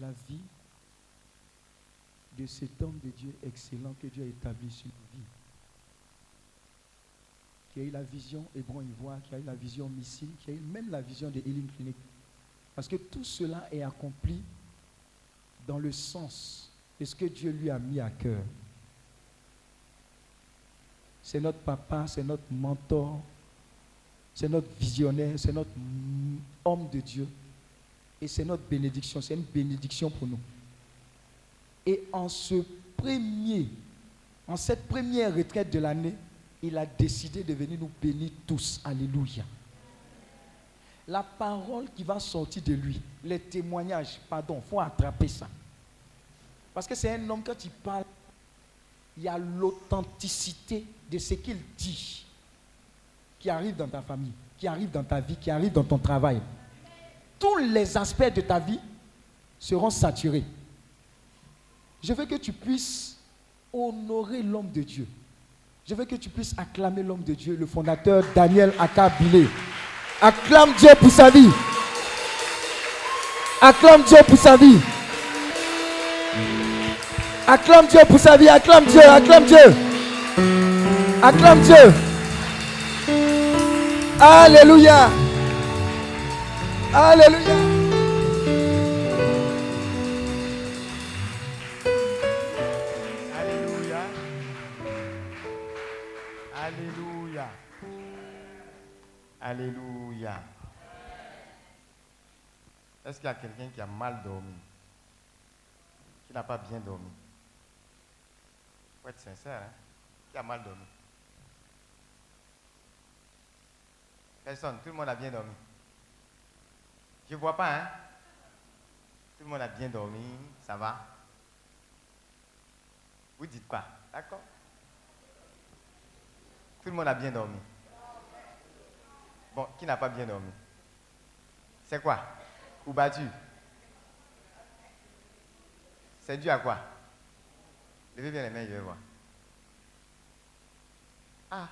la vie de cet homme de Dieu excellent que Dieu a établi sur nos. Qui a eu la vision Hébron Ivoire, qui a eu la vision Missile, qui a eu même la vision de Healing Clinic. Parce que tout cela est accompli dans le sens de ce que Dieu lui a mis à cœur. C'est notre papa, c'est notre mentor, c'est notre visionnaire, c'est notre homme de Dieu. Et c'est notre bénédiction, c'est une bénédiction pour nous. Et en ce premier, en cette première retraite de l'année, il a décidé de venir nous bénir tous. Alléluia. La parole qui va sortir de lui, les témoignages, pardon, faut attraper ça. Parce que c'est un homme, quand il parle, il y a l'authenticité de ce qu'il dit qui arrive dans ta famille, qui arrive dans ta vie, qui arrive dans ton travail. Tous les aspects de ta vie seront saturés. Je veux que tu puisses honorer l'homme de Dieu. Je veux que tu puisses acclamer l'homme de Dieu, le fondateur Daniel Akabile. Acclame Dieu pour sa vie. Acclame Dieu pour sa vie. Acclame Dieu pour sa vie. Acclame Dieu. Acclame Dieu. Acclame Dieu. Alléluia. Alléluia. Alléluia. Alléluia. Alléluia. Est-ce qu'il y a quelqu'un qui a mal dormi? Qui n'a pas bien dormi? Il faut être sincère, hein? Qui a mal dormi? Personne, tout le monde a bien dormi. Je ne vois pas, hein. Tout le monde a bien dormi, ça va. Vous dites quoi? D'accord. Tout le monde a bien dormi. Bon, qui n'a pas bien dormi? C'est quoi? Ou battu? C'est dû à quoi? Levez bien les mains, je vais voir. Ah.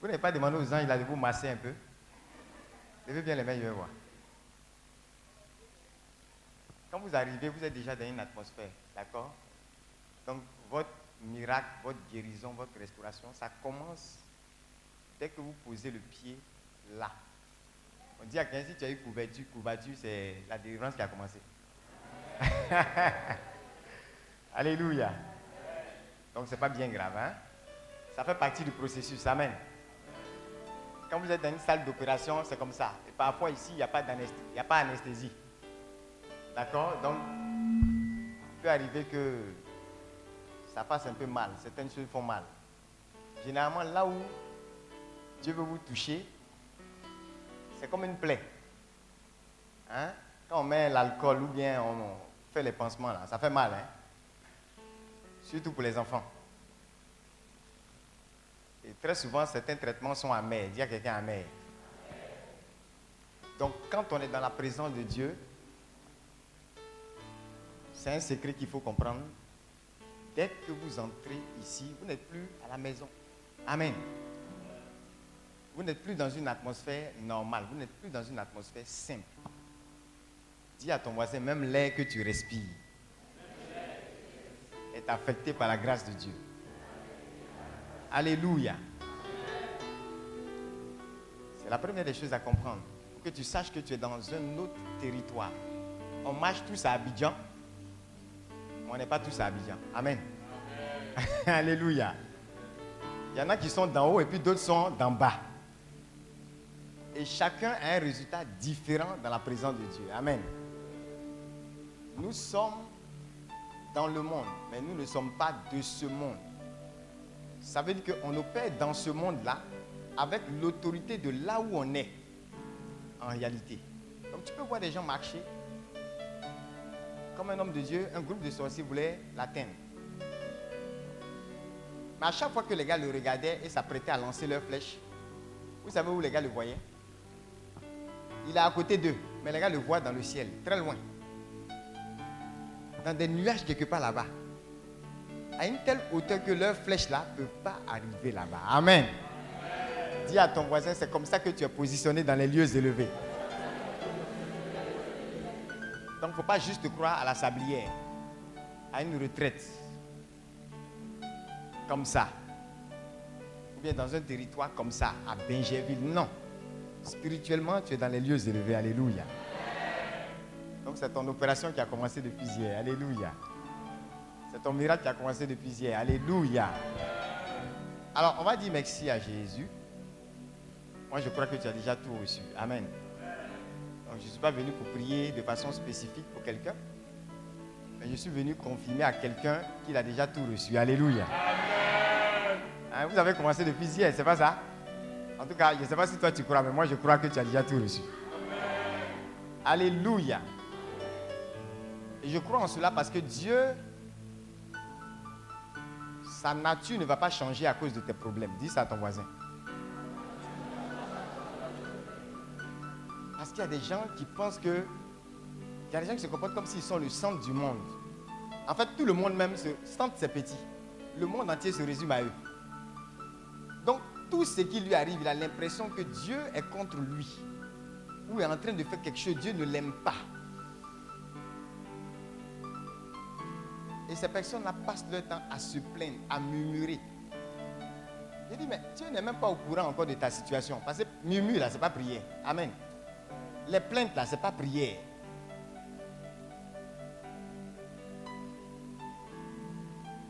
Vous n'avez pas demandé aux gens, il a de vous masser un peu? Levez bien les mains, je vais voir. Quand vous arrivez, vous êtes déjà dans une atmosphère, d'accord? Donc, votre miracle, votre guérison, votre restauration, ça commence dès que vous posez le pied là. On dit à quelqu'un, si tu as eu couverture, couverture, c'est la délivrance qui a commencé. Alléluia. Donc, ce n'est pas bien grave, hein? Ça fait partie du processus, amen. Quand vous êtes dans une salle d'opération, c'est comme ça. Et parfois, ici, il n'y a pas d'anesthésie. D'accord? Donc, il peut arriver que ça passe un peu mal. Certaines choses font mal. Généralement, là où Dieu veut vous toucher, c'est comme une plaie. Hein? Quand on met l'alcool ou bien on fait les pansements, là, ça fait mal. Hein? Surtout pour les enfants. Et très souvent, certains traitements sont amers. Dis à quelqu'un amer. Donc, quand on est dans la présence de Dieu, c'est un secret qu'il faut comprendre. Dès que vous entrez ici, vous n'êtes plus à la maison. Amen. Vous n'êtes plus dans une atmosphère normale. Vous n'êtes plus dans une atmosphère simple. Dis à ton voisin, même l'air que tu respires est affecté par la grâce de Dieu. Alléluia. C'est la première des choses à comprendre. Pour que tu saches que tu es dans un autre territoire. On marche tous à Abidjan. On n'est pas tous à Abidjan. Amen. Alléluia. Il y en a qui sont d'en haut et puis d'autres sont d'en bas. Et chacun a un résultat différent dans la présence de Dieu. Amen. Nous sommes dans le monde, mais nous ne sommes pas de ce monde. Ça veut dire qu'on opère dans ce monde-là avec l'autorité de là où on est, en réalité. Donc tu peux voir des gens marcher comme un homme de Dieu, un groupe de sorciers voulait l'atteindre. Mais à chaque fois que les gars le regardaient et s'apprêtaient à lancer leurs flèches, vous savez où les gars le voyaient? Il est à côté d'eux, mais les gars le voient dans le ciel, très loin. Dans des nuages quelque part là-bas. À une telle hauteur que leurs flèches là ne peuvent pas arriver là-bas. Amen. Dis à ton voisin, c'est comme ça que tu es positionné dans les lieux élevés. Donc, il ne faut pas juste croire à la sablière, à une retraite, comme ça, ou bien dans un territoire comme ça, à Benjerville. Non. Spirituellement, tu es dans les lieux élevés. Alléluia. Donc, c'est ton opération qui a commencé depuis hier. Alléluia. C'est ton miracle qui a commencé depuis hier. Alléluia. Alors, on va dire merci à Jésus. Moi, je crois que tu as déjà tout reçu. Amen. Donc, je ne suis pas venu pour prier de façon spécifique pour quelqu'un. Mais je suis venu confirmer à quelqu'un qu'il a déjà tout reçu. Alléluia. Hein, vous avez commencé depuis hier, c'est pas ça? En tout cas, je ne sais pas si toi tu crois, mais moi je crois que tu as déjà tout reçu. Alléluia. Et je crois en cela parce que Dieu, sa nature ne va pas changer à cause de tes problèmes. Dis ça à ton voisin. Parce qu'il y a des gens qui pensent que. Il y a des gens qui se comportent comme s'ils sont le centre du monde. En fait, tout le monde même, se centre c'est petit. Le monde entier se résume à eux. Donc, tout ce qui lui arrive, il a l'impression que Dieu est contre lui. Ou est en train de faire quelque chose, Dieu ne l'aime pas. Et ces personnes-là passent leur temps à se plaindre, à murmurer. Je dis, mais Dieu n'est même pas au courant encore de ta situation. Parce que murmure, là, ce n'est pas prière. Amen. Les plaintes, là, ce n'est pas prière.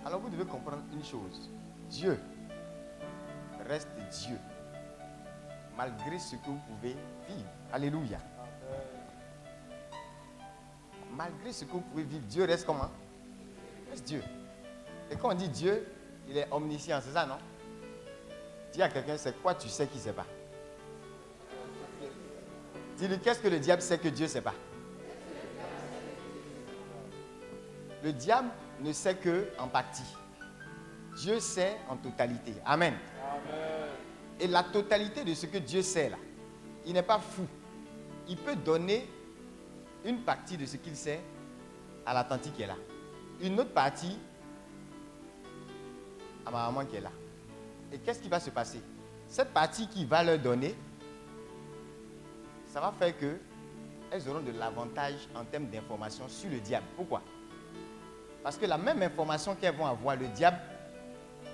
Alors vous devez comprendre une chose. Dieu reste Dieu. Malgré ce que vous pouvez vivre. Alléluia. Malgré ce que vous pouvez vivre, Dieu reste comment? Reste Dieu. Et quand on dit Dieu, il est omniscient, c'est ça, non? Dis à quelqu'un, c'est quoi tu sais qu'il ne sait pas? Dis-lui, qu'est-ce que le diable sait que Dieu ne sait pas? Le diable ne sait que en partie. Dieu sait en totalité. Amen. Et la totalité de ce que Dieu sait là, il n'est pas fou. Il peut donner une partie de ce qu'il sait à la tante qui est là. Une autre partie à ma maman qui est là. Et qu'est-ce qui va se passer? Cette partie qu'il va leur donner, ça va faire que elles auront de l'avantage en termes d'information sur le diable. Pourquoi? Parce que la même information qu'elles vont avoir, le diable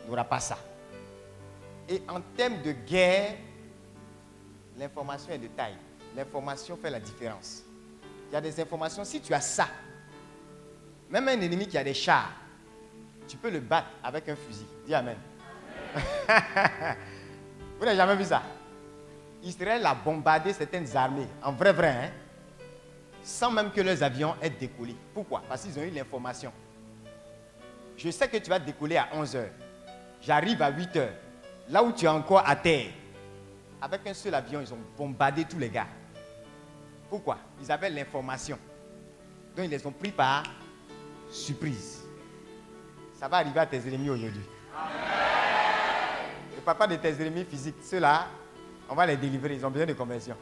n'aura pas ça. Et en termes de guerre, l'information est de taille. L'information fait la différence. Il y a des informations, si tu as ça, même un ennemi qui a des chars, tu peux le battre avec un fusil. Dis Amen. Vous n'avez jamais vu ça? Israël a bombardé certaines armées, en vrai, vrai, hein, sans même que leurs avions aient décollé. Pourquoi? Parce qu'ils ont eu l'information. Je sais que tu vas décoller à 11h. J'arrive à 8h. Là où tu es encore à terre, avec un seul avion, ils ont bombardé tous les gars. Pourquoi? Ils avaient l'information. Donc ils les ont pris par surprise. Ça va arriver à tes ennemis aujourd'hui. Le papa de tes ennemis physiques, ceux-là, on va les délivrer, ils ont besoin de conversion.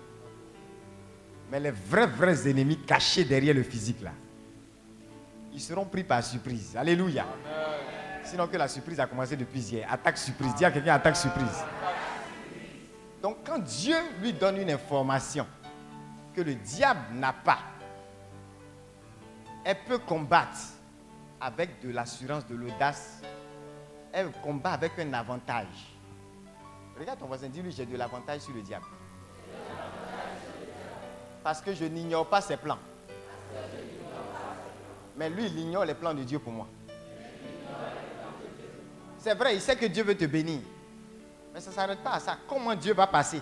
Mais les vrais, vrais ennemis cachés derrière le physique, là, ils seront pris par surprise. Alléluia. Sinon que la surprise a commencé depuis hier. Attaque surprise. Dis à quelqu'un attaque surprise. Donc quand Dieu lui donne une information que le diable n'a pas, elle peut combattre avec de l'assurance, de l'audace. Elle combat avec un avantage. Regarde ton voisin, dis-lui, j'ai de l'avantage sur le diable. Parce que je n'ignore pas ses plans. Mais lui, il ignore les plans de Dieu pour moi. C'est vrai, il sait que Dieu veut te bénir. Mais ça ne s'arrête pas à ça. Comment Dieu va passer?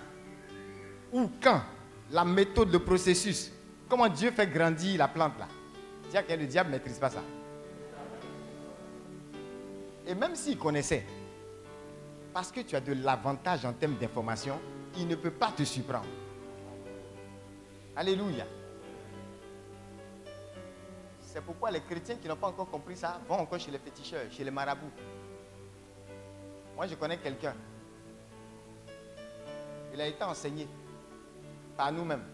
Ou quand? La méthode, le processus. Comment Dieu fait grandir la plante là? Dis que le diable ne maîtrise pas ça. Et même s'il connaissait, parce que tu as de l'avantage en termes d'information, il ne peut pas te surprendre. Alléluia. C'est pourquoi les chrétiens qui n'ont pas encore compris ça vont encore chez les féticheurs, chez les marabouts. Moi, je connais quelqu'un. Il a été enseigné par nous-mêmes.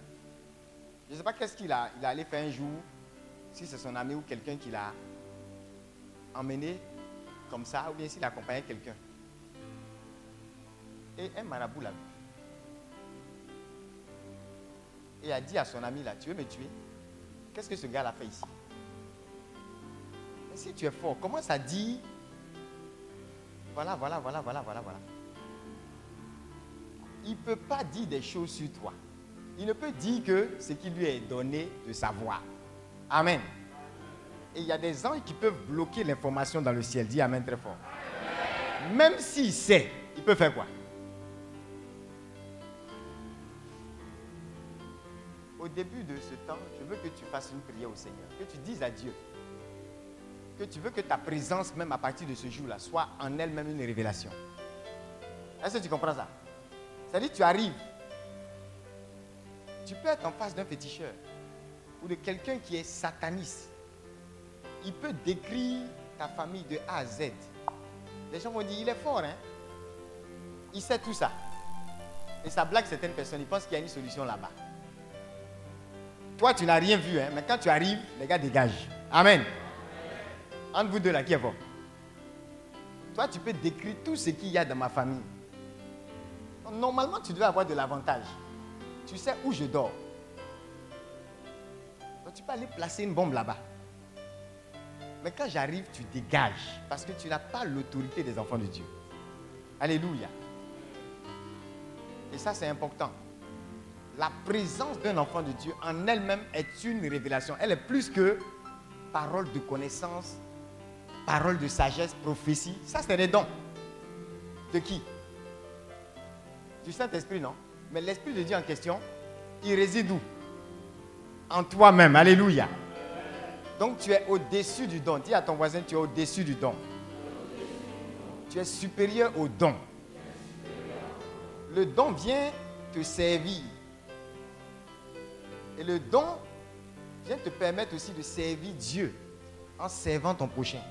Je ne sais pas qu'est-ce qu'il a, il a allé faire un jour, si c'est son ami ou quelqu'un qui l'a emmené comme ça, ou bien s'il accompagnait quelqu'un. Et un marabout l'a vu. Et a dit à son ami là, tu veux me tuer? Qu'est-ce que ce gars-là fait ici? Mais si tu es fort, commence à dire, voilà, voilà, voilà, voilà, voilà, voilà. Il ne peut pas dire des choses sur toi. Il ne peut dire que ce qui lui est donné de savoir. Amen. Et il y a des anges qui peuvent bloquer l'information dans le ciel. Dis Amen très fort. Même s'il sait, il peut faire quoi? Au début de ce temps, je veux que tu fasses une prière au Seigneur. Que tu dises à Dieu que tu veux que ta présence, même à partir de ce jour-là, soit en elle-même une révélation. Est-ce que tu comprends ça? C'est-à-dire, tu arrives. Tu peux être en face d'un féticheur ou de quelqu'un qui est sataniste. Il peut décrire ta famille de A à Z. Les gens vont dire, il est fort, hein Il sait tout ça. Et ça blague certaines personnes, ils pensent qu'il y a une solution là-bas. Toi, tu n'as rien vu, hein, mais quand tu arrives, les gars dégagent. Amen. Entre vous deux là, qui est fort? Toi, tu peux décrire tout ce qu'il y a dans ma famille. Normalement, tu dois avoir de l'avantage. Tu sais où je dors. Donc, tu peux aller placer une bombe là-bas. Mais quand j'arrive, tu dégages. Parce que tu n'as pas l'autorité des enfants de Dieu. Alléluia. Et ça, c'est important. La présence d'un enfant de Dieu en elle-même est une révélation. Elle est plus que parole de connaissance, parole de sagesse, prophétie. Ça, c'est des dons. De qui? Du Saint-Esprit, non? Mais l'Esprit de Dieu en question, il réside où? En toi-même. Alléluia. Donc tu es au-dessus du don. Dis à ton voisin, tu es au-dessus du don. Tu es supérieur au don. Le don vient te servir. Et le don vient te permettre aussi de servir Dieu en servant ton prochain.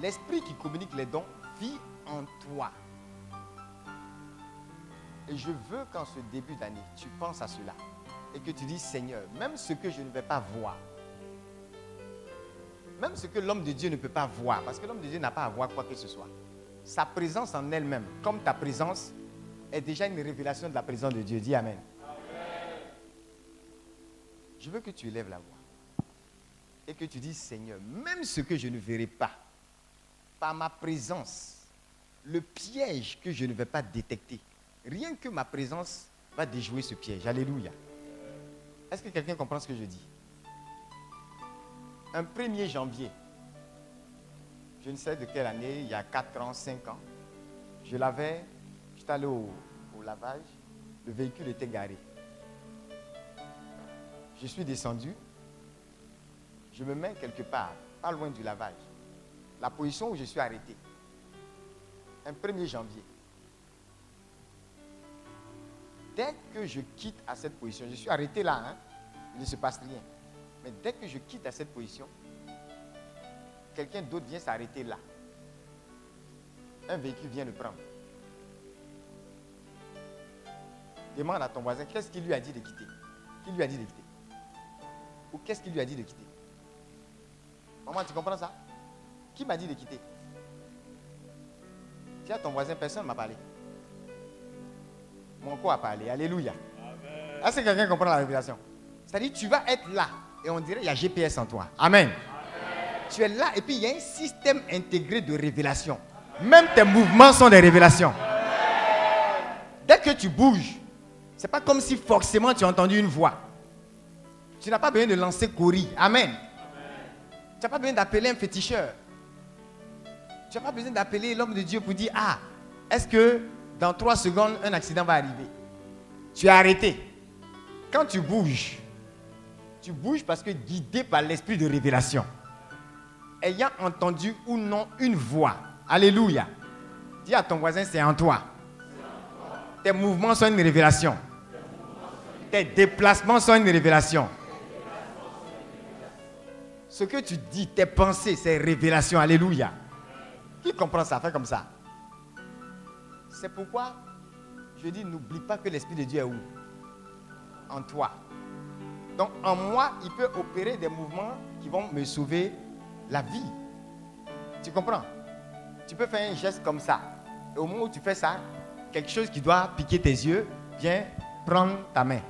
L'esprit qui communique les dons vit en toi. Et je veux qu'en ce début d'année, tu penses à cela. Et que tu dis, Seigneur, même ce que je ne vais pas voir, même ce que l'homme de Dieu ne peut pas voir, parce que l'homme de Dieu n'a pas à voir quoi que ce soit, sa présence en elle-même, comme ta présence, est déjà une révélation de la présence de Dieu. Dis Amen. Je veux que tu élèves la voix et que tu dises, Seigneur, même ce que je ne verrai pas, par ma présence, le piège que je ne vais pas détecter, rien que ma présence va déjouer ce piège. Alléluia. Est-ce que quelqu'un comprend ce que je dis? Un 1er janvier, je ne sais de quelle année, il y a 4 ans, 5 ans, je l'avais, j'étais allé au, lavage, le véhicule était garé. Je suis descendu, je me mets quelque part, pas loin du lavage. La position où je suis arrêté, un 1er janvier. Dès que je quitte à cette position, je suis arrêté là, hein, il ne se passe rien. Mais dès que je quitte à cette position, quelqu'un d'autre vient s'arrêter là. Un véhicule vient le prendre. Demande à ton voisin, qu'est-ce qu'il lui a dit de quitter? Qui lui a dit de quitter? Ou qu'est-ce qu'il lui a dit de quitter? Maman, tu comprends ça? Qui m'a dit de quitter? À ton voisin, personne ne m'a parlé. Mon corps a parlé. Alléluia. Est-ce que quelqu'un comprend la révélation? C'est-à-dire, tu vas être là et on dirait qu'il y a GPS en toi. Amen. Tu es là et puis il y a un système intégré de révélation. Même tes mouvements sont des révélations. Dès que tu bouges, c'est pas comme si forcément tu as entendu une voix. Tu n'as pas besoin de lancer courir. Amen. Tu n'as pas besoin d'appeler un féticheur. Tu n'as pas besoin d'appeler l'homme de Dieu pour dire Ah, est-ce que dans trois secondes, un accident va arriver? Tu es arrêté. Quand tu bouges, tu bouges parce que guidé par l'esprit de révélation, ayant entendu ou non une voix, Alléluia. Dis à ton voisin, c'est en toi. Tes mouvements sont une révélation. Tes déplacements sont une révélation. Ce que tu dis, tes pensées, c'est révélation. Alléluia. Qui comprend ça? Fait comme ça. C'est pourquoi je dis, n'oublie pas que l'Esprit de Dieu est où? En toi. Donc en moi, il peut opérer des mouvements qui vont me sauver la vie. Tu comprends? Tu peux faire un geste comme ça. Et au moment où tu fais ça, quelque chose qui doit piquer tes yeux vient prendre ta main.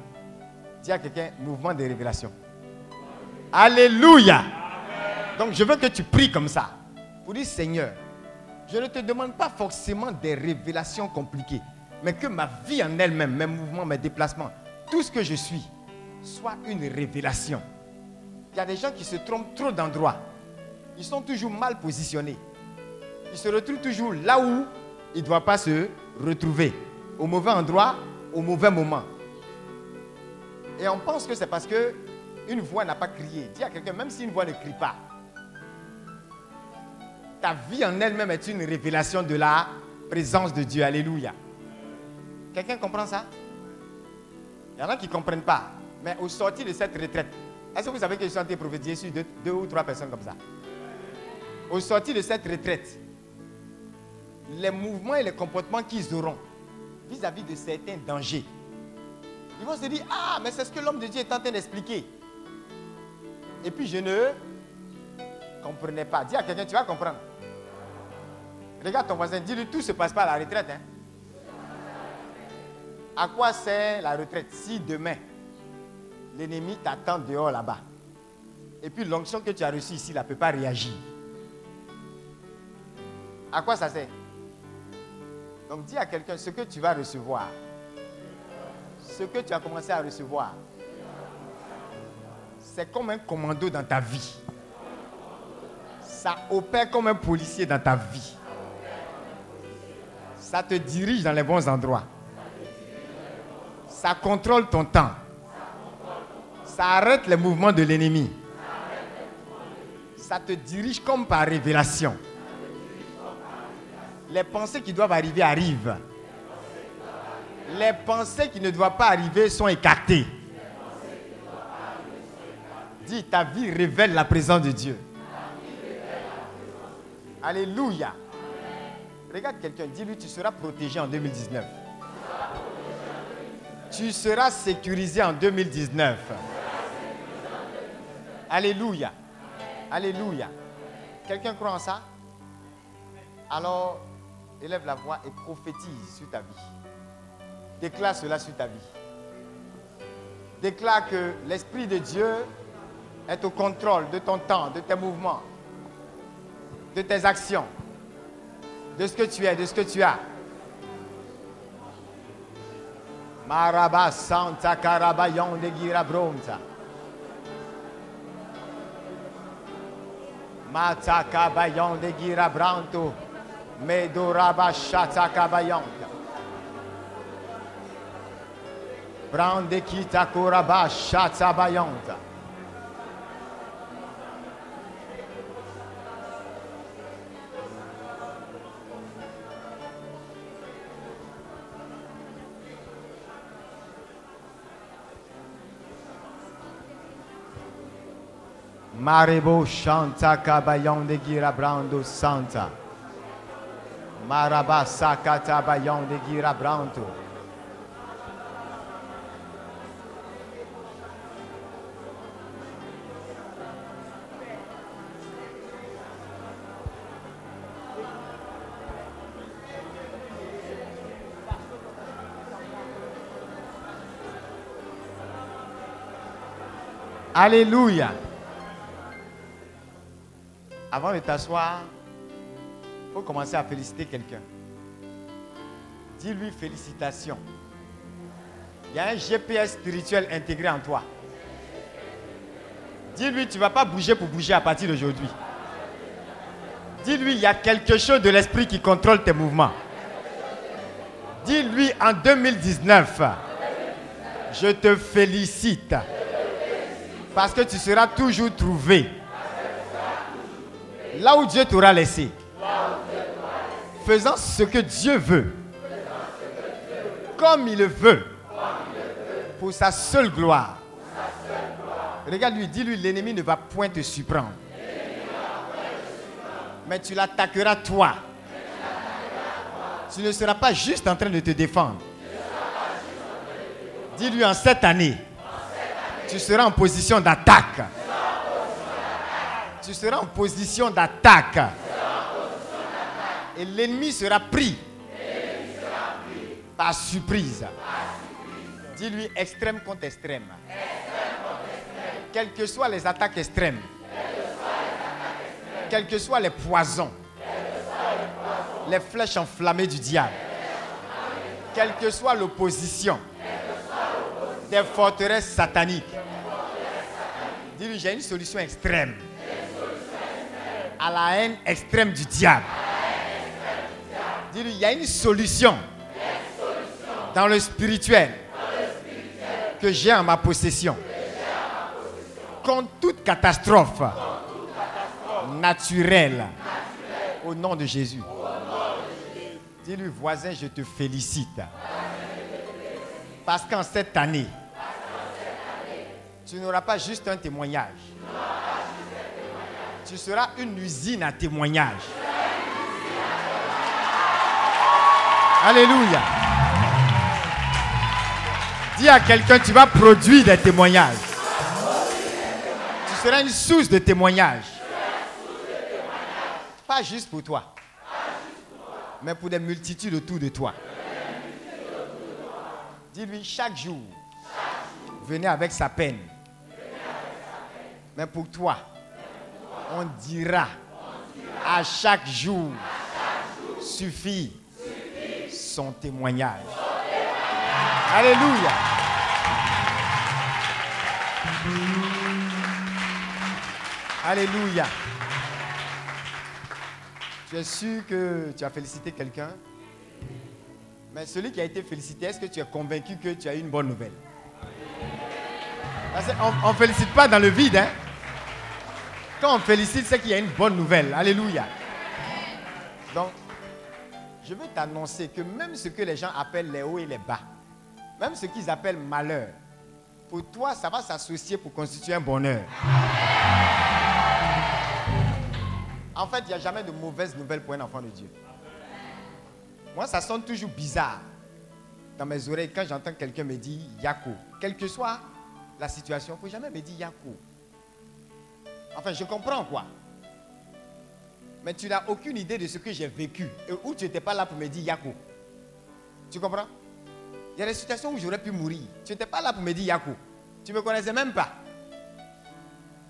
Dis à quelqu'un, mouvement de révélation. Alléluia. Donc je veux que tu pries comme ça. Pour dire Seigneur, je ne te demande pas forcément des révélations compliquées, mais que ma vie en elle-même, mes mouvements, mes déplacements, tout ce que je suis, soit une révélation. Il y a des gens qui se trompent trop d'endroits. Ils sont toujours mal positionnés. Ils se retrouvent toujours là où ils ne doivent pas se retrouver. Au mauvais endroit, au mauvais moment. Et on pense que c'est parce que une voix n'a pas crié. Dis à quelqu'un, même si une voix ne crie pas, ta vie en elle-même est une révélation de la présence de Dieu. Alléluia. Quelqu'un comprend ça? Il y en a qui ne comprennent pas. Mais au sortir de cette retraite, est-ce que vous savez que je suis en train de prophétiser sur deux, ou trois personnes comme ça? Au sortir de cette retraite, les mouvements et les comportements qu'ils auront vis-à-vis de certains dangers, ils vont se dire, ah, mais c'est ce que l'homme de Dieu est en train d'expliquer. Et puis je ne comprenais pas. Dis à quelqu'un, tu vas comprendre. Regarde ton voisin, dis-lui, tout se passe pas à la retraite. Hein. À quoi sert la retraite si demain, l'ennemi t'attend dehors là-bas Et puis l'onction que tu as reçue ici ne peut pas réagir. À quoi ça sert? Donc dis à quelqu'un ce que tu vas recevoir. Ce que tu as commencé à recevoir. C'est comme un commando dans ta vie. Ça opère comme un policier dans ta vie. Ça te dirige dans les bons endroits. Ça contrôle ton temps. Ça arrête les mouvements de l'ennemi. Ça te dirige comme par révélation. Les pensées qui doivent arriver arrivent. Les pensées qui ne doivent pas arriver sont écartées. Dis, ta vie révèle la présence de Dieu. Alléluia. Regarde quelqu'un, dis-lui, tu seras protégé en 2019. Tu seras sécurisé en 2019. Alléluia. Alléluia. Quelqu'un croit en ça? Alors, élève la voix et prophétise sur ta vie. Déclare cela sur ta vie. Déclare que l'Esprit de Dieu est au contrôle de ton temps, de tes mouvements, de tes actions de ce que tu es, de ce que tu as. Maraba Santa Carabayon de. Mataka Bayon de Girabranto. Medoraba Shataka Bayonta. Brande Kita. Marebo Shanta Kabayon de Girabrando Santa. Maraba Sakata Bayon de Girabranto. Alléluia. Avant de t'asseoir, il faut commencer à féliciter quelqu'un. Dis-lui félicitations. Il y a un GPS spirituel intégré en toi. Dis-lui, tu ne vas pas bouger pour bouger à partir d'aujourd'hui. Dis-lui, il y a quelque chose de l'esprit qui contrôle tes mouvements. Dis-lui, en 2019, je te félicite. Parce que tu seras toujours trouvé. Là où Dieu t'aura laissé. Faisant ce que Dieu veut. Comme il le veut. Pour sa seule gloire. Regarde-lui, dis-lui, l'ennemi ne va point te surprendre. Mais tu l'attaqueras toi. Tu ne seras pas juste en train de te défendre. Dis-lui en cette année, tu seras en position d'attaque. Tu seras en position d'attaque. Et l'ennemi sera pris par surprise. Dis-lui extrême contre extrême. Quelles que soient les attaques extrêmes. Quels que soient les poisons. Les flèches enflammées du diable. Quelle que soit l'opposition. Des forteresses sataniques. Dis-lui, j'ai une solution extrême. À la haine extrême du diable. Dis-lui, il y a une solution dans le spirituel que j'ai en ma possession. Contre toute catastrophe naturelle au nom de Jésus. Dis-lui, voisin, je te félicite. Parce qu'en cette année, tu n'auras pas juste un témoignage. Tu seras une usine à témoignage. Alléluia. Dis à quelqu'un, tu vas produire des témoignages. Tu seras une source de témoignages. Pas juste pour toi, mais pour des multitudes autour de toi. Dis-lui chaque jour, venez avec sa peine. Mais pour toi, on dira à chaque jour, suffit son témoignage. Alléluia. Alléluia. Tu es sûr que tu as félicité quelqu'un? Mais celui qui a été félicité, est-ce que tu es convaincu que tu as eu une bonne nouvelle? On ne félicite pas dans le vide. Hein? Quand on félicite, c'est qu'il y a une bonne nouvelle. Alléluia. Donc, je veux t'annoncer que même ce que les gens appellent les hauts et les bas, même ce qu'ils appellent malheur, pour toi, ça va s'associer pour constituer un bonheur. En fait, il n'y a jamais de mauvaises nouvelles pour un enfant de Dieu. Moi, ça sonne toujours bizarre dans mes oreilles quand j'entends quelqu'un me dire Yako. Quelle que soit la situation, il ne faut jamais me dire Yako. Enfin, je comprends quoi. Mais tu n'as aucune idée de ce que j'ai vécu. Et où tu n'étais pas là pour me dire Yako? Tu comprends? Il y a des situations où j'aurais pu mourir. Tu n'étais pas là pour me dire Yako. Tu ne me connaissais même pas.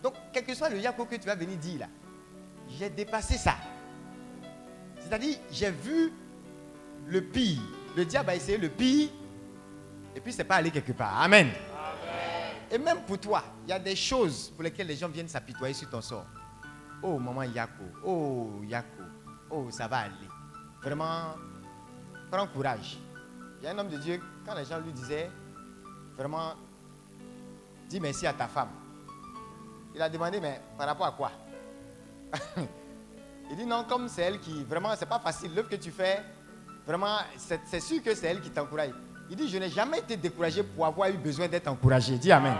Donc, quel que soit le Yako que tu vas venir dire là, j'ai dépassé ça. C'est-à-dire, j'ai vu le pire. Le diable a essayé le pire. Et puis, c'est pas allé quelque part. Amen. Et même pour toi, il y a des choses pour lesquelles les gens viennent s'apitoyer sur ton sort. Oh, maman Yako. Oh, Yako. Oh, ça va aller. Vraiment, prends courage. Il y a un homme de Dieu, quand les gens lui disaient, vraiment, dis merci à ta femme. Il a demandé, mais par rapport à quoi? Il dit, non, comme c'est elle qui, vraiment, c'est pas facile. L'œuvre que tu fais, vraiment, c'est sûr que c'est elle qui t'encourage. Il dit, je n'ai jamais été découragé pour avoir eu besoin d'être encouragé. Dis Amen.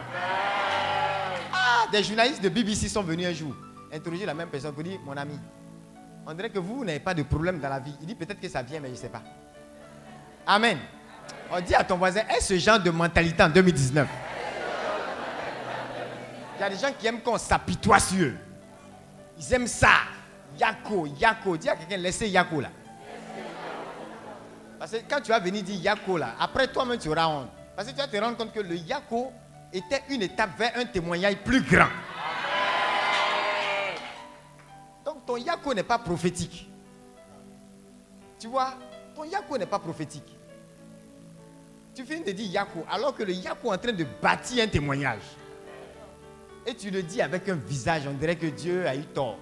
Ah, des journalistes de BBC sont venus un jour interroger la même personne pour dire, mon ami, on dirait que vous, n'avez pas de problème dans la vie. Il dit, peut-être que ça vient, mais je ne sais pas. Amen. On dit à ton voisin, est-ce ce genre de mentalité en 2019 Il y a des gens qui aiment qu'on s'apitoie sur eux. Ils aiment ça. Yako, Yako. Dis à quelqu'un, laissez Yako là. Parce que quand tu vas venir dire Yako là, après toi-même tu auras honte. Parce que tu vas te rendre compte que le Yako était une étape vers un témoignage plus grand. Donc ton Yako n'est pas prophétique. Tu vois, ton Yako n'est pas prophétique. Tu finis de dire Yako alors que le Yako est en train de bâtir un témoignage. Et tu le dis avec un visage, on dirait que Dieu a eu tort.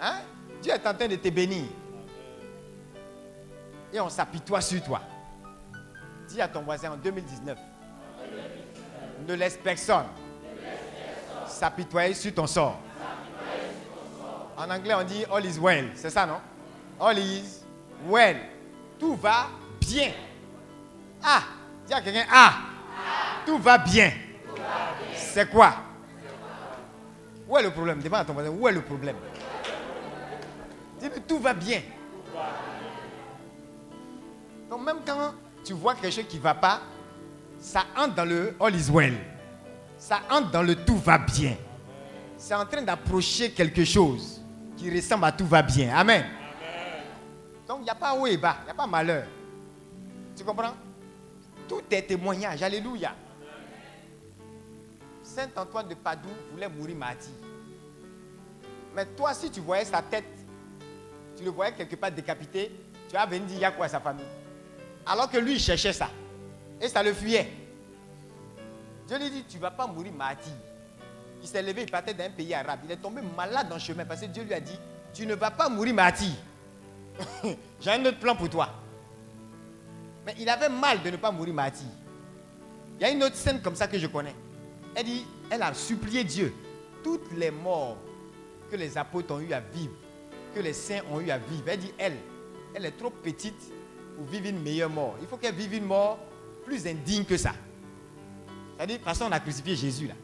Hein? Dieu est en train de te bénir. Et on s'apitoie sur toi. Dis à ton voisin en 2019. Ne laisse personne s'apitoyer sur ton sort. En anglais, on dit all is well. C'est ça, non? All is well. Tout va bien. Ah, dis à quelqu'un, ah, tout va bien. C'est quoi? Où est le problème? Demande à ton voisin, où est le problème? Dis tout va bien. Donc même quand tu vois quelque chose qui ne va pas, ça entre dans le all is well. Ça entre dans le tout va bien. C'est en train d'approcher quelque chose qui ressemble à tout va bien. Amen. Donc il n'y a pas haut et bas, il n'y a pas malheur. Tu comprends? Tout est témoignage. Alléluia. Saint Antoine de Padoue voulait mourir martyr. Mais toi, si tu voyais sa tête, tu le voyais quelque part décapité, tu vas venir dire, il y a quoi à sa famille? Alors que lui, il cherchait ça. Et ça le fuyait. Dieu lui dit, tu ne vas pas mourir martyr. Il s'est levé, il partait d'un pays arabe. Il est tombé malade le chemin parce que Dieu lui a dit, tu ne vas pas mourir martyr. J'ai un autre plan pour toi. Mais il avait mal de ne pas mourir martyr. Il y a une autre scène comme ça que je connais. Elle dit, elle a supplié Dieu. Toutes les morts que les apôtres ont eu à vivre, que les saints ont eu à vivre. Elle dit, elle, elle est trop petite pour vivre une meilleure mort. Il faut qu'elle vive une mort plus indigne que ça. C'est-à-dire, de toute a crucifié Jésus là.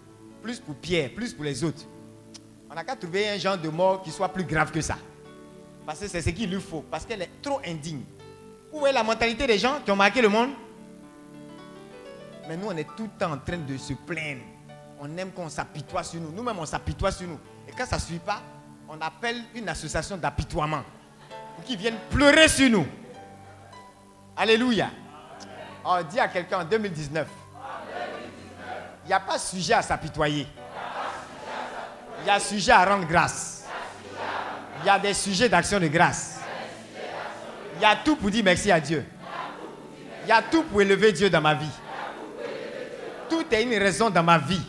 Plus pour Pierre, plus pour les autres. On n'a qu'à trouver un genre de mort qui soit plus grave que ça. Parce que c'est ce qu'il lui faut. Parce qu'elle est trop indigne. Où est la mentalité des gens qui ont marqué le monde? Mais nous, on est tout le temps en train de se plaindre. On aime qu'on s'apitoie sur nous. Nous-mêmes, on s'apitoie sur nous. Et quand ça ne suit pas, on appelle une association d'apitoiement. Pour qu'ils viennent pleurer sur nous. Alléluia. On oh, dit à quelqu'un en 2019. Il n'y a pas sujet à s'apitoyer. Il y a sujet à rendre grâce. Il y a des sujets d'action de grâce. Il y a tout pour dire merci à Dieu. Il y a tout pour élever Dieu dans ma vie. Tout est une raison dans ma vie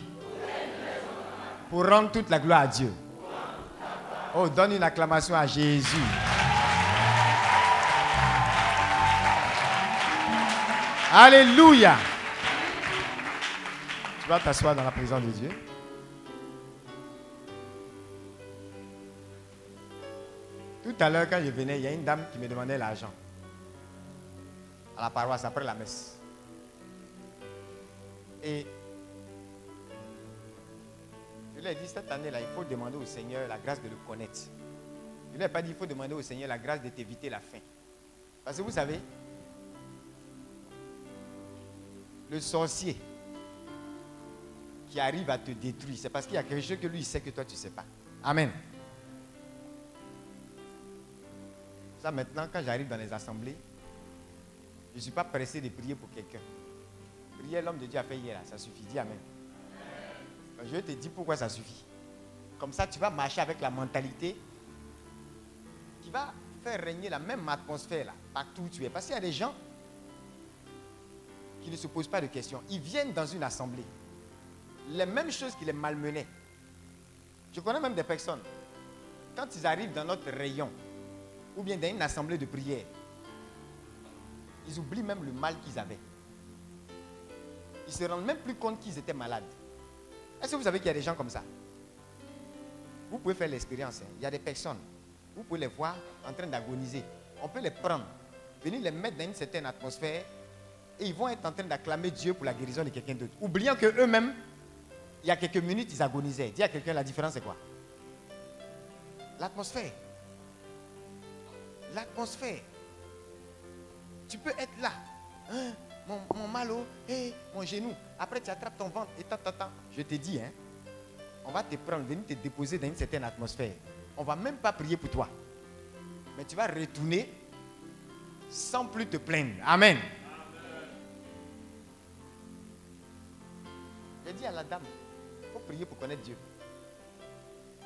pour rendre toute la gloire à Dieu. Oh, donne une acclamation à Jésus. Alléluia. Tu vas t'asseoir dans la présence de Dieu. Tout à l'heure, quand je venais, il y a une dame qui me demandait l'argent. À la paroisse, après la messe. Et je lui ai dit, cette année-là, il faut demander au Seigneur la grâce de le connaître. Je ne lui ai pas dit, il faut demander au Seigneur la grâce de t'éviter la faim. Parce que vous savez, le sorcier qui arrive à te détruire, c'est parce qu'il y a quelque chose que lui, sait que toi, tu ne sais pas. Amen. Ça, maintenant, quand j'arrive dans les assemblées, je ne suis pas pressé de prier pour quelqu'un. Prier l'homme de Dieu a fait hier, ça suffit. Dis Amen. Je vais te dire pourquoi ça suffit. Comme ça, tu vas marcher avec la mentalité qui va faire régner la même atmosphère là, partout où tu es. Parce qu'il y a des gens qui ne se posent pas de questions. Ils viennent dans une assemblée. Les mêmes choses qui les malmenaient. Je connais même des personnes. Quand ils arrivent dans notre rayon, ou bien dans une assemblée de prière, ils oublient même le mal qu'ils avaient. Ils se rendent même plus compte qu'ils étaient malades. Est-ce que vous savez qu'il y a des gens comme ça? Vous pouvez faire l'expérience. Hein. Il y a des personnes, vous pouvez les voir en train d'agoniser. On peut les prendre, venir les mettre dans une certaine atmosphère et ils vont être en train d'acclamer Dieu pour la guérison de quelqu'un d'autre. Oubliant qu'eux-mêmes, il y a quelques minutes, ils agonisaient. Dis à quelqu'un, la différence c'est quoi? L'atmosphère. L'atmosphère. Tu peux être là. Hein? mon, mal au, mon genou. Après, tu attrapes ton ventre et tant, Je te dis, hein, on va te prendre, venir te déposer dans une certaine atmosphère. On va même pas prier pour toi. Mais tu vas retourner sans plus te plaindre. Amen. J'ai dit à la dame, il faut prier pour connaître Dieu.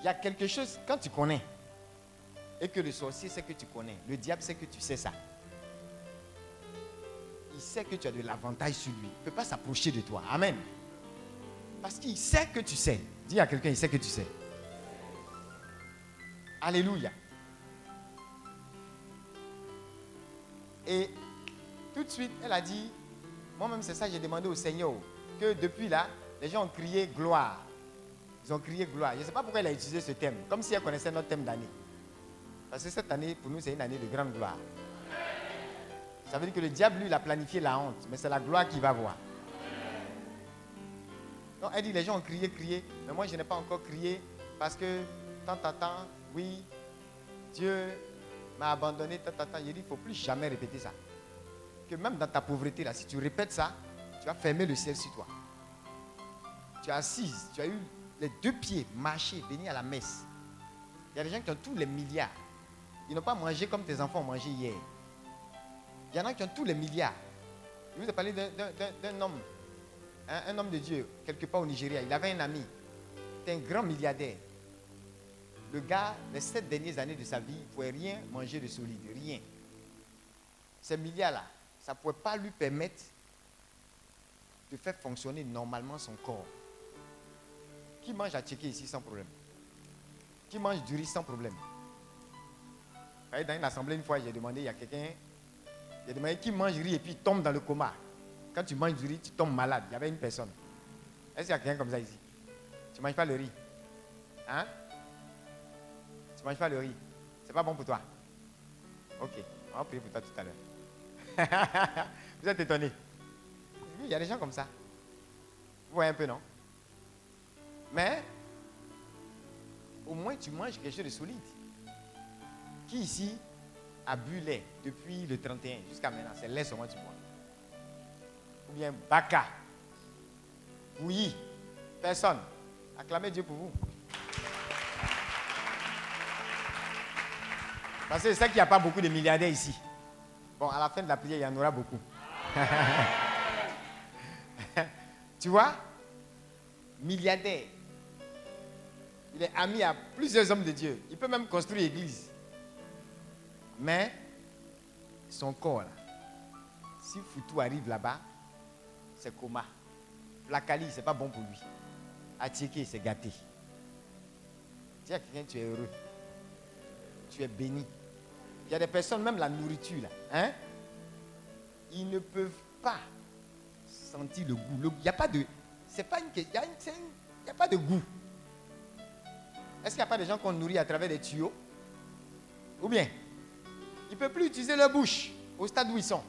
Il y a quelque chose, quand tu connais, et que le sorcier sait que tu connais, le diable sait que tu sais ça il sait que tu as de l'avantage sur lui. Il ne peut pas s'approcher de toi. Amen. Parce qu'il sait que tu sais. Dis à quelqu'un, il sait que tu sais. Alléluia. Et tout de suite, elle a dit, moi-même c'est ça, j'ai demandé au Seigneur que depuis là, les gens ont crié gloire. Ils ont crié gloire. Je ne sais pas pourquoi elle a utilisé ce thème, comme si elle connaissait notre thème d'année. Parce que cette année, pour nous, c'est une année de grande gloire. Ça veut dire que le diable, lui, il a planifié la honte, mais c'est la gloire qu'il va voir. Donc, elle dit, les gens ont crié, crié, mais moi, je n'ai pas encore crié parce que, tant, tant, tant, oui, Dieu m'a abandonné, tant, tant. Il il ne faut plus jamais répéter ça. Que même dans ta pauvreté, là, si tu répètes ça, tu vas fermer le ciel sur toi. Tu es assise, tu as eu les deux pieds, marcher, venir à la messe. Il y a des gens qui ont tous les milliards. Ils n'ont pas mangé comme tes enfants ont mangé hier. Il y en a qui ont tous les milliards. Je vous ai parlé d'un homme un, un homme de Dieu, quelque part au Nigeria, il avait un ami, c'était un grand milliardaire. Le gars, les sept dernières années de sa vie, il ne pouvait rien manger de solide, rien. Ces milliards-là, ça ne pouvait pas lui permettre de faire fonctionner normalement son corps. Qui mange à checker ici sans problème? Qui mange du riz sans problème? Dans une assemblée, une fois, j'ai demandé, il y a quelqu'un, j'ai demandé qui mange riz et puis tombe dans le coma. Quand tu manges du riz, tu tombes malade. Il y avait une personne. Est-ce qu'il y a quelqu'un comme ça ici? Tu ne manges pas le riz Hein? Tu ne manges pas le riz C'est pas bon pour toi Ok, on va prier pour toi tout à l'heure. Vous êtes étonné Il y a des gens comme ça. Vous voyez un peu, non? Mais, au moins tu manges quelque chose de solide. Qui ici a bu lait depuis le 31 jusqu'à maintenant? C'est lait seulement tu bois. Ou bien Baka. Oui. Personne. Acclamez Dieu pour vous. Parce que c'est ça qu'il n'y a pas beaucoup de milliardaires ici. Bon, à la fin de la prière, il y en aura beaucoup. tu vois? Milliardaire. Il est ami à plusieurs hommes de Dieu. Il peut même construire une église. Mais son corps, là, si Foutou arrive là-bas, c'est coma. Placali, c'est pas bon pour lui. Atieke, c'est gâté. Dis tu es heureux. Tu es béni. Il y a des personnes, même la nourriture, là, hein, ils ne peuvent pas sentir le goût. Il n'y a pas de. C'est pas une. que- Il a pas de goût. Est-ce qu'il n'y a pas des gens qu'on nourrit à travers des tuyaux? Ou bien Ils ne peuvent plus utiliser leur bouche au stade où ils sont.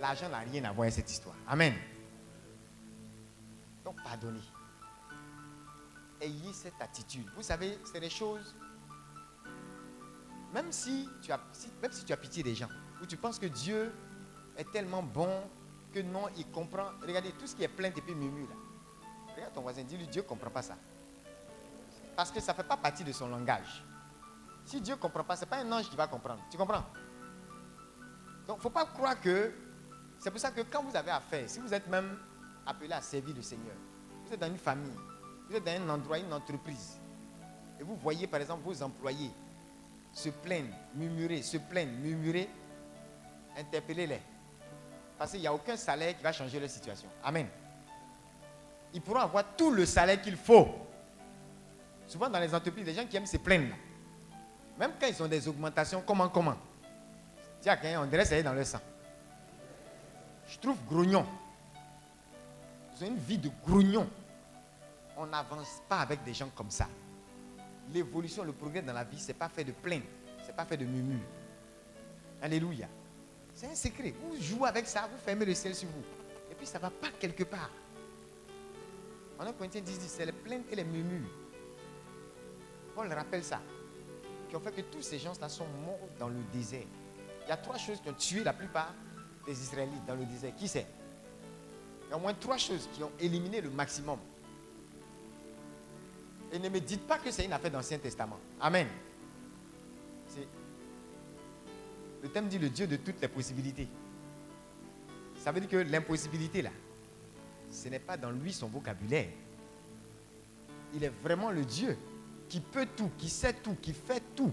L'argent n'a rien à voir avec cette histoire. Amen. Donc, pardonnez. Ayez cette attitude. Vous savez, c'est des choses. Même si, tu as, si- même si tu as pitié des gens, ou tu penses que Dieu est tellement bon que non, il comprend. Regardez, tout ce qui est plainte et puis murmure là. Regarde ton voisin, dis-lui, Dieu ne comprend pas ça. Parce que ça ne fait pas partie de son langage. Si Dieu ne comprend pas, ce n'est pas un ange qui va comprendre. Tu comprends? Donc, il ne faut pas croire que. C'est pour ça que quand vous avez affaire, si vous êtes même appelé à servir le Seigneur, vous êtes dans une famille, vous êtes dans un endroit, une entreprise, et vous voyez par exemple vos employés se plaignent, murmurer, se plaignent, murmurer, interpellez-les. Parce qu'il n'y a aucun salaire qui va changer leur situation. Amen. Ils pourront avoir tout le salaire qu'il faut. Souvent dans les entreprises, les gens qui aiment se plaindre. Même quand ils ont des augmentations, comment, comment? Tiens, on dirait ça est dans leur sang. Je trouve grognon. Ils ont une vie de grognon. On n'avance pas avec des gens comme ça. L'évolution, le progrès dans la vie, ce n'est pas fait de plainte, ce n'est pas fait de murmure. Alléluia. C'est un secret. Vous jouez avec ça, vous fermez le ciel sur vous. Et puis ça ne va pas quelque part. En 1 Corinthiens 10, 10, c'est les plaintes et les murmures. Paul rappelle ça. Qui ont fait que tous ces gens-là sont morts dans le désert. Il y a trois choses qui ont tué la plupart des Israélites dans le désert. Qui c'est? Il y a au moins trois choses qui ont éliminé le maximum. Et ne me dites pas que c'est une affaire d'Ancien Testament. Amen. Le thème dit le Dieu de toutes les possibilités. Ça veut dire que l'impossibilité, là, ce n'est pas dans lui son vocabulaire. Il est vraiment le Dieu qui peut tout, qui sait tout, qui fait tout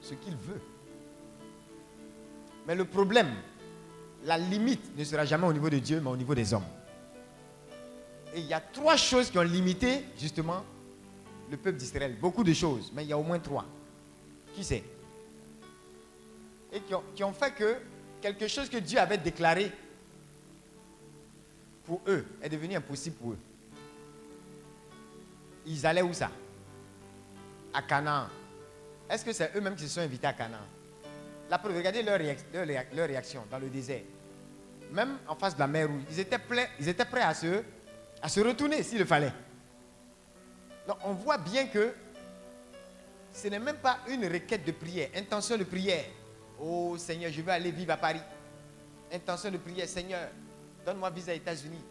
ce qu'il veut. Mais le problème, la limite ne sera jamais au niveau de Dieu, mais au niveau des hommes. Et il y a trois choses qui ont limité justement le peuple d'Israël. Beaucoup de choses, mais il y a au moins trois. Qui c'est Et qui ont, qui ont fait que quelque chose que Dieu avait déclaré pour eux est devenu impossible pour eux. Ils allaient où ça? À Canaan. Est-ce que c'est eux-mêmes qui se sont invités à Canaan? La preuve, regardez leur, réac- leur réac- leur réaction dans le désert. Même en face de la mer rouge, ils étaient, prêts- à se retourner s'il le fallait. Donc on voit bien que ce n'est même pas une requête de prière, intention de prière. Oh Seigneur, je veux aller vivre à Paris. Intention de prière, Seigneur, donne-moi visa aux États-Unis.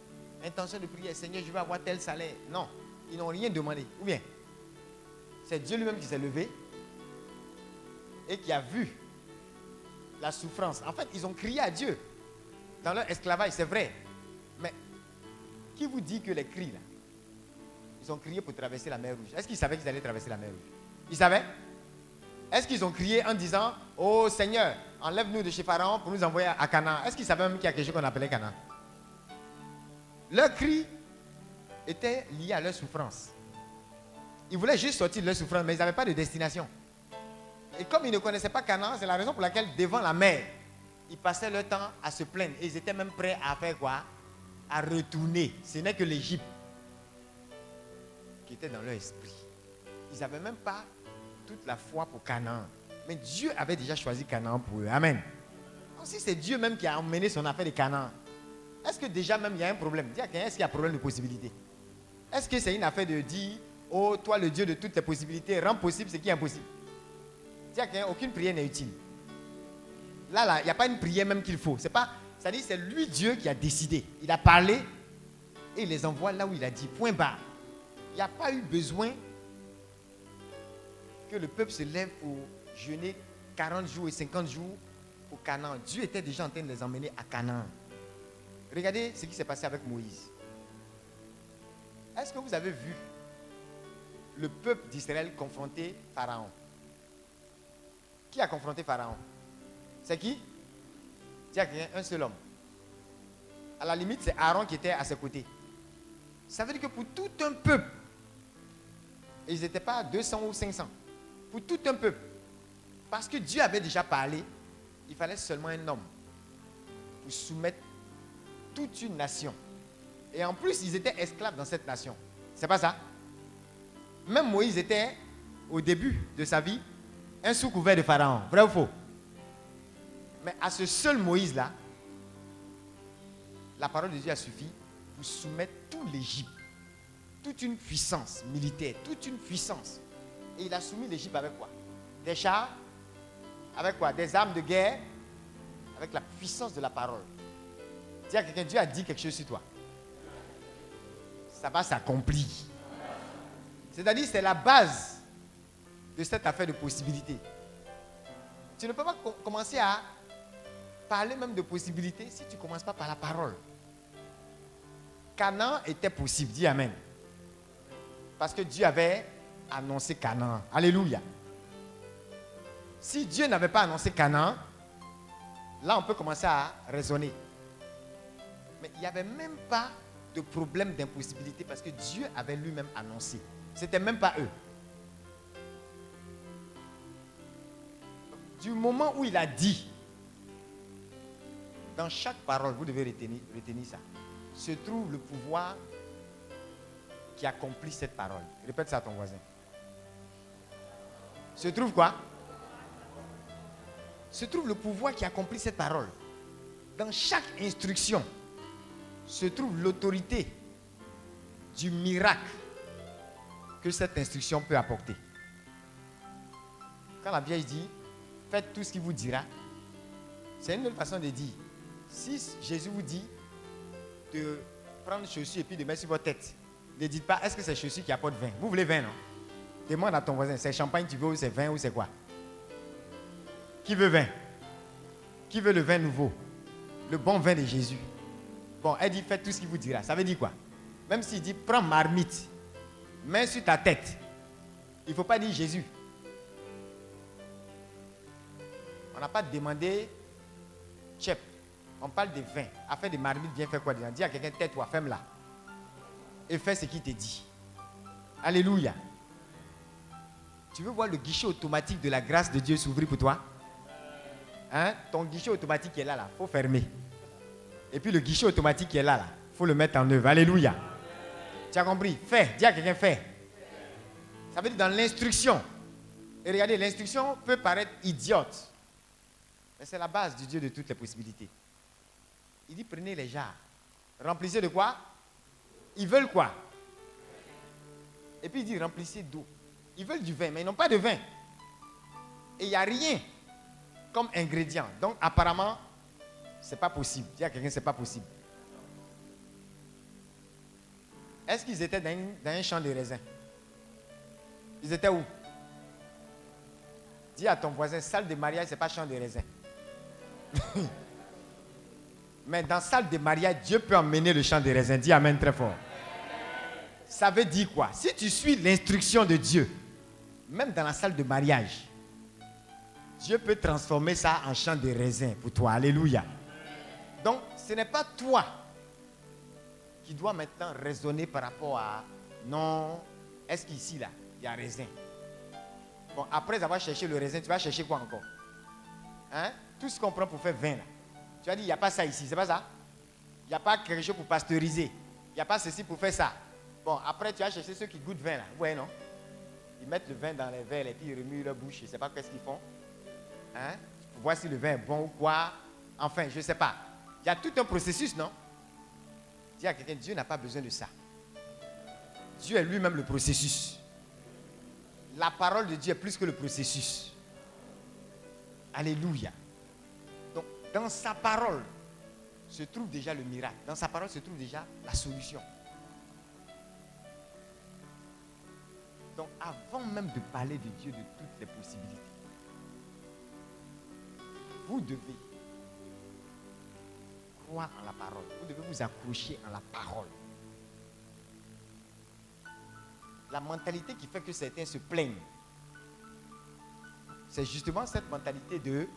Intention de prière, Seigneur, je veux avoir tel salaire. Non, ils n'ont rien demandé. Ou bien, c'est Dieu lui-même qui s'est levé et qui a vu la souffrance. En fait, ils ont crié à Dieu dans leur esclavage, c'est vrai. Mais Qui vous dit que les cris là, ils ont crié pour traverser la mer Rouge? Est-ce qu'ils savaient qu'ils allaient traverser la mer Rouge? Ils savaient? Est-ce qu'ils ont crié en disant Oh Seigneur, enlève-nous de chez Pharaon pour nous envoyer à Canaan Est-ce qu'ils savaient même qu'il y a quelque chose qu'on appelait Canaan? Leur cri était lié à leur souffrance. Ils voulaient juste sortir de leur souffrance, mais ils n'avaient pas de destination. Et comme ils ne connaissaient pas Canaan, c'est la raison pour laquelle devant la mer, ils passaient leur temps à se plaindre. Et ils étaient même prêts à faire quoi? À retourner. Ce n'est que l'Égypte qui était dans leur esprit. Ils n'avaient même pas toute la foi pour Canaan. Mais Dieu avait déjà choisi Canaan pour eux. Amen. Donc, si c'est Dieu même qui a emmené son affaire de Canaan, est-ce que déjà même il y a un problème? Est-ce qu'il y a un problème de possibilité? Est-ce que c'est une affaire de dire, oh toi le Dieu de toutes les possibilités, rends possible ce qui est impossible Dis à quelqu'un, aucune prière n'est utile. Là, là, il n'y a pas une prière même qu'il faut. C'est pas, ça dit, c'est lui Dieu qui a décidé. Il a parlé et il les envoie là où il a dit. Point barre. Il n'y a pas eu besoin que le peuple se lève pour jeûner 40 jours et 50 jours au Canaan. Dieu était déjà en train de les emmener à Canaan. Regardez ce qui s'est passé avec Moïse. Est-ce que vous avez vu le peuple d'Israël confronter Pharaon Qui a confronté Pharaon? C'est qui? Tiens, un seul homme. À la limite, c'est Aaron qui était à ses côtés. Ça veut dire que pour tout un peuple, ils n'étaient pas 200 ou 500, pour tout un peuple, parce que Dieu avait déjà parlé, il fallait seulement un homme pour soumettre toute une nation. Et en plus, ils étaient esclaves dans cette nation. C'est pas ça? Même Moïse était, au début de sa vie, un sous-couvert de Pharaon. Vrai ou faux? Mais à ce seul Moïse-là, la parole de Dieu a suffi pour soumettre tout l'Égypte. Toute une puissance militaire, toute une puissance. Et il a soumis l'Égypte avec quoi? Des chars Avec quoi? Des armes de guerre Avec la puissance de la parole. Dis à quelqu'un, Dieu a dit quelque chose sur toi. Ça va s'accomplir. C'est-à-dire, c'est la base de cette affaire de possibilité. Tu ne peux pas commencer à parler même de possibilité si tu ne commences pas par la parole. Canaan était possible, dis Amen. Parce que Dieu avait annoncé Canaan. Alléluia. Si Dieu n'avait pas annoncé Canaan, là on peut commencer à raisonner. Mais il n'y avait même pas de problème d'impossibilité parce que Dieu avait lui-même annoncé. Ce n'était même pas eux. Du moment où il a dit, dans chaque parole, vous devez retenir, retenir ça, se trouve le pouvoir qui accomplit cette parole. Répète ça à ton voisin. Se trouve quoi? Se trouve le pouvoir qui accomplit cette parole. Dans chaque instruction se trouve l'autorité du miracle que cette instruction peut apporter. Quand la vieille dit, faites tout ce qu'il vous dira, c'est une autre façon de dire. Si Jésus vous dit de prendre chaussures et puis de mettre sur votre tête, ne dites pas, est-ce que c'est chaussures qui apportent vin? Vous voulez vin, non? Demande à ton voisin, c'est champagne tu veux ou c'est vin ou c'est quoi? Qui veut vin? Qui veut le vin nouveau? Le bon vin de Jésus. Bon, elle dit, faites tout ce qu'il vous dira. Ça veut dire quoi? Même s'il dit, prends marmite, mets sur ta tête. Il ne faut pas dire Jésus. On n'a pas demandé chef. On parle de vin. Afin de marmite, viens faire quoi Dis à quelqu'un, tête-toi, ferme-la. Et fais ce qu'il te dit. Alléluia. Tu veux voir le guichet automatique de la grâce de Dieu s'ouvrir pour toi? Hein? Ton guichet automatique est là, là. Il faut fermer. Et puis le guichet automatique est là, là. Il faut le mettre en œuvre. Alléluia. Tu as compris? Fais. Dis à quelqu'un, fais. Ça veut dire dans l'instruction. Et regardez, l'instruction peut paraître idiote. Mais c'est la base du Dieu de toutes les possibilités. Il dit prenez les jarres. Remplissez de quoi? Ils veulent quoi? Et puis il dit remplissez d'eau. Ils veulent du vin, mais ils n'ont pas de vin. Et il n'y a rien comme ingrédient. Donc apparemment, ce n'est pas possible. Dis à quelqu'un, ce n'est pas possible. Est-ce qu'ils étaient dans, un champ de raisin Ils étaient où? Dis à ton voisin, salle de mariage, ce n'est pas champ de raisin. Mais dans salle de mariage, Dieu peut emmener le champ des raisins. Dis Amen très fort. Ça veut dire quoi? Si tu suis l'instruction de Dieu, même dans la salle de mariage, Dieu peut transformer ça en champ de raisins pour toi. Alléluia. Donc, ce n'est pas toi qui dois maintenant raisonner par rapport à non, est-ce qu'ici, là, il y a raisin? Bon, après avoir cherché le raisin, tu vas chercher quoi encore? Hein? Tout ce qu'on prend pour faire vin, là. Tu as dit, il n'y a pas ça ici, c'est pas ça? Il n'y a pas quelque chose pour pasteuriser. Il n'y a pas ceci pour faire ça. Bon, après, tu as cherché ceux qui goûtent vin, là. Ouais, non? Ils mettent le vin dans les verres et puis ils remuent leur bouche. Je ne sais pas qu'est-ce qu'ils font. Hein? Pour voir si le vin est bon ou quoi? Enfin, je ne sais pas. Il y a tout un processus, non? À quelqu'un, Dieu n'a pas besoin de ça. Dieu est lui-même le processus. La parole de Dieu est plus que le processus. Alléluia. Donc, dans sa parole se trouve déjà le miracle. Dans sa parole se trouve déjà la solution. Donc, avant même de parler de Dieu, de toutes les possibilités, vous devez croire en la parole. Vous devez vous accrocher en la parole. La mentalité qui fait que certains se plaignent, c'est justement cette mentalité de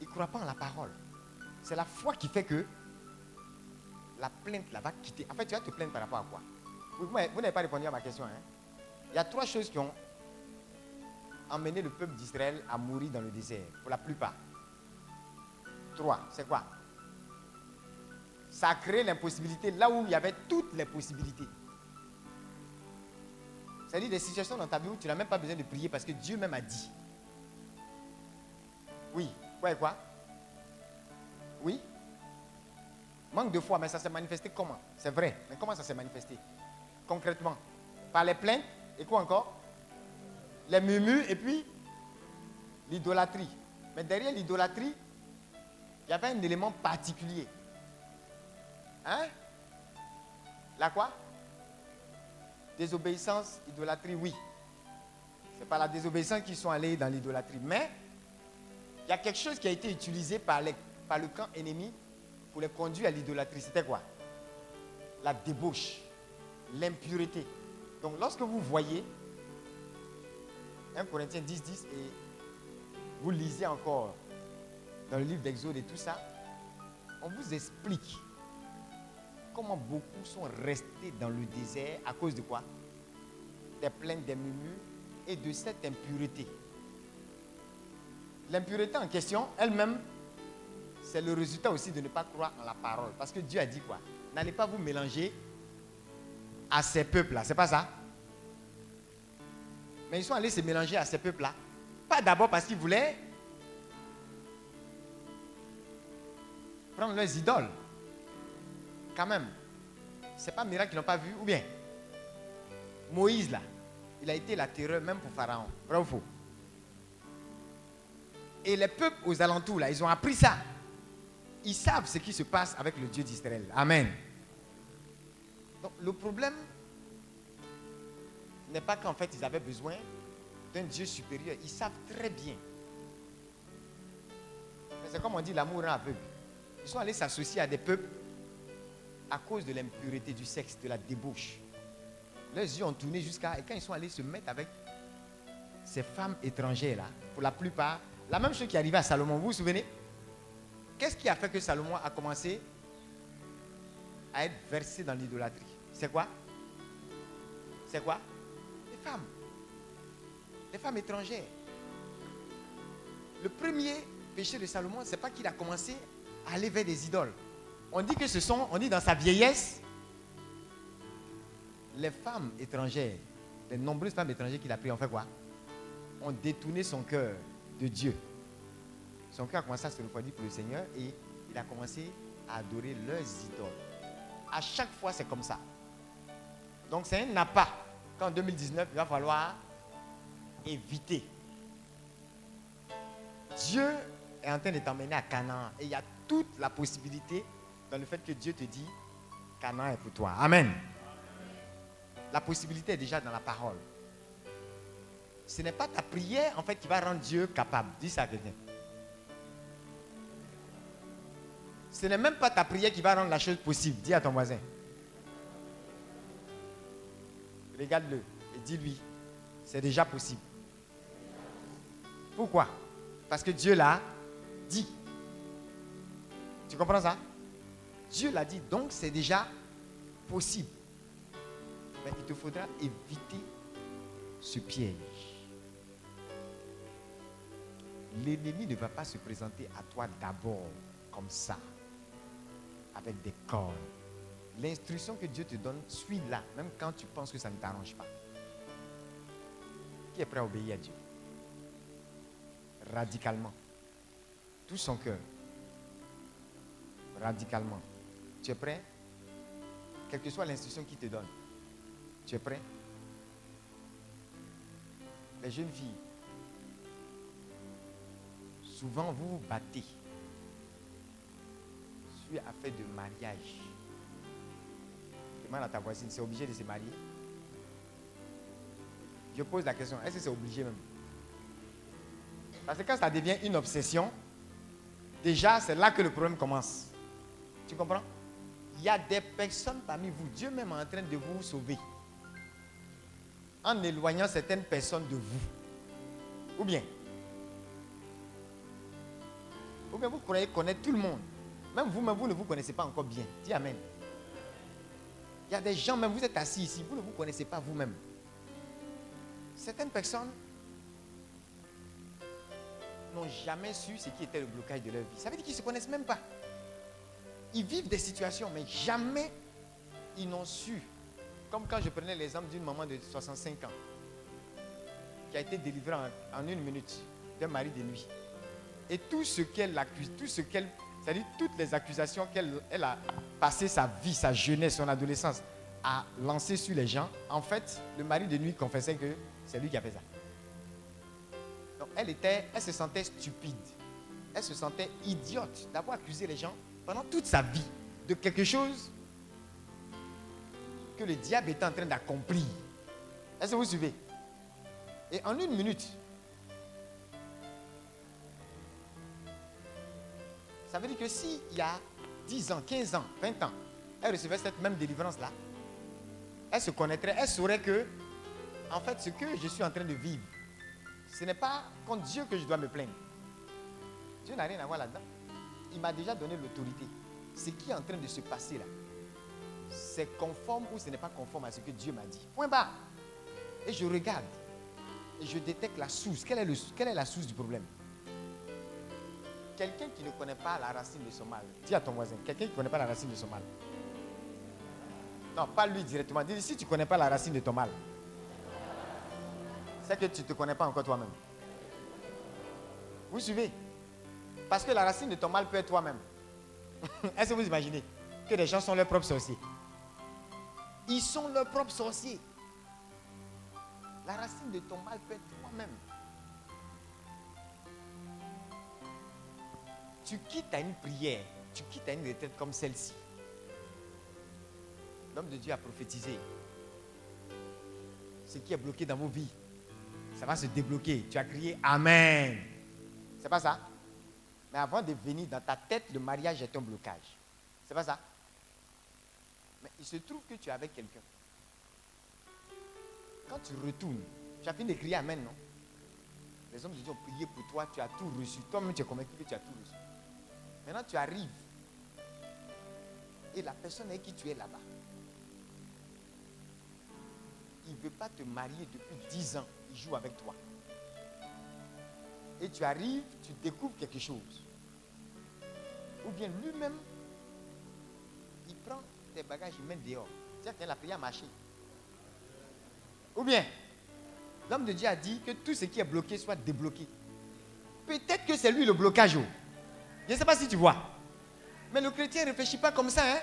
ils ne croient pas en la parole. C'est la foi qui fait que la plainte là va quitter. En fait, tu vas te plaindre par rapport à quoi? Vous, vous n'avez pas répondu à ma question. Hein? Il y a trois choses qui ont emmené le peuple d'Israël à mourir dans le désert, pour la plupart. Trois, c'est quoi? Ça a créé l'impossibilité là où il y avait toutes les possibilités. C'est-à-dire des situations dans ta vie où tu n'as même pas besoin de prier parce que Dieu même a dit. Oui, quoi et quoi? Oui? Manque de foi, mais ça s'est manifesté comment? C'est vrai, mais comment ça s'est manifesté? Concrètement Par les plaintes et quoi encore? Les murmures et puis l'idolâtrie. Mais derrière l'idolâtrie, il y avait un élément particulier. Hein? La quoi? Désobéissance, idolâtrie, oui. C'est pas la désobéissance qu'ils sont allés dans l'idolâtrie. Mais il y a quelque chose qui a été utilisé par, par le camp ennemi pour les conduire à l'idolâtrie. C'était quoi? La débauche, l'impureté. Donc lorsque vous voyez 1 Corinthiens 10, 10 et vous lisez encore dans le livre d'Exode et tout ça, on vous explique comment beaucoup sont restés dans le désert à cause de quoi? Des plaintes, des murmures et de cette impureté. L'impureté en question, elle-même, c'est le résultat aussi de ne pas croire en la parole. Parce que Dieu a dit quoi? N'allez pas vous mélanger à ces peuples-là. C'est pas ça? Mais ils sont allés se mélanger à ces peuples-là. Pas d'abord parce qu'ils voulaient prendre leurs idoles. Quand même. C'est pas un miracle qu'ils n'ont pas vu. Ou bien? Moïse, là, il a été la terreur même pour Pharaon. Vrai ou faux? Et les peuples aux alentours, là, ils ont appris ça. Ils savent ce qui se passe avec le Dieu d'Israël. Amen. Donc le problème n'est pas qu'en fait ils avaient besoin d'un Dieu supérieur. Ils savent très bien. C'est comme on dit l'amour rend aveugle. Ils sont allés s'associer à des peuples à cause de l'impureté du sexe, de la débauche. Leurs yeux ont tourné jusqu'à... Et quand ils sont allés se mettre avec ces femmes étrangères, là, pour la plupart, la même chose qui arrivée à Salomon, vous vous souvenez? Qu'est-ce qui a fait que Salomon a commencé à être versé dans l'idolâtrie? C'est quoi? C'est quoi? Les femmes. Les femmes étrangères. Le premier péché de Salomon, ce n'est pas qu'il a commencé à aller vers des idoles. On dit que ce sont, on dit dans sa vieillesse, les femmes étrangères, les nombreuses femmes étrangères qu'il a pris, ont fait quoi? Ont détourné son cœur de Dieu. Son cœur a commencé à se refroidir pour le Seigneur et il a commencé à adorer leurs idoles. À chaque fois, c'est comme ça. Donc, c'est un appât qu'en 2019, il va falloir éviter. Dieu est en train de t'emmener à Canaan et il y a toute la possibilité dans le fait que Dieu te dit Canaan est pour toi. Amen. La possibilité est déjà dans la parole. Ce n'est pas ta prière en fait qui va rendre Dieu capable. Dis ça à quelqu'un. Ce n'est même pas ta prière qui va rendre la chose possible. Dis à ton voisin. Regarde-le et dis-lui, c'est déjà possible. Pourquoi? Parce que Dieu l'a dit. Tu comprends ça? Dieu l'a dit, donc c'est déjà possible. Mais il te faudra éviter ce piège. L'ennemi ne va pas se présenter à toi d'abord comme ça, avec des corps. L'instruction que Dieu te donne, suis-la, même quand tu penses que ça ne t'arrange pas. Qui est prêt à obéir à Dieu? Radicalement. Tout son cœur. Radicalement. Tu es prêt? Quelle que soit l'instruction qu'il te donne. Tu es prêt? Les jeunes filles, souvent vous vous battez sur affaire de mariage. Demande à ta voisine, c'est obligé de se marier? Je pose la question, est-ce que c'est obligé même? Parce que quand ça devient une obsession, déjà c'est là que le problème commence. Tu comprends? Il y a des personnes parmi vous, Dieu même est en train de vous sauver en éloignant certaines personnes de vous. Ou bien Ou bien vous croyez connaître tout le monde. Même vous-même, vous ne vous connaissez pas encore bien. Dis Amen. Il y a des gens, même vous êtes assis ici, vous ne vous connaissez pas vous-même. Certaines personnes n'ont jamais su ce qui était le blocage de leur vie. Ça veut dire qu'ils ne se connaissent même pas. Ils vivent des situations, mais jamais ils n'ont su comme quand je prenais l'exemple d'une maman de 65 ans qui a été délivrée en, une minute d'un mari de nuit. Et tout ce qu'elle accuse, tout ce qu'elle, c'est-à-dire toutes les accusations qu'elle elle a passé sa vie, sa jeunesse, son adolescence à lancer sur les gens, en fait, le mari de nuit confessait que c'est lui qui a fait ça. Donc elle était, elle se sentait stupide. Elle se sentait idiote d'avoir accusé les gens pendant toute sa vie de quelque chose que le diable est en train d'accomplir. Est-ce que vous suivez? Et en une minute, ça veut dire que s'il y a 10 ans, 15 ans, 20 ans, elle recevait cette même délivrance-là, elle se connaîtrait, elle saurait que, en fait, ce que je suis en train de vivre, ce n'est pas contre Dieu que je dois me plaindre. Dieu n'a rien à voir là-dedans. Il m'a déjà donné l'autorité. Ce qui est en train de se passer là, c'est conforme ou ce n'est pas conforme à ce que Dieu m'a dit. Point bas. Et je regarde. Et je détecte la source. Quelle est, le, quelle est la source du problème? Quelqu'un qui ne connaît pas la racine de son mal. Dis à ton voisin, quelqu'un qui ne connaît pas la racine de son mal. Non, pas lui directement. Dis, si tu ne connais pas la racine de ton mal, c'est que tu ne te connais pas encore toi-même. Vous suivez? Parce que la racine de ton mal peut être toi-même. Est-ce que vous imaginez que les gens sont leurs propres sorciers? Ils sont leurs propres sorciers. La racine de ton mal peut être toi-même. Tu quittes à une prière, tu quittes à une retraite comme celle-ci. L'homme de Dieu a prophétisé. Ce qui est bloqué dans vos vies, ça va se débloquer. Tu as crié Amen. C'est pas ça? Mais avant de venir dans ta tête, le mariage est un blocage. C'est pas ça? Il se trouve que tu es avec quelqu'un. Quand tu retournes, tu as fini de crier Amen, non? Les hommes ont prié pour toi, tu as tout reçu. Toi-même, tu es convaincu que tu as tout reçu. Maintenant, tu arrives. Et la personne avec qui tu es là-bas, il ne veut pas te marier depuis 10 ans. Il joue avec toi. Et tu arrives, tu découvres quelque chose. Ou bien lui-même, il prend tes bagages, il met dehors. La prière a marché. Ou bien, l'homme de Dieu a dit que tout ce qui est bloqué soit débloqué. Peut-être que c'est lui le blocage. Je ne sais pas si tu vois. Mais le chrétien ne réfléchit pas comme ça. Hein?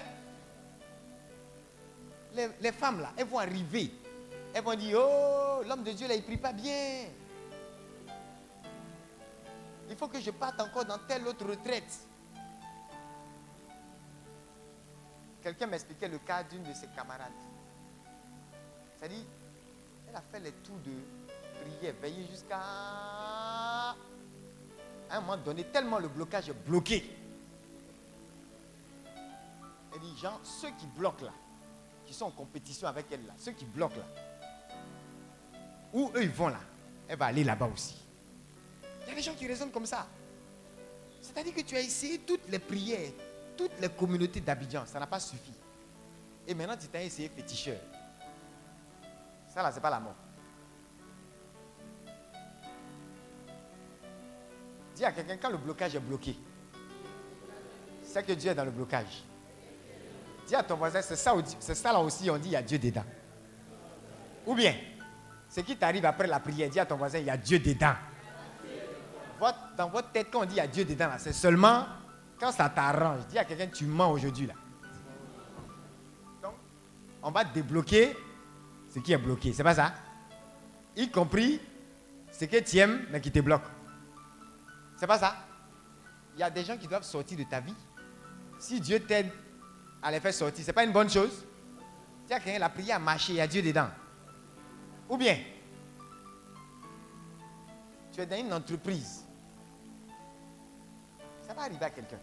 Les, les, femmes là, elles vont arriver. Elles vont dire, oh, l'homme de Dieu là, il prie pas bien. Il faut que je parte encore dans telle autre retraite. Quelqu'un m'expliquait le cas d'une de ses camarades. C'est-à-dire, elle a fait les tours de prière, veiller jusqu'à un moment donné, tellement le blocage est bloqué. Elle dit, Jean, ceux qui bloquent là, qui sont en compétition avec elle là, ceux qui bloquent là, où eux ils vont là, elle va aller là-bas aussi. Il y a des gens qui raisonnent comme ça. C'est-à-dire que tu as essayé toutes les prières, toutes les communautés d'Abidjan, ça n'a pas suffi. Et maintenant tu t'as essayé féticheur. Ça là, c'est pas la mort. Dis à quelqu'un, quand le blocage est bloqué, c'est que Dieu est dans le blocage. Dis à ton voisin, c'est ça, c'est ça là aussi, on dit, il y a Dieu dedans. Ou bien, ce qui t'arrive après la prière, dis à ton voisin, il y a Dieu dedans. dans votre tête, quand on dit il y a Dieu dedans, c'est seulement quand ça t'arrange. Dis à quelqu'un, tu mens aujourd'hui là. Donc, on va débloquer ce qui est bloqué. C'est pas ça? Y compris ce que tu aimes, mais qui te bloque. C'est pas ça? Il y a des gens qui doivent sortir de ta vie. Si Dieu t'aide à les faire sortir, ce n'est pas une bonne chose. Dis à quelqu'un, la prière a marché, il y a Dieu dedans. Ou bien, tu es dans une entreprise. Ça va arriver à quelqu'un.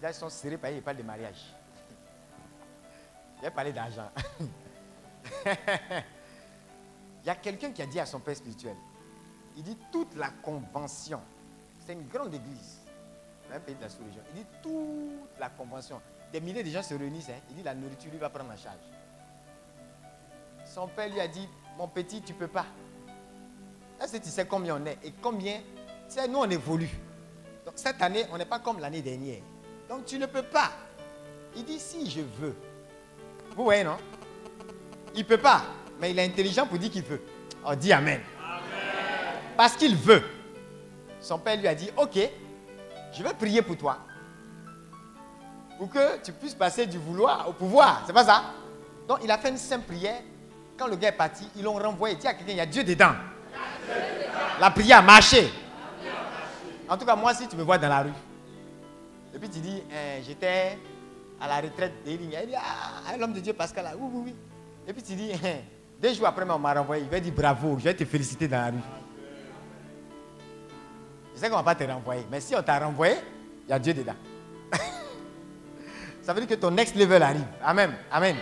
Les visages sont serrés parce qu'il parle de mariage. Il parlé d'argent. Il y a quelqu'un qui a dit à son père spirituel, il dit toute la convention, c'est une grande église, un pays de la sous-région, il dit toute la convention, des milliers de gens se réunissent, hein. il dit la nourriture lui va prendre en charge. Son père lui a dit, mon petit, tu peux pas. Est-ce que tu sais combien on est et combien Tu sais, nous, on évolue. Donc cette année, on n'est pas comme l'année dernière. Donc tu ne peux pas. Il dit, si je veux. Vous voyez, non? Il ne peut pas. Mais il est intelligent pour dire qu'il veut. On dit Amen. amen. Parce qu'il veut. Son père lui a dit, ok, je vais prier pour toi. Pour que tu puisses passer du vouloir au pouvoir. C'est pas ça? Donc il a fait une simple prière quand le gars est parti, ils l'ont renvoyé. Dis à quelqu'un, il y a Dieu dedans. La prière a marché. En tout cas, moi, si tu me vois dans la rue, et puis tu dis, eh, j'étais à la retraite des lignes. Il dit, ah, l'homme de Dieu, Pascal, là, oui, oui, oui. Et puis tu dis, eh, deux jours après, on m'a renvoyé. Il va dire, bravo, je vais te féliciter dans la rue. Je sais qu'on ne va pas te renvoyer, mais si on t'a renvoyé, il y a Dieu dedans. Ça veut dire que ton next level arrive. Amen. Amen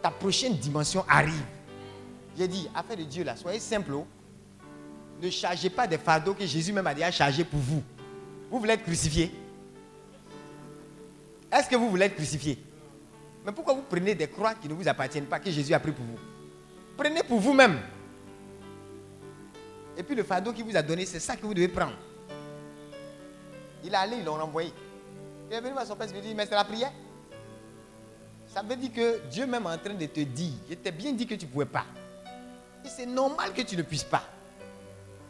ta prochaine dimension arrive. J'ai dit, affaire de Dieu là, soyez simple. Oh. Ne chargez pas des fardeaux que Jésus même a déjà chargés pour vous. Vous voulez être crucifié Est-ce que vous voulez être crucifié? Mais pourquoi vous prenez des croix qui ne vous appartiennent pas, que Jésus a pris pour vous? Prenez pour vous-même. Et puis le fardeau qu'il vous a donné, c'est ça que vous devez prendre. Il est allé, ils l'ont renvoyé. Il est venu à son père, il lui dit, mais c'est la prière. Ça veut dire que Dieu même est en train de te dire, il t'a bien dit que tu ne pouvais pas. Et c'est normal que tu ne puisses pas.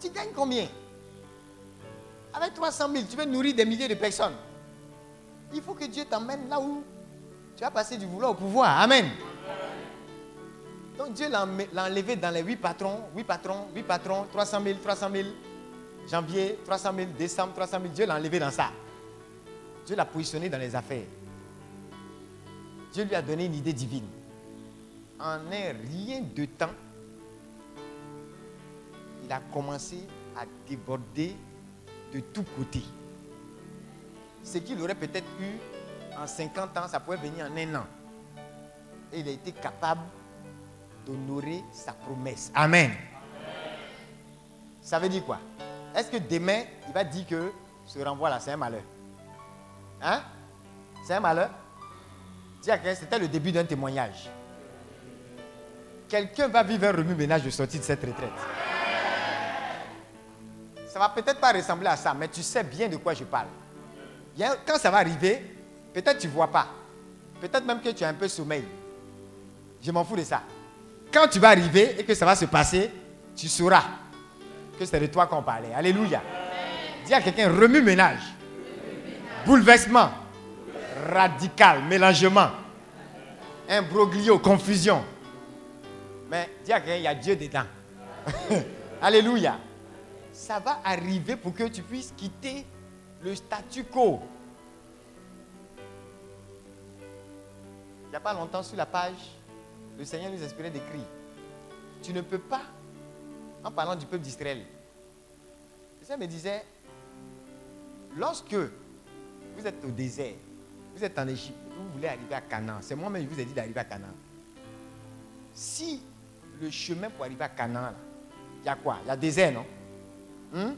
Tu gagnes combien? Avec 300 000, tu veux nourrir des milliers de personnes. Il faut que Dieu t'emmène là où tu vas passer du vouloir au pouvoir. Amen. Donc Dieu l'a enlevé dans les huit patrons, huit patrons, huit patrons, 300 000, 300 000, janvier, 300 000, décembre, 300 000. Dieu l'a enlevé dans ça. Dieu l'a positionné dans les affaires. Dieu lui a donné une idée divine. En un rien de temps, il a commencé à déborder de tous côtés. Ce qu'il aurait peut-être eu en 50 ans, ça pourrait venir en un an. Et il a été capable d'honorer sa promesse. Amen. Ça veut dire quoi? Est-ce que demain, il va dire que ce renvoi là, c'est un malheur? Hein? C'est un malheur? C'était le début d'un témoignage. Quelqu'un va vivre un remue-ménage de sortie de cette retraite. Ça va peut-être pas ressembler à ça, mais tu sais bien de quoi je parle. Quand ça va arriver, peut-être tu ne vois pas. Peut-être même que tu as un peu sommeil. Je m'en fous de ça. Quand tu vas arriver et que ça va se passer, tu sauras que c'est de toi qu'on parlait. Alléluia. Dis à quelqu'un remue-ménage. Bouleversement radical, mélangement, imbroglio, confusion. Mais dis à il y a Dieu dedans. Alléluia. Ça va arriver pour que tu puisses quitter le statu quo. Il n'y a pas longtemps sur la page, le Seigneur nous inspirait d'écrire. Tu ne peux pas, en parlant du peuple d'Israël, le Seigneur me disait, lorsque vous êtes au désert, vous êtes en Égypte, vous voulez arriver à Canaan. C'est moi-même qui vous ai dit d'arriver à Canaan. Si le chemin pour arriver à Canaan, il y a quoi? Il y a désert, non? Hmm?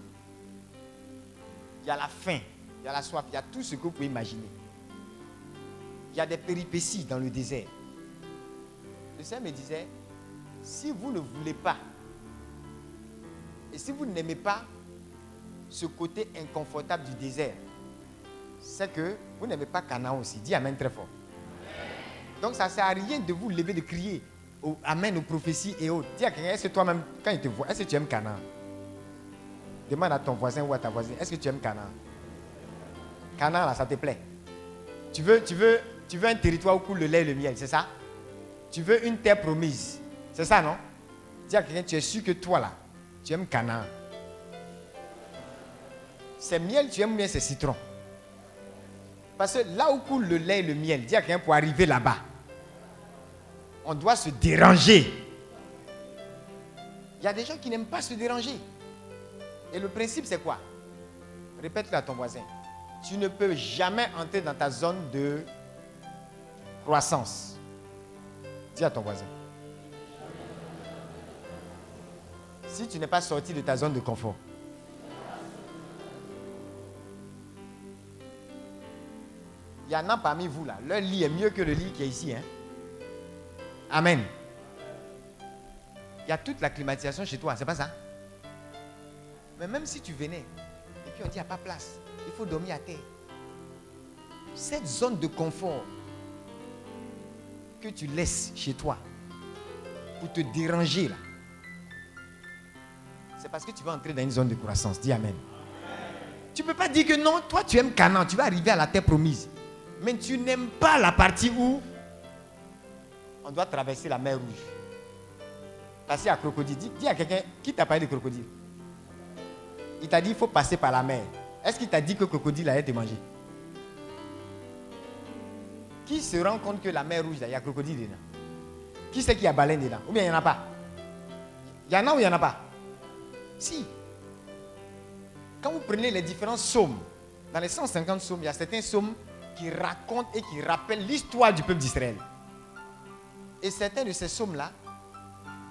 Il y a la faim, il y a la soif, il y a tout ce que vous pouvez imaginer. Il y a des péripéties dans le désert. Le Seigneur me disait, si vous ne voulez pas, et si vous n'aimez pas ce côté inconfortable du désert, c'est que vous n'aimez pas Canaan aussi. Dis Amen très fort. Donc ça ne sert à rien de vous lever, de crier Amen aux prophéties et autres. Dis à quelqu'un, est-ce que toi-même, quand il te voit, est-ce que tu aimes Canaan? Demande à ton voisin ou à ta voisine, est-ce que tu aimes Canaan? Canaan, là, ça te plaît? Tu veux, tu, veux, tu veux un territoire où coule le lait et le miel, c'est ça? Tu veux une terre promise, c'est ça, non? Dis à quelqu'un, tu es sûr que toi, là, tu aimes Canaan. C'est miel, tu aimes bien ces citrons. Parce que là où coule le lait et le miel, dis à quelqu'un pour arriver là-bas, on doit se déranger. Il y a des gens qui n'aiment pas se déranger. Et le principe, c'est quoi? Répète-le à ton voisin. Tu ne peux jamais entrer dans ta zone de croissance. Dis à ton voisin. Si tu n'es pas sorti de ta zone de confort. Il y en a parmi vous là, leur lit est mieux que le lit qui est ici. Hein? Amen. Il y a toute la climatisation chez toi, c'est pas ça? Mais même si tu venais, et puis on dit, il n'y a pas place, il faut dormir à terre. Cette zone de confort que tu laisses chez toi pour te déranger là, c'est parce que tu vas entrer dans une zone de croissance. Dis Amen. Tu ne peux pas dire que non, toi tu aimes Canaan, tu vas arriver à la terre promise. Mais tu n'aimes pas la partie où on doit traverser la mer rouge. Passer à crocodile. Dis, à quelqu'un, qui t'a parlé de crocodile Il t'a dit qu'il faut passer par la mer. Est-ce qu'il t'a dit que crocodile allait te manger? Qui se rend compte que la mer rouge, il y a crocodile dedans? Qui sait qu'il y a baleine dedans? Ou bien il n'y en a pas? Il y en a ou il n'y en a pas? Si. Quand vous prenez les différents psaumes, dans les 150 psaumes, il y a certains psaumes qui racontent et qui rappellent l'histoire du peuple d'Israël. Et certains de ces psaumes-là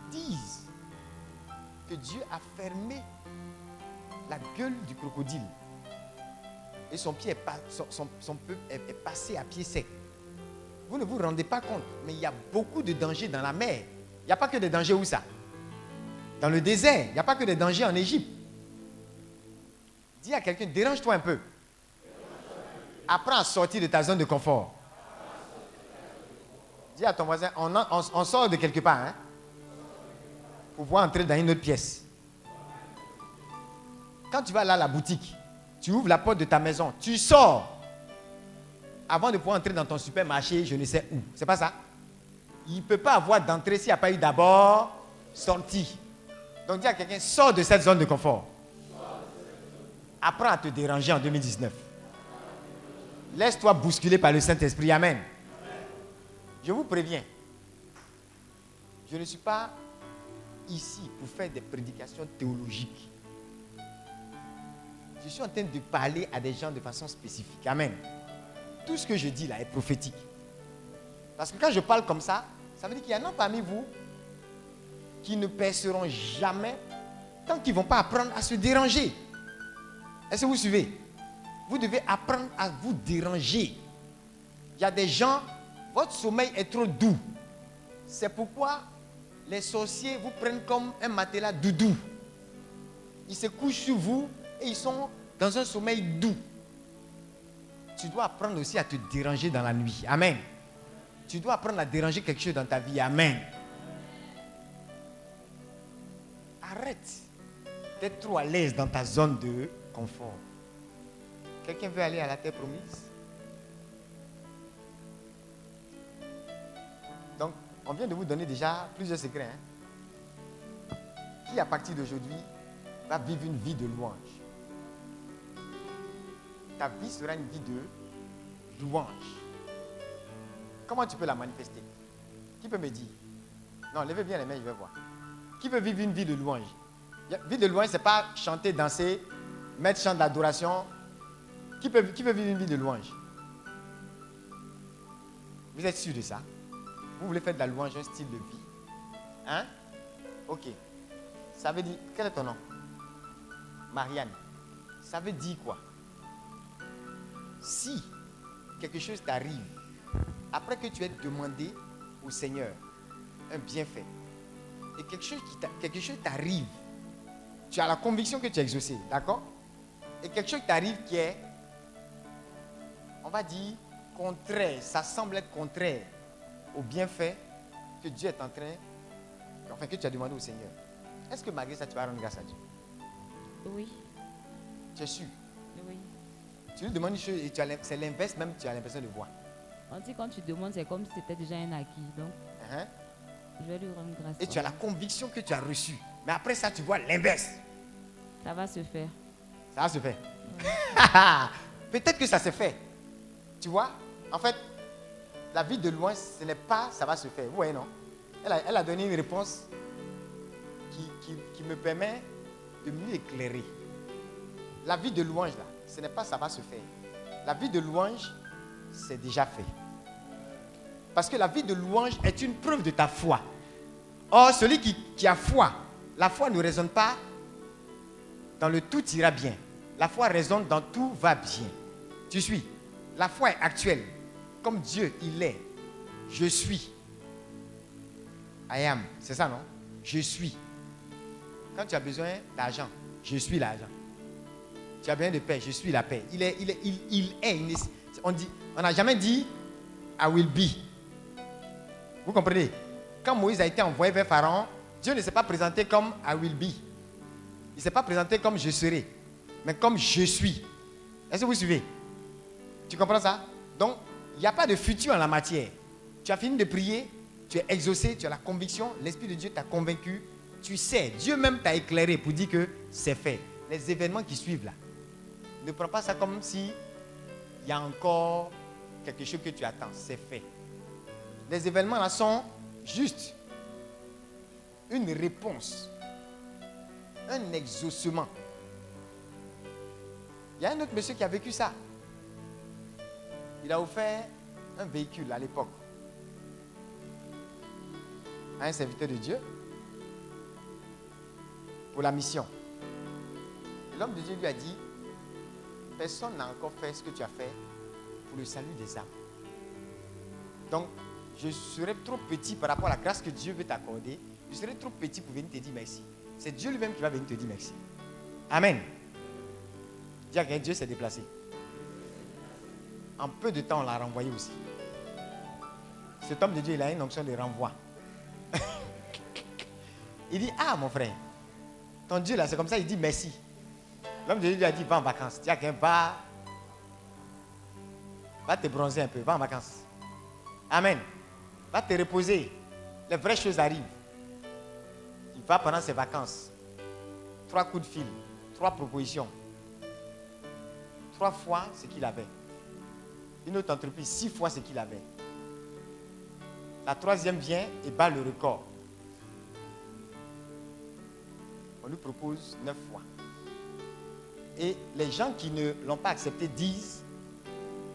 disent que Dieu a fermé la gueule du crocodile. Et son pied est, est passé à pied sec. Vous ne vous rendez pas compte, mais il y a beaucoup de dangers dans la mer. Il n'y a pas que des dangers où ça? Dans le désert. Il n'y a pas que des dangers en Égypte. Dis à quelqu'un, dérange-toi un peu. Apprends à sortir de ta zone de confort. Dis à ton voisin, on, sort de quelque part hein, pour pouvoir entrer dans une autre pièce. Quand tu vas là à la boutique, tu ouvres la porte de ta maison, tu sors avant de pouvoir entrer dans ton supermarché, je ne sais où. C'est pas ça? Il ne peut pas avoir d'entrée s'il n'y a pas eu d'abord sortie. Donc dis à quelqu'un, sors de cette zone de confort. Apprends à te déranger en 2019. Laisse-toi bousculer par le Saint-Esprit. Amen. Je vous préviens, je ne suis pas ici pour faire des prédications théologiques. Je suis en train de parler à des gens de façon spécifique. Amen. Tout ce que je dis là est prophétique. Parce que quand je parle comme ça, ça veut dire qu'il y en a parmi vous qui ne perceront jamais tant qu'ils ne vont pas apprendre à se déranger. Est-ce que vous suivez? Vous devez apprendre à vous déranger. Il y a des gens votre sommeil est trop doux. C'est pourquoi les sorciers vous prennent comme un matelas doudou. Ils se couchent sur vous et ils sont dans un sommeil doux. Tu dois apprendre aussi à te déranger dans la nuit. Amen. Tu dois apprendre à déranger quelque chose dans ta vie. Amen. Arrête d'être trop à l'aise dans ta zone de confort. Quelqu'un veut aller à la terre promise? On vient de vous donner déjà plusieurs secrets. Hein. Qui, à partir d'aujourd'hui, va vivre une vie de louange? Ta vie sera une vie de louange. Comment tu peux la manifester? Qui peut me dire? Non, levez bien les mains, je vais voir. Qui veut vivre une vie de louange? Vie de louange, ce n'est pas chanter, danser, mettre chant d'adoration Qui peut, qui veut vivre une vie de louange? Vous êtes sûr de ça? Vous voulez faire de la louange un style de vie? Hein? Ok. Ça veut dire. Quel est ton nom? Marianne. Ça veut dire quoi? Si quelque chose t'arrive, après que tu aies demandé au Seigneur un bienfait, et quelque chose, qui t'a- quelque chose t'arrive, tu as la conviction que tu es exaucé, d'accord? Et quelque chose t'arrive qui est, on va dire, contraire, ça semble être contraire au bienfait que Dieu est en train, enfin que tu as demandé au Seigneur. Est-ce que malgré ça, tu vas rendre grâce à Dieu? Oui, Tu es sûr? Tu lui demandes une chose et c'est l'inverse même, tu as l'impression de voir. On dit quand tu demandes, c'est comme si c'était déjà un acquis. Donc, Hein? je vais lui rendre grâce. Et tu as la conviction que tu as reçu. Mais après ça, tu vois l'inverse. Ça va se faire. Ça va se faire. Peut-être que ça se fait. Tu vois En fait, la vie de loin, ce n'est pas ça va se faire. Vous voyez, non? Elle a, elle a donné une réponse qui, qui- qui me permet de mieux éclairer. La vie de louange, là, ce n'est pas ça va se faire. La vie de louange, c'est déjà fait. Parce que la vie de louange est une preuve de ta foi. Or, celui qui, a foi, la foi ne raisonne pas dans le tout ira bien. La foi raisonne dans tout va bien. Tu suis. La foi est actuelle. Comme Dieu, il est. Je suis. I am. C'est ça, non? Je suis. Quand tu as besoin d'argent, je suis l'argent. Tu as besoin de paix, je suis la paix. Il est, on dit, on n'a jamais dit I will be. Vous comprenez? Quand Moïse a été envoyé vers Pharaon, Dieu ne s'est pas présenté comme I will be. Il ne s'est pas présenté comme je serai, mais comme je suis. Est-ce que vous suivez? Tu comprends ça? Donc, il n'y a pas de futur en la matière. Tu as fini de prier, tu es exaucé, tu as la conviction, l'Esprit de Dieu t'a convaincu, tu sais, Dieu même t'a éclairé pour dire que c'est fait. Les événements qui suivent là, ne prends pas ça comme si il y a encore quelque chose que tu attends, c'est fait. Les événements là sont juste une réponse un exaucement. Il y a un autre monsieur qui a vécu ça. Il a offert un véhicule à l'époque à un serviteur de Dieu pour la mission. L'homme de Dieu lui a dit, personne n'a encore fait ce que tu as fait pour le salut des âmes. Donc, je serais trop petit par rapport à la grâce que Dieu veut t'accorder. Je serais trop petit pour venir te dire merci. C'est Dieu lui-même qui va venir te dire merci. Amen. Dieu s'est déplacé. En peu de temps, on l'a renvoyé aussi. Cet homme de Dieu, il a une onction de renvoi. il dit, ah mon frère, ton Dieu là, c'est comme ça, il dit merci. L'homme de Dieu lui a dit, va en vacances. Quelqu'un, va, va te bronzer un peu, va en vacances. Amen. Va te reposer. Les vraies choses arrivent. Il va pendant ses vacances. Trois coups de fil, trois propositions. Trois fois ce qu'il avait. Une autre entreprise, six fois ce qu'il avait. La troisième vient et bat le record. On lui propose neuf fois. Et les gens qui ne l'ont pas accepté disent,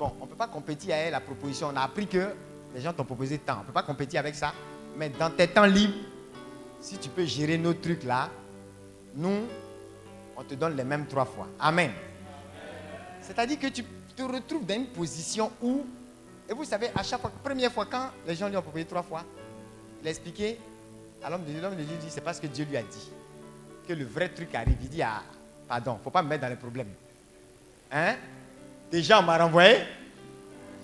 bon, on ne peut pas compétir avec la proposition. On a appris que les gens t'ont proposé tant. On ne peut pas compétir avec ça. Mais dans tes temps libres, si tu peux gérer nos trucs là, nous, on te donne les mêmes trois fois. Amen. C'est-à-dire que tu te retrouves dans une position où, et vous savez, à chaque fois, première fois, quand les gens lui ont proposé trois fois, il a expliqué à l'homme de Dieu, l'homme de Dieu dit, c'est parce que Dieu lui a dit que le vrai truc arrive. Il dit, ah, pardon, il ne faut pas me mettre dans les problèmes. Hein? Déjà, on m'a renvoyé.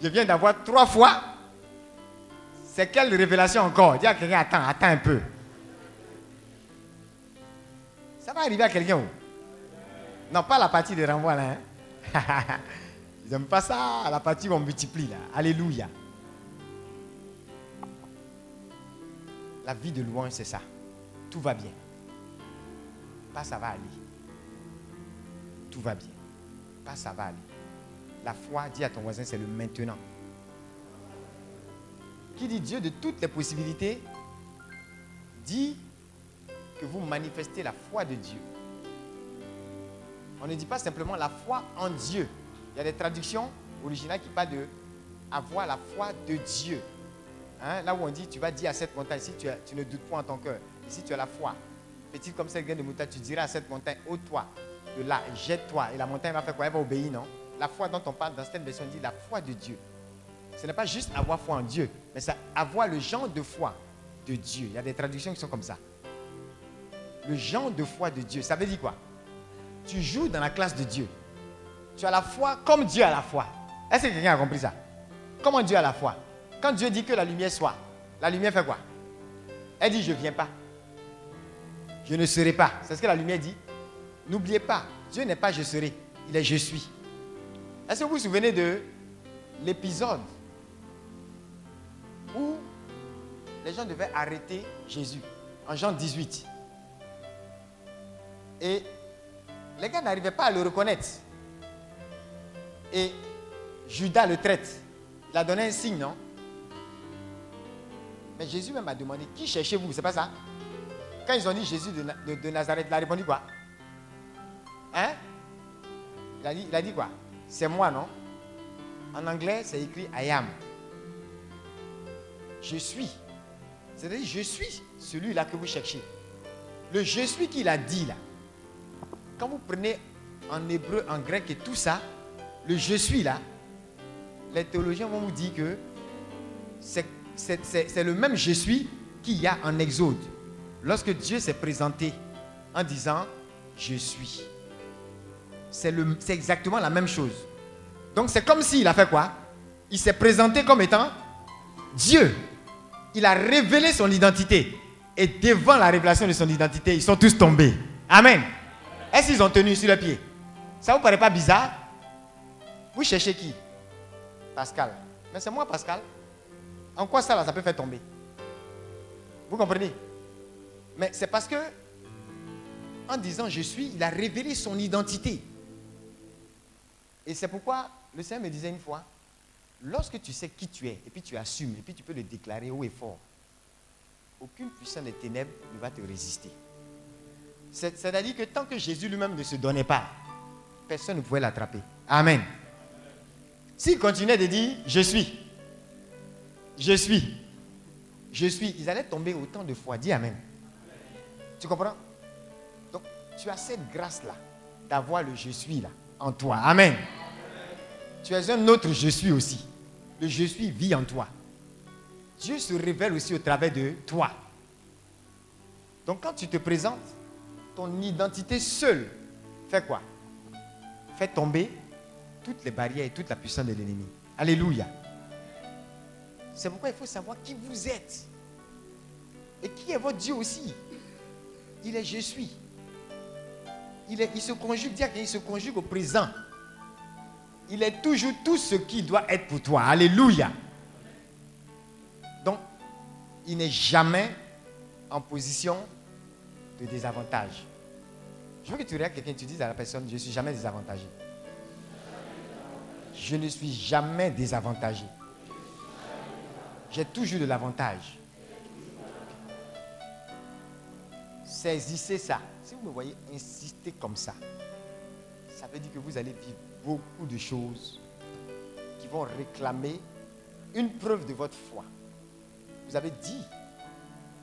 Je viens d'avoir trois fois. C'est quelle révélation encore? Dis à quelqu'un, attends, attends un peu. Ça va arriver à quelqu'un Non, pas la partie de renvoi là. hein. Ils n'aiment pas ça, la partie où on multiplie là. Alléluia. La vie de louange, c'est ça. Tout va bien. Pas ça va aller. Tout va bien. Pas ça va aller. La foi, dis à ton voisin, c'est le maintenant. Qui dit Dieu de toutes les possibilités, dit que vous manifestez la foi de Dieu. On ne dit pas simplement la foi en Dieu, Il y a des traductions originales qui parlent de avoir la foi de Dieu. Hein, Là où on dit, tu vas dire à cette montagne, si tu, ne doutes pas en ton cœur, si tu as la foi, petite comme cette graine de moutarde, tu diras à cette montagne, ôte-toi de là, et jette-toi. Et la montagne va faire quoi? Elle va obéir, non? La foi dont on parle dans cette version dit la foi de Dieu. Ce n'est pas juste avoir foi en Dieu, mais c'est avoir le genre de foi de Dieu. Il y a des traductions qui sont comme ça. Le genre de foi de Dieu, ça veut dire quoi? Tu joues dans la classe de Dieu. Tu as la foi comme Dieu a la foi. Est-ce que quelqu'un a compris ça? Comment Dieu a la foi? Quand Dieu dit que la lumière soit, la lumière fait quoi? Elle dit je ne viens pas. Je ne serai pas. C'est ce que la lumière dit. N'oubliez pas, Dieu n'est pas je serai, il est je suis. Est-ce que vous vous souvenez de l'épisode où les gens devaient arrêter Jésus en Jean 18 Et les gars n'arrivaient pas à le reconnaître. Et Judas le traite. Il a donné un signe, non? Mais Jésus même a demandé Qui cherchez-vous? C'est pas ça? Quand ils ont dit Jésus de, de Nazareth, il a répondu quoi? Hein? Il a, dit, quoi? C'est moi, non? En anglais, c'est écrit I am. Je suis. C'est-à-dire, je suis celui-là que vous cherchez. Le je suis qu'il a dit là. Quand vous prenez en hébreu, en grec et tout ça, le je suis là, les théologiens vont vous dire que c'est le même je suis qu'il y a en Exode. Lorsque Dieu s'est présenté en disant je suis. C'est exactement la même chose. Donc c'est comme s'il a fait quoi? Il s'est présenté comme étant Dieu. Il a révélé son identité. Et devant la révélation de son identité, ils sont tous tombés. Amen. Est-ce qu'ils ont tenu sur le pied Ça vous paraît pas bizarre? Vous cherchez qui? Pascal. Mais c'est moi, Pascal. En quoi ça, là, ça peut faire tomber? Vous comprenez? Mais c'est parce que, en disant je suis, il a révélé son identité. Et c'est pourquoi le Seigneur me disait une fois, lorsque tu sais qui tu es, et puis tu assumes, et puis tu peux le déclarer haut et fort, aucune puissance des ténèbres ne va te résister. C'est- C'est-à-dire que tant que Jésus lui-même ne se donnait pas, personne ne pouvait l'attraper. Amen. S'il continuait de dire je suis, je suis, je suis, ils allaient tomber autant de fois. Dis Amen. Tu comprends? Donc, tu as cette grâce-là d'avoir le je suis là en toi. Amen. Tu es un autre je suis aussi. Le je suis vit en toi. Dieu se révèle aussi au travers de toi. Donc quand tu te présentes, ton identité seule fait quoi? Fait tomber toutes les barrières et toute la puissance de l'ennemi. Alléluia. C'est pourquoi il faut savoir qui vous êtes. Et qui est votre Dieu aussi. Il est je suis. Il, se conjugue, dire qu'il se conjugue au présent. Il est toujours tout ce qui doit être pour toi. Alléluia. Donc, il n'est jamais en position de désavantage. Je veux que tu regardes quelqu'un et tu dises à la personne, je ne suis jamais désavantagé. Je ne suis jamais désavantagé. J'ai toujours de l'avantage. Saisissez ça. Si vous me voyez insister comme ça, ça veut dire que vous allez vivre beaucoup de choses qui vont réclamer une preuve de votre foi. Vous avez dit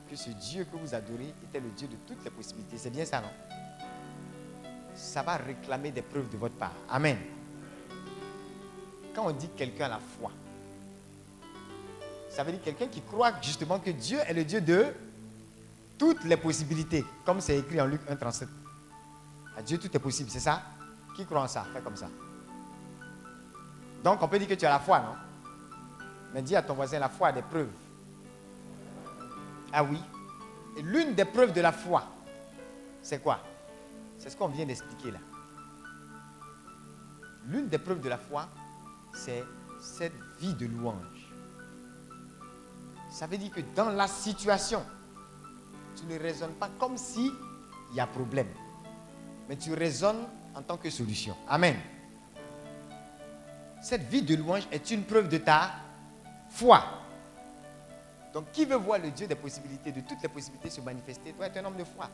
que ce Dieu que vous adorez était le Dieu de toutes les possibilités. C'est bien ça, non? Ça va réclamer des preuves de votre part. Amen. Quand on dit que quelqu'un a la foi, ça veut dire quelqu'un qui croit justement que Dieu est le Dieu de toutes les possibilités, comme c'est écrit en Luc 1,37. À Dieu, tout est possible, c'est ça? Qui croit en ça? Fais comme ça. Donc, on peut dire que tu as la foi, non? Mais dis à ton voisin, la foi a des preuves. Ah oui l'une des preuves de la foi, c'est quoi? C'est ce qu'on vient d'expliquer là. L'une des preuves de la foi, c'est cette vie de louange. Ça veut dire que dans la situation, tu ne raisonnes pas comme si il y a problème, mais tu raisonnes en tant que solution. Amen. Cette vie de louange est une preuve de ta foi. Donc, qui veut voir le Dieu des possibilités, de toutes les possibilités se manifester, doit être un homme de foi.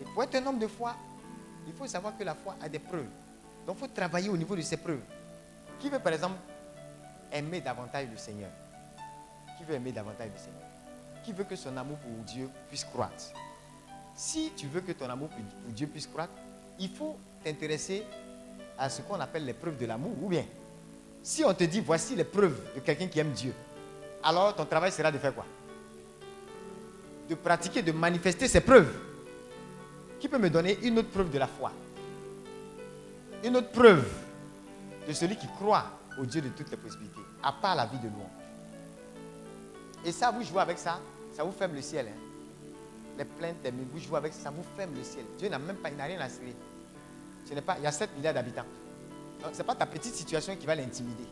Et pour être un homme de foi, il faut savoir que la foi a des preuves. Donc il faut travailler au niveau de ces preuves. Qui veut par exemple aimer davantage le Seigneur? Qui veut aimer davantage le Seigneur? Qui veut que son amour pour Dieu puisse croître Si tu veux que ton amour pour Dieu puisse croître, il faut t'intéresser à ce qu'on appelle les preuves de l'amour. Ou bien, si on te dit voici les preuves de quelqu'un qui aime Dieu, alors ton travail sera de faire quoi? De pratiquer, de manifester ces preuves. Qui peut me donner une autre preuve de la foi? Une autre preuve de celui qui croit au Dieu de toutes les possibilités, à part la vie de louange. Et ça, vous jouez avec ça, ça vous ferme le ciel. Hein. Les plaintes, des vous jouez avec ça, vous ferme le ciel. Dieu n'a même pas, il n'a rien à cirer. Il y a 7 milliards d'habitants. Donc, ce n'est pas ta petite situation qui va l'intimider.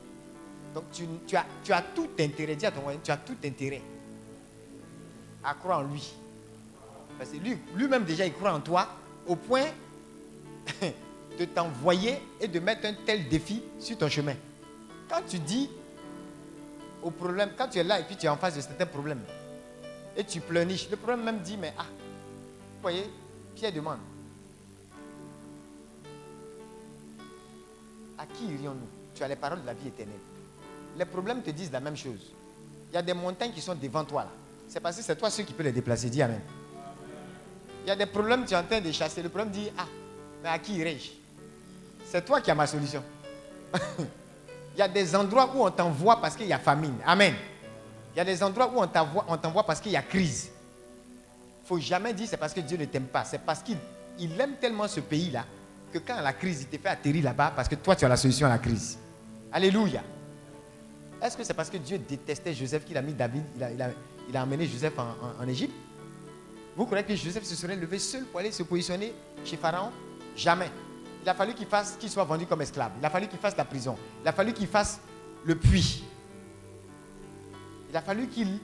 Donc, tu, as, tu as tout intérêt, dis à ton tu as tout intérêt à croire en lui. Parce que lui, lui-même déjà, il croit en toi au point de t'envoyer et de mettre un tel défi sur ton chemin. Quand tu dis au problème, quand tu es là et puis tu es en face de certains problèmes, et tu pleurniches, le problème même dit, mais ah, vous voyez, Pierre demande, à qui irions-nous? Tu as les paroles de la vie éternelle. Les problèmes te disent la même chose. Il y a des montagnes qui sont devant toi là. C'est parce que c'est toi ceux qui peux les déplacer. Dis Amen. Il y a des problèmes, tu es en train de chasser. Le problème dit, ah, mais à qui irai-je? C'est toi qui as ma solution. Il y a des endroits où on t'envoie parce qu'il y a famine. Amen. Il y a des endroits où on t'envoie parce qu'il y a crise. Il ne faut jamais dire c'est parce que Dieu ne t'aime pas. C'est parce qu'il aime tellement ce pays-là que quand la crise, il te fait atterrir là-bas parce que toi, tu as la solution à la crise. Alléluia. Est-ce que c'est parce que Dieu détestait Joseph qu'il a mis David, il a, amené Joseph en, Égypte? Vous croyez que Joseph se serait levé seul pour aller se positionner chez Pharaon? Jamais. Il a fallu qu'il fasse, qu'il soit vendu comme esclave. Il a fallu qu'il fasse la prison. Il a fallu qu'il fasse le puits. Il a fallu qu'il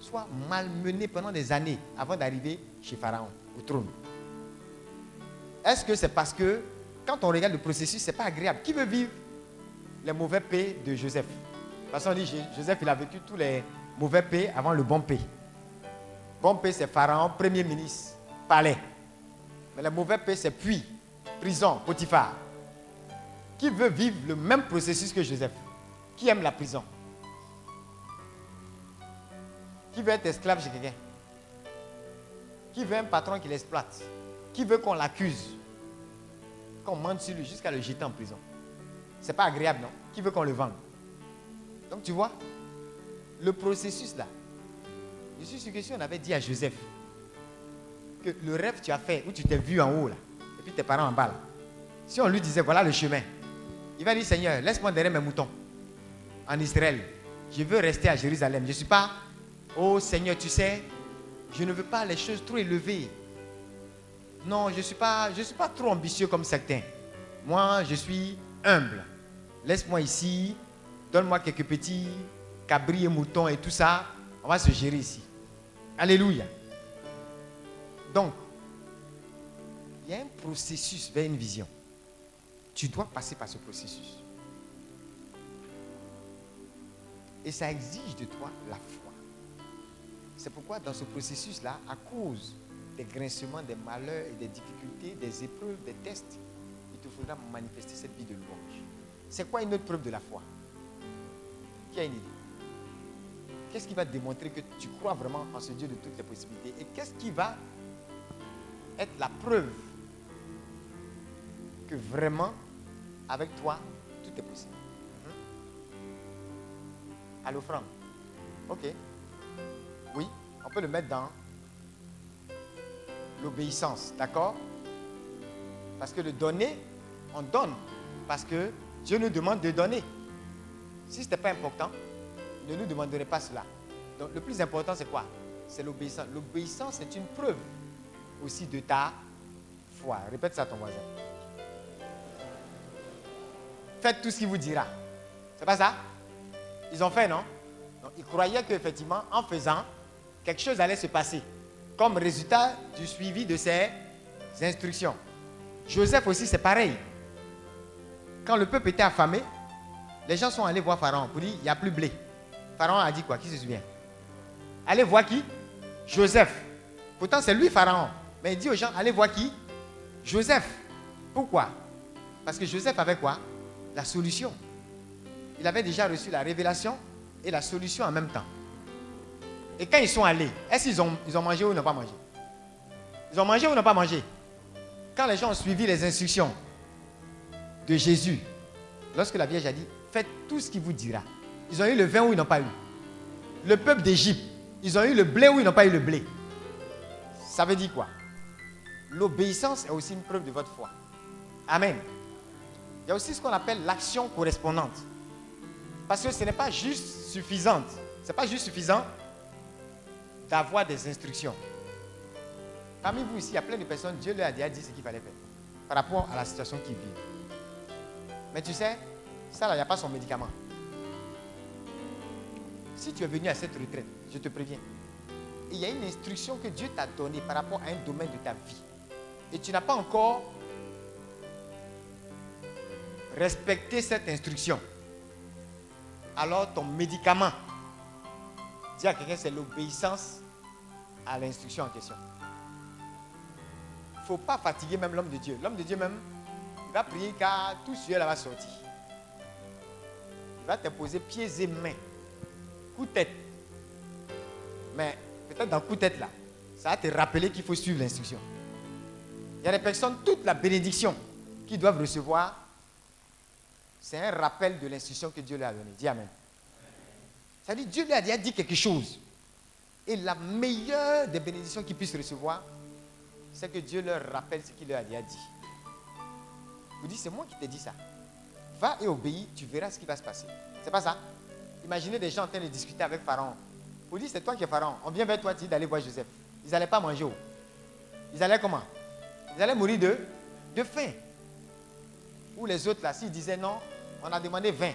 soit malmené pendant des années avant d'arriver chez Pharaon, au trône. Est-ce que c'est parce que quand on regarde le processus, ce n'est pas agréable? Qui veut vivre les mauvais paix de Joseph? Parce qu'on dit Joseph, il a vécu tous les mauvais paix avant le bon paix. Bon paix, c'est Pharaon, premier ministre, palais. Mais le mauvais paix, c'est puis, prison, Potiphar. Qui veut vivre le même processus que Joseph? Qui aime la prison? Qui veut être esclave chez quelqu'un? Qui veut un patron qui l'exploite? Qui veut qu'on l'accuse? Qu'on mente sur lui jusqu'à le jeter en prison. C'est pas agréable, non? Qui veut qu'on le vende? Donc tu vois, le processus là, je suis sûr que si on avait dit à Joseph que le rêve que tu as fait, où tu t'es vu en haut là, et puis tes parents en bas là, si on lui disait voilà le chemin, il va dire Seigneur, laisse-moi derrière mes moutons en Israël. Je veux rester à Jérusalem. Je ne suis pas, oh Seigneur, tu sais, je ne veux pas les choses trop élevées. Non, je ne suis, pas, suis pas trop ambitieux comme certains. Moi, je suis humble. Laisse-moi ici, donne-moi quelques petits cabris et moutons et tout ça. On va se gérer ici. Alléluia. Donc, il y a un processus vers une vision. Tu dois passer par ce processus. Et ça exige de toi la foi. C'est pourquoi dans ce processus-là, à cause des grincements, des malheurs et des difficultés, des épreuves, des tests, il te faudra manifester cette vie de louange. C'est quoi une autre preuve de la foi? Qui a une idée? Qu'est-ce qui va démontrer que tu crois vraiment en ce Dieu de toutes les possibilités? Et qu'est-ce qui va être la preuve que vraiment, avec toi, tout est possible? Hmm? À l'offrande. Ok. Oui, on peut le mettre dans l'obéissance, d'accord? Parce que le donner, on donne. Parce que Dieu nous demande de donner. Si ce n'était pas important, ne nous demanderait pas cela. Donc le plus important, c'est quoi? C'est l'obéissance. L'obéissance est une preuve aussi de ta foi. Répète ça à ton voisin. Faites tout ce qu'il vous dira. C'est pas ça? Ils ont fait, non, Ils croyaient qu'effectivement, en faisant, quelque chose allait se passer. Comme résultat du suivi de ces instructions. Joseph aussi, c'est pareil. Quand le peuple était affamé, les gens sont allés voir Pharaon pour dire il n'y a plus blé. Pharaon a dit quoi? Qui se souvient? Allez voir qui? Joseph. Pourtant, c'est lui Pharaon. Mais il dit aux gens, allez voir qui? Joseph. Pourquoi? Parce que Joseph avait quoi? La solution. Il avait déjà reçu la révélation et la solution en même temps. Et quand ils sont allés, est-ce qu'ils ont, ils mangé ou n'ont pas mangé? Ils ont mangé ou n'ont pas mangé? Quand les gens ont suivi les instructions de Jésus, lorsque la Vierge a dit, faites tout ce qu'il vous dira. Ils ont eu le vin ou ils n'ont pas eu Le peuple d'Égypte, ils ont eu le blé ou ils n'ont pas eu le blé Ça veut dire quoi? L'obéissance est aussi une preuve de votre foi. Amen. Il y a aussi ce qu'on appelle l'action correspondante. Parce que ce n'est pas juste suffisant. Ce n'est pas juste suffisant d'avoir des instructions. Parmi vous ici, il y a plein de personnes, Dieu leur a déjà dit ce qu'il fallait faire par rapport à la situation qu'ils vivent. Mais tu sais, ça là, il n'y a pas son médicament. Si tu es venu à cette retraite, je te préviens, il y a une instruction que Dieu t'a donnée par rapport à un domaine de ta vie. Et tu n'as pas encore respecté cette instruction. Alors ton médicament, dis à quelqu'un, c'est l'obéissance à l'instruction en question. Il ne faut pas fatiguer même l'homme de Dieu. L'homme de Dieu même, il va prier car tout là va sortir. Il va te poser pieds et mains, coup de tête. Mais peut-être dans coup de tête là, ça va te rappeler qu'il faut suivre l'instruction. Il y a des personnes, toute la bénédiction qu'ils doivent recevoir, c'est un rappel de l'instruction que Dieu leur a donnée. Dis Amen. Ça dit Dieu leur a dit quelque chose. Et la meilleure des bénédictions qu'ils puissent recevoir, c'est que Dieu leur rappelle ce qu'il leur a déjà dit. Vous dites, c'est moi qui t'ai dit ça. Va et obéis, tu verras ce qui va se passer. C'est pas ça Imaginez des gens en train de discuter avec Pharaon. Vous dites, c'est toi qui es Pharaon. On vient vers toi, tu dis d'aller voir Joseph. Ils n'allaient pas manger. Ils allaient comment? Ils allaient mourir de, de faim. Ou les autres, là, s'ils disaient non, on a demandé 20.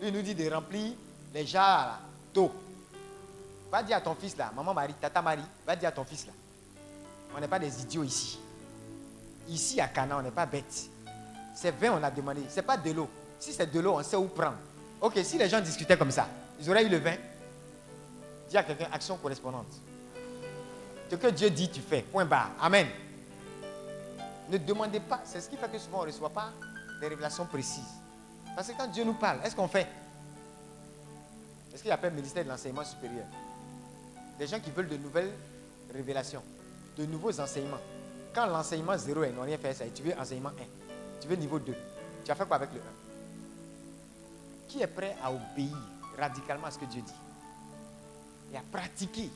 Lui, il nous dit de remplir les jarres d'eau. Va dire à ton fils, là, maman Marie, tata Marie, va dire à ton fils, là. On n'est pas des idiots ici. Ici, à Cana, on n'est pas bêtes. C'est 20, on a demandé. Ce n'est pas de l'eau. Si c'est de l'eau, on sait où prendre. Ok, si les gens discutaient comme ça, ils auraient eu le vin. Dis à quelqu'un, action correspondante. Ce que Dieu dit, tu fais. Point barre. Amen. Ne demandez pas. C'est ce qui fait que souvent on ne reçoit pas des révélations précises. Parce que quand Dieu nous parle, est-ce qu'on fait? Est-ce qu'il appelle ministère de l'enseignement supérieur? Des gens qui veulent de nouvelles révélations, de nouveaux enseignements. Quand l'enseignement 0 est, n'ont rien fait ça, et tu veux enseignement 1, tu veux niveau 2, tu as fait quoi avec le 1 Qui est prêt à obéir radicalement à ce que Dieu dit Et à pratiquer?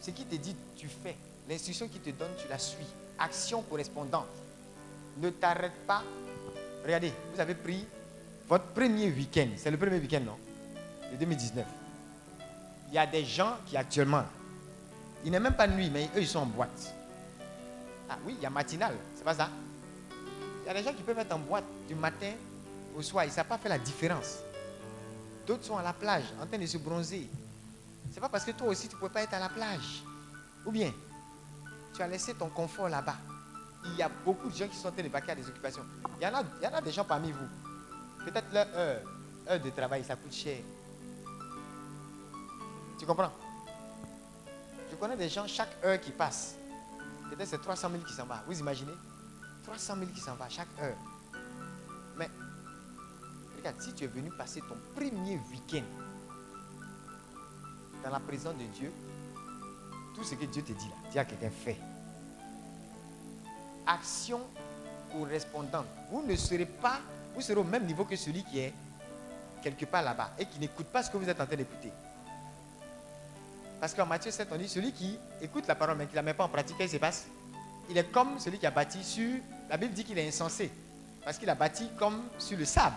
Ce qui te dit, tu fais. L'instruction qui te donne, tu la suis. Action correspondante. Ne t'arrête pas. Regardez, vous avez pris votre premier week-end. C'est le premier week-end, non? De 2019. Il y a des gens qui actuellement, il n'est même pas nuit, mais eux, ils sont en boîte. Ah oui, il y a matinal, c'est pas ça? Il y a des gens qui peuvent être en boîte du matin au soir, ils ne savent pas faire la différence. D'autres sont à la plage, en train de se bronzer. C'est pas parce que toi aussi, tu ne peux pas être à la plage. Ou bien, tu as laissé ton confort là-bas. Il y a beaucoup de gens qui sont en train de vaquer à des occupations. Il y en a, il y en a des gens parmi vous. Peut-être leur heure, heure de travail, ça coûte cher. Tu comprends? Je connais des gens, chaque heure qui passe, peut-être c'est 300 000 qui s'en va. Vous imaginez? 300 000 qui s'en va chaque heure. Mais, regarde, si tu es venu passer ton premier week-end dans la présence de Dieu, tout ce que Dieu te dit là, dis à quelqu'un fait. Action correspondante. Vous ne serez pas, vous serez au même niveau que celui qui est quelque part là-bas et qui n'écoute pas ce que vous êtes en train d'écouter. Parce qu'en Matthieu 7, on dit celui qui écoute la parole mais qui ne la met pas en pratique, qu'est-ce qui se passe? Il est comme celui qui a bâti sur. La Bible dit qu'il est insensé. Parce qu'il a bâti comme sur le sable.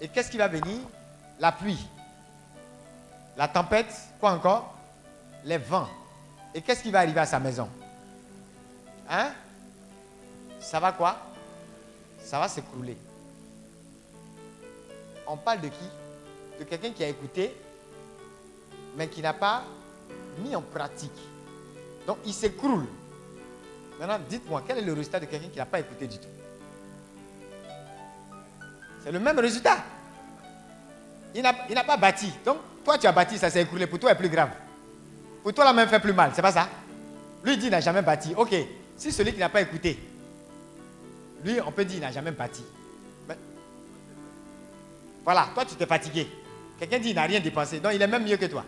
Et qu'est-ce qui va venir? La pluie. La tempête, quoi encore? Les vents. Et qu'est-ce qui va arriver à sa maison? Hein? Ça va quoi? Ça va s'écrouler. On parle de qui? De quelqu'un qui a écouté, mais qui n'a pas mis en pratique. Donc il s'écroule. Maintenant, dites-moi, quel est le résultat de quelqu'un qui n'a pas écouté du tout? C'est le même résultat. Il n'a pas bâti. Donc, toi, tu as bâti, ça s'est écroulé. Pour toi, c'est plus grave. Pour toi, la même fait plus mal. C'est pas ça? Lui, dit, il n'a jamais bâti. Ok, si celui qui n'a pas écouté, Lui, on peut dire, il n'a jamais bâti. Voilà, toi, tu t'es fatigué. Quelqu'un dit, il n'a rien dépensé. Donc, il est même mieux que toi.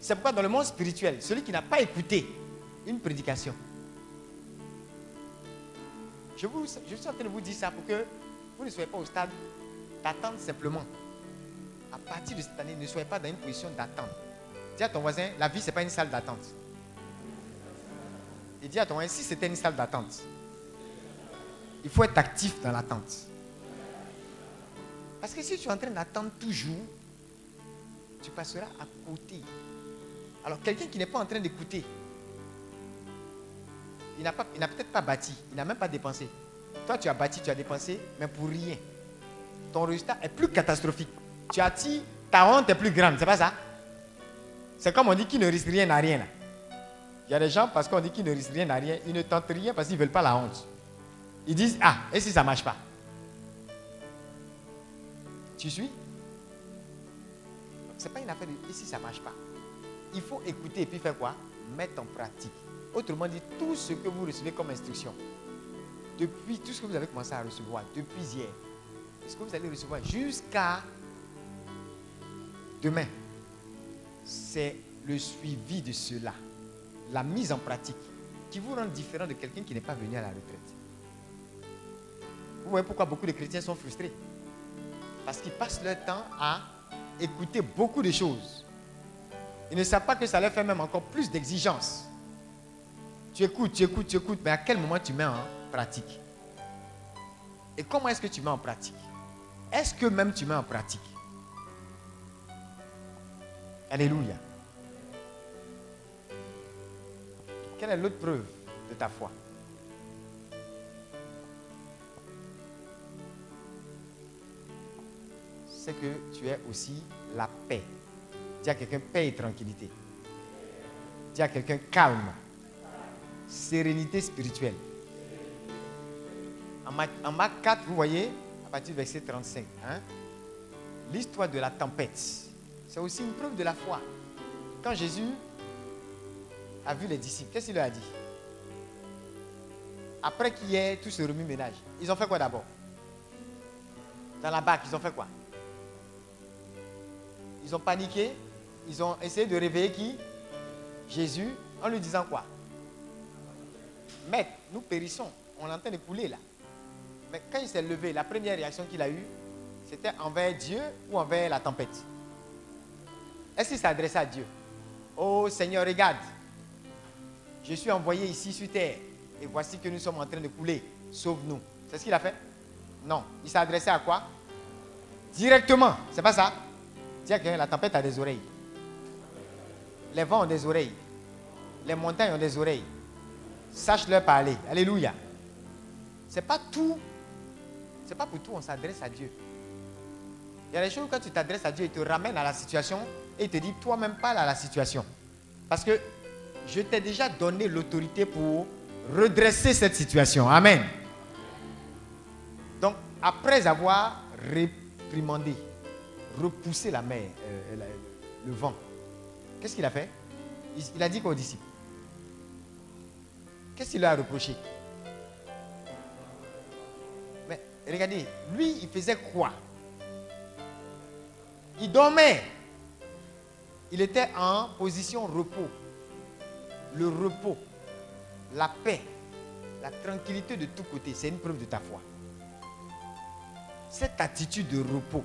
C'est pourquoi dans le monde spirituel, celui qui n'a pas écouté une prédication, je suis en train de vous dire ça pour que vous ne soyez pas au stade d'attendre simplement. À partir de cette année, ne soyez pas dans une position d'attente. Dis à ton voisin, la vie, ce n'est pas une salle d'attente. Et dis à ton voisin, si c'était une salle d'attente, il faut être actif dans l'attente. Parce que si tu es en train d'attendre toujours, tu passeras à côté. Alors quelqu'un qui n'est pas en train d'écouter, il n'a peut-être pas bâti, il n'a même pas dépensé. Toi, tu as bâti, tu as dépensé, mais pour rien. Ton résultat est plus catastrophique. Tu dit, ta honte est plus grande, c'est pas ça? C'est comme on dit qui ne risque rien n'a rien. Il y a des gens, parce qu'on dit qu'ils ne risquent rien n'a rien, ils ne tentent rien parce qu'ils ne veulent pas la honte. Ils disent, ah, et si ça ne marche pas? Tu suis. Ce n'est pas une affaire de, si ça ne marche pas. Il faut écouter et puis faire quoi? Mettre en pratique. Autrement dit, tout ce que vous recevez comme instruction, depuis tout ce que vous avez commencé à recevoir, depuis hier, ce que vous allez recevoir jusqu'à demain, c'est le suivi de cela, la mise en pratique, qui vous rend différent de quelqu'un qui n'est pas venu à la retraite. Vous voyez pourquoi beaucoup de chrétiens sont frustrés Parce qu'ils passent leur temps à écouter beaucoup de choses. Ils ne savent pas que ça leur fait même encore plus d'exigences. Tu écoutes, tu écoutes, tu écoutes, mais à quel moment tu mets en pratique? Et comment est-ce que tu mets en pratique? Est-ce que même tu mets en pratique? Alléluia. Quelle est l'autre preuve de ta foi? C'est que tu es aussi la paix. Dis à quelqu'un paix et tranquillité. Dis à quelqu'un calme. Sérénité spirituelle. En Marc, en Marc 4, vous voyez, à partir du verset 35, hein, l'histoire de la tempête, c'est aussi une preuve de la foi. Quand Jésus a vu les disciples, qu'est-ce qu'il leur a dit? Après qu'il y ait tout ce remue-ménage, ils ont fait quoi d'abord? Dans la barque, ils ont fait quoi? Ils ont paniqué, ils ont essayé de réveiller qui? Jésus, en lui disant quoi? Mec, nous périssons, on est en train de couler là. Mais quand il s'est levé, la première réaction qu'il a eue, c'était envers Dieu ou envers la tempête? Est-ce qu'il s'adressait à Dieu? Oh Seigneur, regarde, je suis envoyé ici sur terre et voici que nous sommes en train de couler. Sauve-nous. C'est ce qu'il a fait? Non. Il s'est adressé à quoi? Directement. C'est pas ça? Dis quelqu'un, la tempête a des oreilles. Les vents ont des oreilles. Les montagnes ont des oreilles. Sache-leur parler. Alléluia. C'est pas tout. C'est pas pour tout on s'adresse à Dieu. Il y a des choses quand tu t'adresses à Dieu, il te ramène à la situation et il te dit toi-même parle à la situation. Parce que je t'ai déjà donné l'autorité pour redresser cette situation. Amen. Donc, après avoir réprimandé, repoussé la mer, euh, le vent, qu'est-ce qu'il a fait? Il, il a dit quoi aux disciples? Qu'est-ce qu'il leur a reproché? Mais regardez, lui, il faisait quoi? Il dormait. Il était en position repos. Le repos, la paix, la tranquillité de tous côtés, c'est une preuve de ta foi. Cette attitude de repos.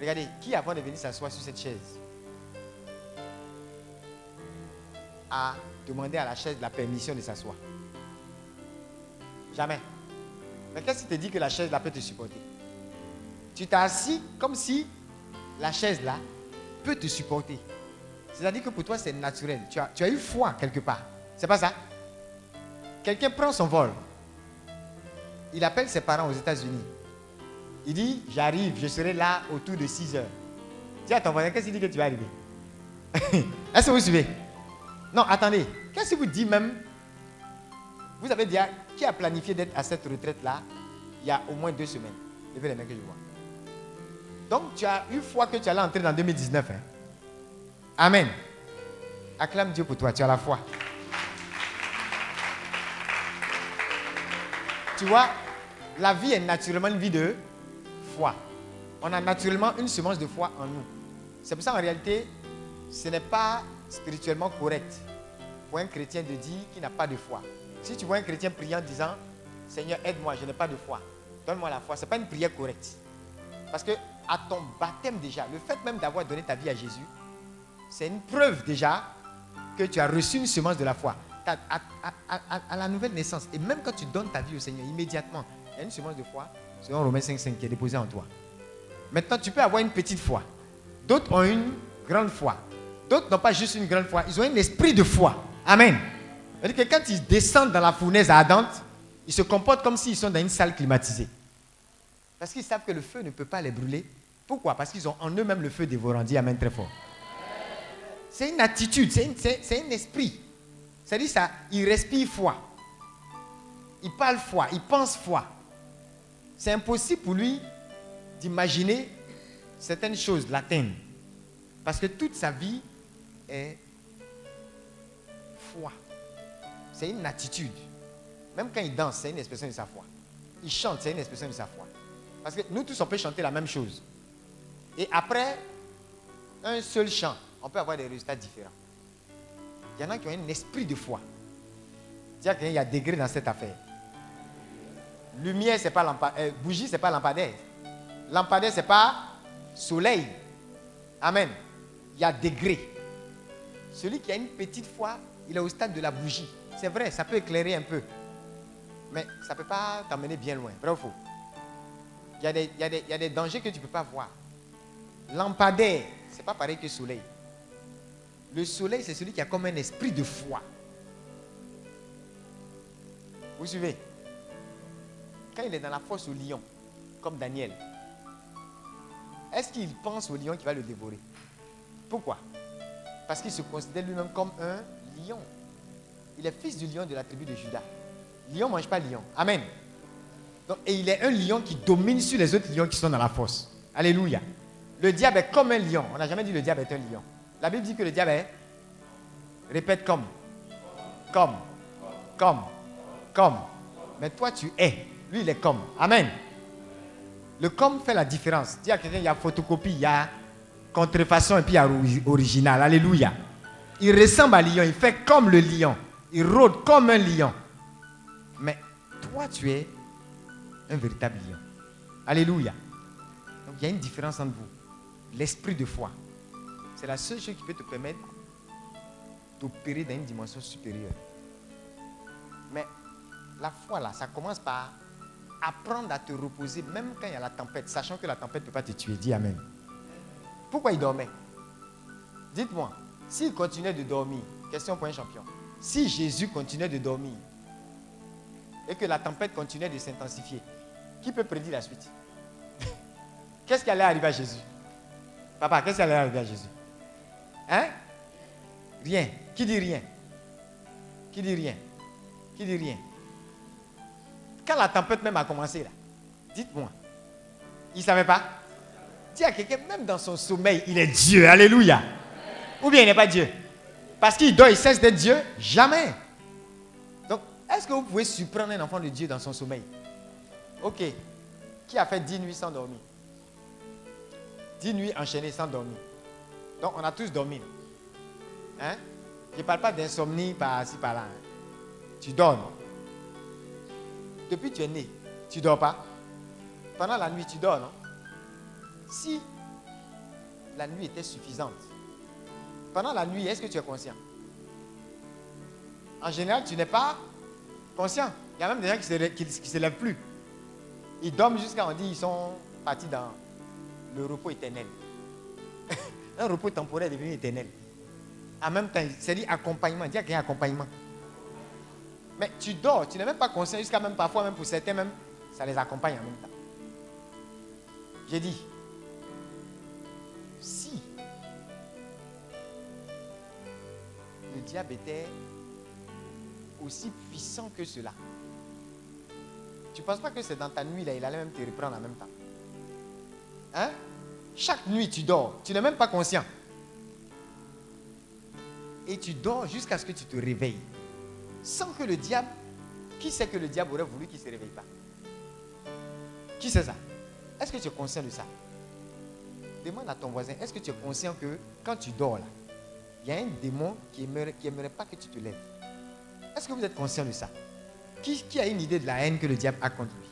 Regardez, qui avant de venir s'asseoir sur cette chaise a demandé à la chaise la permission de s'asseoir? Jamais. Mais qu'est-ce qui te dit que la chaise là peut te supporter? Tu t'es assis comme si la chaise là peut te supporter. C'est-à-dire que pour toi, c'est naturel. Tu as, tu as eu foi quelque part. C'est pas ça? Quelqu'un prend son vol. Il appelle ses parents aux États-Unis. Il dit J'arrive, je serai là autour de 6 heures. Dis à ton voisin Qu'est-ce qu'il dit que tu vas arriver? Est-ce que vous suivez? Non, attendez. Qu'est-ce qu'il vous dit même? Vous avez dit Qui a planifié d'être à cette retraite-là il y a au moins deux semaines? Levez les mains que je vois. Donc, tu as eu foi que tu allais entrer dans 2019. hein. Amen. Acclame Dieu pour toi, tu as la foi. Tu vois, la vie est naturellement une vie de On a naturellement une semence de foi en nous. C'est pour ça en réalité, ce n'est pas spirituellement correct pour un chrétien de dire qu'il n'a pas de foi. Si tu vois un chrétien priant disant Seigneur, aide-moi, je n'ai pas de foi, donne-moi la foi, ce n'est pas une prière correcte. Parce que à ton baptême déjà, le fait même d'avoir donné ta vie à Jésus, c'est une preuve déjà que tu as reçu une semence de la foi. À, à, la nouvelle naissance, et même quand tu donnes ta vie au Seigneur, immédiatement, il y a une semence de foi, selon Romains 5,5, qui est déposée en toi. Maintenant, tu peux avoir une petite foi. D'autres ont une grande foi. D'autres n'ont pas juste une grande foi, ils ont un esprit de foi. Amen. C'est-à-dire que quand ils descendent dans la fournaise ardente, ils se comportent comme s'ils sont dans une salle climatisée. Parce qu'ils savent que le feu ne peut pas les brûler. Pourquoi? Parce qu'ils ont en eux-mêmes le feu dévorant. Dis Amen très fort. C'est une attitude, c'est un esprit. C'est-à-dire ça, il respire foi. Il parle foi, il pense foi. C'est impossible pour lui d'imaginer certaines choses, l'atteindre. Parce que toute sa vie est foi. C'est une attitude. Même quand il danse, c'est une expression de sa foi. Il chante, c'est une expression de sa foi. Parce que nous tous, on peut chanter la même chose. Et après un seul chant, on peut avoir des résultats différents. Il y en a qui ont un esprit de foi. Dire qu'il y a degré dans cette affaire. Lumière, c'est pas lampadaire. Euh, bougie, c'est pas lampadaire. Lampadaire, c'est pas soleil. Amen. Il y a degré. Celui qui a une petite foi, il est au stade de la bougie. C'est vrai, ça peut éclairer un peu. Mais ça ne peut pas t'emmener bien loin. Ou faux? Il y, a des, y a des, dangers que tu ne peux pas voir. Lampadaire, ce n'est pas pareil que soleil. Le soleil, c'est celui qui a comme un esprit de foi. Vous suivez? Il est dans la fosse au lion, comme Daniel, est-ce qu'il pense au lion qui va le dévorer? Pourquoi? Parce qu'il se considère lui-même comme un lion. Il est fils du lion de la tribu de Judas. Lion ne mange pas lion. Amen. et il est un lion qui domine sur les autres lions qui sont dans la fosse. Alléluia. Le diable est comme un lion. On n'a jamais dit le diable est un lion. La Bible dit que le diable est. Répète comme. Comme. Comme. Comme. Mais toi, tu es. Lui, il est comme. Amen. Le comme fait la différence. Dis à quelqu'un, il y a photocopie, il y a contrefaçon et puis il y a original. Alléluia. Il ressemble à lion, il fait comme le lion. Il rôde comme un lion. Mais toi, tu es un véritable lion. Alléluia. Donc il y a une différence entre vous. L'esprit de foi. C'est la seule chose qui peut te permettre d'opérer dans une dimension supérieure. Mais la foi, là, ça commence par apprendre à te reposer, même quand il y a la tempête, sachant que la tempête ne peut pas te tuer. Dis Amen. Pourquoi il dormait? Dites-moi, s'il continuait de dormir, question pour un champion, si Jésus continuait de dormir et que la tempête continuait de s'intensifier, qui peut prédire la suite? Qu'est-ce qui allait arriver à Jésus? Papa, qu'est-ce qui allait arriver à Jésus? Hein? Rien. Qui dit rien? Qui dit rien? Qui dit rien? Quand la tempête même a commencé, là, dites-moi, il ne savait pas? Dis à quelqu'un, même dans son sommeil, il est Dieu. Alléluia. Ou bien il n'est pas Dieu. Parce qu'il dort, il cesse d'être Dieu Jamais. Donc, est-ce que vous pouvez surprendre un enfant de Dieu dans son sommeil? Ok. Qui a fait 10 nuits sans dormir? 10 nuits enchaînées sans dormir. Donc, on a tous dormi. Hein? Je ne parle pas d'insomnie par-ci, par-là. Hein. Tu dors? Depuis que tu es né, tu ne dors pas. Pendant la nuit, tu dors, non? Si la nuit était suffisante, pendant la nuit, est-ce que tu es conscient? En général, tu n'es pas conscient. Il y a même des gens qui ne se, lèvent plus. Ils dorment jusqu'à on dit ils sont partis dans le repos éternel. Un repos temporaire est devenu éternel. En même temps, c'est dit accompagnement. Qu'il y a accompagnement. Mais tu dors, tu n'es même pas conscient jusqu'à même parfois, même pour certains, même, ça les accompagne en même temps. J'ai dit, si le diable était aussi puissant que cela. Tu ne penses pas que c'est dans ta nuit là, il allait même te reprendre en même temps? Hein? Chaque nuit tu dors, tu n'es même pas conscient. Et tu dors jusqu'à ce que tu te réveilles. Sans que le diable Qui sait que le diable aurait voulu qu'il ne se réveille pas? Qui sait ça? Est-ce que tu es conscient de ça? Demande à ton voisin, est-ce que tu es conscient que quand tu dors là, il y a un démon qui n'aimerait aimerait pas que tu te lèves? Est-ce que vous êtes conscient de ça? Qui, qui a une idée de la haine que le diable a contre lui?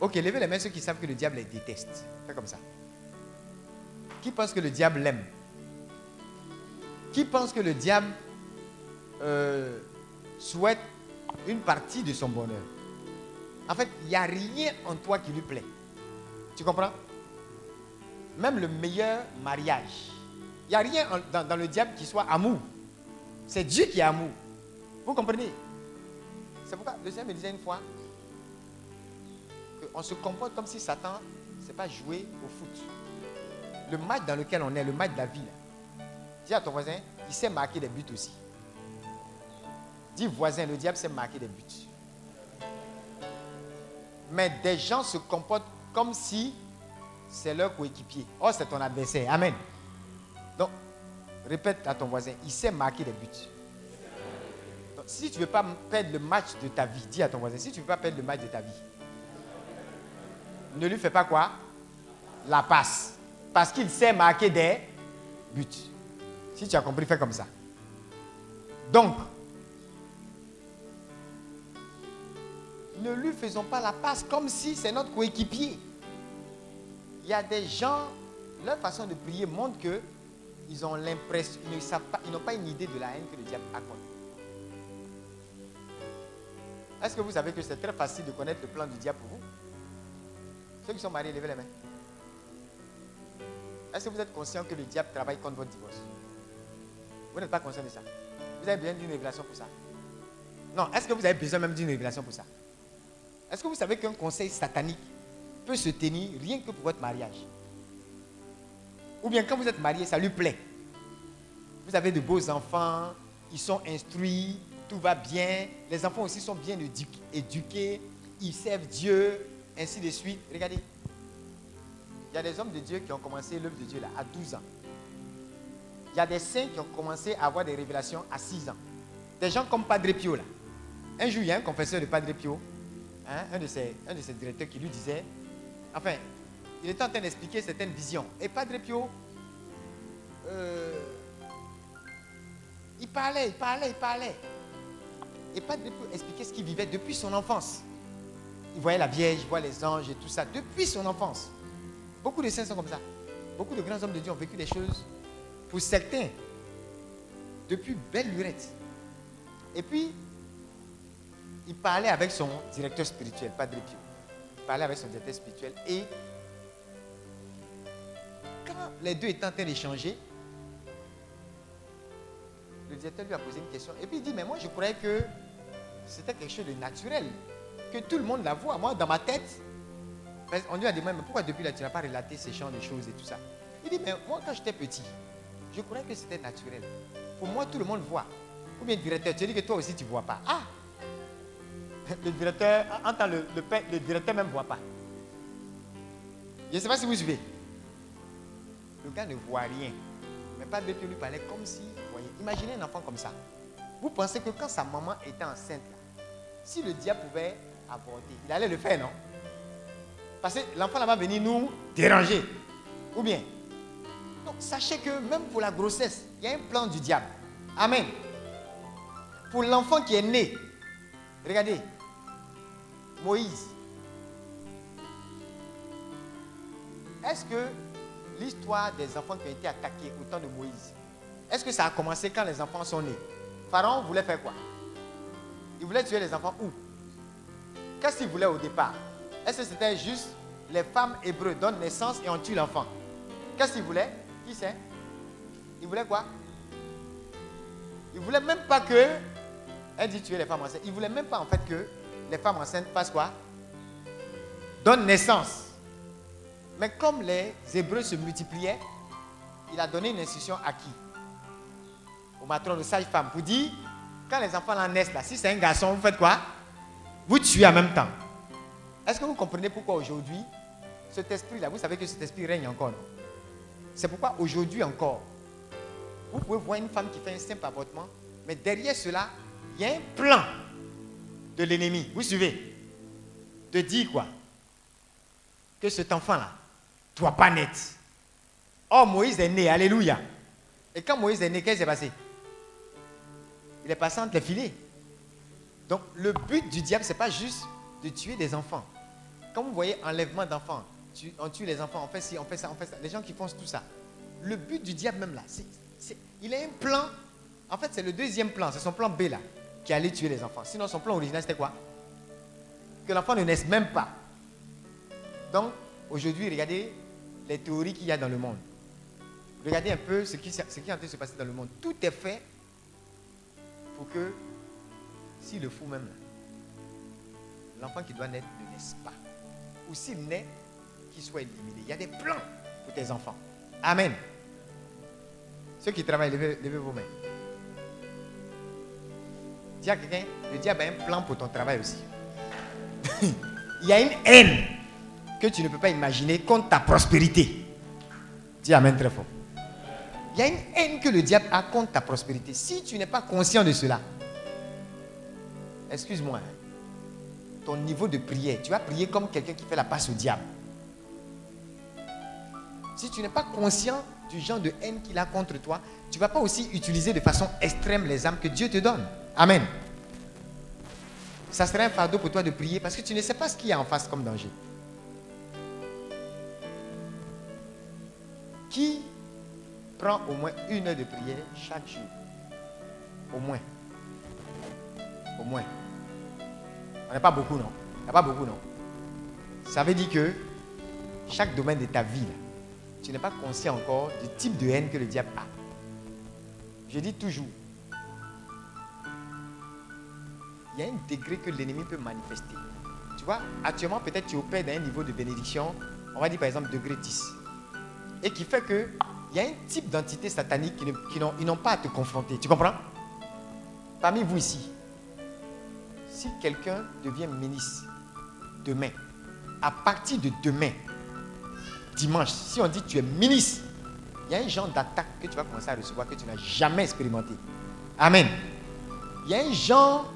Ok, levez les mains ceux qui savent que le diable les déteste. Fais comme ça. Qui pense que le diable l'aime? Qui pense que le diable euh, souhaite une partie de son bonheur En fait, il n'y a rien en toi qui lui plaît. Tu comprends? Même le meilleur mariage. Il n'y a rien en- dans, le diable qui soit amour. C'est Dieu qui est amour. Vous comprenez? C'est pourquoi le Seigneur me disait une fois qu'on se comporte comme si Satan, c'est pas jouer au foot. Le match dans lequel on est, le match de la vie, dis à ton voisin, il sait marquer des buts aussi. Dis voisin, le diable sait marquer des buts. Mais des gens se comportent comme si c'est leur coéquipier. Oh, c'est ton adversaire. Amen. Donc, répète à ton voisin, il sait marquer des buts. Si tu ne veux pas perdre le match de ta vie, dis à ton voisin, si tu ne veux pas perdre le match de ta vie, ne lui fais pas quoi? La passe. Parce qu'il sait marquer des buts. Si tu as compris, fais comme ça. Donc, ne lui faisons pas la passe comme si c'est notre coéquipier. Il y a des gens, leur façon de prier montre que ils ont l'impression, ils n'ont pas une idée de la haine que le diable a eux. Est-ce que vous savez que c'est très facile de connaître le plan du diable pour vous? Ceux qui sont mariés, levez les mains. Est-ce que vous êtes conscient que le diable travaille contre votre divorce? Vous n'êtes pas conscient de ça Vous avez besoin d'une révélation pour ça Non, est-ce que vous avez besoin même d'une révélation pour ça? Est-ce que vous savez qu'un conseil satanique peut se tenir rien que pour votre mariage Ou bien quand vous êtes marié, ça lui plaît Vous avez de beaux enfants, ils sont instruits, tout va bien, les enfants aussi sont bien édu- éduqués, ils servent Dieu, ainsi de suite. Regardez, il y a des hommes de Dieu qui ont commencé l'œuvre de Dieu là, à 12 ans. Il y a des saints qui ont commencé à avoir des révélations à 6 ans. Des gens comme Padre Pio là. Un jour, il y a un confesseur de Padre Pio, hein, un, de ses, un de directeurs qui lui disait, enfin, il était en train d'expliquer certaines visions. Et Padre Pio, euh, il parlait, il parlait, il parlait. Et Padre Pio expliquait ce qu'il vivait depuis son enfance. Il voyait la Vierge, il voyait les anges et tout ça depuis son enfance. Beaucoup de saints sont comme ça. Beaucoup de grands hommes de Dieu ont vécu des choses, pour certains, depuis belle lurette. Et puis, il parlait avec son directeur spirituel, Padre Pio. Il parlait avec son directeur spirituel. Et quand les deux étaient en train d'échanger, le directeur lui a posé une question. Et puis il dit, mais moi je croyais que c'était quelque chose de naturel, que tout le monde la voit. Moi, dans ma tête, on lui a demandé, mais pourquoi depuis là tu n'as pas relaté ces champs de choses et tout ça? Il dit, mais moi quand j'étais petit, je croyais que c'était naturel. Pour moi, tout le monde voit. Ou bien directeur, tu dis que toi aussi tu ne vois pas. Ah Le directeur, entend le, le, père- le directeur même ne voit pas. Je ne sais pas si vous suivez. Le gars ne voit rien. Mais pas depuis lui parlait comme s'il voyait. Imaginez un enfant comme ça. Vous pensez que quand sa maman était enceinte, là, si le diable pouvait avorter, il allait le faire, non? Parce que l'enfant là va venir nous déranger. Ou bien Donc sachez que même pour la grossesse, il y a un plan du diable. Amen. Pour l'enfant qui est né, regardez, Moïse. Est-ce que l'histoire des enfants qui ont été attaqués au temps de Moïse, est-ce que ça a commencé quand les enfants sont nés? Pharaon voulait faire quoi? Il voulait tuer les enfants où? Qu'est-ce qu'il voulait au départ? Est-ce que c'était juste les femmes hébreux donnent naissance et on tue l'enfant? Qu'est-ce qu'il voulait? Qui sait Il voulait quoi? Il voulait même pas que, elle dit tuer les femmes enceintes, il voulait même pas en fait que les femmes enceintes fassent quoi? Donnent naissance. Mais comme les Hébreux se multipliaient, il a donné une instruction à qui? Au matron de sage-femme pour dire quand les enfants là naissent là, si c'est un garçon, vous faites quoi? Vous tuez en même temps. Est-ce que vous comprenez pourquoi aujourd'hui, cet esprit-là, vous savez que cet esprit règne encore, C'est pourquoi aujourd'hui encore, vous pouvez voir une femme qui fait un simple avortement, mais derrière cela, il y a un plan. De l'ennemi, vous suivez, de dire quoi? Que cet enfant-là ne doit pas naître. Oh, Moïse est né, alléluia. Et quand Moïse est né, qu'est-ce qui s'est passé? Il est passé entre les filets. Donc le but du diable, ce n'est pas juste de tuer des enfants. Quand vous voyez enlèvement d'enfants, on tue les enfants, on fait ci, on fait ça, on fait ça. Les gens qui font tout ça. Le but du diable même là, c'est, il a un plan. En fait, c'est le deuxième plan, c'est son plan B là, qui allait tuer les enfants. Sinon, son plan original, c'était quoi? Que l'enfant ne naisse même pas. Donc, aujourd'hui, regardez les théories qu'il y a dans le monde. Regardez un peu ce qui, est en train de se passer dans le monde. Tout est fait pour que, s'il le faut même, l'enfant qui doit naître ne naisse pas. Ou s'il naît, qu'il soit éliminé. Il y a des plans pour tes enfants. Amen. Ceux qui travaillent, levez, vos mains. Dis à quelqu'un, le diable a un plan pour ton travail aussi. Il y a une haine que tu ne peux pas imaginer contre ta prospérité. Dis Amen très fort. Il y a une haine que le diable a contre ta prospérité. Si tu n'es pas conscient de cela, excuse-moi, hein, ton niveau de prière, tu vas prier comme quelqu'un qui fait la passe au diable. Si tu n'es pas conscient du genre de haine qu'il a contre toi, tu ne vas pas aussi utiliser de façon extrême les âmes que Dieu te donne. Amen. Ça serait un fardeau pour toi de prier parce que tu ne sais pas ce qu'il y a en face comme danger. Qui prend au moins une heure de prière chaque jour? Au moins. Au moins. On n'est pas beaucoup, non? N'y a pas beaucoup, non? Ça veut dire que chaque domaine de ta vie, tu n'es pas conscient encore du type de haine que le diable a. Je dis toujours, il y a un degré que l'ennemi peut manifester. Tu vois, actuellement, peut-être tu opères d'un niveau de bénédiction, on va dire par exemple degré 10. Et qui fait que il y a un type d'entité satanique qui, n'ont pas à te confronter. Tu comprends? Parmi vous ici, si quelqu'un devient ministre demain, à partir de demain, dimanche, si on dit tu es ministre, il y a un genre d'attaque que tu vas commencer à recevoir que tu n'as jamais expérimenté. Amen. Il y a un genre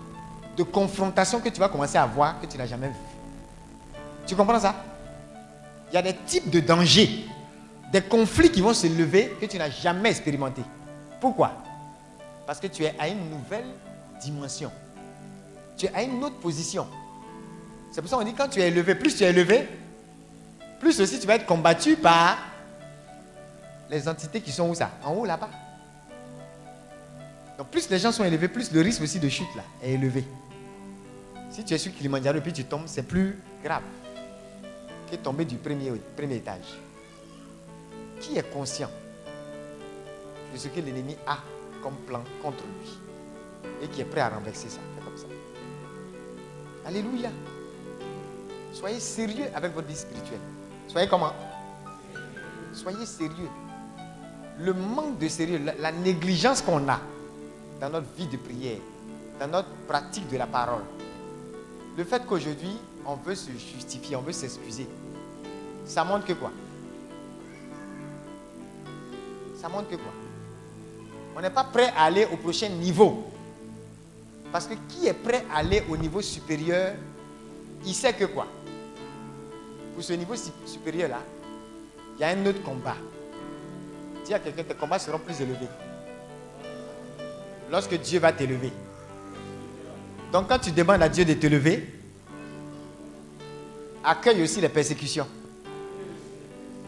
de confrontation que tu vas commencer à voir que tu n'as jamais vu. Tu comprends ça? Il y a des types de dangers des conflits qui vont se lever que tu n'as jamais expérimenté. Pourquoi? Parce que tu es à une nouvelle dimension. Tu es à une autre position. C'est pour ça qu'on dit quand tu es élevé, plus tu es élevé, plus aussi tu vas être combattu par les entités qui sont où ça? En haut là-bas. Donc plus les gens sont élevés, plus le risque aussi de chute là est élevé. Si tu es sur Kilimanjaro et puis tu tombes, c'est plus grave que tomber du premier, premier étage qui est conscient de ce que l'ennemi a comme plan contre lui et qui est prêt à renverser ça? comme ça. Alléluia. Soyez sérieux avec votre vie spirituelle. Soyez comment? Soyez sérieux. Le manque de sérieux, la négligence qu'on a dans notre vie de prière, dans notre pratique de la parole, le fait qu'aujourd'hui, on veut se justifier, on veut s'excuser, ça montre que quoi? Ça montre que quoi? On n'est pas prêt à aller au prochain niveau. Parce que qui est prêt à aller au niveau supérieur, il sait que quoi? Pour ce niveau supérieur-là, il y a un autre combat. Dis à quelqu'un, tes combats seront plus élevés. Lorsque Dieu va t'élever. Donc quand tu demandes à Dieu de t'élever, accueille aussi les persécutions.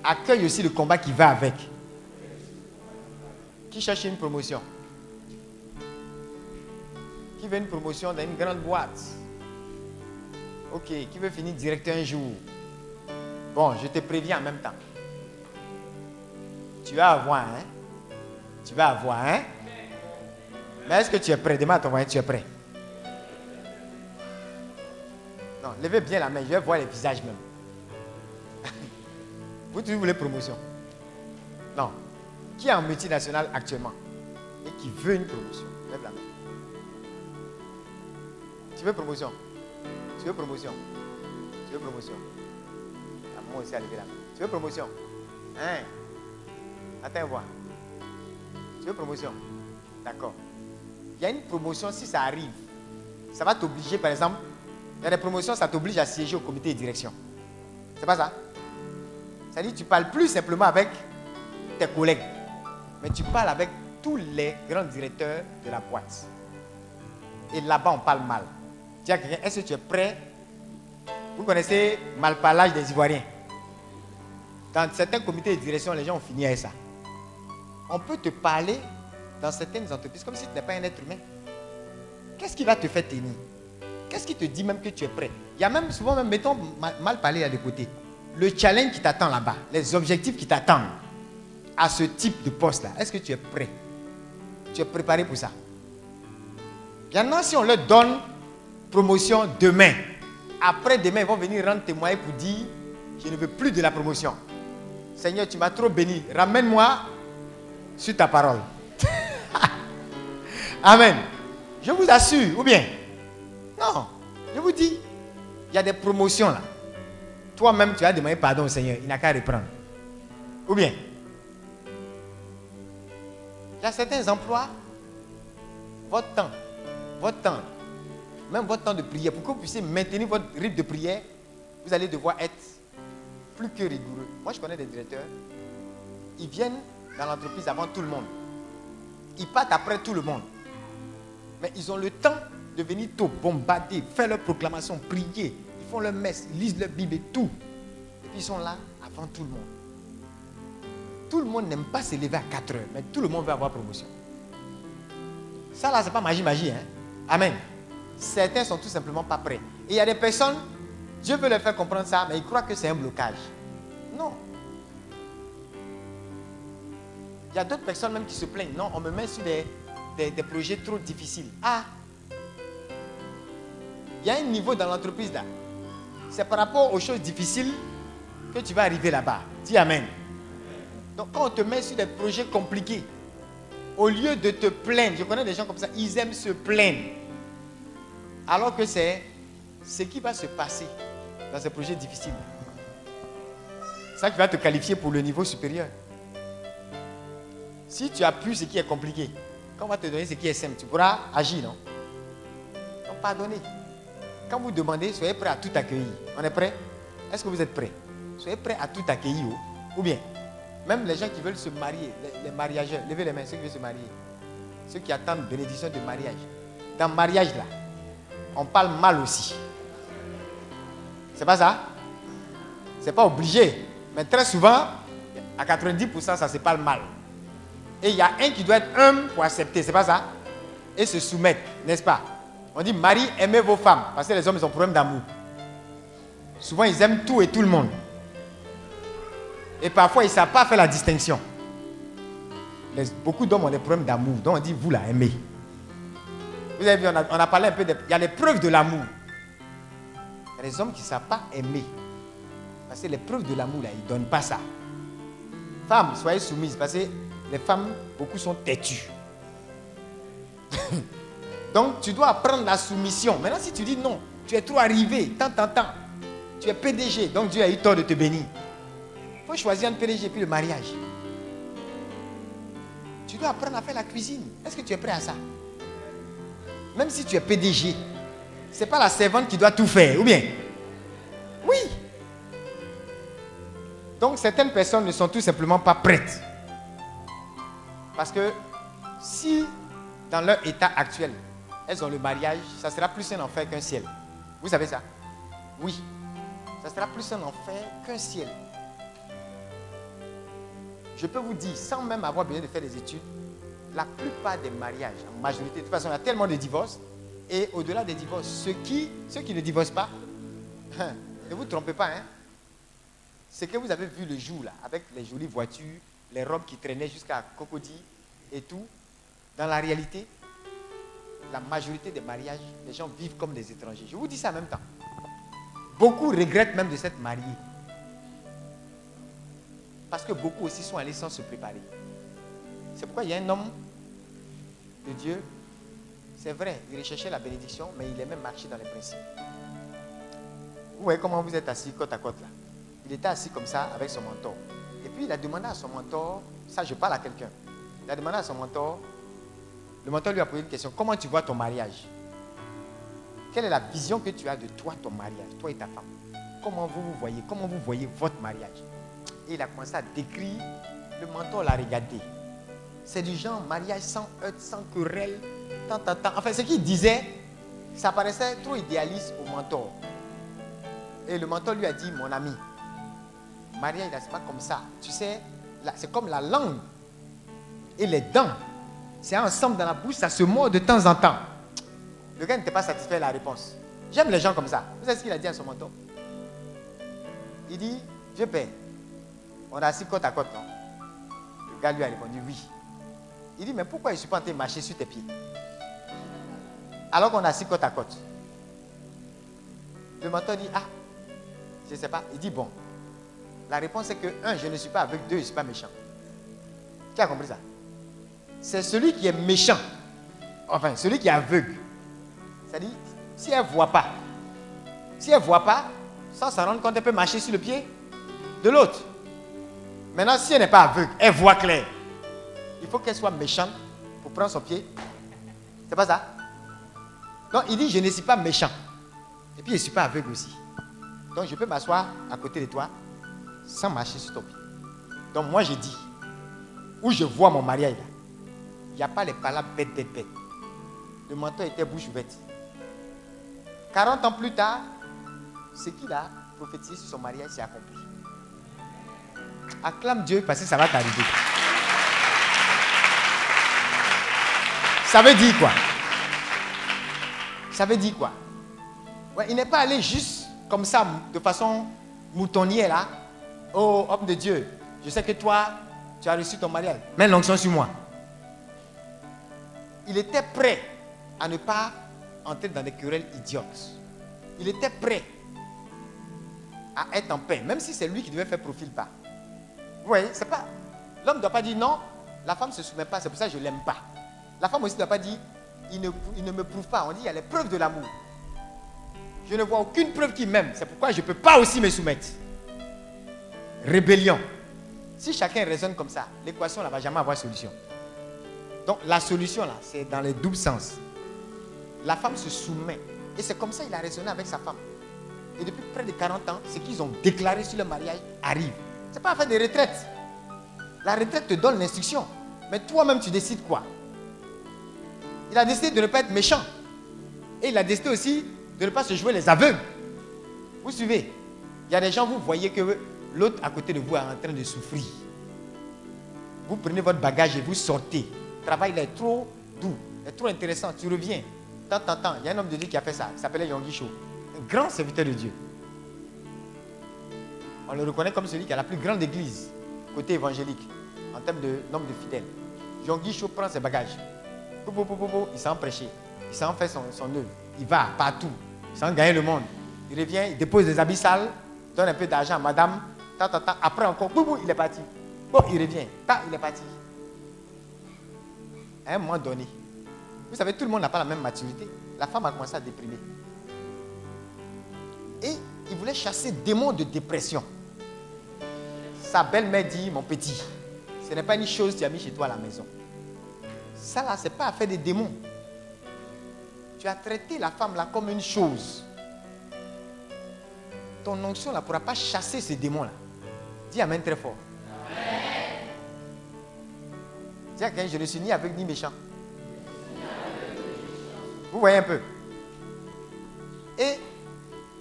Accueille aussi le combat qui va avec. Qui cherche une promotion? Qui veut une promotion dans une grande boîte? Ok, qui veut finir directeur un jour? Bon, je te préviens en même temps. Tu vas avoir, hein? Tu vas avoir, hein? Mais est-ce que tu es prêt? Demain à ton tu es prêt Non, levez bien la main, je vais voir les visages même. vous, vous voulez promotion? Non, qui est en multinational actuellement et qui veut une promotion? Lève la main. Tu veux promotion? Tu veux promotion? Tu veux promotion? Ah, Moi aussi à lever la main. Tu veux promotion? Hein? Attends, voir. Tu veux promotion? D'accord. Il y a une promotion si ça arrive. ça va t'obliger, par exemple, a des promotions, ça t'oblige à siéger au comité de direction. C'est pas ça? Ça dit, tu parles plus simplement avec tes collègues, mais tu parles avec tous les grands directeurs de la boîte. Et là-bas, on parle mal. À quelqu'un, est-ce que tu es prêt? Vous connaissez malparlage des Ivoiriens. Dans certains comités de direction, les gens ont fini avec ça. On peut te parler dans certaines entreprises comme si tu n'es pas un être humain. Qu'est-ce qui va te faire tenir? Qu'est-ce qui te dit même que tu es prêt? Il y a même souvent, même, mettons, mal, parlé à côtés. Le challenge qui t'attend là-bas, les objectifs qui t'attendent à ce type de poste-là, est-ce que tu es prêt? Tu es préparé pour ça? Il si on leur donne promotion demain, après demain, ils vont venir rendre témoin pour dire Je ne veux plus de la promotion. Seigneur, tu m'as trop béni. Ramène-moi sur ta parole. Amen. Je vous assure, ou bien Non, je vous dis, il y a des promotions là. Toi-même, tu as demandé pardon au Seigneur, il n'a qu'à reprendre. Ou bien Il y a certains emplois, votre temps, votre temps, même votre temps de prière, pour que vous puissiez maintenir votre rythme de prière, vous allez devoir être plus que rigoureux. Moi, je connais des directeurs, ils viennent dans l'entreprise avant tout le monde. Ils partent après tout le monde. Mais ils ont le temps de venir tôt, bombarder, faire leur proclamation, prier. Ils font leur messe, ils lisent leur Bible et tout. Et puis ils sont là avant tout le monde. Tout le monde n'aime pas se lever à 4 heures, mais tout le monde veut avoir promotion. Ça là, c'est pas magie, magie. Hein? Amen. Certains sont tout simplement pas prêts. Et il y a des personnes, Dieu veut leur faire comprendre ça, mais ils croient que c'est un blocage. Non. Il y a d'autres personnes même qui se plaignent. Non, on me met sur des, projets trop difficiles. Ah Il y a un niveau dans l'entreprise là. C'est par rapport aux choses difficiles que tu vas arriver là-bas. Dis Amen. Donc quand on te met sur des projets compliqués, au lieu de te plaindre, je connais des gens comme ça, ils aiment se plaindre. Alors que c'est ce qui va se passer dans ces projets difficiles. C'est ça qui va te qualifier pour le niveau supérieur. Si tu as pu ce qui est compliqué, quand on va te donner ce qui est simple, tu pourras agir, non? Donc pardonnez. Quand vous demandez, soyez prêt à tout accueillir. On est prêt? Est-ce que vous êtes prêt? Soyez prêt à tout accueillir. Ou bien, même les gens qui veulent se marier, les, mariageurs, levez les mains, ceux qui veulent se marier. Ceux qui attendent bénédiction de mariage. Dans mariage là, on parle mal aussi. C'est pas ça? C'est pas obligé. Mais très souvent, à 90%, ça se parle mal. Et il y a un qui doit être humble pour accepter, c'est pas ça? Et se soumettre, n'est-ce pas? On dit, Marie, aimez vos femmes. Parce que les hommes, ils ont problème d'amour. Souvent, ils aiment tout et tout le monde. Et parfois, ils ne savent pas faire la distinction. Les- beaucoup d'hommes ont des problèmes d'amour. Donc, on dit, vous la aimez. Vous avez vu, on a, parlé un peu de... Il y a les preuves de l'amour. Des hommes qui ne savent pas aimer. Parce que les preuves de l'amour, là, ils ne donnent pas ça. Femmes, soyez soumises. Parce que les femmes, beaucoup sont têtues. Donc, tu dois apprendre la soumission. Maintenant, si tu dis non, tu es trop arrivé, tant, tant, tant. Tu es PDG, donc Dieu a eu tort de te bénir. Il faut choisir un PDG puis le mariage. Tu dois apprendre à faire la cuisine. Est-ce que tu es prêt à ça? Même si tu es PDG, ce n'est pas la servante qui doit tout faire, ou bien? Oui. Donc certaines personnes ne sont tout simplement pas prêtes. Parce que si dans leur état actuel, elles ont le mariage, ça sera plus un enfer qu'un ciel. Vous savez ça? Oui. Ça sera plus un enfer qu'un ciel. Je peux vous dire, sans même avoir besoin de faire des études, la plupart des mariages, en majorité, de toute façon, il y a tellement de divorces. Et au-delà des divorces, ceux qui, ceux qui ne divorcent pas, ne vous trompez pas, hein, ce que vous avez vu le jour là, avec les jolies voitures, les robes qui traînaient jusqu'à Cocody et tout, dans la réalité, la majorité des mariages, les gens vivent comme des étrangers. Je vous dis ça en même temps. Beaucoup regrettent même de s'être mariés. Parce que beaucoup aussi sont allés sans se préparer. C'est pourquoi il y a un homme de Dieu, c'est vrai, il recherchait la bénédiction, mais il aimait marcher dans les principes. Vous voyez comment vous êtes assis côte à côte là Il était assis comme ça avec son mentor. Et puis il a demandé à son mentor, ça je parle à quelqu'un, il a demandé à son mentor, le mentor lui a posé une question, comment tu vois ton mariage? Quelle est la vision que tu as de toi, ton mariage, toi et ta femme? Comment vous vous voyez? Comment vous voyez votre mariage? Et il a commencé à décrire. Le mentor l'a regardé. C'est du genre mariage sans heurts, sans querelle. Tant, tant, tant. Enfin, ce qu'il disait, ça paraissait trop idéaliste au mentor. Et le mentor lui a dit, mon ami, mariage, c'est pas comme ça. Tu sais, c'est comme la langue et les dents. C'est ensemble dans la bouche, ça se mord de temps en temps. Le gars n'était pas satisfait de la réponse. J'aime les gens comme ça. Vous savez ce qu'il a dit à son mentor? Il dit, je paie. On a assis côte à côte, non? Le gars lui a répondu oui. Il dit, mais pourquoi je ne suis pas en train de marcher sur tes pieds? Alors qu'on a assis côte à côte. Le mentor dit, ah, je ne sais pas. Il dit, bon, la réponse est que, un, je ne suis pas aveugle, deux, je ne suis pas méchant. Tu as compris ça? C'est celui qui est méchant, enfin, celui qui est aveugle. C'est-à-dire, si elle ne voit pas, si elle ne voit pas, sans s'en rendre compte, elle peut marcher sur le pied de l'autre. Maintenant, si elle n'est pas aveugle, elle voit clair. Il faut qu'elle soit méchante pour prendre son pied. C'est pas ça? Donc, il dit, je ne suis pas méchant. Et puis, je ne suis pas aveugle aussi. Donc, je peux m'asseoir à côté de toi sans marcher sur ton pied. Donc, moi, je dis, où je vois mon mariage, il n'y a pas les palabres bêtes, bêtes, bêtes. Le menton était bouche ouverte. 40 ans plus tard, ce qu'il a prophétisé sur son mariage s'est accompli. Acclame Dieu parce que ça va t'arriver. Ça veut dire quoi? Ça veut dire quoi? Il n'est pas allé juste comme ça, de façon moutonnière là. Oh, homme de Dieu, je sais que toi, tu as reçu ton mariage. Mets l'onction sur moi. Il était prêt à ne pas entrer dans des querelles idiotes. Il était prêt à être en paix, même si c'est lui qui devait faire profil bas. Vous voyez, c'est pas. L'homme ne doit pas dire non, la femme ne se soumet pas, c'est pour ça que je ne l'aime pas. La femme aussi ne doit pas dire il ne, me prouve pas. On dit il y a les preuves de l'amour. Je ne vois aucune preuve qui m'aime. C'est pourquoi je ne peux pas aussi me soumettre. Rébellion. Si chacun raisonne comme ça, l'équation ne va jamais avoir solution. Donc la solution là, c'est dans les doubles sens. La femme se soumet. Et c'est comme ça qu'il a raisonné avec sa femme. Et depuis près de 40 ans, ce qu'ils ont déclaré sur le mariage arrive. Ce n'est pas faire des retraites. La retraite te donne l'instruction. Mais toi-même, tu décides quoi? Il a décidé de ne pas être méchant. Et il a décidé aussi de ne pas se jouer les aveugles. Vous suivez? Il y a des gens, vous voyez que l'autre à côté de vous est en train de souffrir. Vous prenez votre bagage et vous sortez. Travail est trop doux, est trop intéressant. Tu reviens. Tant, tant, tant. Il y a un homme de Dieu qui a fait ça. Il s'appelait Yonggi Cho. Un grand serviteur de Dieu. On le reconnaît comme celui qui a la plus grande église côté évangélique en termes de nombre de fidèles. Yonggi Cho prend ses bagages. Il s'en prêché. Il s'en fait son, son œuvre. Il va partout. Il s'en gagne le monde. Il revient, il dépose des habits sales, donne un peu d'argent à madame. Après encore, il est parti. Bon, il revient. il est parti. Un moment donné, vous savez, tout le monde n'a pas la même maturité. La femme a commencé à déprimer. Et il voulait chasser démons de dépression. Sa belle-mère dit, mon petit, ce n'est pas une chose que tu as mis chez toi à la maison. Ça là, ce n'est pas affaire des démons. Tu as traité la femme là comme une chose. Ton onction là ne pourra pas chasser ces démons là. Dis Amen très fort. Dis je ne suis ni avec ni méchant. Vous voyez un peu. Et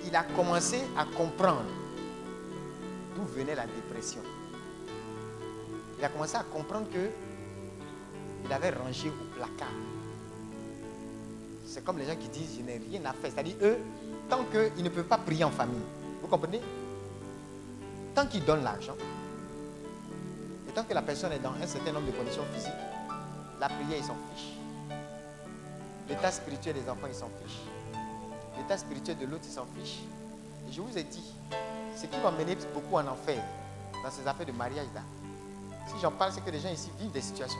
il a commencé à comprendre d'où venait la dépression. Il a commencé à comprendre que il avait rangé au placard. C'est comme les gens qui disent je n'ai rien à faire. C'est-à-dire eux, tant qu'ils ne peuvent pas prier en famille. Vous comprenez? Tant qu'ils donnent l'argent, tant que la personne est dans un certain nombre de conditions physiques, la prière, ils s'en fichent. L'état spirituel des enfants, ils s'en fichent. L'état spirituel de l'autre, ils s'en fichent. Et je vous ai dit, ce qui va mener beaucoup en enfer dans ces affaires de mariage là, si j'en parle, c'est que les gens ici vivent des situations.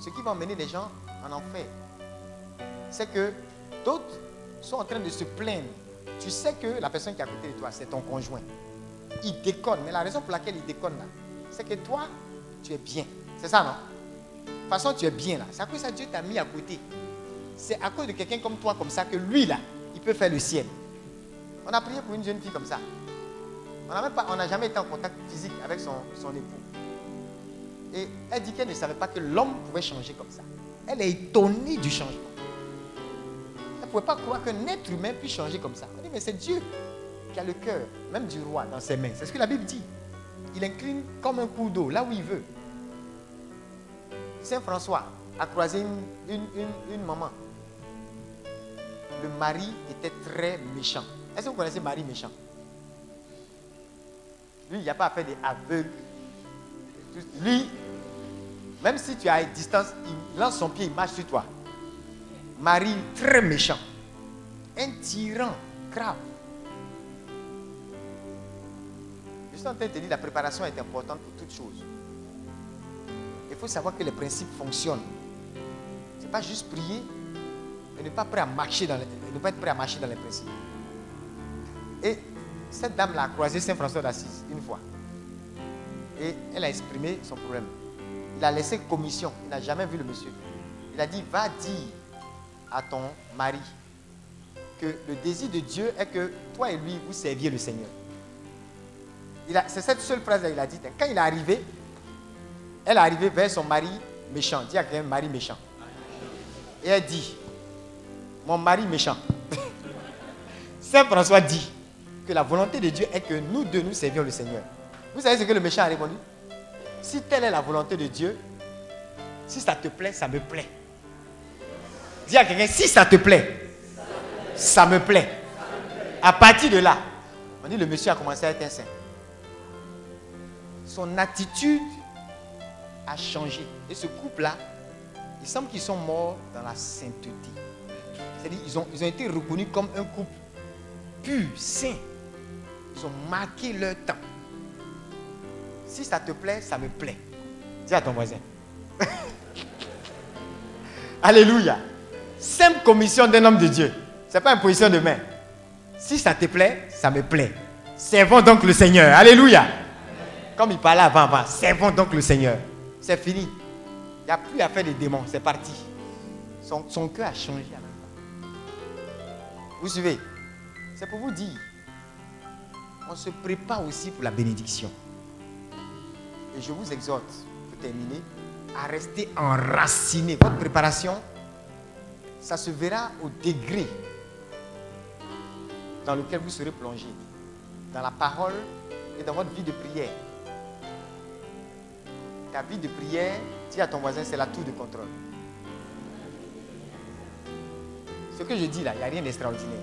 Ce qui va mener les gens en enfer, c'est que d'autres sont en train de se plaindre. Tu sais que la personne qui est à côté de toi, c'est ton conjoint. Il déconne. Mais la raison pour laquelle il déconne là, c'est que toi, tu es bien. C'est ça, non? De toute façon, tu es bien là. C'est à cause ça Dieu t'a mis à côté. C'est à cause de quelqu'un comme toi, comme ça, que lui là, il peut faire le ciel. On a prié pour une jeune fille comme ça. On n'a pas, on n'a jamais été en contact physique avec son, son époux. Et elle dit qu'elle ne savait pas que l'homme pouvait changer comme ça. Elle est étonnée du changement. Elle ne pouvait pas croire qu'un être humain puisse changer comme ça. Elle dit, mais c'est Dieu qui a le cœur, même du roi, dans ses mains. C'est ce que la Bible dit. Il incline comme un cours d'eau, là où il veut. Saint François a croisé une, maman. Le mari était très méchant. Est-ce que vous connaissez mari méchant? Lui, il n'y a pas à faire des aveugles. Lui, même si tu es à distance, il lance son pied, il marche sur toi. Mari très méchant. Un tyran grave. En train de te dire la préparation est importante pour toute chose. Il faut savoir que les principes fonctionnent. Ce n'est pas juste prier et ne pas, ne pas être prêt à marcher dans les principes. Et cette dame-là a croisé Saint François d'Assise une fois. Et elle a exprimé son problème. Il a laissé commission. Il n'a jamais vu le monsieur. Il a dit, va dire à ton mari que le désir de Dieu est que toi et lui, vous serviez le Seigneur. C'est cette seule phrase qu'il a dit. Quand il est arrivé, elle est arrivée vers son mari méchant. Dis à quelqu'un, mari méchant. Et elle dit, mon mari méchant. Saint François dit que la volonté de Dieu est que nous deux nous servions le Seigneur. Vous savez ce que le méchant a répondu? Si telle est la volonté de Dieu, si ça te plaît, ça me plaît. Dis à quelqu'un, si ça te plaît, ça me plaît. À partir de là, on dit le monsieur a commencé à être un saint. Son attitude a changé. Et ce couple-là, il semble qu'ils sont morts dans la sainteté. C'est-à-dire ils ont, été reconnus comme un couple pur, saint. Ils ont marqué leur temps. Si ça te plaît, ça me plaît. Dis à ton voisin. Alléluia. Simple commission d'un homme de Dieu. Ce n'est pas une position de main. Si ça te plaît, ça me plaît. Servons donc le Seigneur. Alléluia. Comme il parlait avant, avant. Servons donc le Seigneur. C'est fini. Il n'y a plus à faire des démons. C'est parti. Son, son cœur a changé Vous suivez? C'est pour vous dire. On se prépare aussi pour la bénédiction. Et je vous exhorte, pour terminer, à rester enraciné. Votre préparation, ça se verra au degré dans lequel vous serez plongé. Dans la parole et dans votre vie de prière. Ta vie de prière, dis à ton voisin, c'est la tour de contrôle. Ce que je dis là, il n'y a rien d'extraordinaire.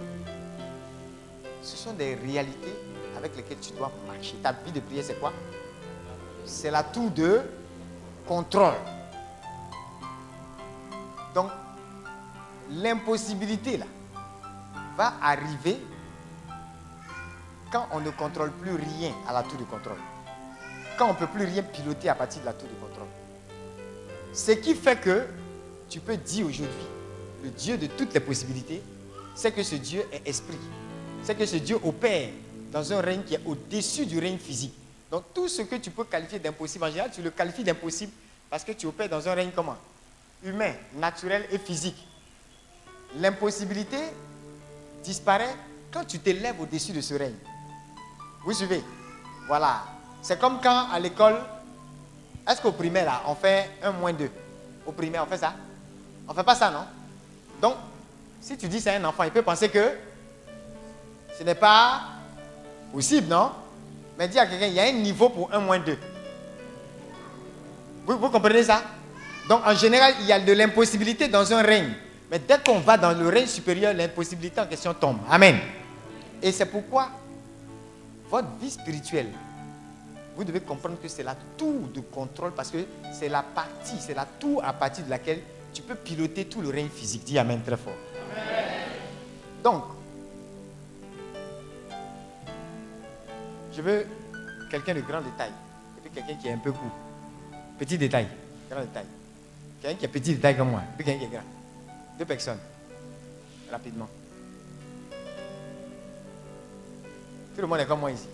Ce sont des réalités avec lesquelles tu dois marcher. Ta vie de prière, c'est quoi? C'est la tour de contrôle. Donc, l'impossibilité là va arriver quand on ne contrôle plus rien à la tour de contrôle. Quand on ne peut plus rien piloter à partir de la tour de contrôle. Ce qui fait que tu peux dire aujourd'hui, le Dieu de toutes les possibilités, c'est que ce Dieu est esprit. C'est que ce Dieu opère dans un règne qui est au-dessus du règne physique. Donc tout ce que tu peux qualifier d'impossible, en général, tu le qualifies d'impossible parce que tu opères dans un règne comment? Humain, naturel et physique. L'impossibilité disparaît quand tu t'élèves au-dessus de ce règne. Vous suivez? Voilà. C'est comme quand à l'école, est-ce qu'au primaire, là, on fait un moins 2 Au primaire, on fait ça? On fait pas ça, non? Donc, si tu dis c'est un enfant, il peut penser que ce n'est pas possible, non? Mais dis à quelqu'un, il y a un niveau pour un moins 2. Vous, vous comprenez ça? Donc, en général, il y a de l'impossibilité dans un règne. Mais dès qu'on va dans le règne supérieur, l'impossibilité en question tombe. Amen. Et c'est pourquoi votre vie spirituelle, vous devez comprendre que c'est la tour de contrôle parce que c'est la partie, c'est la tour à partir de laquelle tu peux piloter tout le règne physique. Dis Amen très fort. Donc, je veux quelqu'un de grand détail et puis quelqu'un qui est un peu court. Petit détail, grand détail. Quelqu'un qui est petit détail comme moi, et puis quelqu'un qui est grand. Deux personnes. Rapidement. Tout le monde est comme moi ici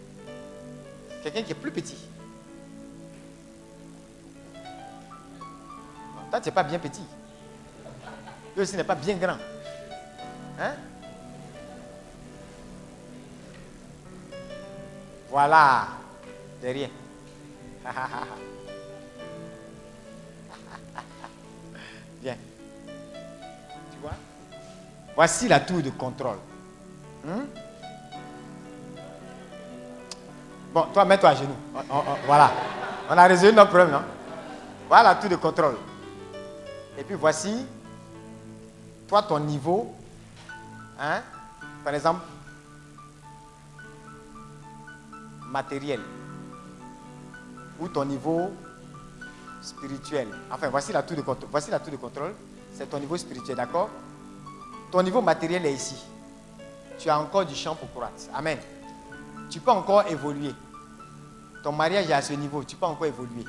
quelqu'un qui est plus petit. Toi, tu n'es pas bien petit. Lui aussi n'est pas bien grand. Hein? Voilà. De rien. bien. Tu vois? Voici la tour de contrôle. Hein? Bon, toi, mets-toi à genoux. Voilà. On a résolu notre problème, non? Voilà la tour de contrôle. Et puis voici, toi, ton niveau. Hein? Par exemple, matériel. Ou ton niveau spirituel. Enfin, voici la tour de contrôle. Voici la tour de contrôle. C'est ton niveau spirituel, d'accord? Ton niveau matériel est ici. Tu as encore du champ pour croître. Amen. Tu peux encore évoluer. Ton mariage est à ce niveau. Tu peux encore évoluer.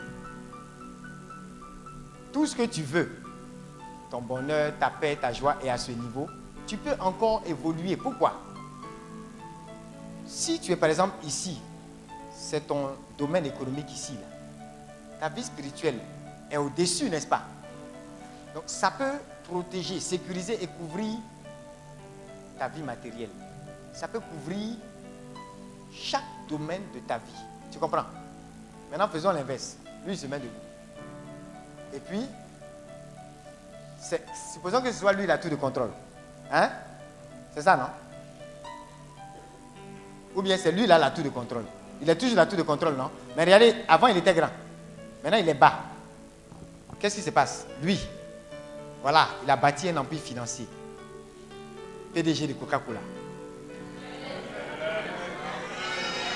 Tout ce que tu veux, ton bonheur, ta paix, ta joie est à ce niveau. Tu peux encore évoluer. Pourquoi? Si tu es par exemple ici, c'est ton domaine économique ici. Là. Ta vie spirituelle est au-dessus, n'est-ce pas? Donc ça peut protéger, sécuriser et couvrir ta vie matérielle. Ça peut couvrir chaque domaine de ta vie. Tu comprends? Maintenant, faisons l'inverse. Lui, il se met debout. Et puis, supposons que ce soit lui la tour de contrôle. Hein? C'est ça, non? Ou bien c'est lui là la tour de contrôle. Il est toujours la tour de contrôle, non? Mais regardez, avant il était grand. Maintenant il est bas. Qu'est-ce qui se passe? Lui, voilà, il a bâti un empire financier. PDG de Coca-Cola.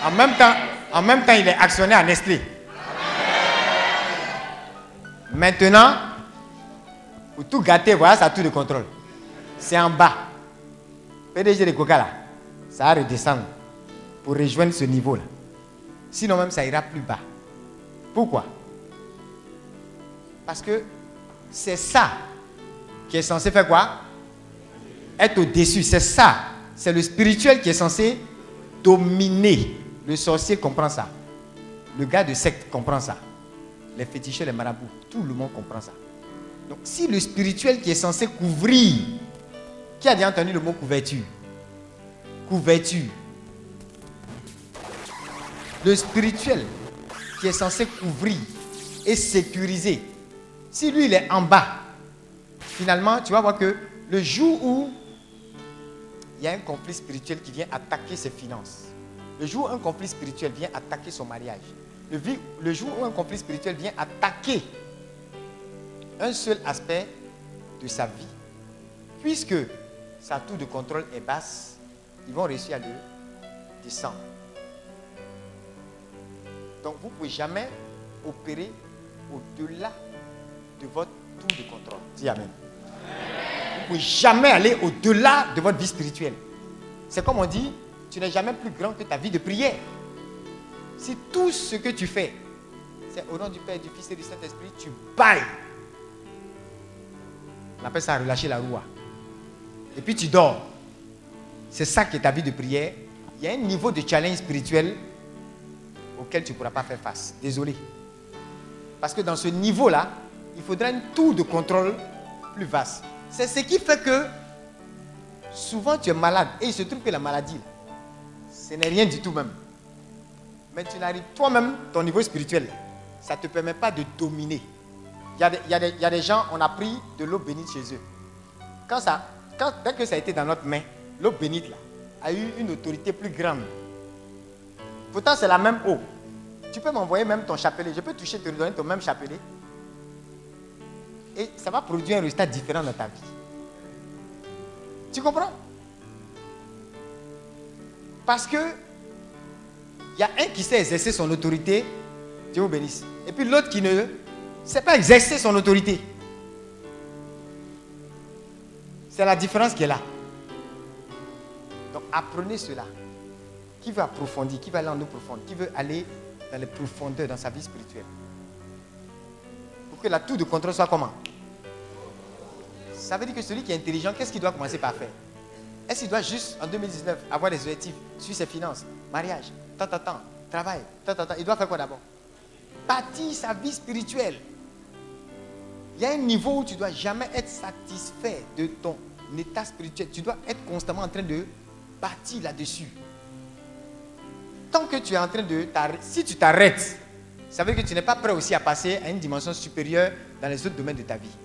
En même temps, en même temps, il est actionnaire à Nestlé. Maintenant, pour tout gâter, voilà sa tour de contrôle. C'est en bas. PDG de Coca là, ça va redescendre pour rejoindre ce niveau-là. Sinon même ça ira plus bas. Pourquoi? Parce que c'est ça qui est censé faire quoi? Être au-dessus. C'est ça. C'est le spirituel qui est censé dominer. Le sorcier comprend ça. Le gars de secte comprend ça. Les féticheurs, les marabouts, tout le monde comprend ça. Donc si le spirituel qui est censé couvrir, qui a déjà entendu le mot couverture Couverture. Le spirituel qui est censé couvrir et sécuriser. Si lui, il est en bas, finalement, tu vas voir que le jour où il y a un conflit spirituel qui vient attaquer ses finances, le jour où un conflit spirituel vient attaquer son mariage, le, jour où un conflit spirituel vient attaquer un seul aspect de sa vie, puisque sa tour de contrôle est basse, ils vont réussir à le descendre. Donc vous ne pouvez jamais opérer au-delà de votre tour de contrôle. Dis Amen. Vous ne pouvez jamais aller au-delà de votre vie spirituelle. C'est comme on dit, tu n'es jamais plus grand que ta vie de prière. Si tout ce que tu fais, c'est au nom du Père, du Fils et du Saint-Esprit, tu bailles. On appelle ça relâcher la roue. Et puis tu dors. C'est ça qui est ta vie de prière. Il y a un niveau de challenge spirituel auquel tu ne pourras pas faire face. Désolé. Parce que dans ce niveau-là, il faudra un tour de contrôle plus vaste. C'est ce qui fait que souvent tu es malade et il se trouve que la maladie, ce n'est rien du tout même. Mais tu n'arrives toi-même, ton niveau spirituel, ça ne te permet pas de dominer. Il y, a des, gens, on a pris de l'eau bénite chez eux. Quand ça, quand, dès que ça a été dans notre main, l'eau bénite là, a eu une autorité plus grande. Pourtant, c'est la même eau. Tu peux m'envoyer même ton chapelet. Je peux toucher, te donner ton même chapelet. Et ça va produire un résultat différent dans ta vie. Tu comprends? Parce que il y a un qui sait exercer son autorité, Dieu vous bénisse. Et puis l'autre qui ne sait pas exercer son autorité. C'est la différence qui est là. Donc apprenez cela. Qui veut approfondir, qui veut aller en eau profonde, qui veut aller dans les profondeurs dans sa vie spirituelle. Pour que la tour de contrôle soit comment? Ça veut dire que celui qui est intelligent, qu'est-ce qu'il doit commencer par faire? Est-ce qu'il doit juste, en 2019, avoir des objectifs sur ses finances, mariage, tant, tant, tant, travail, tant, tant, tant Il doit faire quoi d'abord? Bâtir sa vie spirituelle. Il y a un niveau où tu dois jamais être satisfait de ton état spirituel. Tu dois être constamment en train de bâtir là-dessus. tant que tu es en train de si tu t'arrêtes, ça veut dire que tu n'es pas prêt aussi à passer à une dimension supérieure dans les autres domaines de ta vie.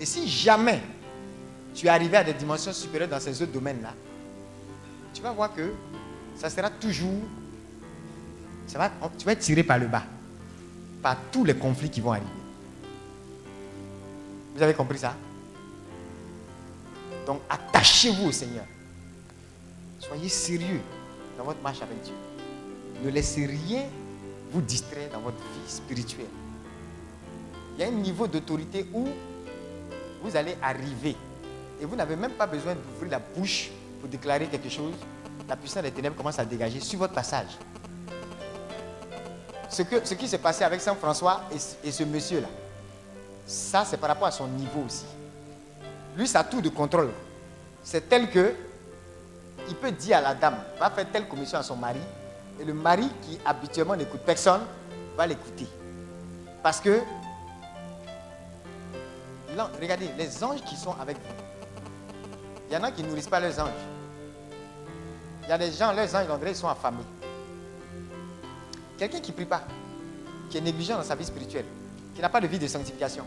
Et si jamais tu es arrivé à des dimensions supérieures dans ces autres domaines-là, tu vas voir que ça sera toujours, tu vas être tiré par le bas, par tous les conflits qui vont arriver. Vous avez compris ça? Donc attachez-vous au Seigneur. Soyez sérieux dans votre marche avec Dieu. Ne laissez rien vous distraire dans votre vie spirituelle. Il y a un niveau d'autorité où vous allez arriver et vous n'avez même pas besoin d'ouvrir la bouche pour déclarer quelque chose. La puissance des ténèbres commence à dégager sur votre passage. Ce, que, ce qui s'est passé avec Saint François et, et ce monsieur-là, ça c'est par rapport à son niveau aussi. Lui, ça a tout de contrôle. C'est tel que il peut dire à la dame, va faire telle commission à son mari, et le mari qui habituellement n'écoute personne va l'écouter. Parce que, regardez, les anges qui sont avec vous, il y en a qui ne nourrissent pas leurs anges. Il y a des gens, leurs anges, ils sont affamés. Quelqu'un qui ne prie pas, qui est négligent dans sa vie spirituelle, qui n'a pas de vie de sanctification,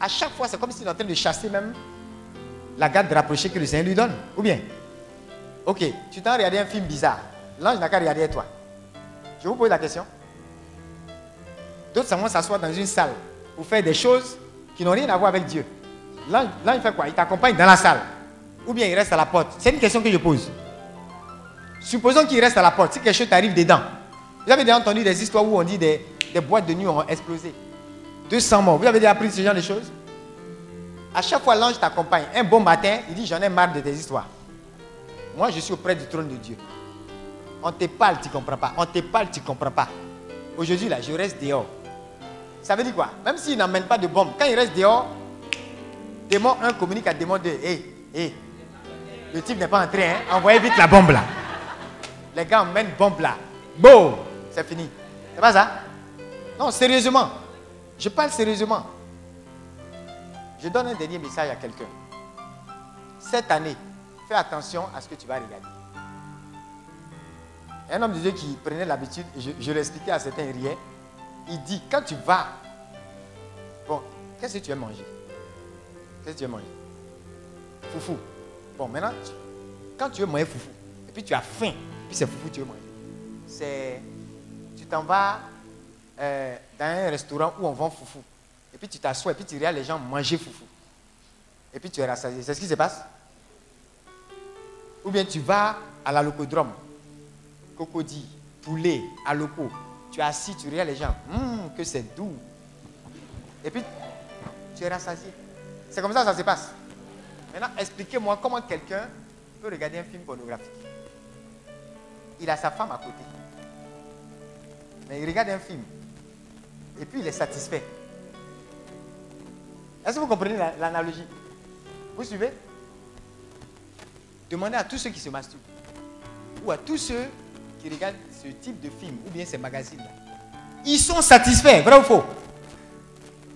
à chaque fois, c'est comme s'il est en train de chasser même la garde rapprochée que le Seigneur lui donne. Ou bien, ok, tu t'en regardé un film bizarre. L'ange n'a qu'à regarder toi. Je vous pose la question. D'autres vont s'asseoir dans une salle pour faire des choses qui n'ont rien à voir avec Dieu. L'ange, fait quoi? Il t'accompagne dans la salle. Ou bien il reste à la porte. C'est une question que je pose. Supposons qu'il reste à la porte. Si quelque chose t'arrive dedans. Vous avez déjà entendu des histoires où on dit des, des boîtes de nuit ont explosé. 200 morts. Vous avez déjà appris ce genre de choses? À chaque fois, l'ange t'accompagne. Un bon matin, il dit J'en ai marre de tes histoires. Moi, je suis auprès du trône de Dieu. On te parle, tu ne comprends pas. On te parle, tu ne comprends pas. Aujourd'hui, là, je reste dehors. Ça veut dire quoi? Même s'il n'emmène pas de bombe, quand il reste dehors, démon 1 communique à démon 2. Hé, hé, le type n'est pas entré, hein Envoyez vite la bombe là. Les gars emmènent bombe là. Bon, c'est fini. C'est pas ça? Non, sérieusement. Je parle sérieusement. Je donne un dernier message à quelqu'un. Cette année, fais attention à ce que tu vas regarder. Un homme de Dieu qui prenait l'habitude, je, je l'expliquais à certains riens, il dit, quand tu vas, bon, qu'est-ce que tu veux manger? Qu'est-ce que tu veux manger? Foufou. Bon, maintenant, quand tu veux manger foufou, et puis tu as faim, puis c'est foufou tu veux manger, c'est, tu t'en vas euh, dans un restaurant où on vend foufou, et puis tu t'assois, et puis tu regardes les gens manger foufou, et puis tu es rassasié. C'est ce qui se passe? Ou bien tu vas à la locodrome, cocody, poulet, à loco, tu es assis, tu regardes les gens, hum, que c'est doux. Et puis, tu es rassasié. C'est comme ça que ça se passe. Maintenant, expliquez-moi comment quelqu'un peut regarder un film pornographique. Il a sa femme à côté. Mais il regarde un film. Et puis il est satisfait. Est-ce que vous comprenez l'analogie? Vous suivez? Demandez à tous ceux qui se masturbent. Ou à tous ceux qui regardent ce type de film, ou bien ces magazines-là. Ils sont satisfaits, vrai ou faux?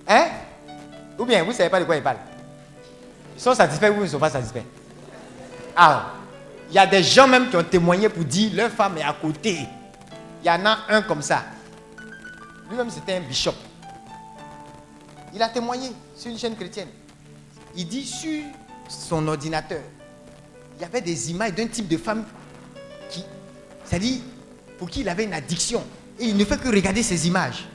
Hein? Ou bien vous ne savez pas de quoi ils parlent sont satisfaits ou ne sont pas satisfaits Ah, il y a des gens même qui ont témoigné pour dire leur femme est à côté. Il y en a un comme ça. Lui-même, c'était un bishop. Il a témoigné sur une chaîne chrétienne. Il dit sur son ordinateur, il y avait des images d'un type de femme qui, c'est-à-dire, pour qui il avait une addiction. Et il ne fait que regarder ces images.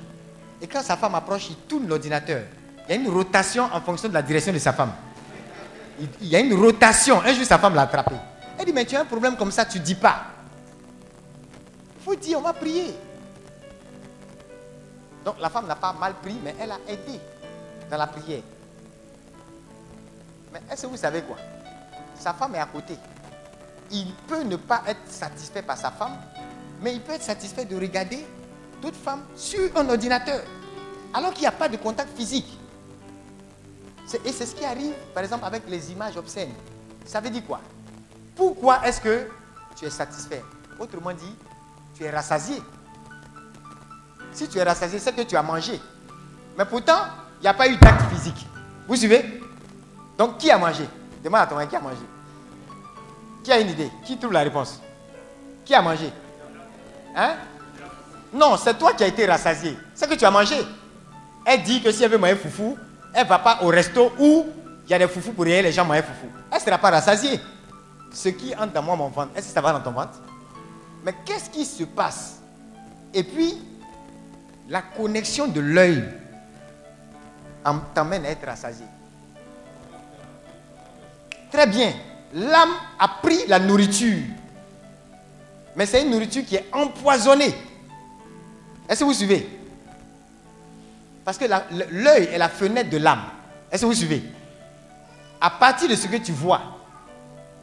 Et quand sa femme approche, il tourne l'ordinateur. Il y a une rotation en fonction de la direction de sa femme. Il y a une rotation. Un jour, sa femme l'a attrapé. Elle dit, mais tu as un problème comme ça, tu ne dis pas. Il faut dire, on va prier. Donc la femme n'a pas mal pris, mais elle a aidé dans la prière. Mais est-ce que vous savez quoi? Sa femme est à côté. Il peut ne pas être satisfait par sa femme, mais il peut être satisfait de regarder d'autres femmes sur un ordinateur, alors qu'il n'y a pas de contact physique. Et c'est ce qui arrive, par exemple, avec les images obscènes. Ça veut dire quoi? Pourquoi est-ce que tu es satisfait? Autrement dit, tu es rassasié. Si tu es rassasié, c'est que tu as mangé. Mais pourtant, il n'y a pas eu d'acte physique. Vous suivez? Donc, qui a mangé? Demande à ton mari qui a mangé. Qui a une idée? Qui trouve la réponse? Qui a mangé? Hein? Non, c'est toi qui as été rassasié. C'est que tu as mangé. Elle dit que si elle veut manger foufou, elle ne va pas au resto où il y a des foufous pour rien, les gens mangent foufou. Elle ne sera pas rassasiée. Ce qui entre dans moi, mon ventre, est-ce que ça va dans ton ventre? Mais qu'est-ce qui se passe? Et puis, la connexion de l'œil t'amène à être rassasié. Très bien. L'âme a pris la nourriture. Mais c'est une nourriture qui est empoisonnée. Est-ce que vous suivez? Parce que l'œil est la fenêtre de l'âme. Est-ce que vous suivez? À partir de ce que tu vois,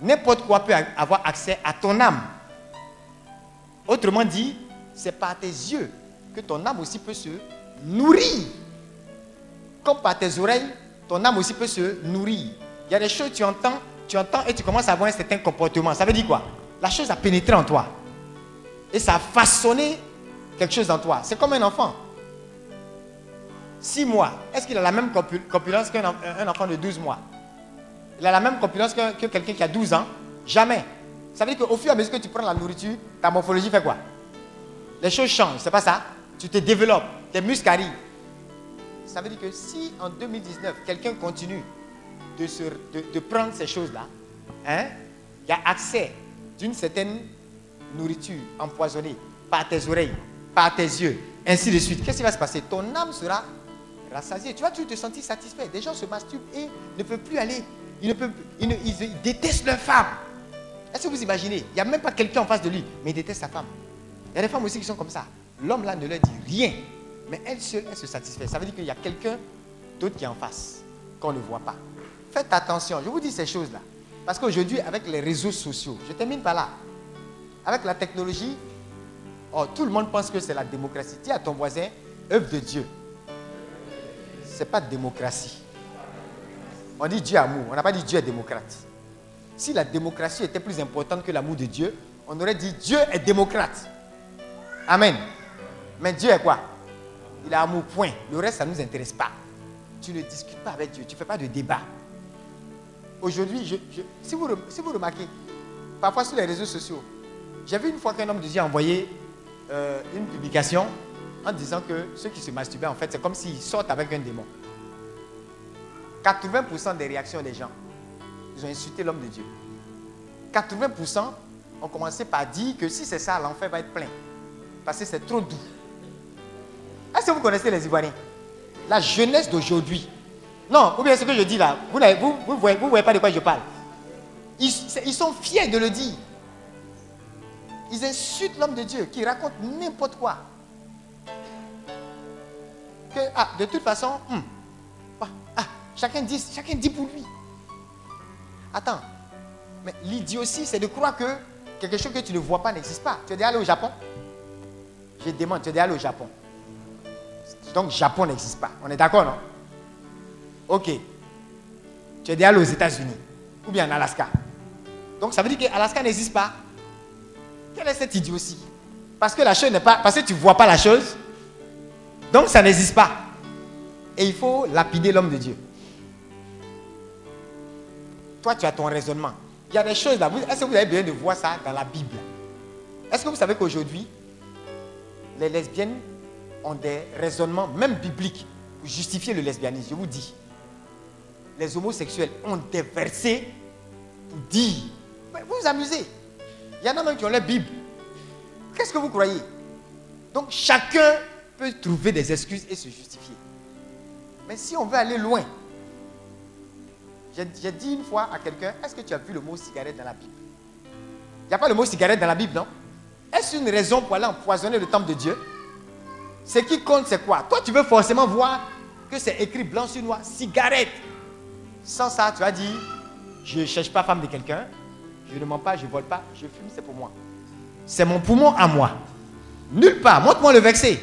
n'importe quoi peut avoir accès à ton âme. Autrement dit, c'est par tes yeux que ton âme aussi peut se nourrir. Comme par tes oreilles, ton âme aussi peut se nourrir. Il y a des choses que tu entends, tu entends et tu commences à avoir un certain comportement. Ça veut dire quoi? La chose a pénétré en toi. Et ça a façonné quelque chose en toi. C'est comme un enfant. Six mois, est-ce qu'il a la même corpulence qu'un enfant de 12 mois? Il a la même corpulence que, que quelqu'un qui a 12 ans? Jamais. Ça veut dire qu'au fur et à mesure que tu prends la nourriture, ta morphologie fait quoi? Les choses changent, c'est pas ça? Tu te développes, tes muscles arrivent. Ça veut dire que si en 2019, quelqu'un continue de, de, prendre ces choses-là, hein, il y a accès d'une certaine nourriture empoisonnée par tes oreilles, par tes yeux, ainsi de suite. Qu'est-ce qui va se passer? Ton âme sera Tu vas te sentir satisfait. Des gens se masturbent et ne peuvent plus aller. Ils, ne ils détestent leur femme. Est-ce que vous imaginez? Il n'y a même pas quelqu'un en face de lui, mais il déteste sa femme. Il y a des femmes aussi qui sont comme ça. L'homme là ne leur dit rien. Mais elle seule, elle se satisfait. Ça veut dire qu'il y a quelqu'un d'autre qui est en face, qu'on ne voit pas. Faites attention. Je vous dis ces choses-là. Parce qu'aujourd'hui, avec les réseaux sociaux, je termine par là. Avec la technologie, oh, tout le monde pense que c'est la démocratie. Dis à ton voisin, œuvre de Dieu. N'est pas démocratie. On dit Dieu amour. On n'a pas dit Dieu est démocrate. Si la démocratie était plus importante que l'amour de Dieu, on aurait dit Dieu est démocrate. Amen. Mais Dieu est quoi? Il a amour, point. Le reste, ça ne nous intéresse pas. Tu ne discutes pas avec Dieu, tu ne fais pas de débat. Aujourd'hui, si, vous, si vous remarquez, parfois sur les réseaux sociaux, j'ai vu une fois qu'un homme de Dieu a envoyé euh, une publication en disant que ceux qui se masturbaient, en fait, c'est comme s'ils sortent avec un démon. 80% des réactions des gens, ils ont insulté l'homme de Dieu. 80% ont commencé par dire que si c'est ça, l'enfer va être plein. Parce que c'est trop doux. Est-ce que vous connaissez les Ivoiriens? La jeunesse d'aujourd'hui. Non, ou bien ce que je dis là, vous ne vous, voyez, pas de quoi je parle. Ils sont fiers de le dire. Ils insultent l'homme de Dieu qui raconte n'importe quoi. Que, ah, de toute façon, hmm, ah, chacun, dit, chacun dit pour lui. Attends, mais l'idiotie, c'est de croire que quelque chose que tu ne vois pas n'existe pas. Tu es déjà allé au Japon? Je demande, tu es déjà allé au Japon? Donc, Japon n'existe pas. On est d'accord, non? Ok. Tu es déjà allé aux États-Unis ou bien en Alaska. Donc, ça veut dire que Alaska n'existe pas. Quelle est cette idiotie Parce que la chose n'est pas. Parce que tu ne vois pas la chose. Donc, ça n'existe pas. Et il faut lapider l'homme de Dieu. Toi, tu as ton raisonnement. Il y a des choses là. Est-ce que vous avez besoin de voir ça dans la Bible? Est-ce que vous savez qu'aujourd'hui, les lesbiennes ont des raisonnements, même bibliques, pour justifier le lesbianisme? Je vous dis, les homosexuels ont des versets pour dire. vous vous amusez. Il y en a même qui ont la Bible. Qu'est-ce que vous croyez? Donc chacun peut trouver des excuses et se justifier. Mais si on veut aller loin, j'ai dit une fois à quelqu'un, est-ce que tu as vu le mot cigarette dans la Bible? Il n'y a pas le mot cigarette dans la Bible, non? Est-ce une raison pour aller empoisonner le temple de Dieu? Ce qui compte, c'est quoi? Toi, tu veux forcément voir que c'est écrit blanc sur noir, cigarette. Sans ça, tu as dit, je ne cherche pas femme de quelqu'un, je ne mens pas, je ne vole pas, je fume, c'est pour moi. C'est mon poumon à moi. Nulle part. Montre-moi le verset.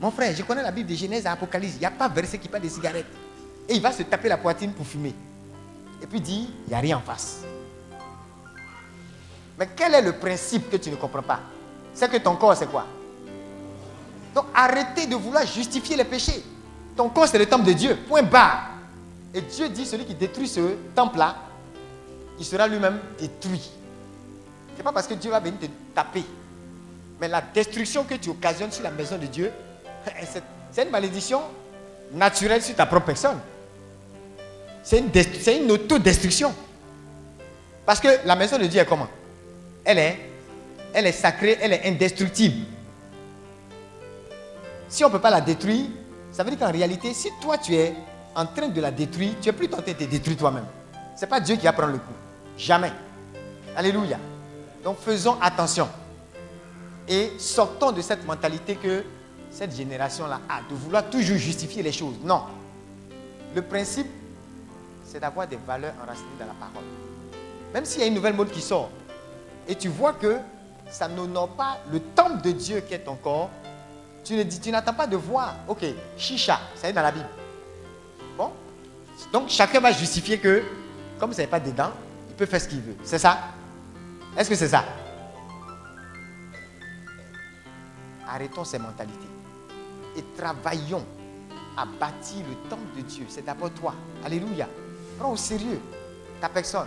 Mon frère, je connais la Bible de Genèse à Apocalypse. Il n'y a pas verset qui parle de cigarette. Et il va se taper la poitrine pour fumer. Et puis dit, il n'y a rien en face. Mais quel est le principe que tu ne comprends pas? C'est que ton corps, c'est quoi? Donc arrêtez de vouloir justifier les péchés. Ton corps, c'est le temple de Dieu. Point barre. Et Dieu dit, celui qui détruit ce temple-là, il sera lui-même détruit. Ce n'est pas parce que Dieu va venir te taper Mais la destruction que tu occasionnes sur la maison de Dieu, c'est- une malédiction naturelle sur ta propre personne. C'est une, c'est une autodestruction. Parce que la maison de Dieu est comment? Elle est, elle est sacrée, elle est indestructible. Si on ne peut pas la détruire, ça veut dire qu'en réalité, si toi tu es en train de la détruire, tu es plus tenté de te détruire toi-même. Ce n'est pas Dieu qui va prendre le coup. Jamais. Alléluia. Donc faisons attention. Et sortons de cette mentalité que cette génération-là a, de vouloir toujours justifier les choses. Non. Le principe, c'est d'avoir des valeurs enracinées dans la parole. Même s'il y a une nouvelle mode qui sort, et tu vois que ça n'honore pas le temple de Dieu qui est ton corps, tu n'attends pas de voir, ok, chicha, ça est dans la Bible. Bon Donc chacun va justifier que, comme ça n'est pas dedans, il peut faire ce qu'il veut. C'est ça? Est-ce que c'est ça? Arrêtons ces mentalités et travaillons à bâtir le temple de Dieu. C'est d'abord toi. Alléluia. Prends au sérieux ta personne.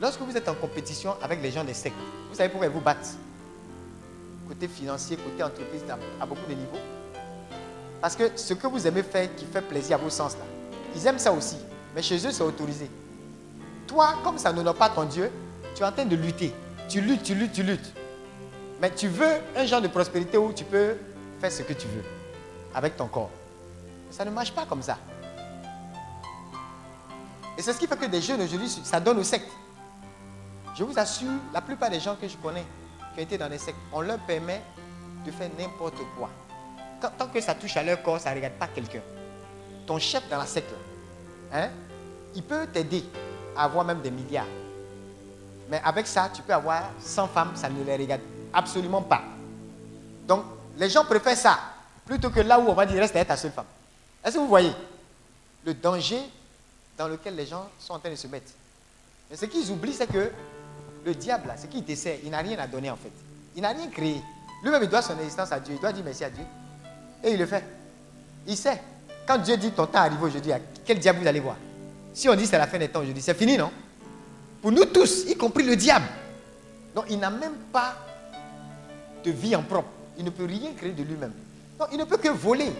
Lorsque vous êtes en compétition avec les gens des sectes, vous savez pourquoi ils vous battent? Côté financier, côté entreprise, à- beaucoup de niveaux. Parce que ce que vous aimez faire qui fait plaisir à vos sens là, ils aiment ça aussi. Mais chez eux, c'est autorisé. Toi, comme ça n'honore pas ton Dieu, tu es en train de lutter. Tu luttes, tu luttes, tu luttes. Mais tu veux un genre de prospérité où tu peux faire ce que tu veux avec ton corps. Ça ne marche pas comme ça. Et c'est ce qui fait que des jeunes aujourd'hui, ça donne aux sectes. Je vous assure, la plupart des gens que je connais qui ont été dans les sectes, on leur permet de faire n'importe quoi. Tant, que ça touche à leur corps, ça ne regarde pas quelqu'un. Ton chef dans la secte, hein, il peut t'aider à avoir même des milliards. Mais avec ça, tu peux avoir 100 femmes, ça ne les regarde absolument pas. Donc, les gens préfèrent ça plutôt que là où on va dire reste avec ta seule femme. Est-ce que vous voyez le danger dans lequel les gens sont en train de se mettre? Ce qu'ils oublient, c'est que le diable, ce qu'il dessert, il n'a rien à donner en fait. Il n'a rien créé. Lui-même, il doit son existence à Dieu. Il doit dire merci à Dieu. Et il le fait. Il sait. Quand Dieu dit ton temps arrive aujourd'hui, à quel diable vous allez voir? Si on dit c'est la fin des temps aujourd'hui, c'est fini, non? Pour nous tous, y compris le diable. Donc il n'a même pas vie en propre. Il ne peut rien créer de lui-même. Donc il ne peut que voler,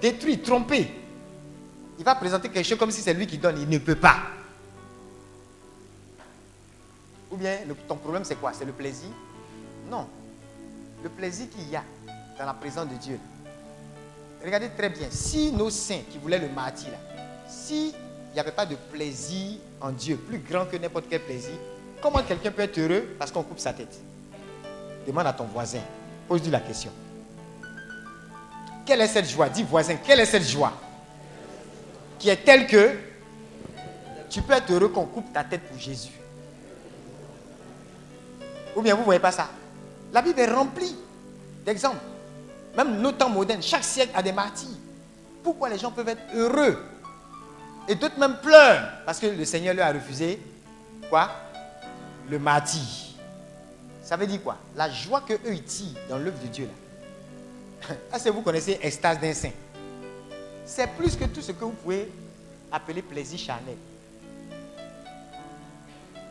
détruire, tromper. Il va présenter quelque chose comme si c'est lui qui donne. Il ne peut pas. Ou bien ton problème c'est quoi? C'est le plaisir? Non. Le plaisir qu'il y a dans la présence de Dieu. Regardez très bien. Si nos saints qui voulaient le martyr, s'il n'y avait pas de plaisir en Dieu, plus grand que n'importe quel plaisir, comment quelqu'un peut être heureux parce qu'on coupe sa tête? Demande à ton voisin. Pose-lui la question. Quelle est cette joie? Dis voisin, quelle est cette joie Qui est telle que tu peux être heureux qu'on coupe ta tête pour Jésus? Ou bien vous ne voyez pas ça? La Bible est remplie d'exemples. Même nos temps modernes, chaque siècle a des martyrs. Pourquoi les gens peuvent être heureux Et d'autres même pleurent? Parce que le Seigneur leur a refusé quoi? Le martyr. Ça veut dire quoi? La joie que eux ils tirent dans l'œuvre de Dieu là. Est-ce que vous connaissez extase d'un saint? C'est plus que tout ce que vous pouvez appeler plaisir charnel.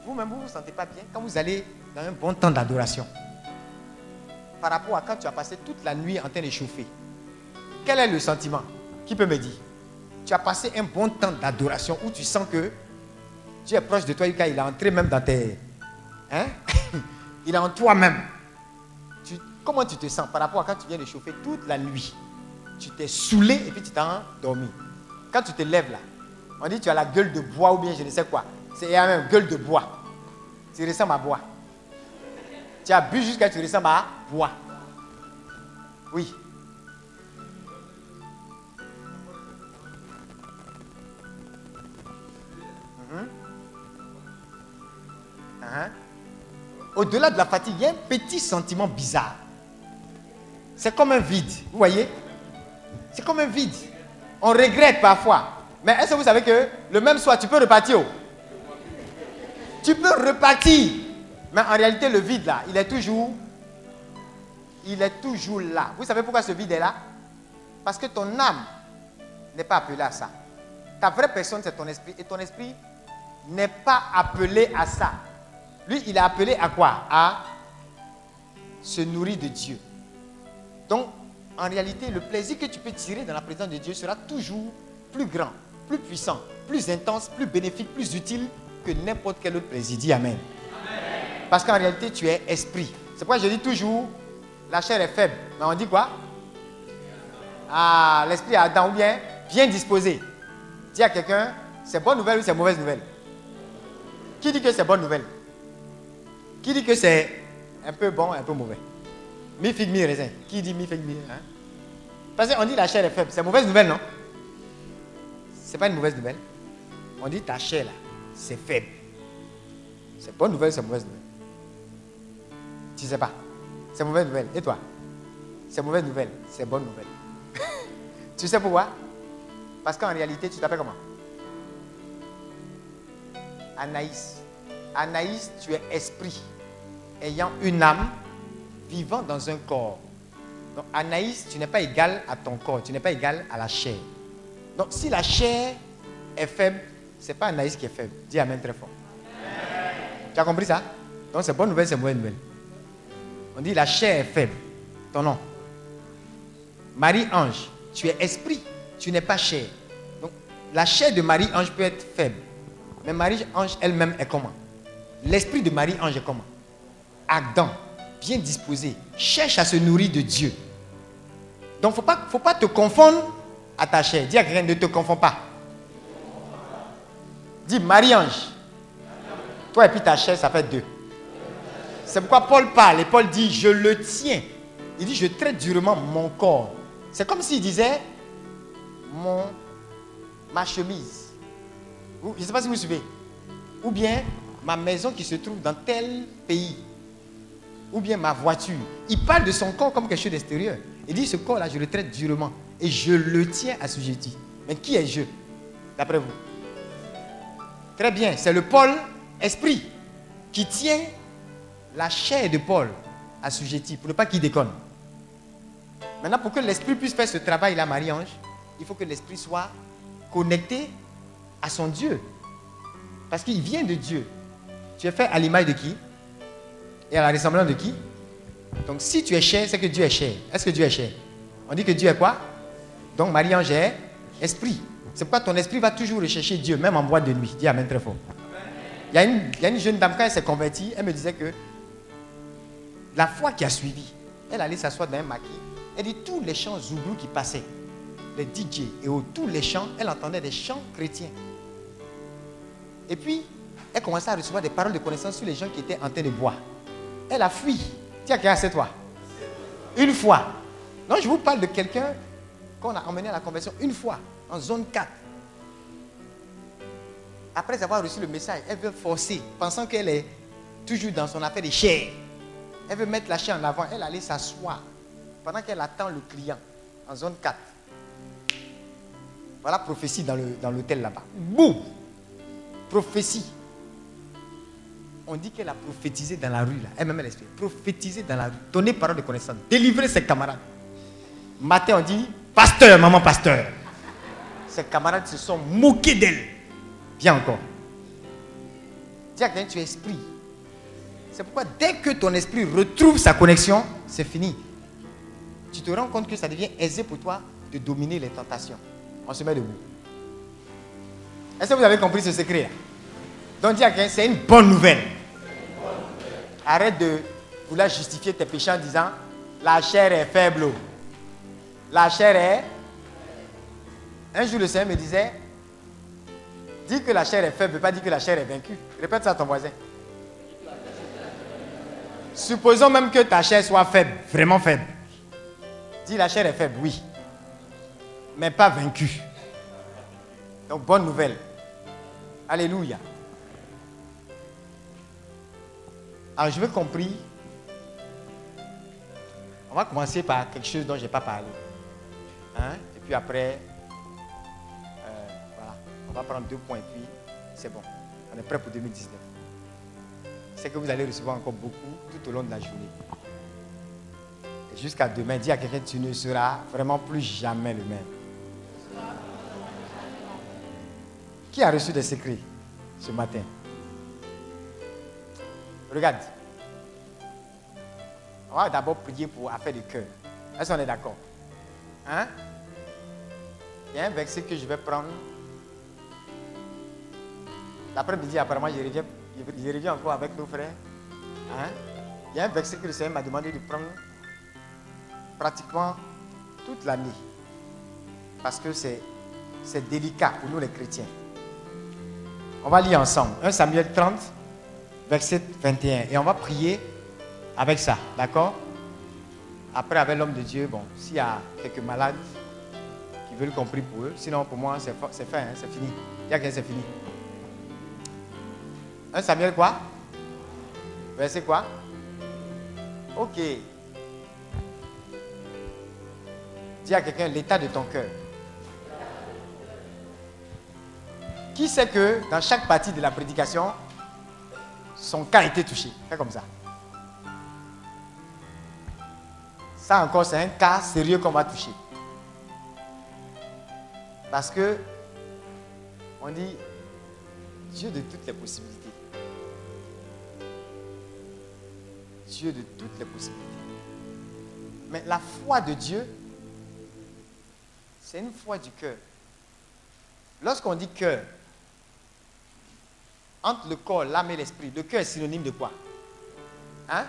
Vous-même, vous ne vous sentez pas bien quand vous allez dans un bon temps d'adoration. Par rapport à quand tu as passé toute la nuit en train de chauffer. Quel est le sentiment Qui peut me dire? Tu as passé un bon temps d'adoration où tu sens que Dieu est proche de toi, il est entré même dans tes... Hein? Il est en toi-même. Comment tu te sens par rapport à quand tu viens de chauffer toute la nuit? Tu t'es saoulé et puis tu t'es endormi. Quand tu te lèves là, on dit tu as la gueule de bois ou bien je ne sais quoi. C'est la même gueule de bois. Tu ressembles à bois. Tu as bu jusqu'à tu ressembles à bois. Oui. Hein? Au-delà de la fatigue, il y a un petit sentiment bizarre. C'est comme un vide. Vous voyez? C'est comme un vide. On regrette parfois. Mais est-ce que vous savez que le même soir, tu peux repartir? Tu peux repartir. Mais en réalité, le vide là, il est toujours. Il est toujours là. Vous savez pourquoi ce vide est là? Parce que ton âme n'est pas appelée à ça. Ta vraie personne, c'est ton esprit. Et ton esprit n'est pas appelé à ça. Lui, il est appelé à quoi? À se nourrit de Dieu. Donc, en réalité, le plaisir que tu peux tirer dans la présence de Dieu sera toujours plus grand, plus puissant, plus intense, plus bénéfique, plus utile que n'importe quel autre plaisir. Dis Amen. Parce qu'en réalité, tu es esprit. C'est pourquoi je dis toujours, la chair est faible. Mais on dit quoi? Ah, l'esprit Adam ou bien bien disposé. Dis à quelqu'un, c'est bonne nouvelle ou c'est mauvaise nouvelle? Qui dit que c'est bonne nouvelle? Qui dit que c'est un peu bon, un peu mauvais? Mi figue, mi raisin. Qui dit mi figue, mi hein? Parce qu'on dit la chair est faible. C'est mauvaise nouvelle, non? C'est pas une mauvaise nouvelle. On dit ta chair là, c'est faible. C'est bonne nouvelle, c'est mauvaise nouvelle. Tu sais pas. C'est mauvaise nouvelle. Et toi? C'est mauvaise nouvelle, c'est bonne nouvelle. tu sais pourquoi? Parce qu'en réalité, tu t'appelles comment? Anaïs. Anaïs, tu es esprit, ayant une âme, vivant dans un corps. Donc Anaïs, tu n'es pas égal à ton corps, tu n'es pas égal à la chair. Donc si la chair est faible, ce n'est pas Anaïs qui est faible. Dis Amen très fort. Tu as compris ça? Donc c'est bonne nouvelle, c'est mauvaise nouvelle. On dit la chair est faible. Ton nom? Marie-Ange, tu es esprit, tu n'es pas chair. Donc la chair de Marie-Ange peut être faible. Mais Marie-Ange elle-même est comment? L'esprit de Marie-Ange est comment? Adam, bien disposé, cherche à se nourrir de Dieu. Donc il ne faut pas, faut pas te confondre à ta chair. Dis à quelqu'un, ne te confonds pas. Dis Marie-Ange. Toi et puis ta chair, ça fait deux. C'est pourquoi Paul parle et Paul dit, je le tiens. Il dit, je traite durement mon corps. C'est comme s'il disait, mon, ma chemise. Je ne sais pas si vous suivez. Ou bien ma maison qui se trouve dans tel pays. Ou bien ma voiture. Il parle de son corps comme quelque chose d'extérieur. Il dit, ce corps-là, je le traite durement. Et je le tiens assujetti. Mais qui est je, d'après vous? Très bien, c'est le Paul esprit qui tient la chair de Paul assujettie pour ne pas qu'il déconne. Maintenant, pour que l'esprit puisse faire ce travail-là, Marie-Ange, il faut que l'esprit soit connecté à son Dieu. Parce qu'il vient de Dieu. Tu es fait à l'image de qui? Et à la ressemblance de qui? Donc si tu es cher, c'est que Dieu est cher. Est-ce que Dieu est cher On dit que Dieu est quoi? Donc Marie-Ange est esprit. C'est pourquoi ton esprit va toujours rechercher Dieu, même en boîte de nuit. Dis Amen très fort. Il y, a une, jeune dame, quand elle s'est convertie, elle me disait que la foi qui a suivi, elle allait s'asseoir dans un maquis. Elle dit tous les chants zouglous qui passaient, les DJ et tous les chants, elle entendait des chants chrétiens. Et puis, elle commençait à recevoir des paroles de connaissance sur les gens qui étaient en train de boire. Elle a fui. Tiens, qui c'est toi Une fois. Non, je vous parle de quelqu'un qu'on a emmené à la conversion une fois, en zone 4. Après avoir reçu le message, elle veut forcer, pensant qu'elle est toujours dans son affaire de chair. Elle veut mettre la chair en avant. Elle allait s'asseoir pendant qu'elle attend le client en zone 4. Voilà prophétie dans l'hôtel là-bas. Boum Prophétie. On dit qu'elle a prophétisé dans la rue là. Elle-même elle explique. Prophétisé dans la rue. Donner parole de connaissance. Délivrer ses camarades. Matin on dit Pasteur, maman pasteur. Ses camarades se sont moqués d'elle. Viens encore. Dis à quelqu'un, tu es esprit. C'est pourquoi dès que ton esprit retrouve sa connexion, c'est fini. Tu te rends compte que ça devient aisé pour toi de dominer les tentations. On se met debout. Est-ce que vous avez compris ce secret Donc dis à quelqu'un, c'est une bonne nouvelle. Arrête de vouloir justifier tes péchés en disant, la chair est faible. La chair est... Un jour le Seigneur me disait, dis que la chair est faible, pas dire que la chair est vaincue. Répète ça à ton voisin. Supposons même que ta chair soit faible, vraiment faible. Dis la chair est faible, oui. Mais pas vaincue. Donc bonne nouvelle. Alléluia. Alors je veux compris. On va commencer par quelque chose dont je n'ai pas parlé. Hein? Et puis après, euh, voilà. On va prendre deux points et puis c'est bon. On est prêt pour 2019 c'est que vous allez recevoir encore beaucoup tout au long de la journée. Et jusqu'à demain, dis à quelqu'un, tu ne seras vraiment plus jamais le même. Qui a reçu des secrets ce matin? Regarde. On va d'abord prier pour affaire de cœur. Est-ce qu'on est d'accord? Hein? Il y a un verset que je vais prendre. L'après-midi, apparemment, je reviens, je reviens encore avec nos frères. Hein? Il y a un verset que le Seigneur m'a demandé de prendre pratiquement toute l'année. Parce que c'est, c'est délicat pour nous les chrétiens. On va lire ensemble. 1 Samuel 30, verset 21. Et on va prier avec ça. D'accord? Après, avec l'homme de Dieu, bon, s'il y a quelques malades qui veulent qu'on prie pour eux, sinon pour moi, c'est, fait, hein, c'est fini. Il y c'est fini. 1 Samuel quoi? Verset quoi? Ok. Dis à quelqu'un l'état de ton cœur. Qui sait que dans chaque partie de la prédication, son cas a été touché Fais comme ça. Ça encore, c'est un cas sérieux qu'on va toucher. Parce que, on dit, Dieu de toutes les possibilités. Dieu de toutes les possibilités. Mais la foi de Dieu, c'est une foi du cœur. Lorsqu'on dit cœur, entre le corps, l'âme et l'esprit, le cœur est synonyme de quoi? Hein?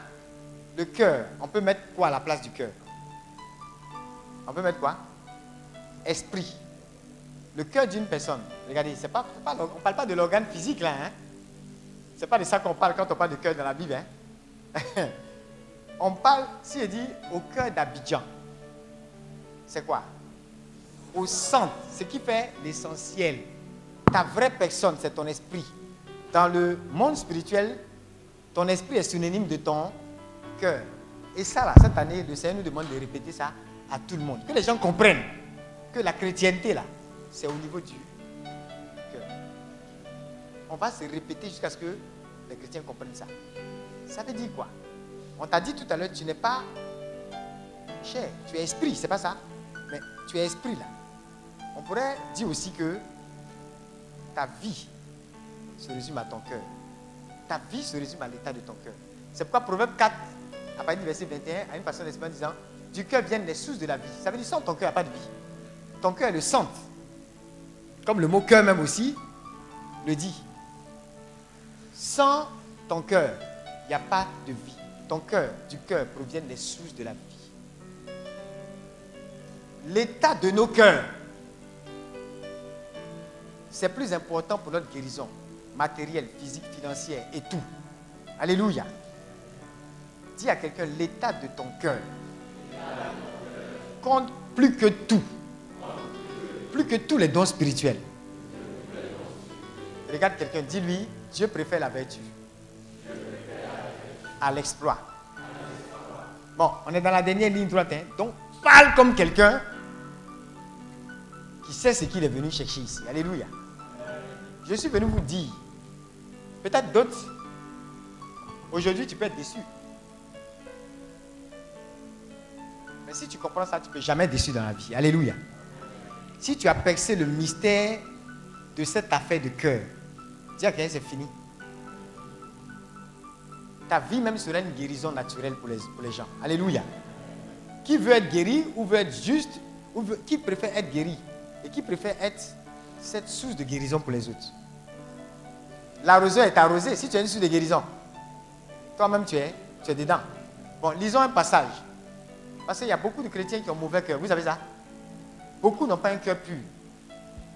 Le cœur, on peut mettre quoi à la place du cœur? On peut mettre quoi? Esprit. Le cœur d'une personne, regardez, c'est pas, on ne parle pas de l'organe physique là. Hein? Ce n'est pas de ça qu'on parle quand on parle de cœur dans la Bible. Hein? on parle, si je dit au cœur d'Abidjan, c'est quoi? Au centre, ce qui fait l'essentiel. Ta vraie personne, c'est ton esprit. Dans le monde spirituel, ton esprit est synonyme de ton cœur. Et ça, là, cette année, le Seigneur nous demande de répéter ça à tout le monde. Que les gens comprennent que la chrétienté, là, c'est au niveau du cœur. On va se répéter jusqu'à ce que les chrétiens comprennent ça. Ça veut dire quoi? On t'a dit tout à l'heure, tu n'es pas cher, tu es esprit, c'est pas ça? Mais tu es esprit là. On pourrait dire aussi que ta vie se résume à ton cœur. Ta vie se résume à l'état de ton cœur. C'est pourquoi Proverbe 4, à partir du verset 21, à une personne d'esprit en disant Du cœur viennent les sources de la vie. Ça veut dire sans ton cœur, il n'y a pas de vie. Ton cœur est le centre. Comme le mot cœur même aussi le dit. Sans ton cœur, il n'y a pas de vie. Ton cœur, du cœur proviennent les sources de la vie. L'état de nos cœurs, c'est plus important pour notre guérison matérielle, physique, financière et tout. Alléluia. Dis à quelqu'un l'état de ton cœur compte plus que tout. Plus que tous les dons spirituels. Regarde quelqu'un, dis-lui, Dieu préfère la vertu à l'exploit. Bon, on est dans la dernière ligne droite, hein. donc parle comme quelqu'un qui sait ce qu'il est venu chercher ici. Alléluia. Je suis venu vous dire Peut-être d'autres. Aujourd'hui, tu peux être déçu. Mais si tu comprends ça, tu ne peux jamais être déçu dans la vie. Alléluia. Si tu as percé le mystère de cette affaire de cœur, dis à quelqu'un, c'est fini. Ta vie même sera une guérison naturelle pour les, pour les gens. Alléluia. Qui veut être guéri ou veut être juste, ou qui préfère être guéri? Et qui préfère être cette source de guérison pour les autres? L'arroseur est arrosé. Si tu es une source de guérison, toi-même tu es, tu es dedans. Bon, lisons un passage. Parce qu'il y a beaucoup de chrétiens qui ont mauvais cœur. Vous savez ça? Beaucoup n'ont pas un cœur pur.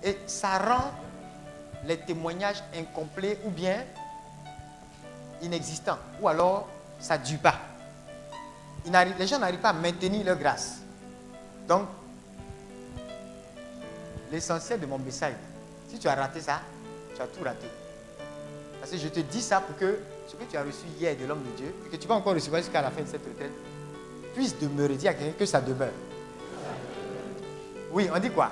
Et ça rend les témoignages incomplets ou bien inexistants. Ou alors, ça ne dure pas. Les gens n'arrivent pas à maintenir leur grâce. Donc, l'essentiel de mon message, si tu as raté ça, tu as tout raté. Je te dis ça pour que ce que tu as reçu hier de l'homme de Dieu, et que tu vas encore recevoir jusqu'à la fin de cette retraite, puisse demeurer. Dis à quelqu'un que ça demeure. Oui, on dit quoi?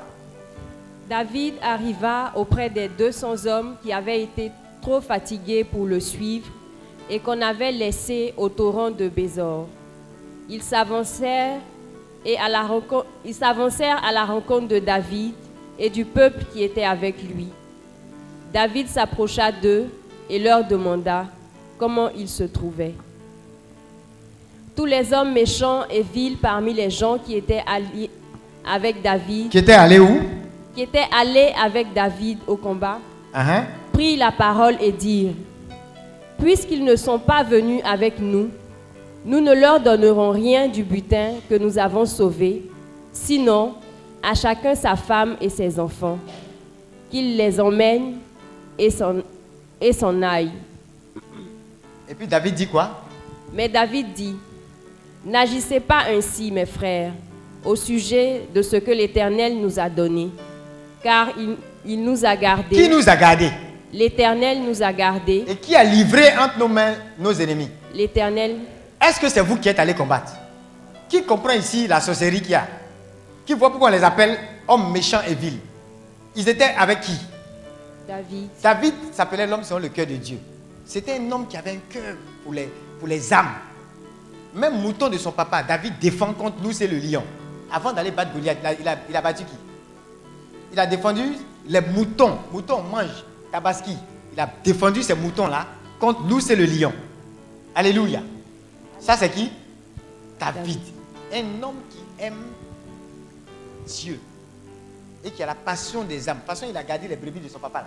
David arriva auprès des 200 hommes qui avaient été trop fatigués pour le suivre et qu'on avait laissés au torrent de Bézor. Ils s'avancèrent et à la ils s'avancèrent à la rencontre de David et du peuple qui était avec lui. David s'approcha d'eux et leur demanda comment ils se trouvaient. Tous les hommes méchants et vils parmi les gens qui étaient alliés avec David, Qui était allé où? qui étaient allés avec David au combat, Uh-huh. prirent la parole et dirent Puisqu'ils ne sont pas venus avec nous, nous ne leur donnerons rien du butin que nous avons sauvé, sinon à chacun sa femme et ses enfants, qu'ils les emmènent et s'en et s'en aillent. Et puis David dit quoi? Mais David dit, N'agissez pas ainsi, mes frères, au sujet de ce que l'Éternel nous a donné, car il, il nous a Qui gardés. nous a gardés? L'Éternel nous a gardés. Et qui a livré entre nos mains nos ennemis? L'Éternel, Est-ce que c'est vous qui êtes allé combattre? Qui comprend ici la sorcellerie qu'il y a? Qui voit pourquoi on les appelle hommes méchants et vils? Ils étaient avec qui? David, David s'appelait l'homme selon le cœur de Dieu. C'était un homme qui avait un cœur pour les, pour les âmes. Même mouton de son papa, David défend contre nous, c'est le lion. Avant d'aller battre Goliath, il a, il a- il a battu qui? Il a défendu les moutons. Moutons mangent tabaski. Il a défendu ces moutons-là contre nous, c'est le lion. Alléluia. Ça, c'est qui? David. Un homme qui aime Dieu et qui a la passion des âmes. De toute façon, il a gardé les brebis de son papa.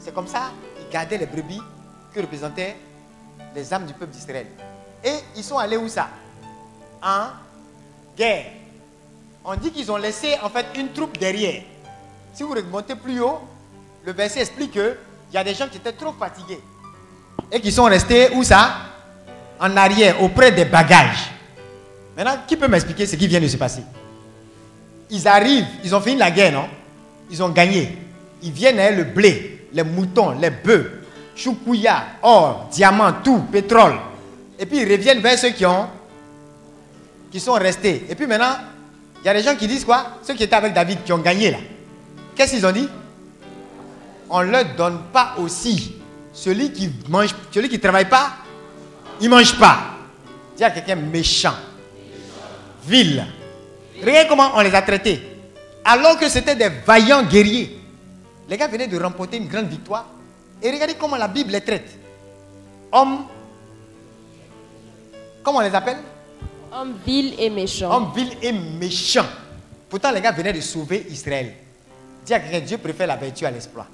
C'est comme ça, il gardait les brebis que représentaient les âmes du peuple d'Israël. Et ils sont allés où ça? En guerre. On dit qu'ils ont laissé en fait une troupe derrière. Si vous remontez plus haut, le verset explique qu'il y a des gens qui étaient trop fatigués et qui sont restés où ça? En arrière, auprès des bagages. Maintenant, qui peut m'expliquer ce qui vient de se passer? Ils arrivent, ils ont fini la guerre, non? Ils ont gagné. Ils viennent avec le blé, les moutons, les bœufs, choukouya, or, diamant, tout, pétrole. Et puis ils reviennent vers ceux qui ont, qui sont restés. Et puis maintenant, il y a des gens qui disent quoi? Ceux qui étaient avec David, qui ont gagné là. Qu'est-ce qu'ils ont dit? On ne leur donne pas aussi. Celui qui mange, celui qui ne travaille pas, il ne mange pas. Dis à quelqu'un méchant, vil. Regarde comment on les a traités. Alors que c'était des vaillants guerriers. Les gars venaient de remporter une grande victoire. Et regardez comment la Bible les traite. Hommes, comment on les appelle? Homme vil et méchant. Hommes vils et méchants. Pourtant, les gars venaient de sauver Israël. Dis à quelqu'un, Dieu préfère la vertu à l'exploit.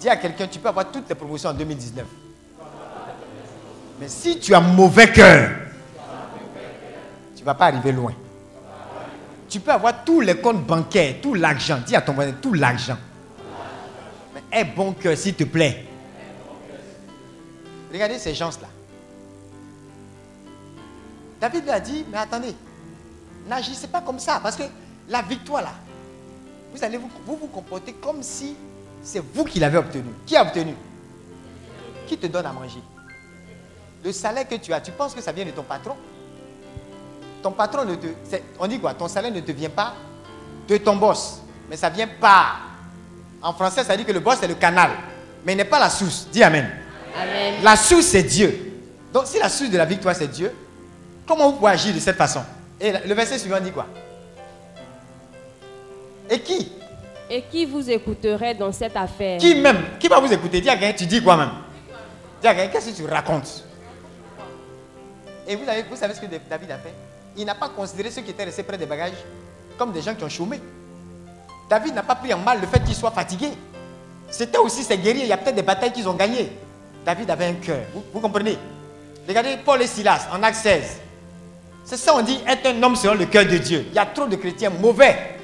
Dis à quelqu'un, tu peux avoir toutes les promotions en 2019. Mais si tu as mauvais cœur, tu ne vas pas arriver loin. Tu peux avoir tous les comptes bancaires, tout l'argent. Dis à ton voisin, tout l'argent. Mais aie bon cœur, s'il te plaît. Regardez ces gens-là. David lui a dit, mais attendez, n'agissez pas comme ça, parce que la victoire là, vous allez vous vous, vous comporter comme si c'est vous qui l'avez obtenu. Qui a obtenu? Qui te donne à manger? Le salaire que tu as, tu penses que ça vient de ton patron? Ton patron ne te... On dit quoi? Ton salaire ne te vient pas de ton boss, mais ça vient pas. En français, ça dit que le boss c'est le canal, mais il n'est pas la source. Dis Amen. Amen. La source, c'est Dieu. Donc, si la source de la victoire, c'est Dieu, comment vous pouvez agir de cette façon? Et le verset suivant dit quoi? Et qui? Et qui vous écouterait dans cette affaire? Qui même? Qui va vous écouter? Dis à quelqu'un, tu dis quoi même? Dis à quelqu'un, qu'est-ce que tu racontes? Et vous savez ce que David a fait? Il n'a pas considéré ceux qui étaient restés près des bagages comme des gens qui ont chômé. David n'a pas pris en mal le fait qu'ils soient fatigués. C'était aussi ces guerriers, il y a peut-être des batailles qu'ils ont gagnées. David avait un cœur, vous, comprenez? Regardez Paul et Silas en Acte 16. C'est ça on dit être un homme selon le cœur de Dieu. Il y a trop de chrétiens mauvais.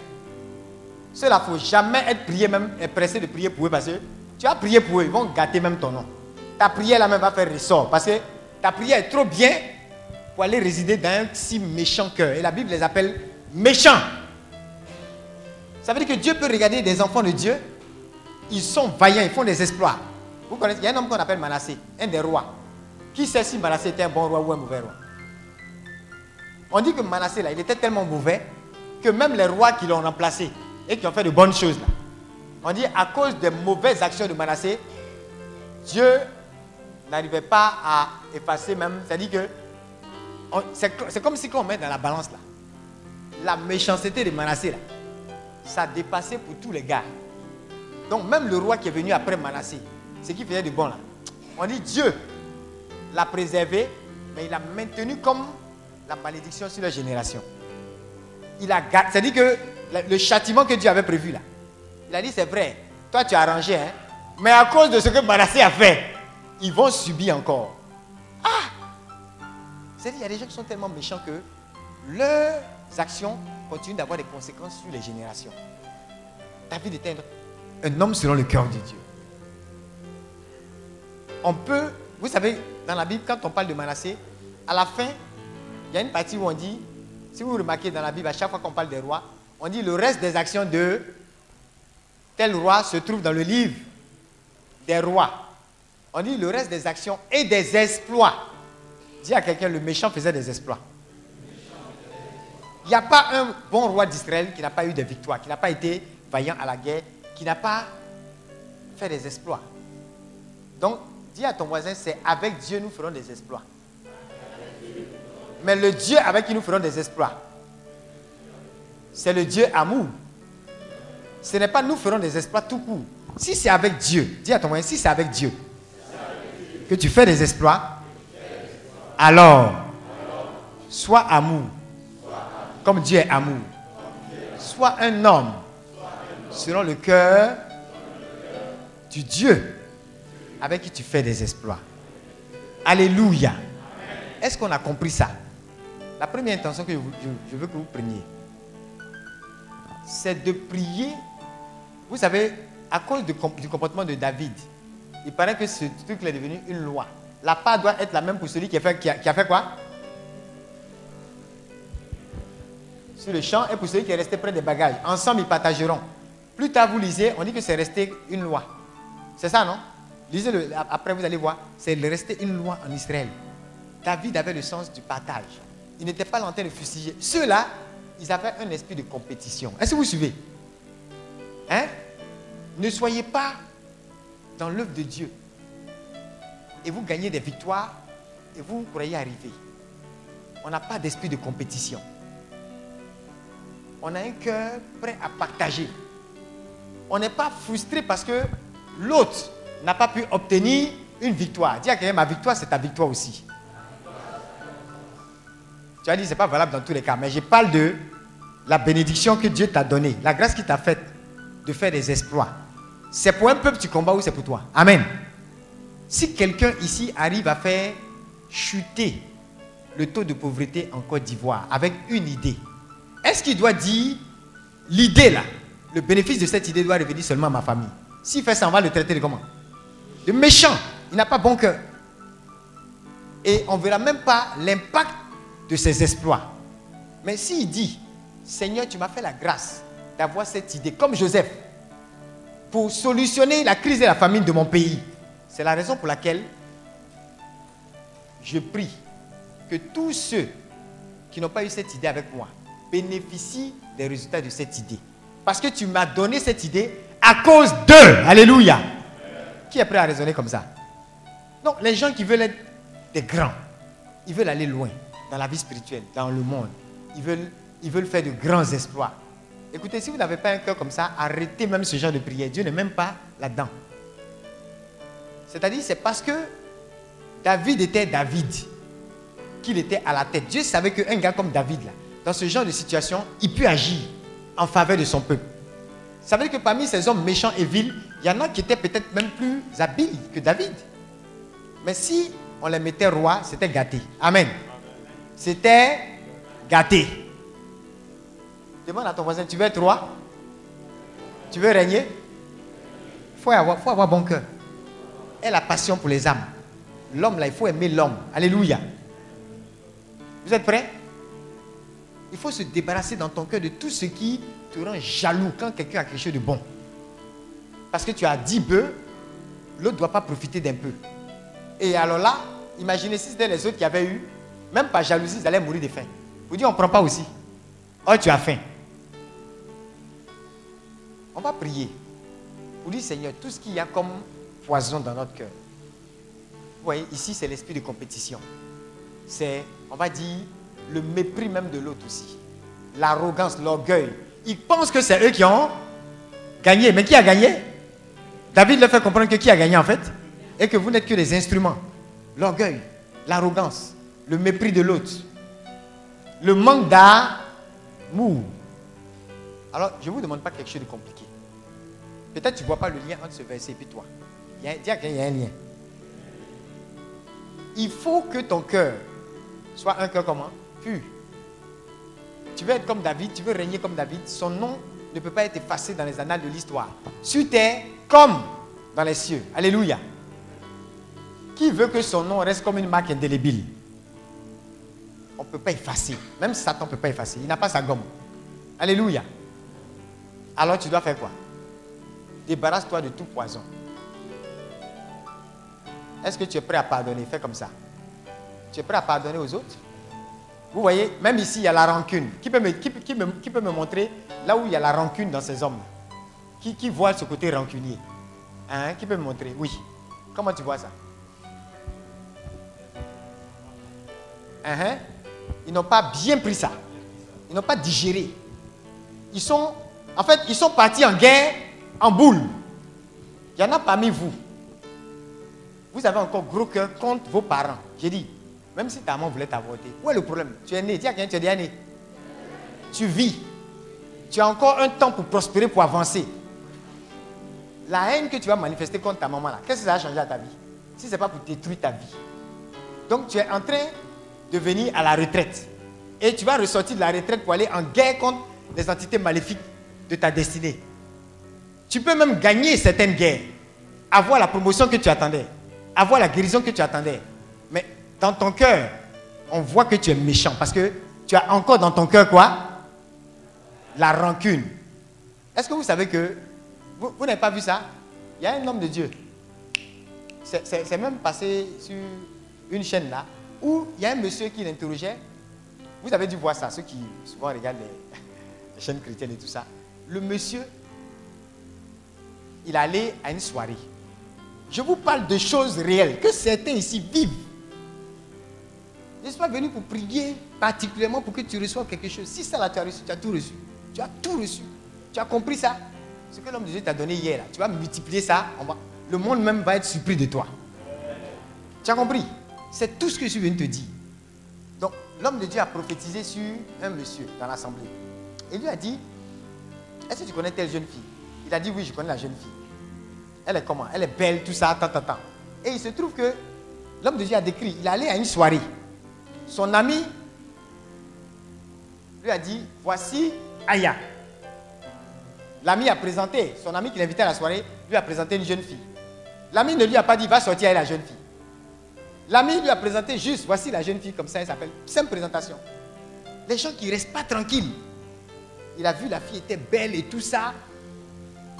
Cela, il ne faut jamais être prié même, et pressé de prier pour eux parce que tu as prié pour eux, ils vont gâter même ton nom. Ta prière là même va faire ressort parce que ta prière est trop bien pour aller résider dans un si méchant cœur. Et la Bible les appelle méchants. Ça veut dire que Dieu peut regarder des enfants de Dieu, ils sont vaillants, ils font des exploits. Vous connaissez, il y a un homme qu'on appelle Manassé, un des rois. Qui sait si Manassé était un bon roi ou un mauvais roi? On dit que Manassé, là, il était tellement mauvais que même les rois qui l'ont remplacé et qui ont fait de bonnes choses, là, on dit à cause des mauvaises actions de Manassé, Dieu n'arrivait pas à effacer même. C'est-à-dire que c'est c'est comme si on met dans la balance, là, la méchanceté de Manassé, là, ça dépassait pour tous les gars. Donc même le roi qui est venu après Manassé, ce qui faisait du bon là, on dit Dieu l'a préservé, Mais il a maintenu comme la malédiction sur leur génération. Il a. C'est-à-dire que le châtiment que Dieu avait prévu là, il a dit c'est vrai, toi tu as arrangé, hein, mais à cause de ce que Manassé a fait, ils vont subir encore. Ah C'est-à-dire qu'il y a des gens qui sont tellement méchants que leurs actions continuent d'avoir des conséquences sur les générations. David était un homme selon le cœur de Dieu. On peut, vous savez, dans la Bible, quand on parle de Manassé, à la fin, il y a une partie où on dit, si vous remarquez dans la Bible, à chaque fois qu'on parle des rois, on dit le reste des actions de tel roi se trouve dans le livre des rois. On dit le reste des actions et des exploits. Dis à quelqu'un, le méchant faisait des exploits. Il n'y a pas un bon roi d'Israël qui n'a pas eu de victoire, qui n'a pas été vaillant à la guerre, qui n'a pas fait des exploits. Donc, dis à ton voisin, c'est avec Dieu nous ferons des exploits. Mais le Dieu avec qui nous ferons des exploits, c'est le Dieu amour. Ce n'est pas nous ferons des exploits tout court. Si c'est avec Dieu, dis à ton voisin, si c'est avec Dieu que tu fais des exploits, alors sois amour, comme Dieu est amour. Sois un homme selon le cœur du Dieu avec qui tu fais des exploits. Alléluia. Est-ce qu'on a compris ça? La première intention que je, veux que vous preniez, c'est de prier. Vous savez, à cause du comportement de David, il paraît que ce truc est devenu une loi. La part doit être la même pour celui qui a fait, qui fait quoi? Sur le champ et pour celui qui est resté près des bagages. Ensemble, ils partageront. Plus tard, vous lisez, on dit que c'est resté une loi. C'est ça, non? Lisez-le, après vous allez voir. C'est resté une loi en Israël. David avait le sens du partage. Il n'était pas en train de fusiller. Ceux-là, ils avaient un esprit de compétition. Est-ce que vous suivez? Hein? Ne soyez pas dans l'œuvre de Dieu. Et vous gagnez des victoires et vous croyez arriver. On n'a pas d'esprit de compétition. On a un cœur prêt à partager. On n'est pas frustré parce que l'autre n'a pas pu obtenir une victoire. Dis à quelqu'un, ma victoire, c'est ta victoire aussi. Tu as dit, ce n'est pas valable dans tous les cas, mais je parle de la bénédiction que Dieu t'a donnée, la grâce qu'il t'a faite de faire des exploits. C'est pour un peuple tu combats ou c'est pour toi? Amen. Si quelqu'un ici arrive à faire chuter le taux de pauvreté en Côte d'Ivoire avec une idée, est-ce qu'il doit dire l'idée là, le bénéfice de cette idée doit revenir seulement à ma famille? S'il fait ça, on va le traiter de comment? De méchant. Il n'a pas bon cœur. Et on ne verra même pas l'impact de ses exploits. Mais s'il dit, Seigneur, tu m'as fait la grâce d'avoir cette idée, comme Joseph, pour solutionner la crise et la famine de mon pays, c'est la raison pour laquelle je prie que tous ceux qui n'ont pas eu cette idée avec moi bénéficient des résultats de cette idée. Parce que tu m'as donné cette idée à cause d'eux. Alléluia. Qui est prêt à raisonner comme ça? Donc, les gens qui veulent être des grands, ils veulent aller loin dans la vie spirituelle, dans le monde. Ils veulent, faire de grands exploits. Écoutez, si vous n'avez pas un cœur comme ça, arrêtez même ce genre de prière. Dieu n'est même pas là-dedans. C'est-à-dire, c'est parce que David était David qu'il était à la tête. Dieu savait qu'un gars comme David, là, dans ce genre de situation, il peut agir en faveur de son peuple. Ça veut dire que parmi ces hommes méchants et vils, il y en a qui étaient peut-être même plus habiles que David. Mais si on les mettait rois, c'était gâté. Amen. C'était gâté. Demande à ton voisin, tu veux être roi? Tu veux régner? Il faut avoir, faut avoir bon cœur. Et la passion pour les âmes. L'homme, là, il faut aimer l'homme. Alléluia. Vous êtes prêts? Il faut se débarrasser dans ton cœur de tout ce qui te rend jaloux quand quelqu'un a quelque chose de bon. Parce que tu as 10 bœufs, l'autre ne doit pas profiter d'un peu. Et alors là, imaginez si c'était les autres qui avaient eu, même par jalousie, ils allaient mourir de faim. Vous dites, on ne prend pas aussi. Oh, tu as faim. On va prier. Pour dire, Seigneur, tout ce qu'il y a comme poison dans notre cœur. Vous voyez, ici, c'est l'esprit de compétition. C'est, on va dire, le mépris même de l'autre aussi. L'arrogance, l'orgueil. Ils pensent que c'est eux qui ont gagné. Mais qui a gagné? David leur fait comprendre que qui a gagné en fait? Et que vous n'êtes que des instruments. L'orgueil, l'arrogance, le mépris de l'autre, le manque d'amour. Alors, je ne vous demande pas quelque chose de compliqué. Peut-être tu ne vois pas le lien entre ce verset et toi. Il y a, un lien. Il faut que ton cœur soit un cœur comment? Pur. Tu veux être comme David, tu veux régner comme David. Son nom ne peut pas être effacé dans les annales de l'histoire. Sur terre comme dans les cieux. Alléluia. Qui veut que son nom reste comme une marque indélébile? On ne peut pas effacer. Même Satan ne peut pas effacer. Il n'a pas sa gomme. Alléluia. Alors tu dois faire quoi? Débarrasse-toi de tout poison. Est-ce que tu es prêt à pardonner? Fais comme ça. Tu es prêt à pardonner aux autres? Vous voyez, même ici, il y a la rancune. Qui peut me, qui, peut me montrer là où il y a la rancune dans ces hommes? Qui, qui voit ce côté rancunier? Hein? Qui peut me montrer? Oui. Comment tu vois ça? Hein? Ils n'ont pas bien pris ça. Ils n'ont pas digéré. Ils sont, en fait, ils sont partis en guerre en boule. Il y en a parmi vous. Vous avez encore gros cœur contre vos parents. J'ai dit, même si ta maman voulait t'avorter, où est le problème? Tu es né, dis à quelqu'un, tu es déjà né. Tu vis. Tu as encore un temps pour prospérer, pour avancer. La haine que tu vas manifester contre ta maman, là, qu'est-ce que ça va changer à ta vie? Si ce n'est pas pour détruire ta vie. Donc tu es en train de venir à la retraite. Et tu vas ressortir de la retraite pour aller en guerre contre les entités maléfiques de ta destinée. Tu peux même gagner certaines guerres, avoir la promotion que tu attendais, avoir la guérison que tu attendais. Mais dans ton cœur, on voit que tu es méchant parce que tu as encore dans ton cœur quoi? La rancune. Est-ce que vous savez que vous, n'avez pas vu ça? Il y a un homme de Dieu. C'est même passé sur une chaîne là où il y a un monsieur qui l'interrogeait. Vous avez dû voir ça, ceux qui souvent regardent les chaînes chrétiennes et tout ça. Le monsieur il allait à une soirée. Je vous parle de choses réelles que certains ici vivent. Je ne suis pas venu pour prier particulièrement pour que tu reçoives quelque chose. Si ça là, tu as reçu, tu as tout reçu. Tu as tout reçu. Tu as compris ça? Ce que l'homme de Dieu t'a donné hier, tu vas multiplier ça. le monde même va être surpris de toi. Tu as compris? C'est tout ce que je suis venu te dire. Donc, l'homme de Dieu a prophétisé sur un monsieur dans l'assemblée. Et lui a dit, est-ce que tu connais telle jeune fille? Il a dit, oui, je connais la jeune fille. Elle est comment? Elle est belle, tout ça, tant, tant, tant. Et il se trouve que l'homme de Dieu a décrit, il allait à une soirée. Son ami lui a dit, voici Aya. L'ami a présenté, son ami qui l'invitait à la soirée, lui a présenté une jeune fille. L'ami ne lui a pas dit, va sortir avec la jeune fille. L'ami lui a présenté juste, voici la jeune fille comme ça, elle s'appelle. Simple présentation. Les gens qui ne restent pas tranquilles. Il a vu la fille était belle et tout ça.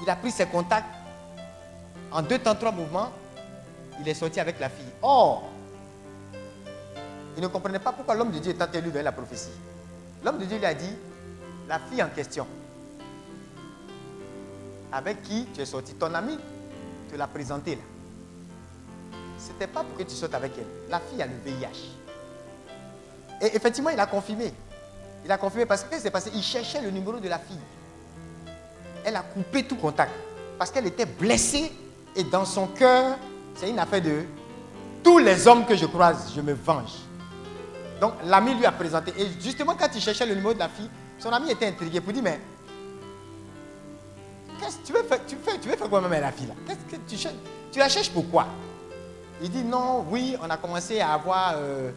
Il a pris ses contacts. En deux temps, trois mouvements, il est sorti avec la fille. Or, il ne comprenait pas pourquoi l'homme de Dieu était élu dans la prophétie. L'homme de Dieu lui a dit, la fille en question, avec qui tu es sorti, ton ami te l'a présenté là. Ce n'était pas pour que tu sortes avec elle. La fille a le VIH. Et effectivement, il a confirmé. Il a confirmé parce que c'est passé Il cherchait le numéro de la fille. Elle a coupé tout contact parce qu'elle était blessée et dans son cœur, c'est une affaire de tous les hommes que je croise, je me venge. Donc l'ami lui a présenté. Et justement, quand il cherchait le numéro de la fille, son ami était intrigué pour dire Mais qu'est-ce que tu veux faire Tu, veux faire quoi même la fille là? Tu Tu la cherches pourquoi Il dit Non, oui, on a commencé à avoir euh,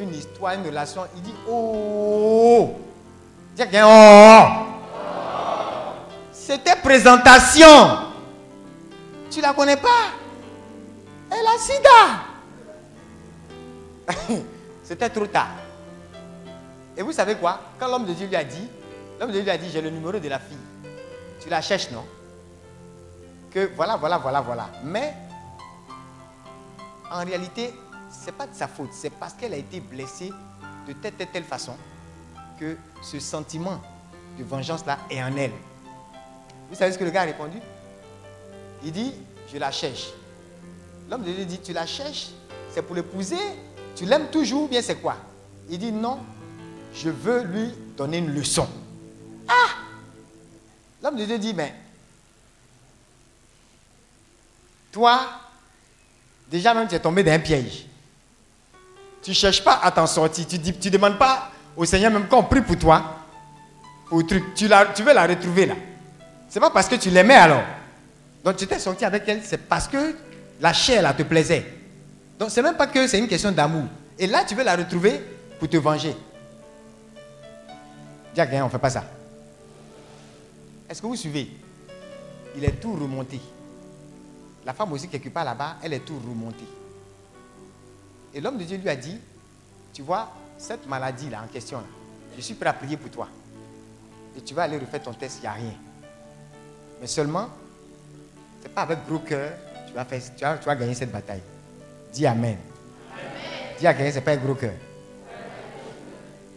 une histoire, une relation. Il dit Oh Dis Oh C'était présentation. Tu la connais pas Elle a sida. C'était trop tard. Et vous savez quoi? Quand l'homme de Dieu lui a dit, l'homme de Dieu lui a dit, j'ai le numéro de la fille. Tu la cherches, non? Que voilà, voilà, voilà, voilà. Mais, en réalité, ce n'est pas de sa faute. C'est parce qu'elle a été blessée de telle, telle, telle façon que ce sentiment de vengeance-là est en elle. Vous savez ce que le gars a répondu? Il dit, je la cherche. L'homme de Dieu dit, tu la cherches, c'est pour l'épouser, tu l'aimes toujours, bien c'est quoi? Il dit, non, je veux lui donner une leçon. Ah L'homme de Dieu dit, mais toi, déjà même tu es tombé dans un piège. Tu ne cherches pas à t'en sortir. Tu ne tu demandes pas au Seigneur, même quand on prie pour toi, pour truc, tu, tu veux la retrouver là. C'est pas parce que tu l'aimais alors. Donc tu t'es sorti avec elle, c'est parce que la chair là te plaisait. Donc c'est même pas que c'est une question d'amour. Et là, tu veux la retrouver pour te venger. Dis à quelqu'un, on ne fait pas ça. Est-ce que vous suivez? Il est tout remonté. La femme aussi, quelque part là-bas, elle est tout remontée. Et l'homme de Dieu lui a dit, tu vois, cette maladie-là en question, là, je suis prêt à prier pour toi. Et tu vas aller refaire ton test, il n'y a rien. Mais seulement, n'est pas avec gros cœur, tu vas, faire, tu, vas, tu vas gagner cette bataille. Dis Amen. Dis à quelqu'un, ce n'est pas un gros cœur.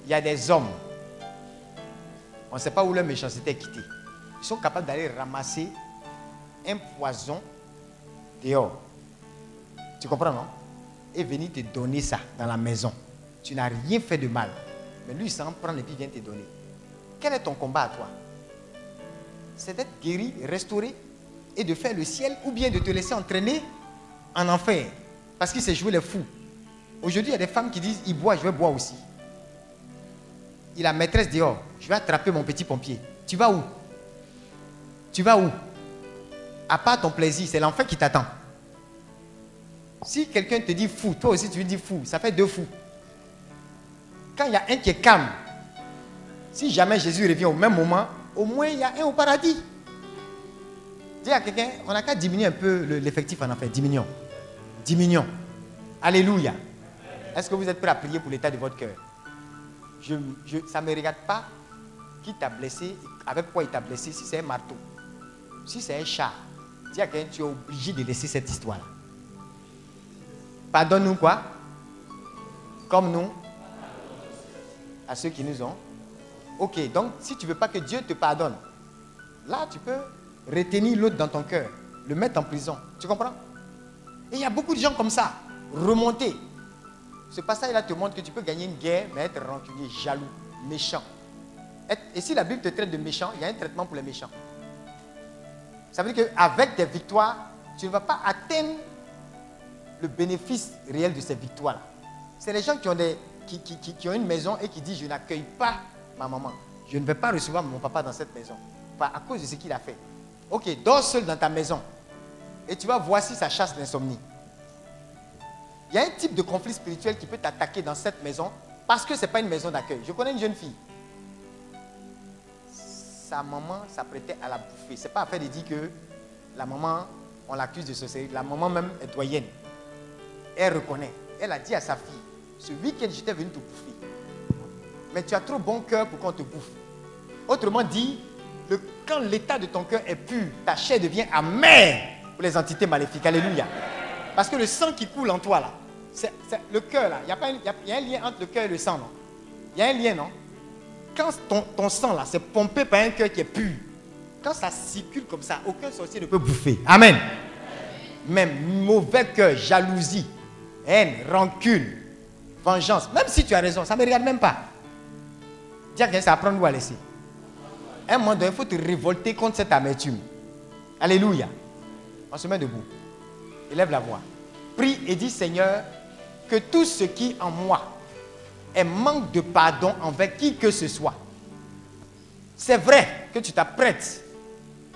Il y a des hommes, on ne sait pas où leur méchanceté est quittée. Ils sont capables d'aller ramasser un poison dehors. Tu comprends, non? Et venir te donner ça dans la maison. Tu n'as rien fait de mal. Mais lui, il s'en prend et puis il vient te donner. Quel est ton combat à toi? C'est d'être guéri, restauré? Et de faire le ciel ou bien de te laisser entraîner en enfer. Parce qu'il s'est joué les fous. Aujourd'hui, il y a des femmes qui disent, il boit, je vais boire aussi. Il a maîtresse dehors. Je vais attraper mon petit pompier. Tu vas où? Tu vas où? À part ton plaisir, c'est l'enfer qui t'attend. Si quelqu'un te dit fou, toi aussi tu lui dis fou, ça fait deux fous. Quand il y a un qui est calme, si jamais Jésus revient au même moment, au moins il y a un au paradis. Dis à quelqu'un, on n'a qu'à diminuer un peu le- l'effectif en enfer. Diminuons. Diminuons. Alléluia. Est-ce que vous êtes prêts à prier pour l'état de votre cœur? Ça ne me regarde pas qui t'a blessé, avec quoi il t'a blessé, si c'est un marteau, si c'est un chat. Dis à quelqu'un, tu es obligé de laisser cette histoire-là. Pardonne-nous quoi? Comme nous À ceux qui nous ont. Ok, donc si tu ne veux pas que Dieu te pardonne, là tu peux retenir l'autre dans ton cœur, le mettre en prison. Tu comprends? Et il y a beaucoup de gens comme ça, remontés. Ce passage-là te montre que tu peux gagner une guerre, mais être rancunier, jaloux, méchant. Et si la Bible te traite de méchant, il y a un traitement pour les méchants. Ça veut dire qu'avec tes victoires, tu ne vas pas atteindre le bénéfice réel de ces victoires-là. C'est les gens qui ont, une maison et qui disent Je n'accueille pas ma maman. Je ne vais pas recevoir mon papa dans cette maison. À cause de ce qu'il a fait. Ok, dors seul dans ta maison. Et tu vas voir si ça chasse l'insomnie. Il y a un type de conflit spirituel qui peut t'attaquer dans cette maison parce que ce n'est pas une maison d'accueil. Je connais une jeune fille. Sa maman s'apprêtait à la bouffer. Ce n'est pas affaire de dire que la maman, on l'accuse de sorcellerie. La maman même est doyenne. Elle reconnaît. Elle a dit à sa fille, ce week-end, j'étais venu te bouffer. Mais tu as trop bon cœur pour qu'on te bouffe. Autrement dit, quand l'état de ton cœur est pur, ta chair devient amère pour les entités maléfiques. Alléluia. Parce que le sang qui coule en toi, là, c'est c'est le cœur, là. Il y, a y a- un lien entre le cœur et le sang, non? Il y a un lien, non? Quand ton, ton sang, là, c'est pompé par un cœur qui est pur, quand ça circule comme ça, aucun sorcier ne peut bouffer. Amen. Même mauvais cœur, jalousie, haine, rancune, vengeance. Même si tu as raison, ça ne me regarde même pas. Dis à quelqu'un, ça apprend nous à laisser. Un moment donné, il faut te révolter contre cette amertume. Alléluia. On se met debout. Élève la voix. Prie et dis Seigneur, que tout ce qui en moi est manque de pardon envers qui que ce soit. C'est vrai que tu t'apprêtes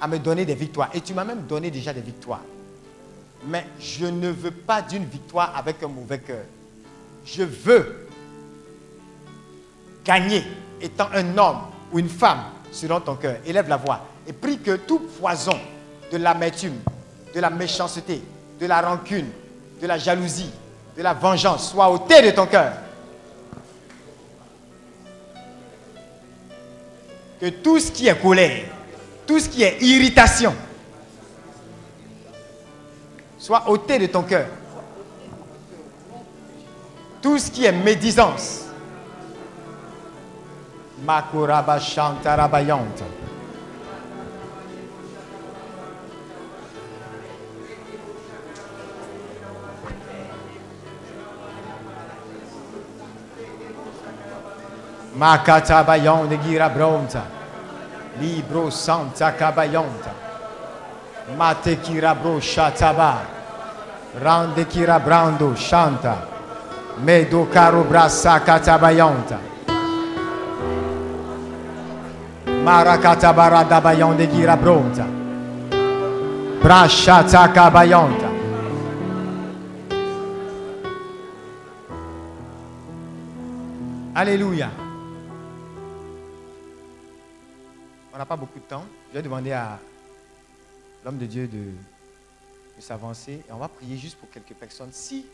à me donner des victoires. Et tu m'as même donné déjà des victoires. Mais je ne veux pas d'une victoire avec un mauvais cœur. Je veux gagner étant un homme ou une femme selon ton cœur. Élève la voix et prie que tout poison de l'amertume, de la méchanceté, de la rancune, de la jalousie, de la vengeance soit ôté de ton cœur. Que tout ce qui est colère, tout ce qui est irritation, soit ôté de ton cœur. Tout ce qui est médisance, Makurabashantarabayanta. Macatabayon de Girabronta. Libro Santa Cabayonta. Matekirabro chataba. Shataba. Rande Kirabrando Shanta. Medo Caro Braça Catabayonta. Marakata barada gira bronta. Brashata. Alléluia. On n'a pas beaucoup de temps. Je vais demander à l'homme de Dieu de, de s'avancer et on va prier juste pour quelques personnes. Si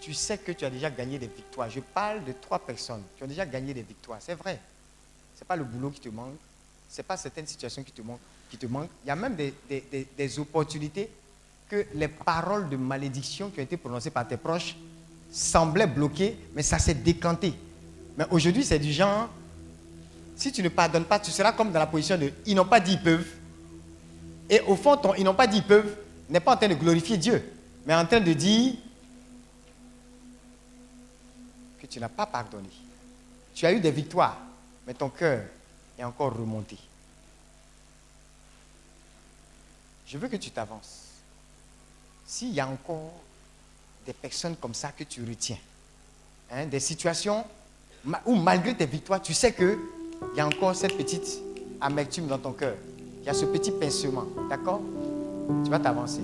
tu sais que tu as déjà gagné des victoires, je parle de trois personnes qui ont déjà gagné des victoires, c'est vrai. N'est pas le boulot qui te manque, ce n'est pas certaines situations qui te manquent. Qui te manquent. Il y a même des, des- des- des opportunités que les paroles de malédiction qui ont été prononcées par tes proches semblaient bloquées, mais ça s'est décanté. Mais aujourd'hui, c'est du genre, si tu ne pardonnes pas, tu seras comme dans la position de ils n'ont pas dit ils peuvent. Et au fond, ton ils n'ont pas dit ils peuvent n'est pas en train de glorifier Dieu, mais en train de dire que tu n'as pas pardonné. Tu as eu des victoires, mais ton cœur est encore remonté. Je veux que tu t'avances. S'il y a encore des personnes comme ça que tu retiens, hein, des situations où malgré tes victoires, tu sais qu'il y a encore cette petite amertume dans ton cœur. Il y a ce petit pincement. D'accord? Tu vas t'avancer.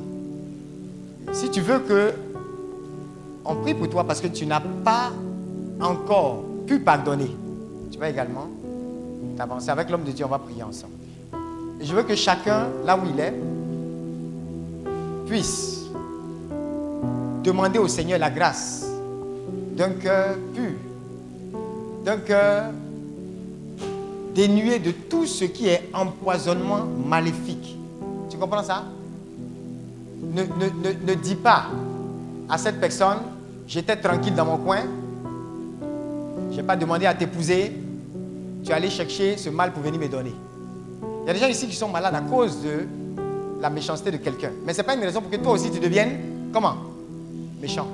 Si tu veux que on prie pour toi parce que tu n'as pas encore pu pardonner, tu vas également t'avancer. Avec l'homme de Dieu, on va prier ensemble. Je veux que chacun, là où il est, puisse demander au Seigneur la grâce d'un cœur pur, d'un cœur dénué de tout ce qui est empoisonnement maléfique. Tu comprends ça? Ne, ne- ne- ne dis pas à cette personne, j'étais tranquille dans mon coin, je n'ai pas demandé à t'épouser, tu es allé chercher ce mal pour venir me donner. Il y a des gens ici qui sont malades à cause de la méchanceté de quelqu'un. Mais ce n'est pas une raison pour que toi aussi tu deviennes, comment? Méchant.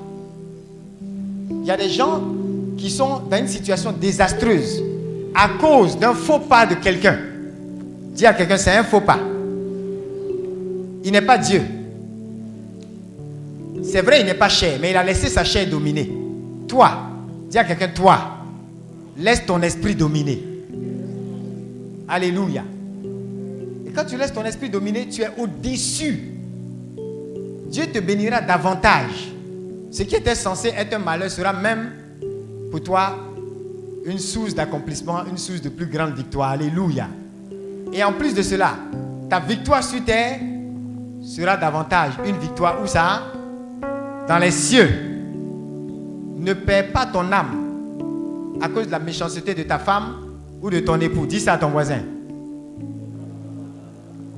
Il y a des gens qui sont dans une situation désastreuse à cause d'un faux pas de quelqu'un. Dis à quelqu'un, c'est un faux pas. Il n'est pas Dieu. C'est vrai, il n'est pas cher, mais il a laissé sa chair dominer. Toi, dis à quelqu'un, toi, laisse ton esprit dominer. Alléluia. Et quand tu laisses ton esprit dominer, tu es au-dessus. Dieu te bénira davantage. Ce qui était censé être un malheur sera même pour toi une source d'accomplissement, une source de plus grande victoire. Alléluia. Et en plus de cela, ta victoire sur terre sera davantage une victoire où ça? Dans les cieux. Ne perds pas ton âme à cause de la méchanceté de ta femme ou de ton époux. Dis ça à ton voisin.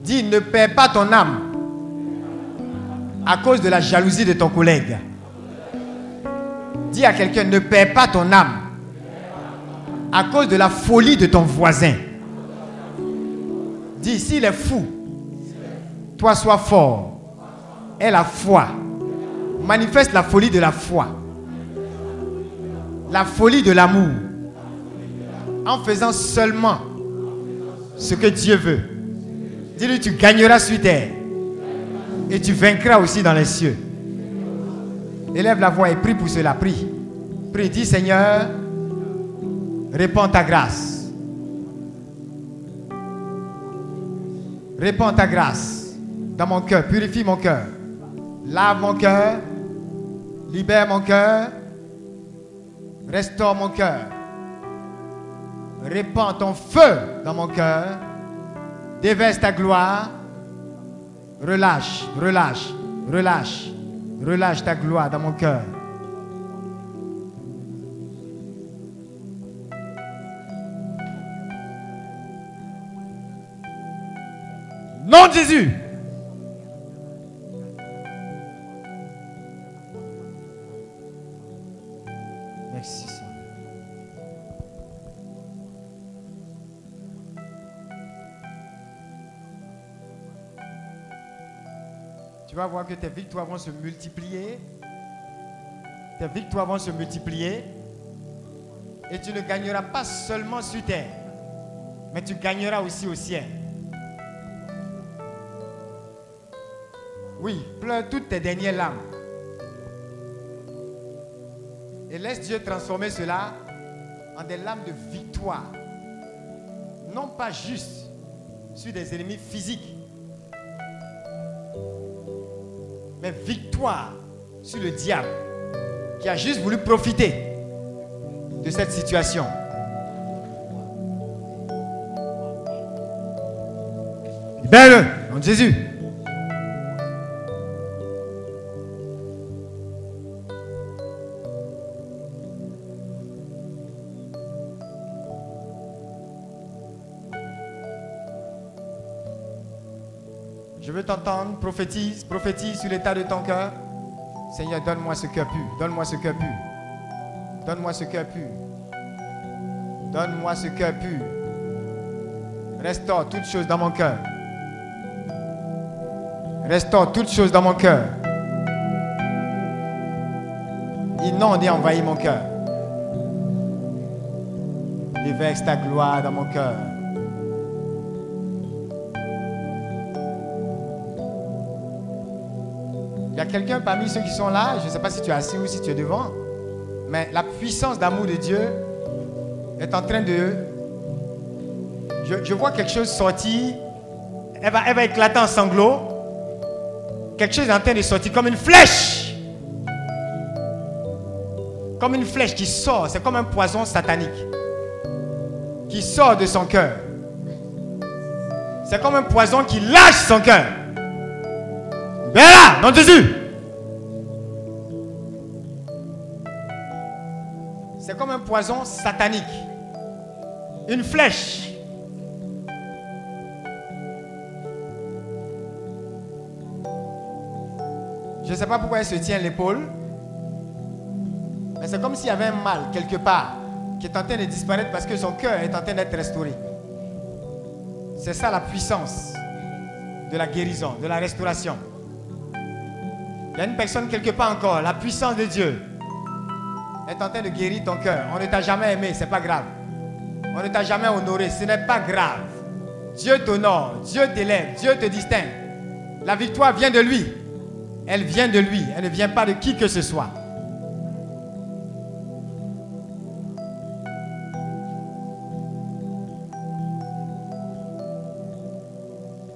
Dis, ne perds pas ton âme à cause de la jalousie de ton collègue. Dis à quelqu'un, ne perds pas ton âme à cause de la folie de ton voisin. Dis, s'il est fou, toi sois fort. Aie la foi. Manifeste la folie de la foi. La folie de l'amour. En faisant seulement ce que Dieu veut. Dis-lui, tu gagneras sur terre. Et tu vaincras aussi dans les cieux. Élève la voix et prie pour cela. Prie. Prie. Dis Seigneur, réponds ta grâce. Réponds ta grâce dans mon cœur. Purifie mon cœur. Lave mon cœur. Libère mon cœur. Restaure mon cœur. Répands ton feu dans mon cœur. Déverse ta gloire. Relâche, relâche, relâche, relâche ta gloire dans mon cœur. Nom de Jésus. Vas voir que tes victoires vont se multiplier. Tes victoires vont se multiplier. Et tu ne gagneras pas seulement sur terre, mais tu gagneras aussi au ciel. Oui, pleure toutes tes dernières larmes. Et laisse Dieu transformer cela en des lames de victoire. Non pas juste sur des ennemis physiques, mais victoire sur le diable qui a juste voulu profiter de cette situation. Libère-le, nom Jésus. T'entendre, prophétise, prophétise sur l'état de ton cœur. Seigneur, donne-moi ce cœur pur, donne-moi ce cœur pur. Donne-moi ce cœur pur. Donne-moi ce cœur pur. Restaure toutes choses dans mon cœur. Restaure toutes choses dans mon cœur. Inonde et envahit mon cœur. Déverse ta gloire dans mon cœur. Il y a quelqu'un parmi ceux qui sont là, je ne sais pas si tu es assis ou si tu es devant, mais la puissance d'amour de Dieu est en train de... Je, vois quelque chose sortir, elle va, elle va éclater en sanglots. Quelque chose est en train de sortir comme une flèche. Comme une flèche qui sort, c'est comme un poison satanique qui sort de son cœur. C'est comme un poison qui lâche son cœur. Viens là, nom de Jésus. C'est comme un poison satanique. Une flèche. Je ne sais pas pourquoi elle se tient l'épaule. Mais c'est comme s'il y avait un mal quelque part qui est en train de disparaître parce que son cœur est en train d'être restauré. C'est ça la puissance de la guérison, de la restauration. Il y a une personne quelque part encore, la puissance de Dieu est en train de guérir ton cœur. On ne t'a jamais aimé, c'est pas grave. On ne t'a jamais honoré, ce n'est pas grave. Dieu t'honore, Dieu t'élève, Dieu te distingue. La victoire vient de lui. Elle vient de lui, elle ne vient pas de qui que ce soit.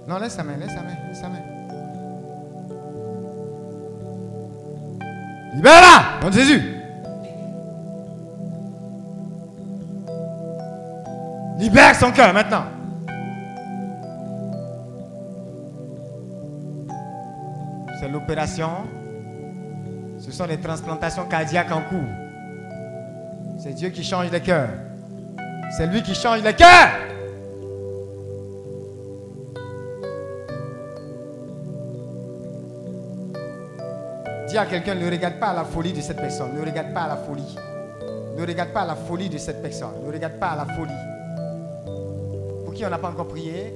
Non, laisse sa main, laisse sa main, laisse sa main. Libère-la, de Jésus. Libère son cœur maintenant. C'est l'opération. Ce sont les transplantations cardiaques en cours. C'est Dieu qui change les cœurs. C'est lui qui change les cœurs. Dis à quelqu'un, ne regarde pas la folie de cette personne. Ne regarde pas à la folie. Ne regarde pas la folie de cette personne. Ne regarde pas à la folie. Pour qui on n'a pas encore prié,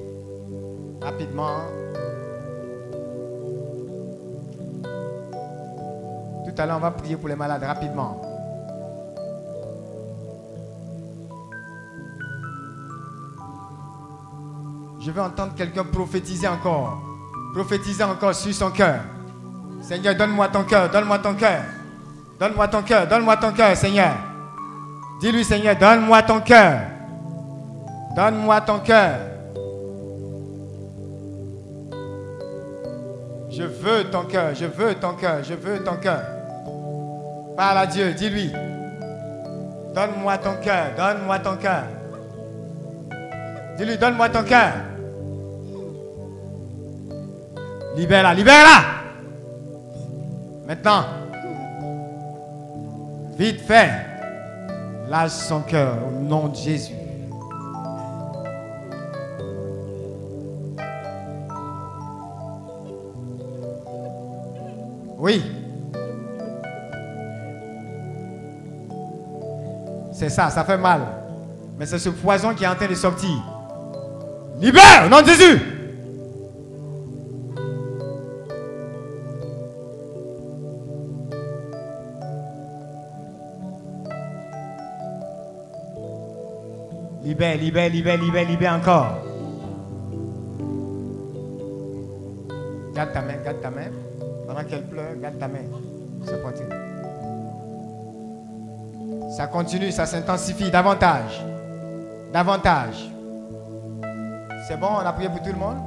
rapidement. Tout à l'heure, on va prier pour les malades rapidement. Je veux entendre quelqu'un prophétiser encore. Prophétiser encore sur son cœur. Seigneur, donne-moi ton cœur, donne-moi ton cœur. Donne-moi ton cœur, donne-moi ton cœur, Seigneur. Dis-lui, Seigneur, donne-moi ton cœur. Donne-moi ton cœur. Je veux ton cœur, je veux ton cœur, je veux ton cœur. Parle à Dieu, dis-lui. Donne-moi ton cœur, donne-moi ton cœur. Dis-lui, donne-moi ton cœur. Libère-la, libère-la. Maintenant, vite fait, lâche son cœur au nom de Jésus. Oui. C'est ça, ça fait mal. Mais c'est ce poison qui est en train de sortir. Libère au nom de Jésus. Libère, libère, libère, libère, libère encore. Garde ta main, garde ta main. Pendant qu'elle pleure, garde ta main. Ça continue, ça s'intensifie davantage. Davantage. C'est bon, on a prié pour tout le monde?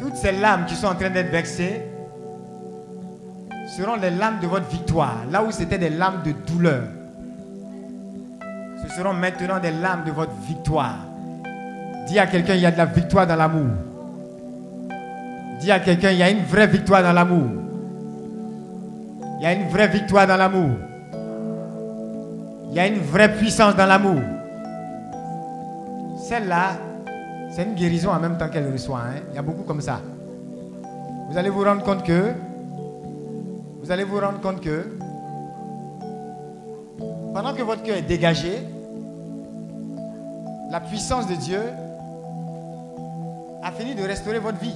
Toutes ces lames qui sont en train d'être vexées seront les lames de votre victoire. Là où c'était des lames de douleur, ce seront maintenant des lames de votre victoire. Dis à quelqu'un, il y a de la victoire dans l'amour. Dis à quelqu'un, il y a une vraie victoire dans l'amour. Il y a une vraie victoire dans l'amour. Il y a une vraie puissance dans l'amour. Celle-là, c'est une guérison en même temps qu'elle reçoit. Hein. Il y a beaucoup comme ça. Vous allez vous rendre compte que, vous allez vous rendre compte que, pendant que votre cœur est dégagé, la puissance de Dieu a fini de restaurer votre vie.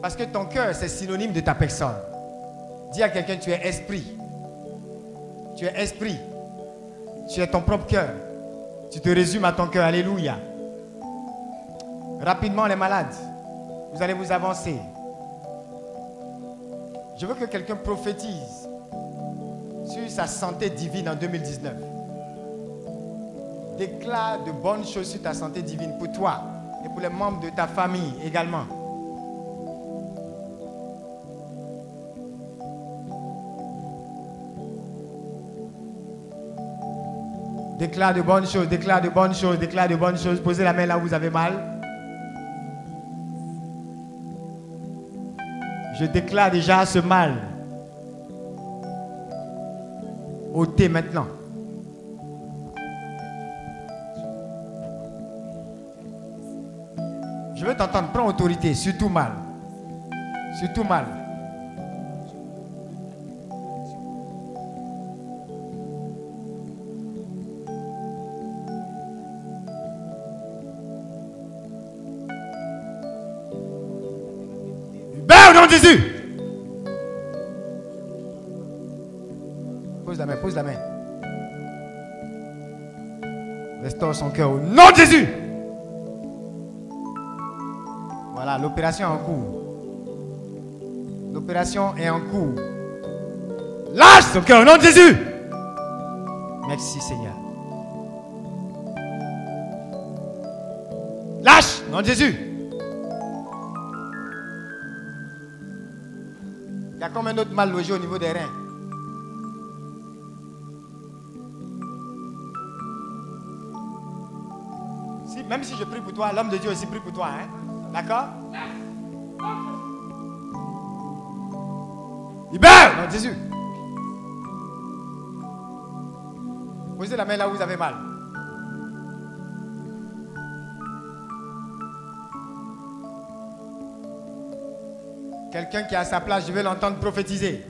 Parce que ton cœur, c'est synonyme de ta personne. Dis à quelqu'un, tu es esprit. Tu es esprit. Tu es ton propre cœur. Tu te résumes à ton cœur. Alléluia. Rapidement, les malades, vous allez vous avancer. Je veux que quelqu'un prophétise sur sa santé divine en 2019. Déclare de bonnes choses sur ta santé divine pour toi et pour les membres de ta famille également. Déclare de bonnes choses, déclare de bonnes choses, déclare de bonnes choses. Posez la main là où vous avez mal. Je déclare déjà ce mal. ôté maintenant. Je veux t'entendre. Prends autorité. Mal. Surtout mal. Ben au nom Pose la main, pose la main. Restaure son cœur au nom de Jésus. Voilà, l'opération est en cours. L'opération est en cours. Lâche son cœur au nom de Jésus. Merci Seigneur. Lâche nom de Jésus. A comme un autre mal logé au niveau des reins. Si, même si je prie pour toi, l'homme de Dieu aussi prie pour toi. Hein? D'accord? Libère Non, Jésus. Posez la main là où vous avez mal. Quelqu'un qui est à sa place, je vais l'entendre prophétiser.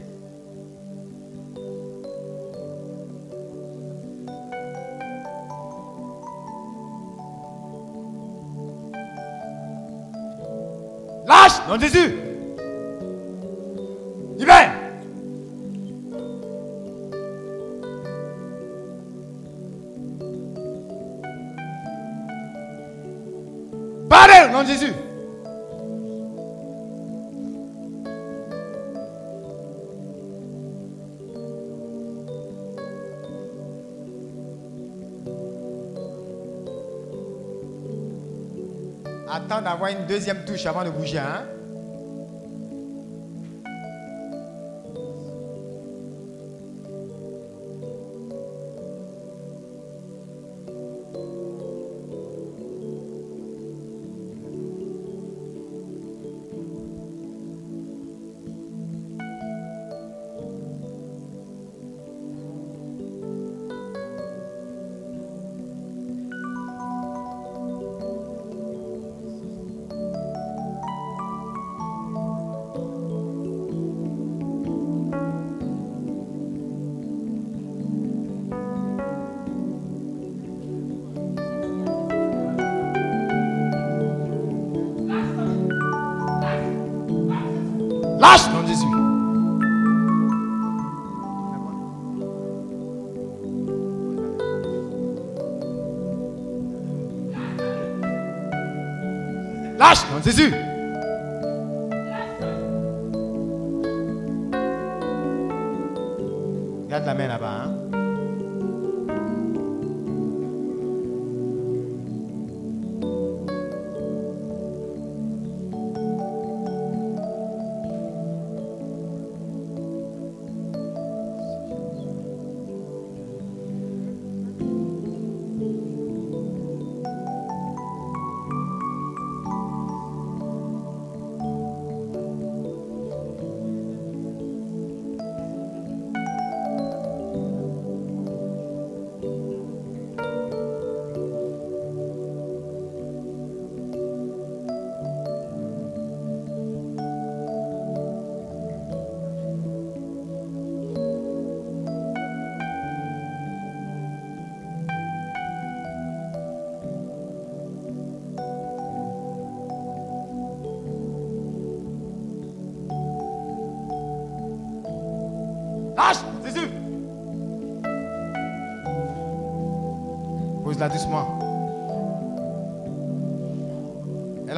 Lâche, de Jésus. Libère. Parle, de Jésus. D'avoir une deuxième touche avant de bouger. Hein? Jésus.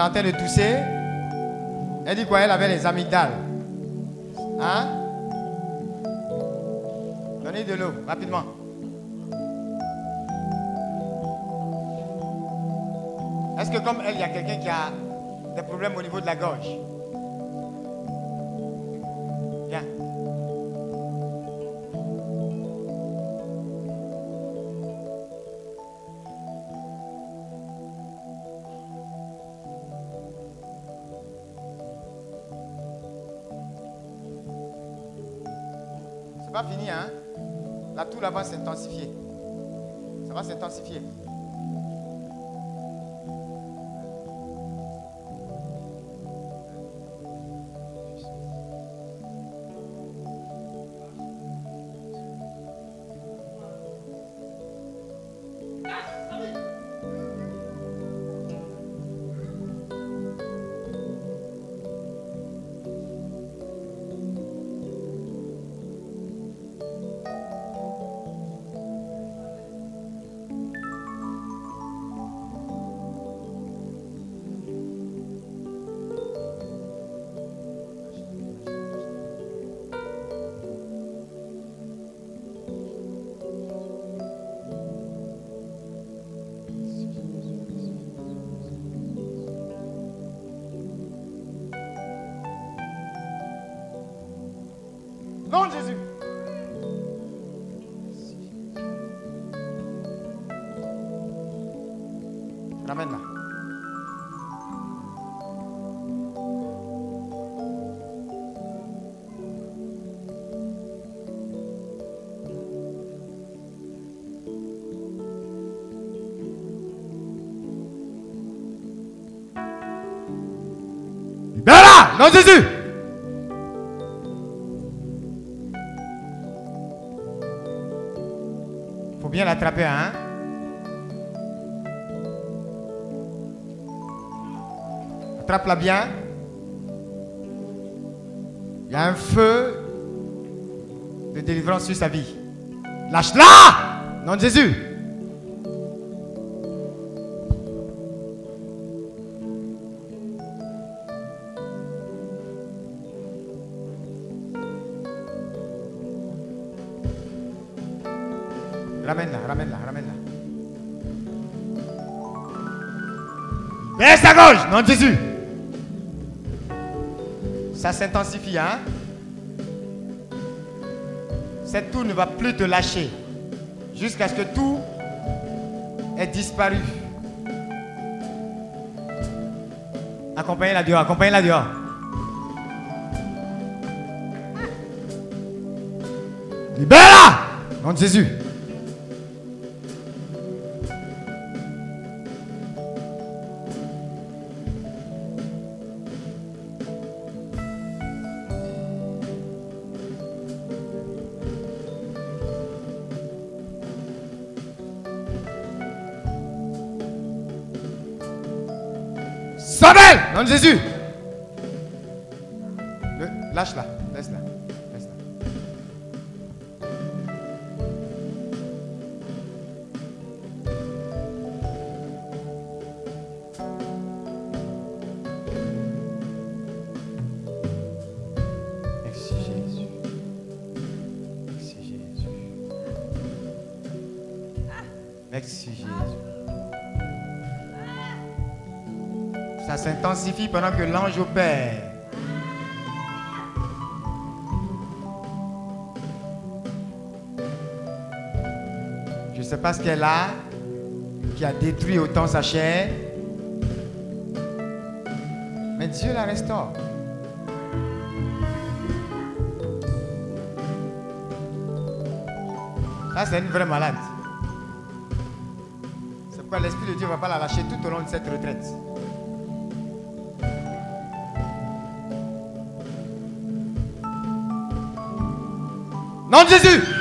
En train de tousser. Elle dit quoi Elle avait les amygdales? Hein? Donnez de l'eau, rapidement. Est-ce que comme elle, il y a quelqu'un qui a des problèmes au niveau de la gorge? La toux là-bas s'intensifier. Ça va s'intensifier. De Jésus. Faut bien l'attraper, hein? Attrape-la bien. Il y a un feu de délivrance sur sa vie. Lâche-la! De Jésus. Ramène-la, ramène-la, ramène-la. Baisse à gauche, de Jésus. Ça s'intensifie, hein? Cette tour ne va plus te lâcher jusqu'à ce que tout ait disparu. Accompagnez-la dehors, accompagnez-la dehors. Libère-la! Nom Jésus. Jésus. Pendant que l'ange opère. Je ne sais pas ce qu'elle a qui a détruit autant sa chair. Mais Dieu la restaure. Ça, c'est une vraie malade. C'est pourquoi l'Esprit de Dieu ne va pas la lâcher tout au long de cette retraite. Nom de Jésus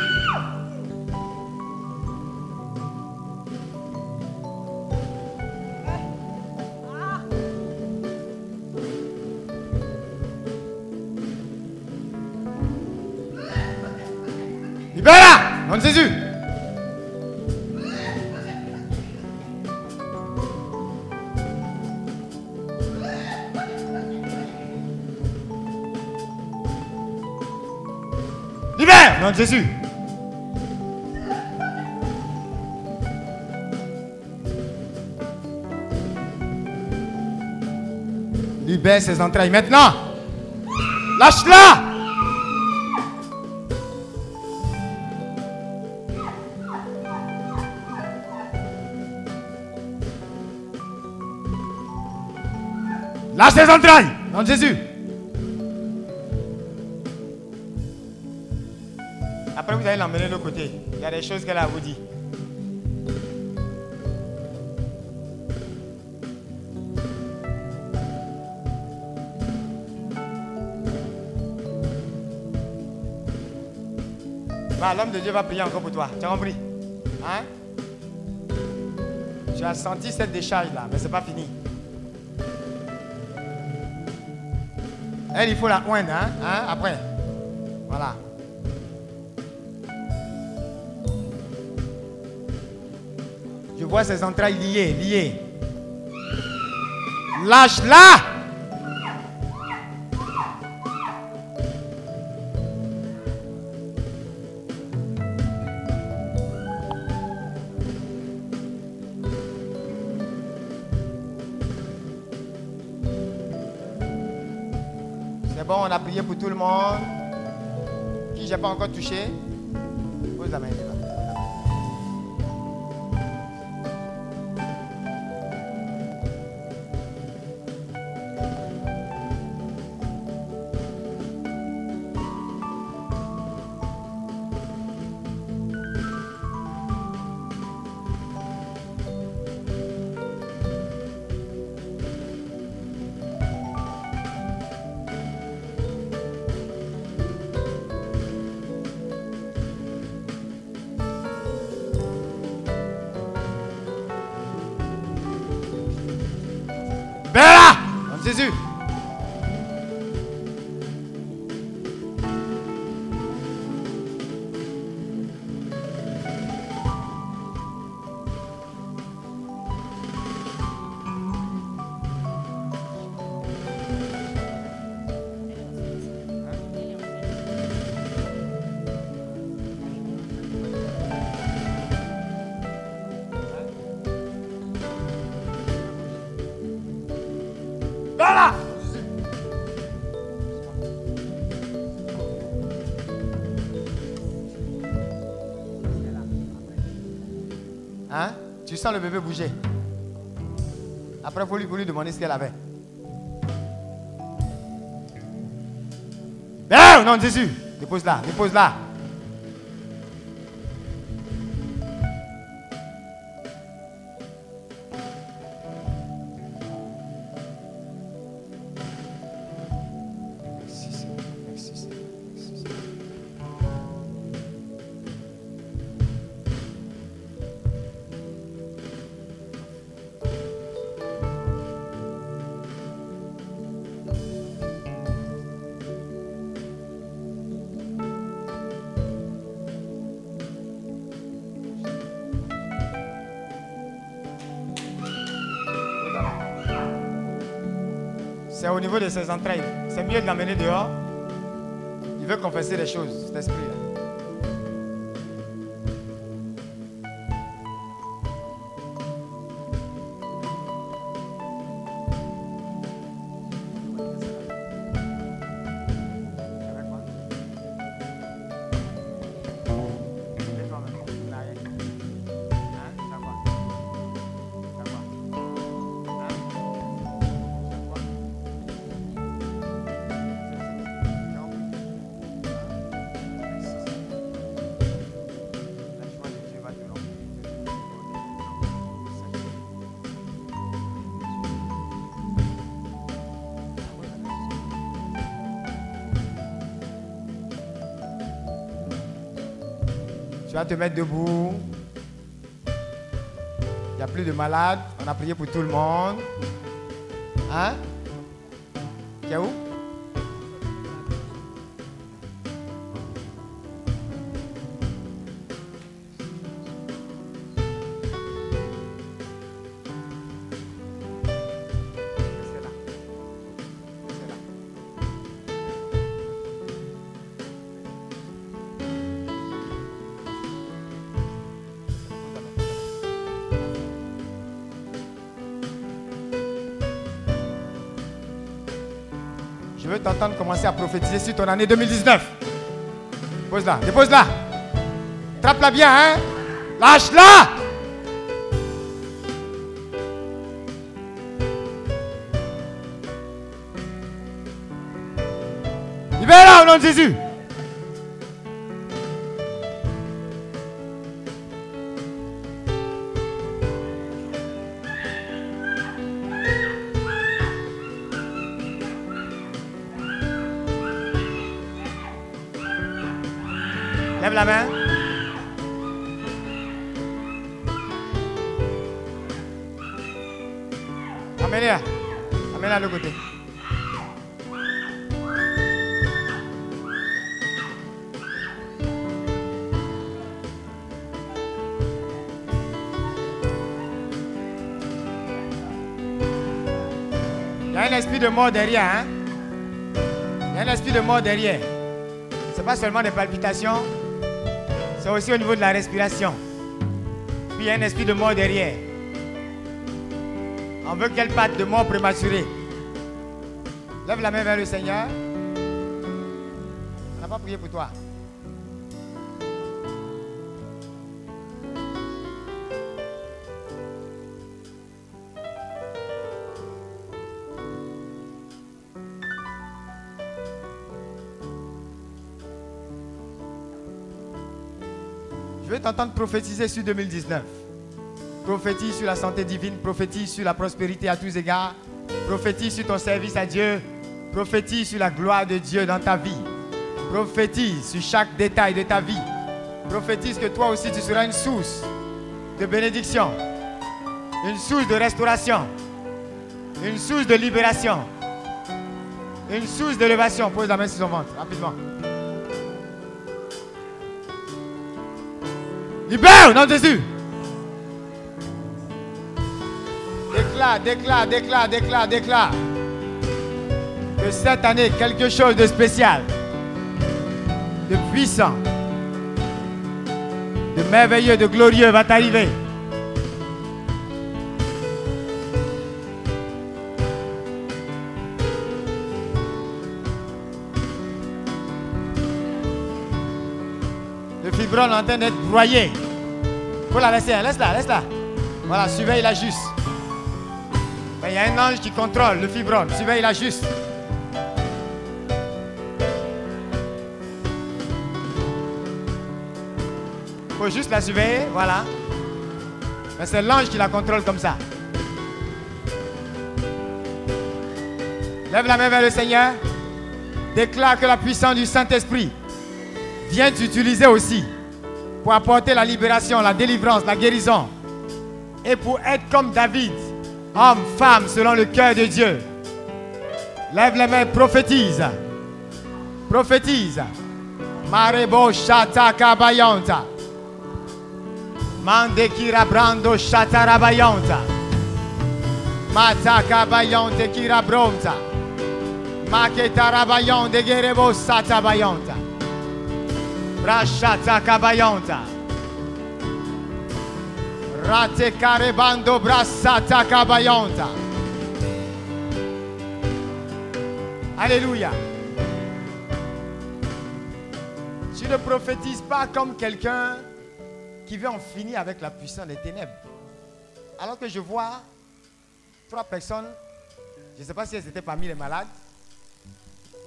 Jésus. Libère ses entrailles maintenant. Lâche-la. Lâche ses entrailles. De Jésus allez l'emmener de l'autre côté. Il y a des choses qu'elle a à vous dire. Va, l'homme de Dieu va prier encore pour toi. Tu as compris? Hein? Tu as senti cette décharge là, mais ce n'est pas fini. Elle, il faut la oindre, hein, hein? Après. Voilà. Vois ses entrailles liées, liées. Lâche-la C'est bon, on a prié pour tout le monde. Qui j'ai pas encore touché Pose la Le bébé bouger. Après, il faut lui, lui demander ce qu'elle avait. Ben, au nom de Jésus. Dépose-la, dépose-la. Entrailles. C'est mieux de l'amener dehors. Il veut confesser les choses, cet esprit-là. Te mettre debout. Il n'y a plus de malades. On a prié pour tout le monde. Hein? Es où? Prophétiser sur ton année 2019. Pose-la, dépose-la. Trappe-la bien, hein. Lâche-la. Libère-la au nom de Jésus. Esprit de mort derrière. Hein? Il y a un esprit de mort derrière. Ce n'est pas seulement des palpitations, c'est aussi au niveau de la respiration. Puis il y a un esprit de mort derrière. On veut qu'elle parte de mort prématurée. Lève la main vers le Seigneur. On n'a pas prié pour toi. T'entendre prophétiser sur 2019. Prophétise sur la santé divine, prophétise sur la prospérité à tous égards, prophétise sur ton service à Dieu, prophétise sur la gloire de Dieu dans ta vie, prophétise sur chaque détail de ta vie, prophétise que toi aussi tu seras une source de bénédiction, une source de restauration, une source de libération, une source d'élévation. Pose la main sur son ventre, rapidement. Libère nom Jésus. Déclare, déclare, déclare, déclare, déclare. Que cette année, quelque chose de spécial, de puissant, de merveilleux, de glorieux va t'arriver. En train d'être broyé. faut la laisser, laisse-la, laisse-la. Voilà, surveille-la juste. Il y a un ange qui contrôle le fibrone, surveille-la juste. faut juste la surveiller, voilà. Mais c'est l'ange qui la contrôle comme ça. Lève la main vers le Seigneur. Déclare que la puissance du Saint-Esprit vient t'utiliser aussi pour apporter la libération, la délivrance, la guérison. Et pour être comme David, homme, femme, selon le cœur de Dieu. Lève les mains, prophétise. Prophétise. Marebo shata kabayonta. Mande kirabrando shata rabayonta. Mata kabayonte kirabronta. Maketa rabayonte gerebo sata bayonta. Brashata kabayonta. Rate karebando brasata kabayonta. Alléluia. Tu ne prophétises pas comme quelqu'un qui veut en finir avec la puissance des ténèbres. Alors que je vois trois personnes, je ne sais pas si elles étaient parmi les malades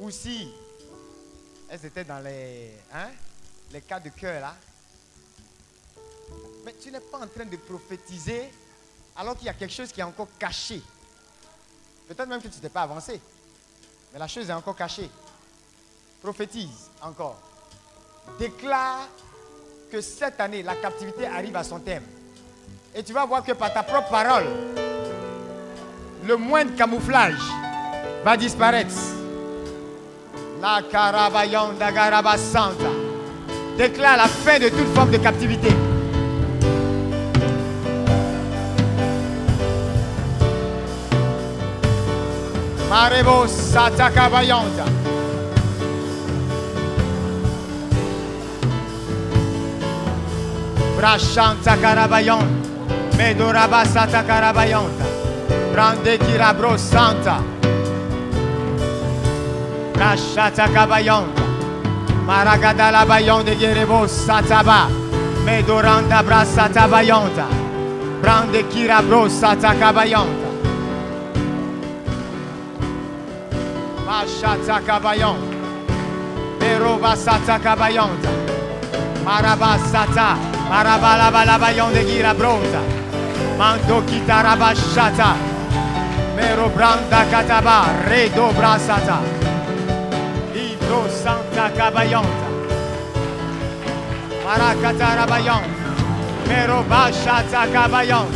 ou si elles étaient dans les, hein, les cas de cœur là. Mais tu n'es pas en train de prophétiser alors qu'il y a quelque chose qui est encore caché. Peut-être même que tu n'es pas avancé. Mais la chose est encore cachée. Prophétise encore. Déclare que cette année, la captivité arrive à son terme. Et tu vas voir que par ta propre parole, le moindre camouflage va disparaître. La Karabayonda Garabasanta déclare la fin de toute forme de captivité. Marebo Satakabayonda. Brashanta Karabayon. Medoraba Satakarabayonda. Brande Kirabro Santa. Brashata. Maragadala Bayon de Gerebo Sataba. Medoranda Brasata Bayonda. Brande Kirabro Satakabayonda. Mashata Kabayon. Meroba Sata Kabayonda. Maraba Sata. Marabala Balabayon de Girabronda. Mando Kitaraba Shata. Mero Branda Kataba. Redo Brasata. Libro Santa Kabayonda. Marakatarabayon. Mero Bashata Kabayon.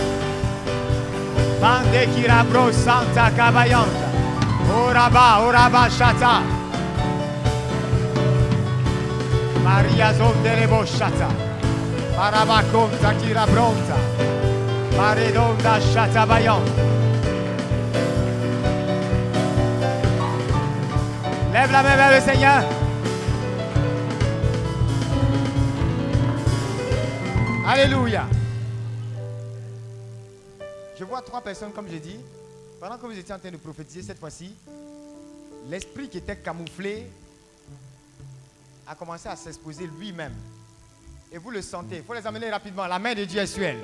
Mande Kirabro Santa Kabayonda. Oraba, Oraba Shata. Maria Zondelebo Shata. Maraba Conta Kirabronta. Maredonda Shata Bayon. Lève la main vers le Seigneur. Alléluia. Je vois trois personnes, comme j'ai dit, pendant que vous étiez en train de prophétiser cette fois-ci, l'esprit qui était camouflé a commencé à s'exposer lui-même. Et vous le sentez. Il faut les amener rapidement. La main de Dieu est sur elle.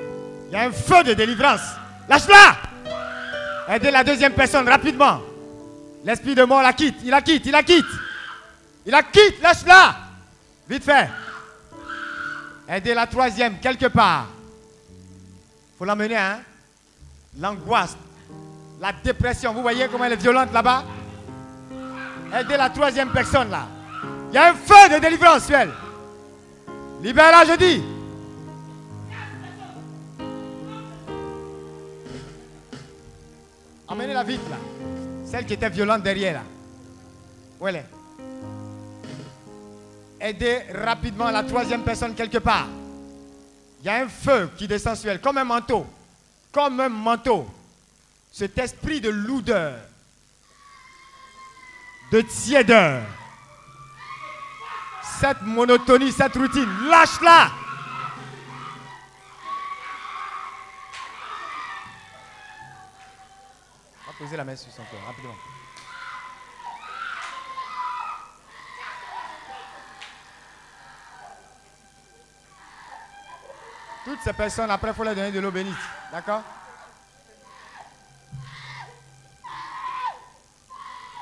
Il y a un feu de délivrance. Lâche-la. Aidez la deuxième personne rapidement. L'esprit de mort la quitte. Il la quitte. Il la quitte. Il la quitte. Lâche-la. Vite fait. Aidez la troisième quelque part. Faut l'emmener, hein. L'angoisse, la dépression. Vous voyez comment elle est violente là-bas? Aidez la troisième personne là. Il y a un feu de délivrance sur elle. Libère-la, je dis. Emmenez-la vite là. Celle qui était violente derrière là. Où elle Aidez rapidement la troisième personne quelque part. Il y a un feu qui descend sur elle, comme un manteau. Comme un manteau. Cet esprit de lourdeur, de tiédeur, cette monotonie, cette routine, lâche-la. Poser la main sur son cœur, rapidement. Toutes ces personnes, après, il faut leur donner de l'eau bénite. D'accord?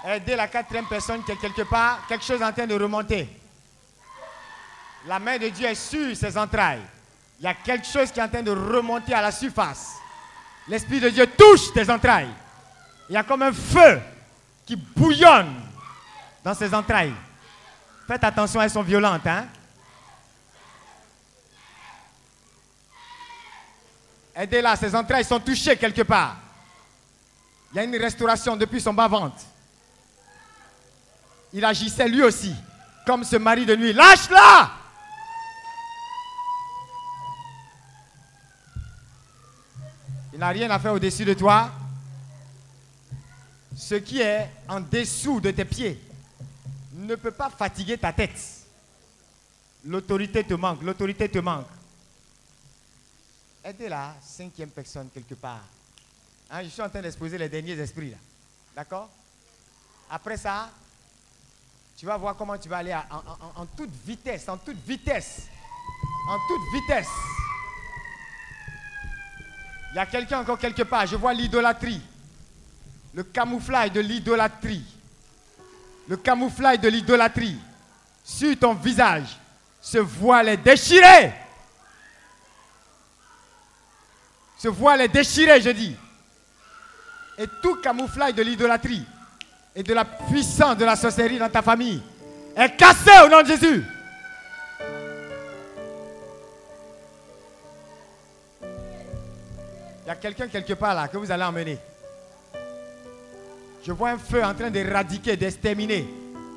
Aider la quatrième personne qui est quelque part, quelque chose en train de remonter. La main de Dieu est sur ses entrailles. Il y a quelque chose qui est en train de remonter à la surface. L'Esprit de Dieu touche tes entrailles. Il y a comme un feu qui bouillonne dans ses entrailles. Faites attention, elles sont violentes. Hein? Aidez-la, ses entrailles sont touchées quelque part. Il y a une restauration depuis son bas-ventre. Il agissait lui aussi, comme ce mari de nuit. Lâche-la Il n'a rien à faire au-dessus de toi. Ce qui est en dessous de tes pieds ne peut pas fatiguer ta tête. L'autorité te manque, l'autorité te manque. Aidez la cinquième personne quelque part. Hein, je suis en train d'exposer les derniers esprits là. D'accord? Après ça, tu vas voir comment tu vas aller en toute vitesse, en toute vitesse. En toute vitesse. Il y a quelqu'un encore quelque part. Je vois l'idolâtrie le camouflage de l'idolâtrie, le camouflage de l'idolâtrie sur ton visage, ce voile est déchiré. Ce voile est déchiré, je dis. Et tout camouflage de l'idolâtrie et de la puissance de la sorcellerie dans ta famille est cassé au nom de Jésus. Il y a quelqu'un quelque part là que vous allez emmener. Je vois un feu en train d'éradiquer, d'exterminer.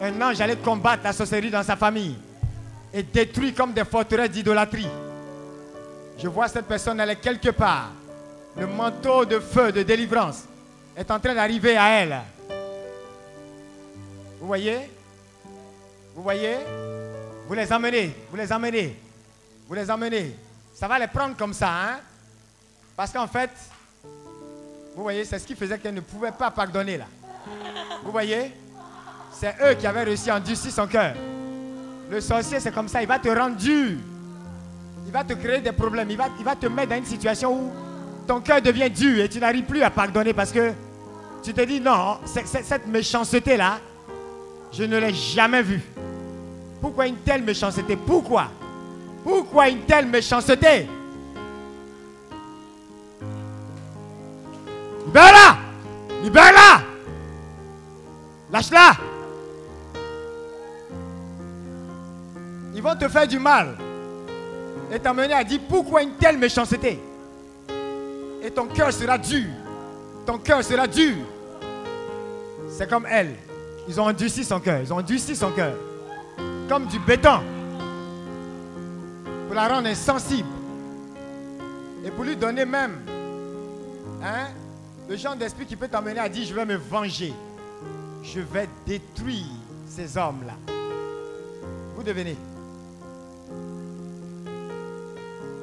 Un ange allait combattre la sorcellerie dans sa famille et détruire comme des forteresses d'idolâtrie. Je vois cette personne, est quelque part. Le manteau de feu, de délivrance est en train d'arriver à elle. Vous voyez? Vous voyez? Vous les emmenez, vous les emmenez, vous les emmenez. Ça va les prendre comme ça, hein? Parce qu'en fait, vous voyez, c'est ce qui faisait qu'elle ne pouvait pas pardonner là. Vous voyez C'est eux qui avaient réussi à endurcir son cœur. Le sorcier, c'est comme ça, il va te rendre dur. Il va te créer des problèmes. Il va, il va te mettre dans une situation où ton cœur devient dur et tu n'arrives plus à pardonner parce que tu te dis non, cette méchanceté-là, je ne l'ai jamais vue. Pourquoi une telle méchanceté? Pourquoi? Pourquoi une telle méchanceté? Libère-la Libère-la Lâche-la Ils vont te faire du mal et t'amener à dire pourquoi une telle méchanceté? Et ton cœur sera dur. Ton cœur sera dur. C'est comme elle. Ils ont endurci son cœur. Ils ont endurci son cœur. Comme du béton. Pour la rendre insensible. Et pour lui donner même hein, le genre d'esprit qui peut t'amener à dire je vais me venger. Je vais détruire ces hommes-là. Vous devenez.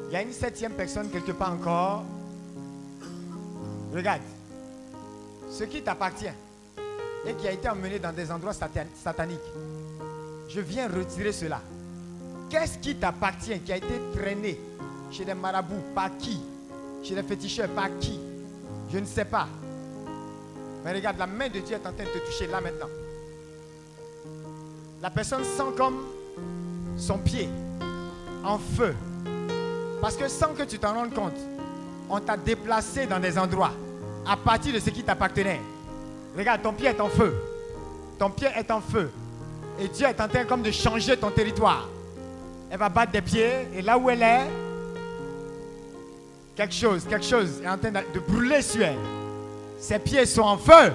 Il y a une septième personne quelque part encore. Regarde. Ce qui t'appartient et qui a été emmené dans des endroits sataniques. Je viens retirer cela. Qu'est-ce qui t'appartient, qui a été traîné chez des marabouts, par qui? Chez des féticheurs, par qui? Je ne sais pas. Mais regarde, la main de Dieu est en train de te toucher là maintenant. La personne sent comme son pied en feu parce que sans que tu t'en rendes compte, on t'a déplacé dans des endroits à partir de ce qui t'appartenait. Regarde, ton pied est en feu. Ton pied est en feu. Et Dieu est en train comme de changer ton territoire. Elle va battre des pieds et là où elle est, quelque chose, quelque chose est en train de brûler sur elle. Ses pieds sont en feu.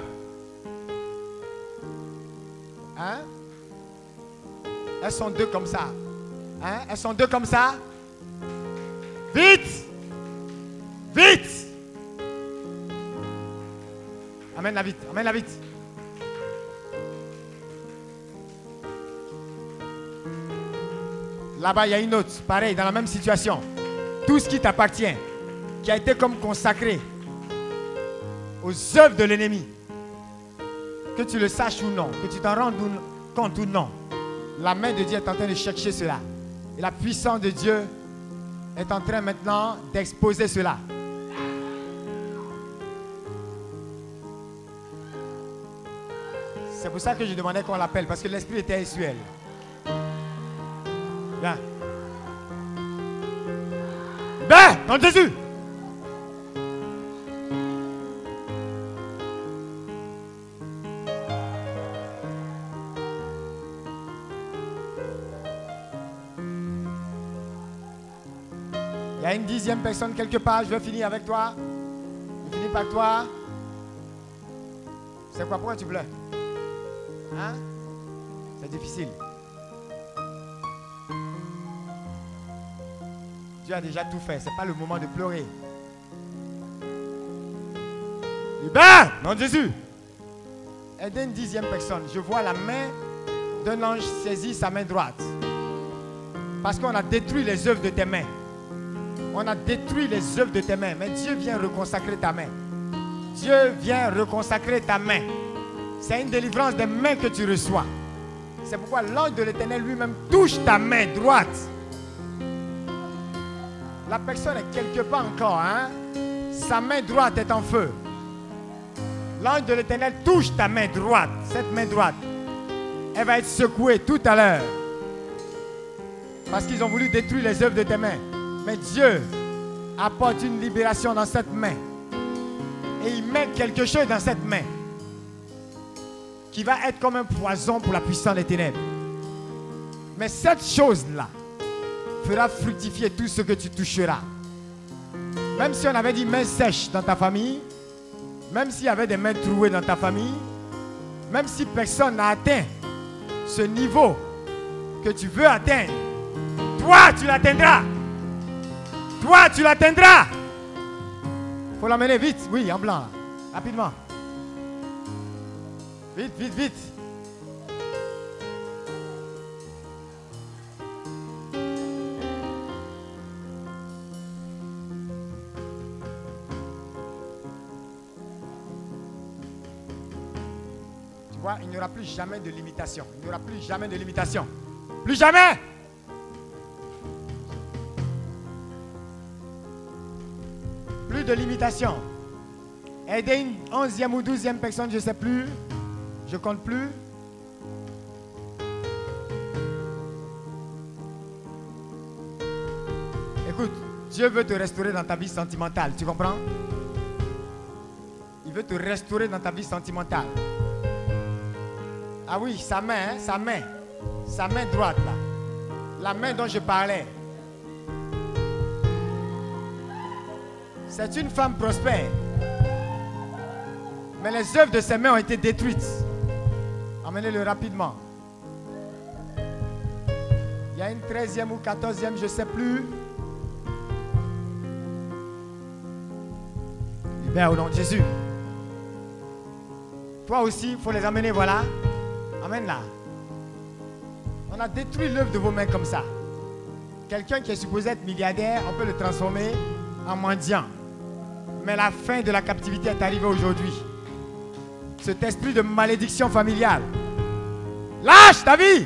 Hein? Elles sont deux comme ça. Hein? Elles sont deux comme ça. Vite Vite Amène-la vite, amène-la vite. Là-bas, il y a une autre, pareil, dans la même situation. Tout ce qui t'appartient, qui a été comme consacré aux œuvres de l'ennemi, que tu le saches ou non, que tu t'en rendes compte ou non, la main de Dieu est en train de chercher cela. Et la puissance de Dieu est en train maintenant d'exposer cela. C'est pour ça que je demandais qu'on l'appelle, parce que l'esprit était essuel. Viens. Ben, dans Jésus. Dixième personne quelque part. Je vais finir avec toi. Je finis par toi. C'est quoi Pourquoi tu pleures? Hein? C'est difficile. Dieu a déjà tout fait. Ce n'est pas le moment de pleurer. Libère Non, Jésus. Aidez une dixième personne. Je vois la main d'un ange saisir sa main droite. Parce qu'on a détruit les œuvres de tes mains. On a détruit les œuvres de tes mains, mais Dieu vient reconsacrer ta main. Dieu vient reconsacrer ta main. C'est une délivrance des mains que tu reçois. C'est pourquoi l'ange de l'Éternel lui-même touche ta main droite. La personne est quelque part encore, hein? Sa main droite est en feu. L'ange de l'Éternel touche ta main droite, cette main droite. Elle va être secouée tout à l'heure. Parce qu'ils ont voulu détruire les œuvres de tes mains. Mais Dieu apporte une libération dans cette main. Et il met quelque chose dans cette main qui va être comme un poison pour la puissance des ténèbres. Mais cette chose-là fera fructifier tout ce que tu toucheras. Même si on avait dit main sèche dans ta famille, même s'il y avait des mains trouées dans ta famille, même si personne n'a atteint ce niveau que tu veux atteindre, toi, tu l'atteindras. Toi, tu l'atteindras. Faut l'amener vite, oui, en blanc, rapidement. Vite, vite, vite. Tu vois, il n'y aura plus jamais de limitation. Il n'y aura plus jamais de limitation. Plus jamais. Plus de limitation. Aider une onzième ou douzième personne, je ne sais plus. Je compte plus. Écoute, Dieu veut te restaurer dans ta vie sentimentale, tu comprends? Il veut te restaurer dans ta vie sentimentale. Ah oui, sa main, hein, sa main, sa main droite là, la main dont je parlais. C'est une femme prospère. Mais les œuvres de ses mains ont été détruites. Emmenez-le rapidement. Il y a une treizième ou quatorzième, je ne sais plus. Libère au nom de Jésus. Toi aussi, il faut les amener, voilà. Amène là. On a détruit l'œuvre de vos mains comme ça. Quelqu'un qui est supposé être milliardaire, on peut le transformer en mendiant. Mais la fin de la captivité est arrivée aujourd'hui. Cet esprit de malédiction familiale. Lâche ta vie.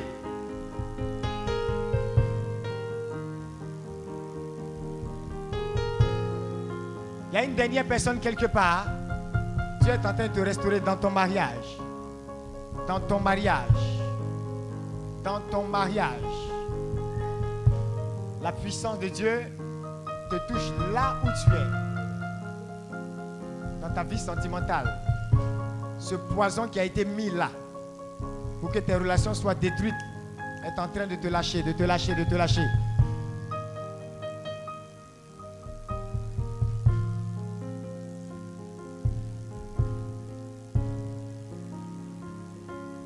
Il y a une dernière personne quelque part. Dieu est en train de te restaurer dans ton mariage. Dans ton mariage. Dans ton mariage. La puissance de Dieu te touche là où tu es. Dans ta vie sentimentale. Ce poison qui a été mis là pour que tes relations soient détruites est en train de te lâcher, de te lâcher, de te lâcher.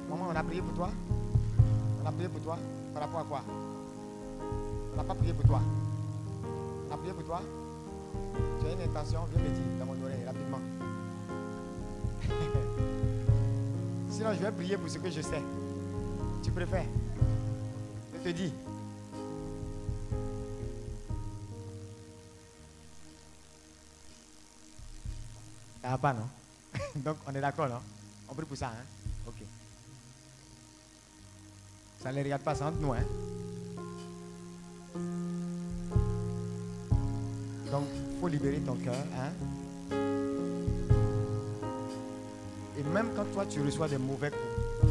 Maman, on a prié pour toi On a prié pour toi Par rapport à quoi? On n'a pas prié pour toi. On a prié pour toi Tu as une intention Viens me dire dans mon. Sinon, je vais prier pour ce que je sais. Tu préfères Je te dis. Ça va pas, non? Donc, on est d'accord, non? On prie pour ça, hein? Ok. Ça ne les regarde pas, c'est entre nous, hein? Donc, il faut libérer ton cœur, hein? Et même quand toi, tu reçois des mauvais coups,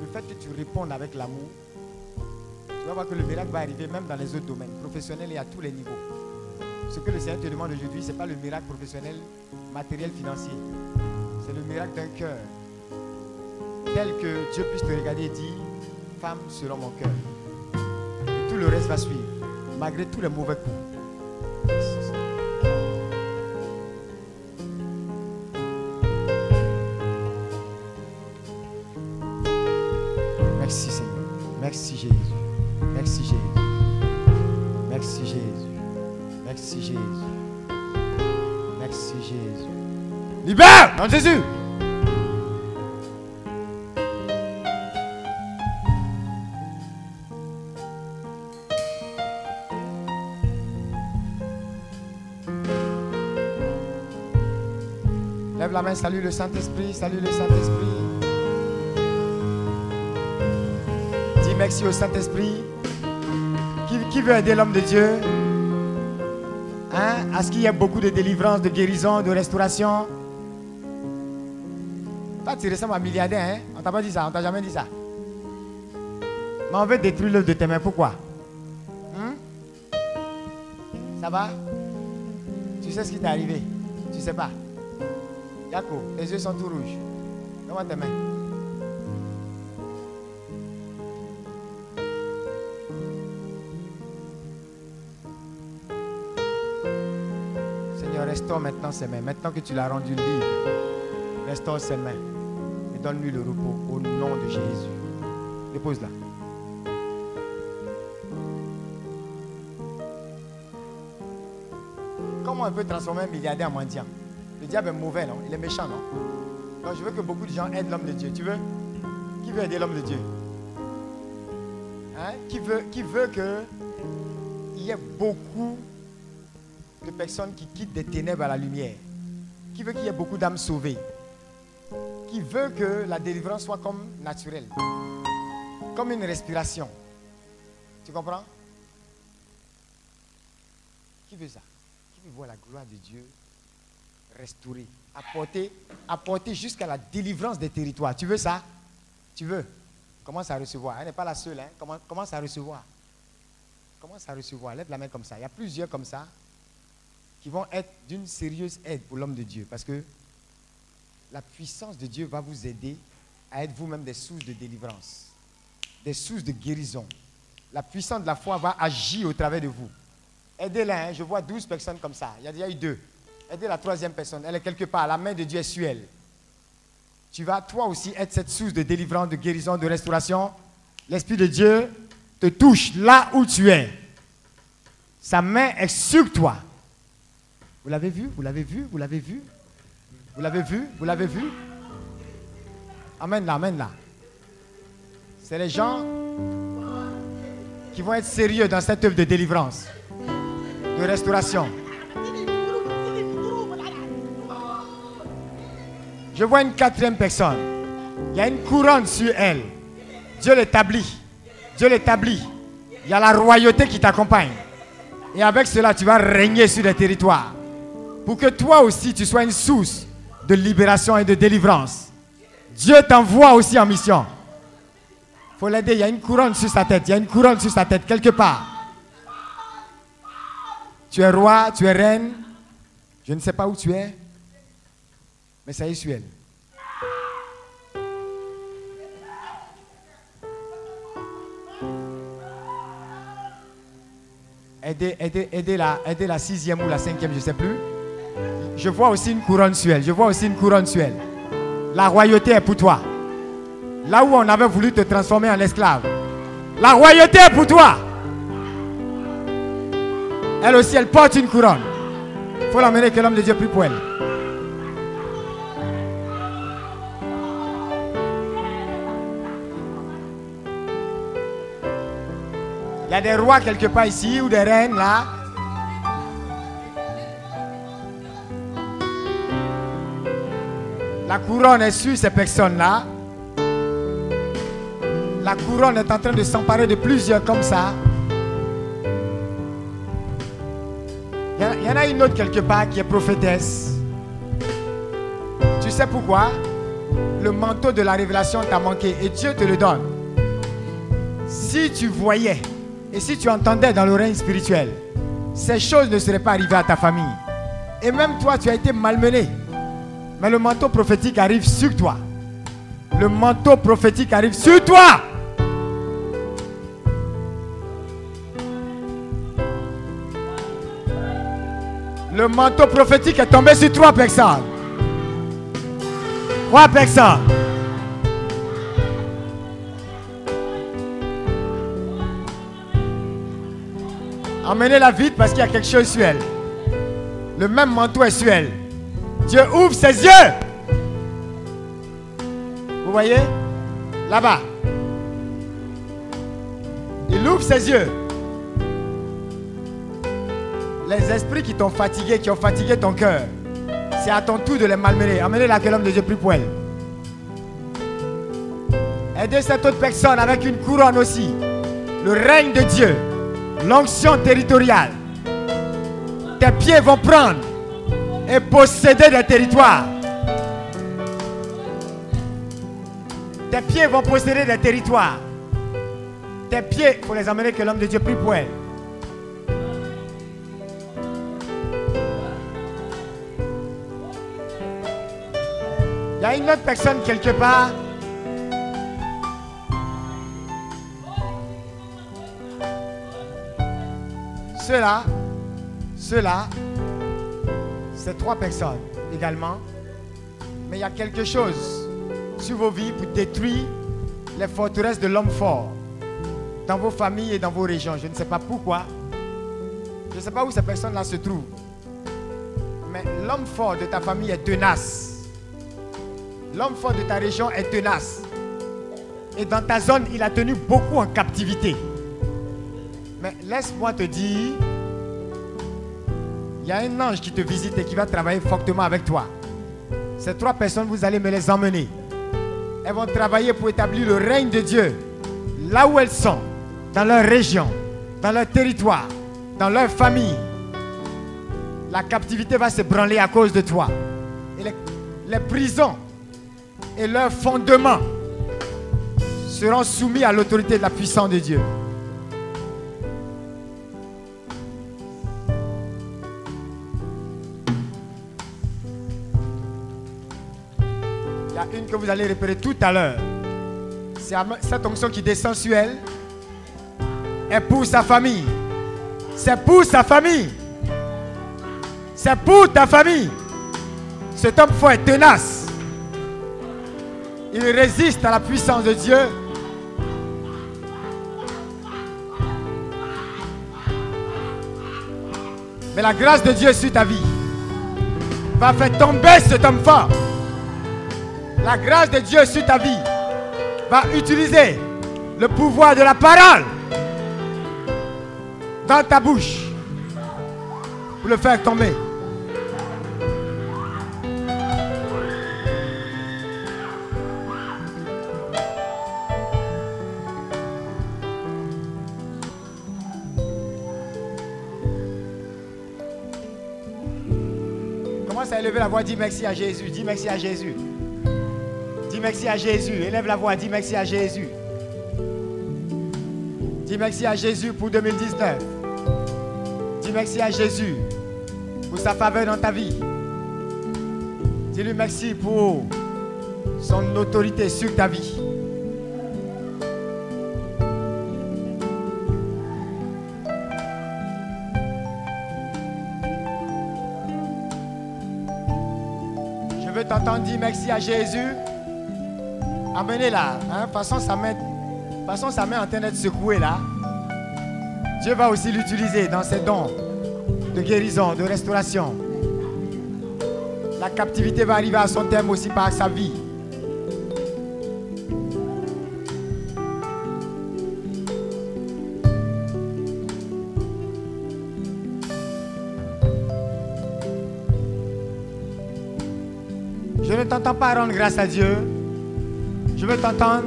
le fait que tu répondes avec l'amour, tu vas voir que le miracle va arriver même dans les autres domaines, professionnels et à tous les niveaux. Ce que le Seigneur te demande aujourd'hui, ce n'est pas le miracle professionnel, matériel, financier. C'est le miracle d'un cœur. Tel que Dieu puisse te regarder et dire, femme selon mon cœur. Et tout le reste va suivre, malgré tous les mauvais coups. Dans Jésus? Lève la main, salue le Saint-Esprit, salue le Saint-Esprit. Dis merci au Saint-Esprit. Qui, qui veut aider l'homme de Dieu? Hein? À ce qu'il y ait beaucoup de délivrance, de guérison, de restauration? Toi, tu ressembles à milliardaire, hein On t'a pas dit ça, on t'a jamais dit ça. Mais on veut détruire l'œuvre de tes mains, pourquoi? Hein? Ça va? Tu sais ce qui t'est arrivé? Tu sais pas? Yako, tes yeux sont tout rouges. Donne-moi tes mains. Restaure maintenant ses mains. Maintenant que tu l'as rendu libre, restaure ses mains. Donne-lui le repos au nom de Jésus. Dépose-la. Comment on peut transformer un milliardaire en mendiant? Le diable est mauvais, non? Il est méchant, non? Donc je veux que beaucoup de gens aident l'homme de Dieu. Tu veux? Qui veut aider l'homme de Dieu? Hein? Qui veut, qui veut que il y ait beaucoup de personnes qui quittent des ténèbres à la lumière? Qui veut qu'il y ait beaucoup d'âmes sauvées? Qui veut que la délivrance soit comme naturelle Comme une respiration Tu comprends? Qui veut ça? Qui veut voir la gloire de Dieu restaurer, apporter, apporter jusqu'à la délivrance des territoires? Tu veux ça? Tu veux? Commence à recevoir. Elle n'est pas la seule. Hein? Commence, commence à recevoir. Commence à recevoir. Lève la main comme ça. Il y a plusieurs comme ça qui vont être d'une sérieuse aide pour l'homme de Dieu. Parce que la puissance de Dieu va vous aider à être vous-même des sources de délivrance, des sources de guérison. La puissance de la foi va agir au travers de vous. Aidez-la. Hein. Je vois 12 personnes comme ça. Il y a déjà eu deux. Aidez la troisième personne. Elle est quelque part. La main de Dieu est sur elle tu vas toi aussi être cette source de délivrance, de guérison, de restauration. L'Esprit de Dieu te touche là où tu es. Sa main est sur toi. Vous l'avez vu? Vous l'avez vu? Vous l'avez vu? Vous l'avez vu? Vous l'avez vu? Amen là, amen là. C'est les gens qui vont être sérieux dans cette œuvre de délivrance, de restauration. Je vois une quatrième personne. Il y a une couronne sur elle. Dieu l'établit. Dieu l'établit. Il y a la royauté qui t'accompagne. Et avec cela, tu vas régner sur les territoires. Pour que toi aussi, tu sois une source de libération et de délivrance. Dieu t'envoie aussi en mission. Il faut l'aider. Il y a une couronne sur sa tête. Il y a une couronne sur sa tête quelque part. Tu es roi, tu es reine. Je ne sais pas où tu es. Mais ça y est sur elle. Aidez, aidez, aidez, la, aidez la sixième ou la cinquième, je ne sais plus. Je vois aussi une couronne sur elle. Je vois aussi une couronne sur elle. La royauté est pour toi. Là où on avait voulu te transformer en esclave. La royauté est pour toi. Elle aussi, elle porte une couronne. Il faut l'amener que l'homme de Dieu prie pour elle. Il y a des rois quelque part ici ou des reines là. La couronne est sur ces personnes-là. La couronne est en train de s'emparer de plusieurs comme ça. Il y, en a une autre quelque part qui est prophétesse. Tu sais pourquoi? Le manteau de la révélation t'a manqué et Dieu te le donne. Si tu voyais et si tu entendais dans l'oreille spirituelle, ces choses ne seraient pas arrivées à ta famille. Et même toi, tu as été malmené. Mais le manteau prophétique arrive sur toi. Le manteau prophétique arrive sur toi. Le manteau prophétique est tombé sur trois personnes. Trois personnes. Emmenez-la vite parce qu'il y a quelque chose sur elle. Le même manteau est sur elle. Dieu ouvre ses yeux. Vous voyez? Là-bas. Il ouvre ses yeux. Les esprits qui t'ont fatigué, qui ont fatigué ton cœur, c'est à ton tour de les malmener. Emmenez-la que l'homme de Dieu prie pour. Aidez cette autre personne avec une couronne aussi. Le règne de Dieu l'onction territoriale. Tes pieds vont prendre et posséder des territoires. Tes pieds vont posséder des territoires. Tes pieds, faut les amener que l'homme de Dieu prie pour elle. Il y a une autre personne quelque part Ceux-là, ceux-là, ces trois personnes également. Mais il y a quelque chose sur vos vies pour détruire les forteresses de l'homme fort dans vos familles et dans vos régions. Je ne sais pas pourquoi. Je ne sais pas où ces personnes-là se trouvent. Mais l'homme fort de ta famille est tenace. L'homme fort de ta région est tenace. Et dans ta zone, il a tenu beaucoup en captivité. Mais laisse-moi te dire, il y a un ange qui te visite et qui va travailler fortement avec toi. Ces trois personnes, vous allez me les emmener. Elles vont travailler pour établir le règne de Dieu là où elles sont, dans leur région, dans leur territoire, dans leur famille. La captivité va se branler à cause de toi. Et les, les prisons et leurs fondements seront soumis à l'autorité de la puissance de Dieu. Une que vous allez repérer tout à l'heure. C'est cette onction qui descend sur elle. est pour sa famille. C'est pour sa famille. C'est pour ta famille. Cet homme fort est tenace. Il résiste à la puissance de Dieu. Mais la grâce de Dieu sur ta vie va faire tomber cet homme fort. La grâce de Dieu sur ta vie va utiliser le pouvoir de la parole dans ta bouche pour le faire tomber. Commence à élever la voix, dis merci à Jésus, dis merci à Jésus. Merci à Jésus, élève la voix, dis merci à Jésus. Dis merci à Jésus pour 2019. Dis merci à Jésus pour sa faveur dans ta vie. Dis-lui merci pour son autorité sur ta vie. Je veux t'entendre dire merci à Jésus. Amenez-la. Hein? Façon, sa main, façon, sa main en train d'être secouée là. Dieu va aussi l'utiliser dans ses dons de guérison, de restauration. La captivité va arriver à son terme aussi par sa vie. Je ne t'entends pas rendre grâce à Dieu. Je veux t'entendre.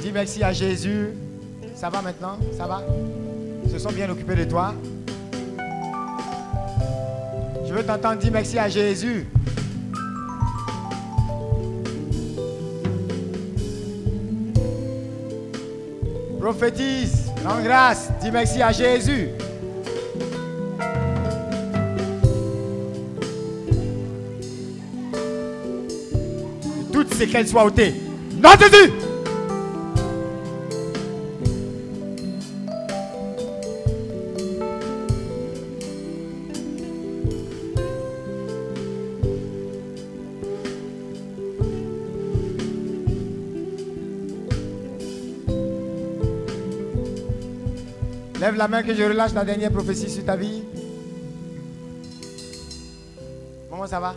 Dis merci à Jésus. Ça va maintenant? Ça va? Ils se sont bien occupés de toi. Je veux t'entendre dire merci à Jésus. Prophétise, rends grâce, dis merci à Jésus. Que toutes ces qu'elles soient ôtées. Non, Jésus! Lève la main que je relâche la dernière prophétie sur ta vie. Comment ça va?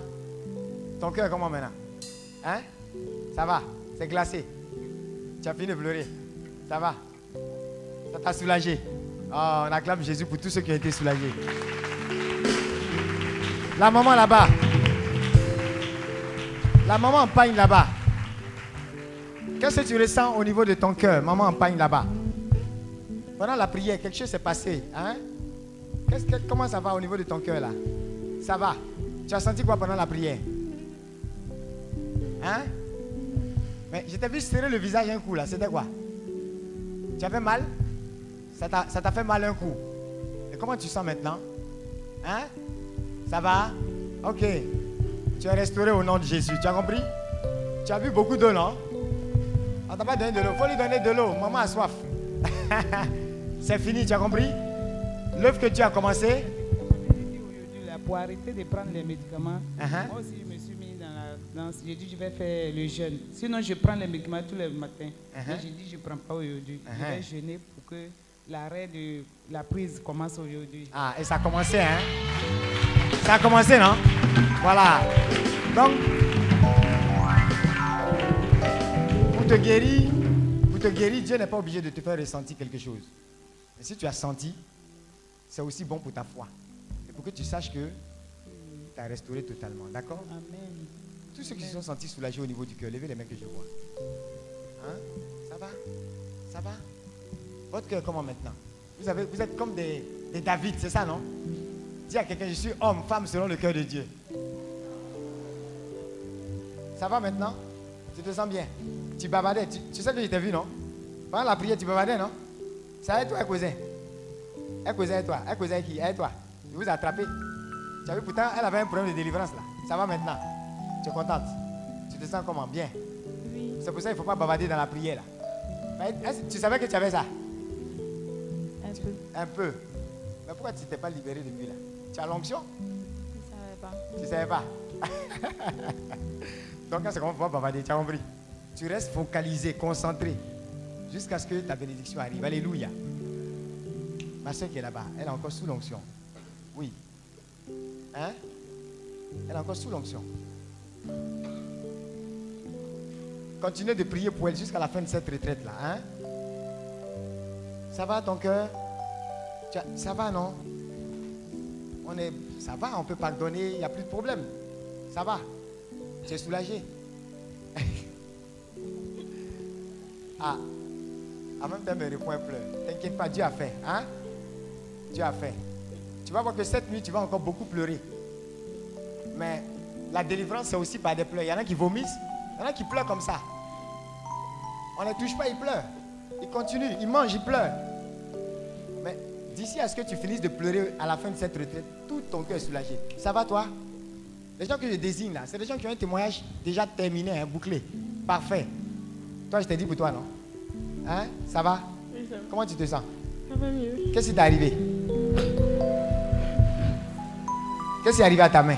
Ton cœur comment maintenant? Hein? Ça va C'est glacé. Tu as fini de pleurer. Ça va Ça t'a soulagé. Oh, on acclame Jésus pour tous ceux qui ont été soulagés. La maman là-bas. La maman en pagne là-bas. Qu'est-ce que tu ressens au niveau de ton cœur, maman en pagne là-bas? Pendant la prière, quelque chose s'est passé. Hein? Comment ça va au niveau de ton cœur là? Ça va. Tu as senti quoi pendant la prière? Hein? Mais je t'ai vu serrer le visage un coup là. C'était quoi? Tu avais mal? Ça t'a, fait mal un coup. Et comment tu sens maintenant? Hein? Ça va? Ok. Tu es restauré au nom de Jésus. Tu as compris? Tu as vu beaucoup d'eau, non? On t'a pas donné de l'eau. Il faut lui donner de l'eau. Maman a soif. C'est fini, tu as compris? L'œuvre que tu as commencé? Pour arrêter de prendre les médicaments, Uh-huh. moi aussi, danse. J'ai dit, je vais faire le jeûne. Sinon, je prends les médicaments tous les matins. Uh-huh. Mais j'ai dit, je ne prends pas aujourd'hui. Uh-huh. Je vais jeûner pour que l'arrêt de la prise commence aujourd'hui. Ah, et ça a commencé, hein? Ça a commencé, non? Voilà. Donc, pour te guérir, pour te guérir, Dieu n'est pas obligé de te faire ressentir quelque chose. Mais si tu as senti, c'est aussi bon pour ta foi. Et pour que tu saches que tu as restauré totalement. D'accord? Amen. Tous ceux qui se sont sentis soulagés au niveau du cœur, levez les mains que je vois. Hein? Ça va? Ça va? Votre cœur comment maintenant? Vous, avez, vous êtes comme des, David, c'est ça, non? Dis à quelqu'un, je suis homme, femme selon le cœur de Dieu. Ça va maintenant? Tu te sens bien? Tu bavardais. Tu, sais que je t'ai vu, non? Pendant la prière, tu bavardais, non? C'est avec toi, cousin. Cousin et toi. Un cousin qui? Et toi. Je vous ai attrapé. Tu as vu, pourtant, elle avait un problème de délivrance là. Ça va maintenant? Tu es contente Tu te sens comment? Bien. Oui, C'est pour ça qu'il ne faut pas bavarder dans la prière là. Tu savais que tu avais ça? Un peu. Un peu. Mais pourquoi tu t'es pas libéré depuis là? Tu as l'onction? Je savais pas. Tu ne savais pas Donc, quand c'est comment pas bavarder, tu as compris Tu restes focalisé, concentré, jusqu'à ce que ta bénédiction arrive. Alléluia. Ma soeur qui est là-bas, elle est encore sous l'onction. Oui. Hein? Elle est encore sous l'onction. Continuez de prier pour elle jusqu'à la fin de cette retraite-là. Hein? Ça va ton cœur? Ça va, non? On est, ça va, on peut pardonner, il n'y a plus de problème. Ça va. Tu es soulagé. ah, en même temps, me répond un pleur. T'inquiète pas, Dieu a fait. Hein? Dieu a fait. Tu vas voir que cette nuit, tu vas encore beaucoup pleurer. Mais la délivrance, c'est aussi par des pleurs. Il y en a qui vomissent, il y en a qui pleurent comme ça. On ne les touche pas, ils pleurent. Ils continuent, ils mangent, ils pleurent. Mais d'ici à ce que tu finisses de pleurer à la fin de cette retraite, tout ton cœur est soulagé. Ça va toi? Les gens que je désigne là, c'est des gens qui ont un témoignage déjà terminé, hein, bouclé, parfait. Toi, je t'ai dit pour toi, non? Hein? Ça va? Oui, ça va. Comment tu te sens? Ça va mieux. Qu'est-ce qui t'est arrivé? Qu'est-ce qui est arrivé à ta main?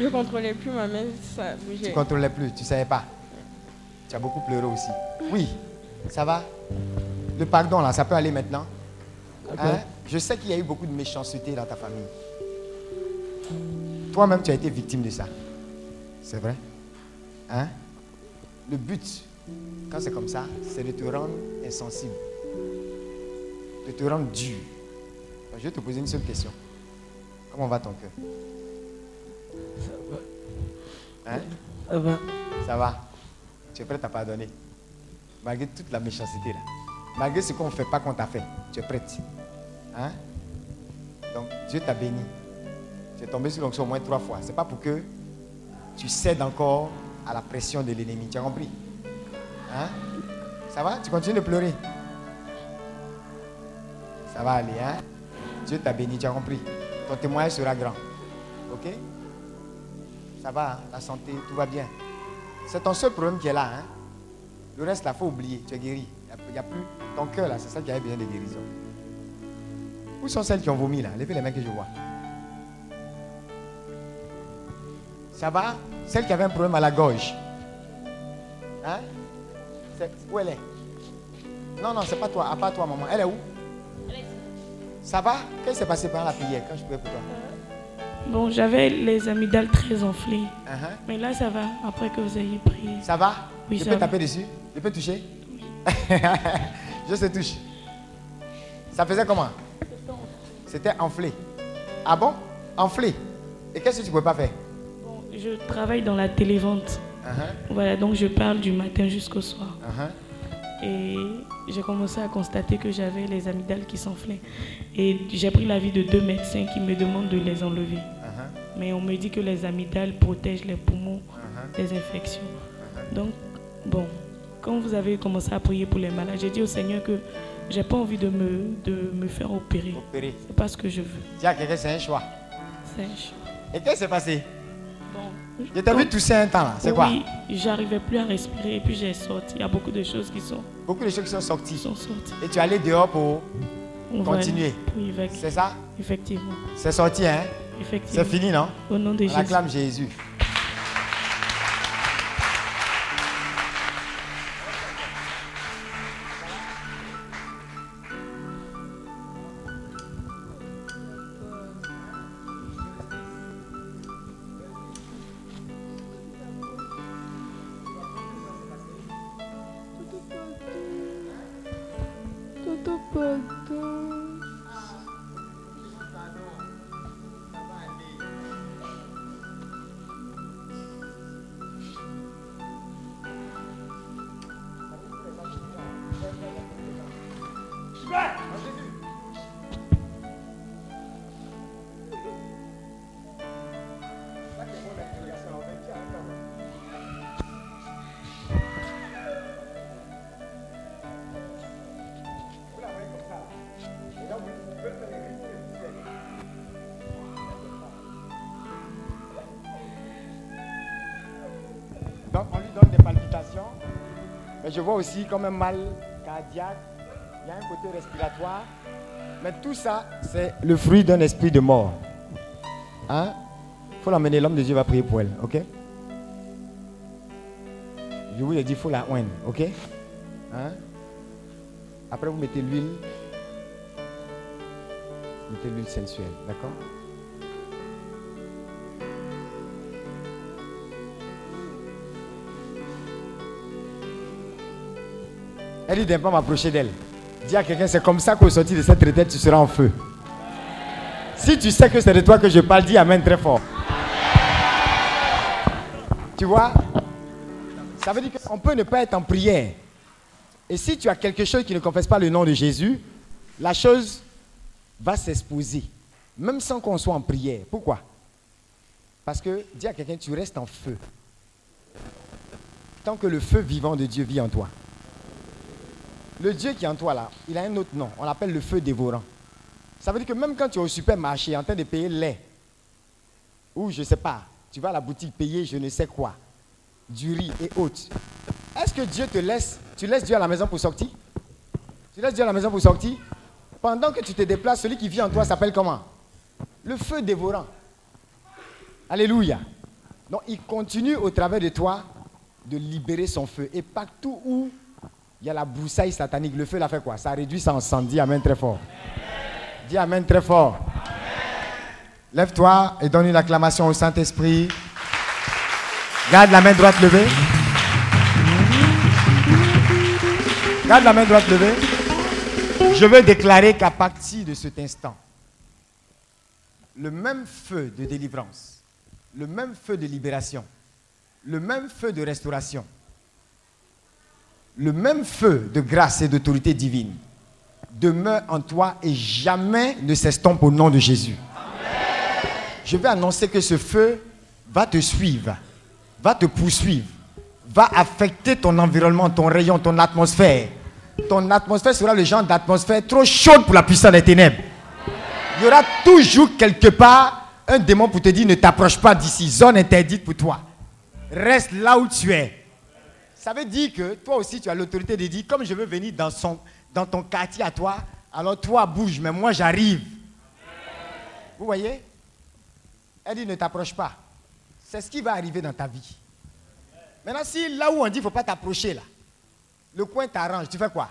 Je contrôlais plus ma main, ça Tu bougeait. ne contrôlais plus, tu ne savais pas. Tu as beaucoup pleuré aussi. Oui, ça va Le pardon, là, ça peut aller maintenant Hein? Je sais qu'il y a eu beaucoup de méchanceté dans ta famille. Toi-même, tu as été victime de ça. C'est vrai Hein? Le but, quand c'est comme ça, c'est de te rendre insensible. De te rendre dur. Je vais te poser une seule question. Comment va ton cœur? Hein? Ça va. Ça va Tu es prête à pardonner? Malgré toute la méchanceté là. Malgré ce qu'on ne fait pas qu'on t'a fait. Tu es prête Hein? Donc Dieu t'a béni. Tu es tombé sur l'onction au moins trois fois. Ce n'est pas pour que tu cèdes encore à la pression de l'ennemi. Tu as compris? Hein? Ça va? Tu continues de pleurer? Ça va aller, hein? Dieu t'a béni, tu as compris? Ton témoignage sera grand. Ok? Ça va, la santé, tout va bien. C'est ton seul problème qui est là. Hein? Le reste, là, il faut oublier. Tu es guéri. Il n'y a, plus. Ton cœur, là, c'est ça qui avait besoin de guérison. Où sont celles qui ont vomi, là? Levez les mains que je vois. Ça va? Celle qui avait un problème à la gorge. Hein? Où elle est? Non, non, c'est pas toi. À part toi, maman. Elle est où? Ça va? Qu'est-ce qui s'est passé pendant la prière? Quand je priais pour toi? Bon, j'avais les amygdales très enflées. Uh-huh. Mais là, ça va, après que vous ayez prié. Ça va? Oui, Je ça peux va. taper dessus? Je peux toucher? Je se touche. Ça faisait comment? C'était enflé. Ah bon? Enflé. Et qu'est-ce que tu ne pouvais pas faire? Bon, je travaille dans la télévente. Uh-huh, Voilà, donc je parle du matin jusqu'au soir. uh-huh. Et j'ai commencé à constater que j'avais les amygdales qui s'enflaient. Et j'ai pris l'avis de deux médecins qui me demandent de les enlever. Mais on me dit que les amygdales protègent les poumons uh-huh, des infections. uh-huh. Donc, bon, quand vous avez commencé à prier pour les malades, j'ai dit au Seigneur que j'ai pas envie de me, de me faire opérer. Opéré. C'est pas ce que je veux. Quelqu'un, c'est un choix. C'est un choix. Et qu'est-ce qui s'est passé? Bon, Je t'ai vu tousser un temps là. C'est quoi? Oui, j'arrivais plus à respirer et puis j'ai sorti. Il y a beaucoup de choses qui sont, Beaucoup de choses qui sont sorties. sont sorties. Et tu es allé dehors pour Voilà. continuer. C'est ça? Effectivement. C'est sorti, hein? Effectivement. C'est fini, non? Au nom de On Jésus. acclame Jésus. Je vois aussi comme un mal cardiaque. Il y a un côté respiratoire. Mais tout ça, c'est le fruit d'un esprit de mort. Hein? Il faut l'emmener, l'homme de Dieu va prier pour elle. Ok? Je vous ai dit, il faut la oindre. Ok? Hein? Après, vous mettez l'huile. Mettez l'huile sensuelle. D'accord? Elle dit de ne pas m'approcher d'elle. Dis à quelqu'un, c'est comme ça qu'au sortir de cette retraite, tu seras en feu. Si tu sais que c'est de toi que je parle, dis Amen très fort. Tu vois? Ça veut dire qu'on peut ne pas être en prière. Et si tu as quelque chose qui ne confesse pas le nom de Jésus, la chose va s'exposer. Même sans qu'on soit en prière. Pourquoi? Parce que dis à quelqu'un, tu restes en feu. Tant que le feu vivant de Dieu vit en toi. Le Dieu qui est en toi là, il a un autre nom. On l'appelle le feu dévorant. Ça veut dire que même quand tu es au supermarché en train de payer lait, ou je ne sais pas, tu vas à la boutique payer je ne sais quoi, du riz et autres, est-ce que Dieu te laisse, tu laisses Dieu à la maison pour sortir? Tu laisses Dieu à la maison pour sortir? Pendant que tu te déplaces, celui qui vit en toi s'appelle comment? Le feu dévorant. Alléluia. Donc il continue au travers de toi de libérer son feu. Et partout où il y a la broussaille satanique. Le feu l'a fait quoi? Ça réduit, ça incendie. Dis Amen très fort. Dis Amen très fort. Lève-toi et donne une acclamation au Saint-Esprit. Garde la main droite levée. Garde la main droite levée. Je veux déclarer qu'à partir de cet instant, le même feu de délivrance, le même feu de libération, le même feu de restauration, le même feu de grâce et d'autorité divine demeure en toi et jamais ne s'estompe au nom de Jésus. Je vais annoncer que ce feu va te suivre, va te poursuivre, va affecter ton environnement, ton rayon, ton atmosphère. Ton atmosphère sera le genre d'atmosphère trop chaude pour la puissance des ténèbres. Il y aura toujours quelque part un démon pour te dire ne t'approche pas d'ici, zone interdite pour toi. Reste là où tu es. Ça veut dire que toi aussi, tu as l'autorité de dire, comme je veux venir dans, ton quartier à toi, alors toi bouge, mais moi j'arrive. Vous voyez? Elle dit, ne t'approche pas. C'est ce qui va arriver dans ta vie. Maintenant, si là où on dit, il ne faut pas t'approcher, là, le coin t'arrange, tu fais quoi?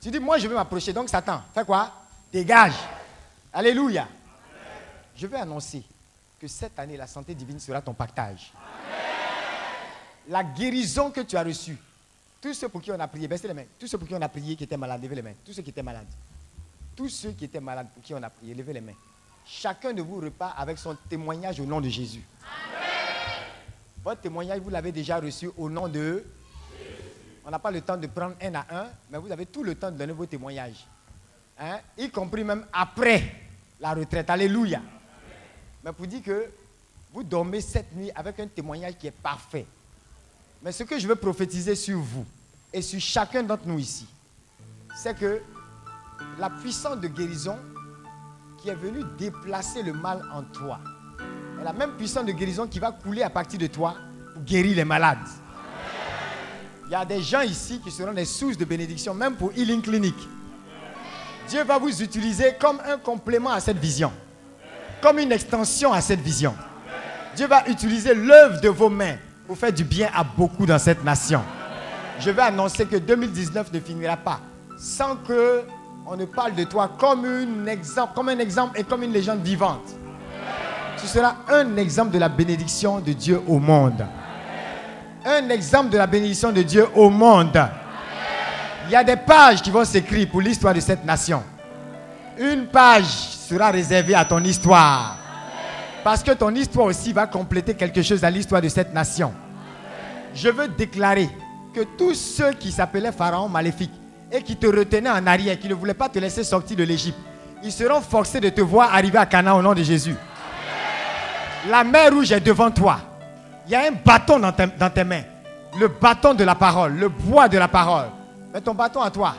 Tu dis, moi je veux m'approcher, donc Satan, fais quoi? Dégage. Alléluia. Je vais annoncer que cette année, la santé divine sera ton partage la guérison que tu as reçue. Tous ceux pour qui on a prié, baissez les mains. Tous ceux pour qui on a prié qui étaient malades, levez les mains. Tous ceux qui étaient malades. Tous ceux qui étaient malades pour qui on a prié, levez les mains. Chacun de vous repart avec son témoignage au nom de Jésus. Votre témoignage, vous l'avez déjà reçu au nom de... On n'a pas le temps de prendre un à un, mais vous avez tout le temps de donner vos témoignages. Hein? Y compris même après la retraite. Alléluia. Mais pour dire que vous dormez cette nuit avec un témoignage qui est parfait. Mais ce que je veux prophétiser sur vous et sur chacun d'entre nous ici, c'est que la puissance de guérison qui est venue déplacer le mal en toi est la même puissance de guérison qui va couler à partir de toi pour guérir les malades. Il y a des gens ici qui seront des sources de bénédiction, même pour Healing Clinic. Dieu va vous utiliser comme un complément à cette vision. comme une extension à cette vision. Dieu va utiliser l'œuvre de vos mains pour faire du bien à beaucoup dans cette nation. Je vais annoncer que 2019 ne finira pas sans que on ne parle de toi comme, une exemple, comme un exemple et comme une légende vivante. Tu seras un exemple de la bénédiction de Dieu au monde. Un exemple de la bénédiction de Dieu au monde. Il y a des pages qui vont s'écrire pour l'histoire de cette nation. Une page sera réservée à ton histoire. Parce que ton histoire aussi va compléter quelque chose à l'histoire de cette nation. Je veux déclarer que tous ceux qui s'appelaient Pharaon maléfique et qui te retenaient en arrière, qui ne voulaient pas te laisser sortir de l'Égypte, ils seront forcés de te voir arriver à Canaan au nom de Jésus. La mer rouge est devant toi. Il y a un bâton dans, dans tes mains. Le bâton de la parole, le bois de la parole. Mets ton bâton à toi.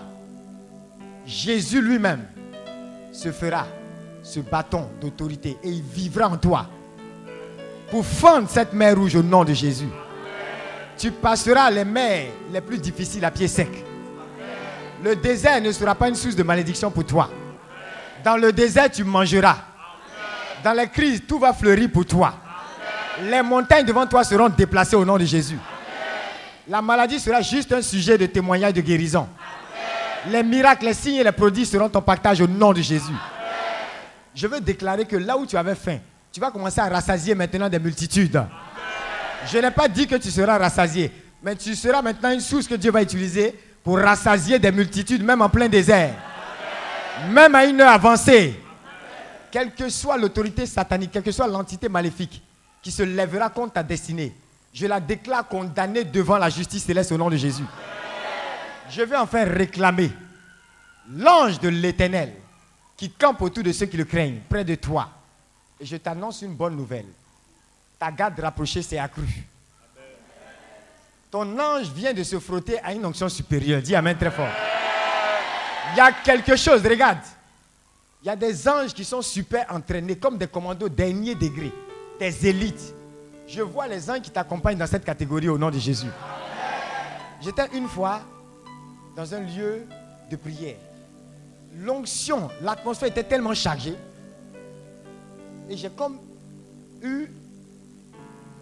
Jésus lui-même se fera ce bâton d'autorité et il vivra en toi pour fendre cette mer rouge au nom de Jésus. Tu passeras les mers les plus difficiles à pied sec. Le désert ne sera pas une source de malédiction pour toi. Dans le désert, tu mangeras. Dans les crises, tout va fleurir pour toi. Les montagnes devant toi seront déplacées au nom de Jésus. La maladie sera juste un sujet de témoignage de guérison. Les miracles, les signes et les prodiges seront ton partage au nom de Jésus. Je veux déclarer que là où tu avais faim, tu vas commencer à rassasier maintenant des multitudes. Je n'ai pas dit que tu seras rassasié, mais tu seras maintenant une source que Dieu va utiliser pour rassasier des multitudes, même en plein désert. Même à une heure avancée. Quelle que soit l'autorité satanique, quelle que soit l'entité maléfique qui se lèvera contre ta destinée, je la déclare condamnée devant la justice céleste au nom de Jésus. Je vais enfin réclamer l'ange de l'éternel qui campe autour de ceux qui le craignent, près de toi. Et je t'annonce une bonne nouvelle. Ta garde rapprochée s'est accrue. Ton ange vient de se frotter à une onction supérieure. Dis Amen très fort. Il y a quelque chose, regarde. Il y a des anges qui sont super entraînés, comme des commandos dernier degré, des élites. Je vois les anges qui t'accompagnent dans cette catégorie au nom de Jésus. J'étais une fois dans un lieu de prière. L'onction, l'atmosphère était tellement chargée. Et j'ai comme eu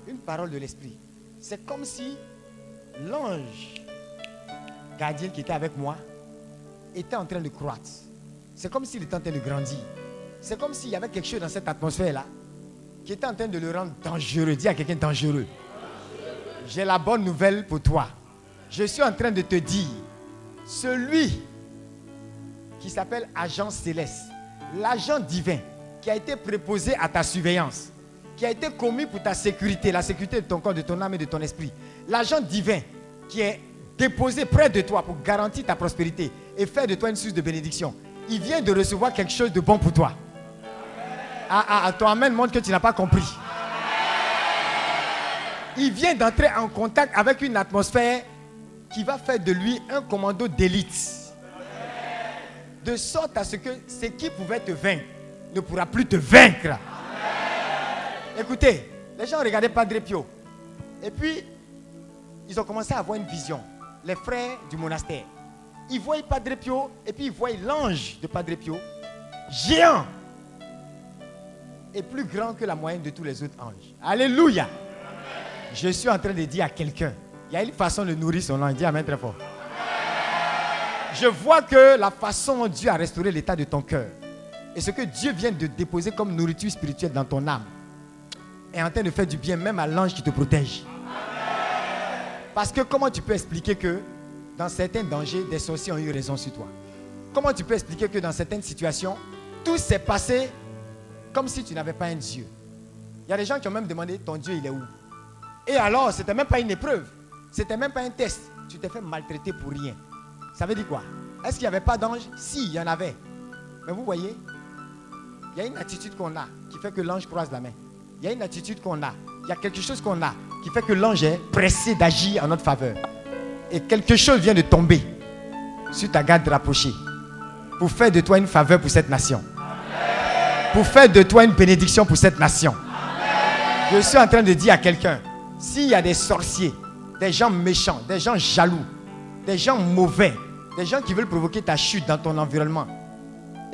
une parole de l'esprit. C'est comme si l'ange gardien qui était avec moi était en train de croître. C'est comme s'il était en train de grandir. C'est comme s'il y avait quelque chose dans cette atmosphère-là qui était en train de le rendre dangereux. Dis à quelqu'un dangereux. J'ai la bonne nouvelle pour toi. Je suis en train de te dire, celui qui s'appelle agent céleste, l'agent divin qui a été préposé à ta surveillance, qui a été commis pour ta sécurité, la sécurité de ton corps, de ton âme et de ton esprit, l'agent divin qui est déposé près de toi pour garantir ta prospérité et faire de toi une source de bénédiction, il vient de recevoir quelque chose de bon pour toi. Ah, ah, ah, ton amen montre que tu n'as pas compris. Il vient d'entrer en contact avec une atmosphère qui va faire de lui un commando d'élite. De sorte à ce que ce qui pouvait te vaincre ne pourra plus te vaincre. Écoutez, les gens regardaient Padre Pio. Et puis, ils ont commencé à avoir une vision. Les frères du monastère. Ils voient Padre Pio et puis ils voient l'ange de Padre Pio, géant, et plus grand que la moyenne de tous les autres anges. Alléluia. Je suis en train de dire à quelqu'un, il y a une façon de nourrir son ange. Dis Amen très fort. Je vois que la façon dont Dieu a restauré l'état de ton cœur et ce que Dieu vient de déposer comme nourriture spirituelle dans ton âme est en train de faire du bien même à l'ange qui te protège. Parce que comment tu peux expliquer que dans certains dangers, des sorciers ont eu raison sur toi? Comment tu peux expliquer que dans certaines situations, tout s'est passé comme si tu n'avais pas un Dieu? Il y a des gens qui ont même demandé ton Dieu, il est où? Et alors, c'était même pas une épreuve, c'était même pas un test. Tu t'es fait maltraiter pour rien. Ça veut dire quoi? Est-ce qu'il n'y avait pas d'ange? Si, il y en avait. Mais vous voyez, il y a une attitude qu'on a qui fait que l'ange croise la main. Il y a une attitude qu'on a. Il y a quelque chose qu'on a qui fait que l'ange est pressé d'agir en notre faveur. Et quelque chose vient de tomber sur ta garde rapprochée pour faire de toi une faveur pour cette nation. Pour faire de toi une bénédiction pour cette nation. Je suis en train de dire à quelqu'un, s'il y a des sorciers, des gens méchants, des gens jaloux, des gens mauvais, des gens qui veulent provoquer ta chute dans ton environnement,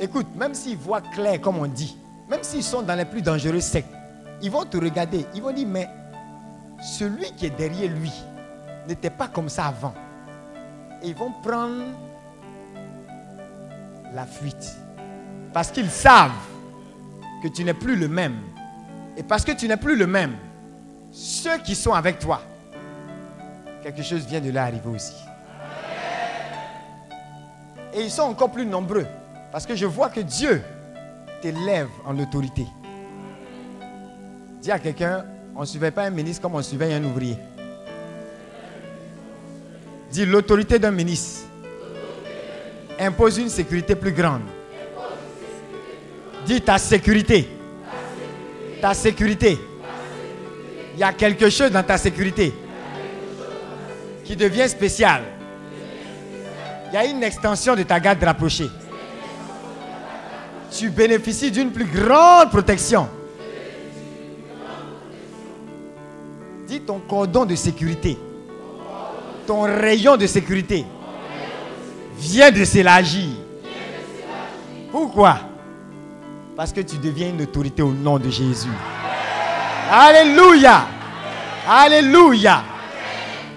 écoute, même s'ils voient clair comme on dit, même s'ils sont dans les plus dangereux sectes, ils vont te regarder, ils vont dire, mais celui qui est derrière lui n'était pas comme ça avant. Et ils vont prendre la fuite. Parce qu'ils savent que tu n'es plus le même. Et parce que tu n'es plus le même, ceux qui sont avec toi, quelque chose vient de là arriver aussi. Et ils sont encore plus nombreux. Parce que je vois que Dieu t'élève en autorité. Dis à quelqu'un, on ne suivait pas un ministre comme on suivait un ouvrier. Dis l'autorité d'un ministre impose une sécurité plus grande. Dis ta sécurité. Ta sécurité. Il y a quelque chose dans ta sécurité qui devient spécial. Il y a une extension de ta garde rapprochée. Tu bénéficies d'une plus grande protection. Dis ton cordon de sécurité. Ton rayon de sécurité vient de s'élargir. Pourquoi? Parce que tu deviens une autorité au nom de Jésus. Alléluia. Alléluia.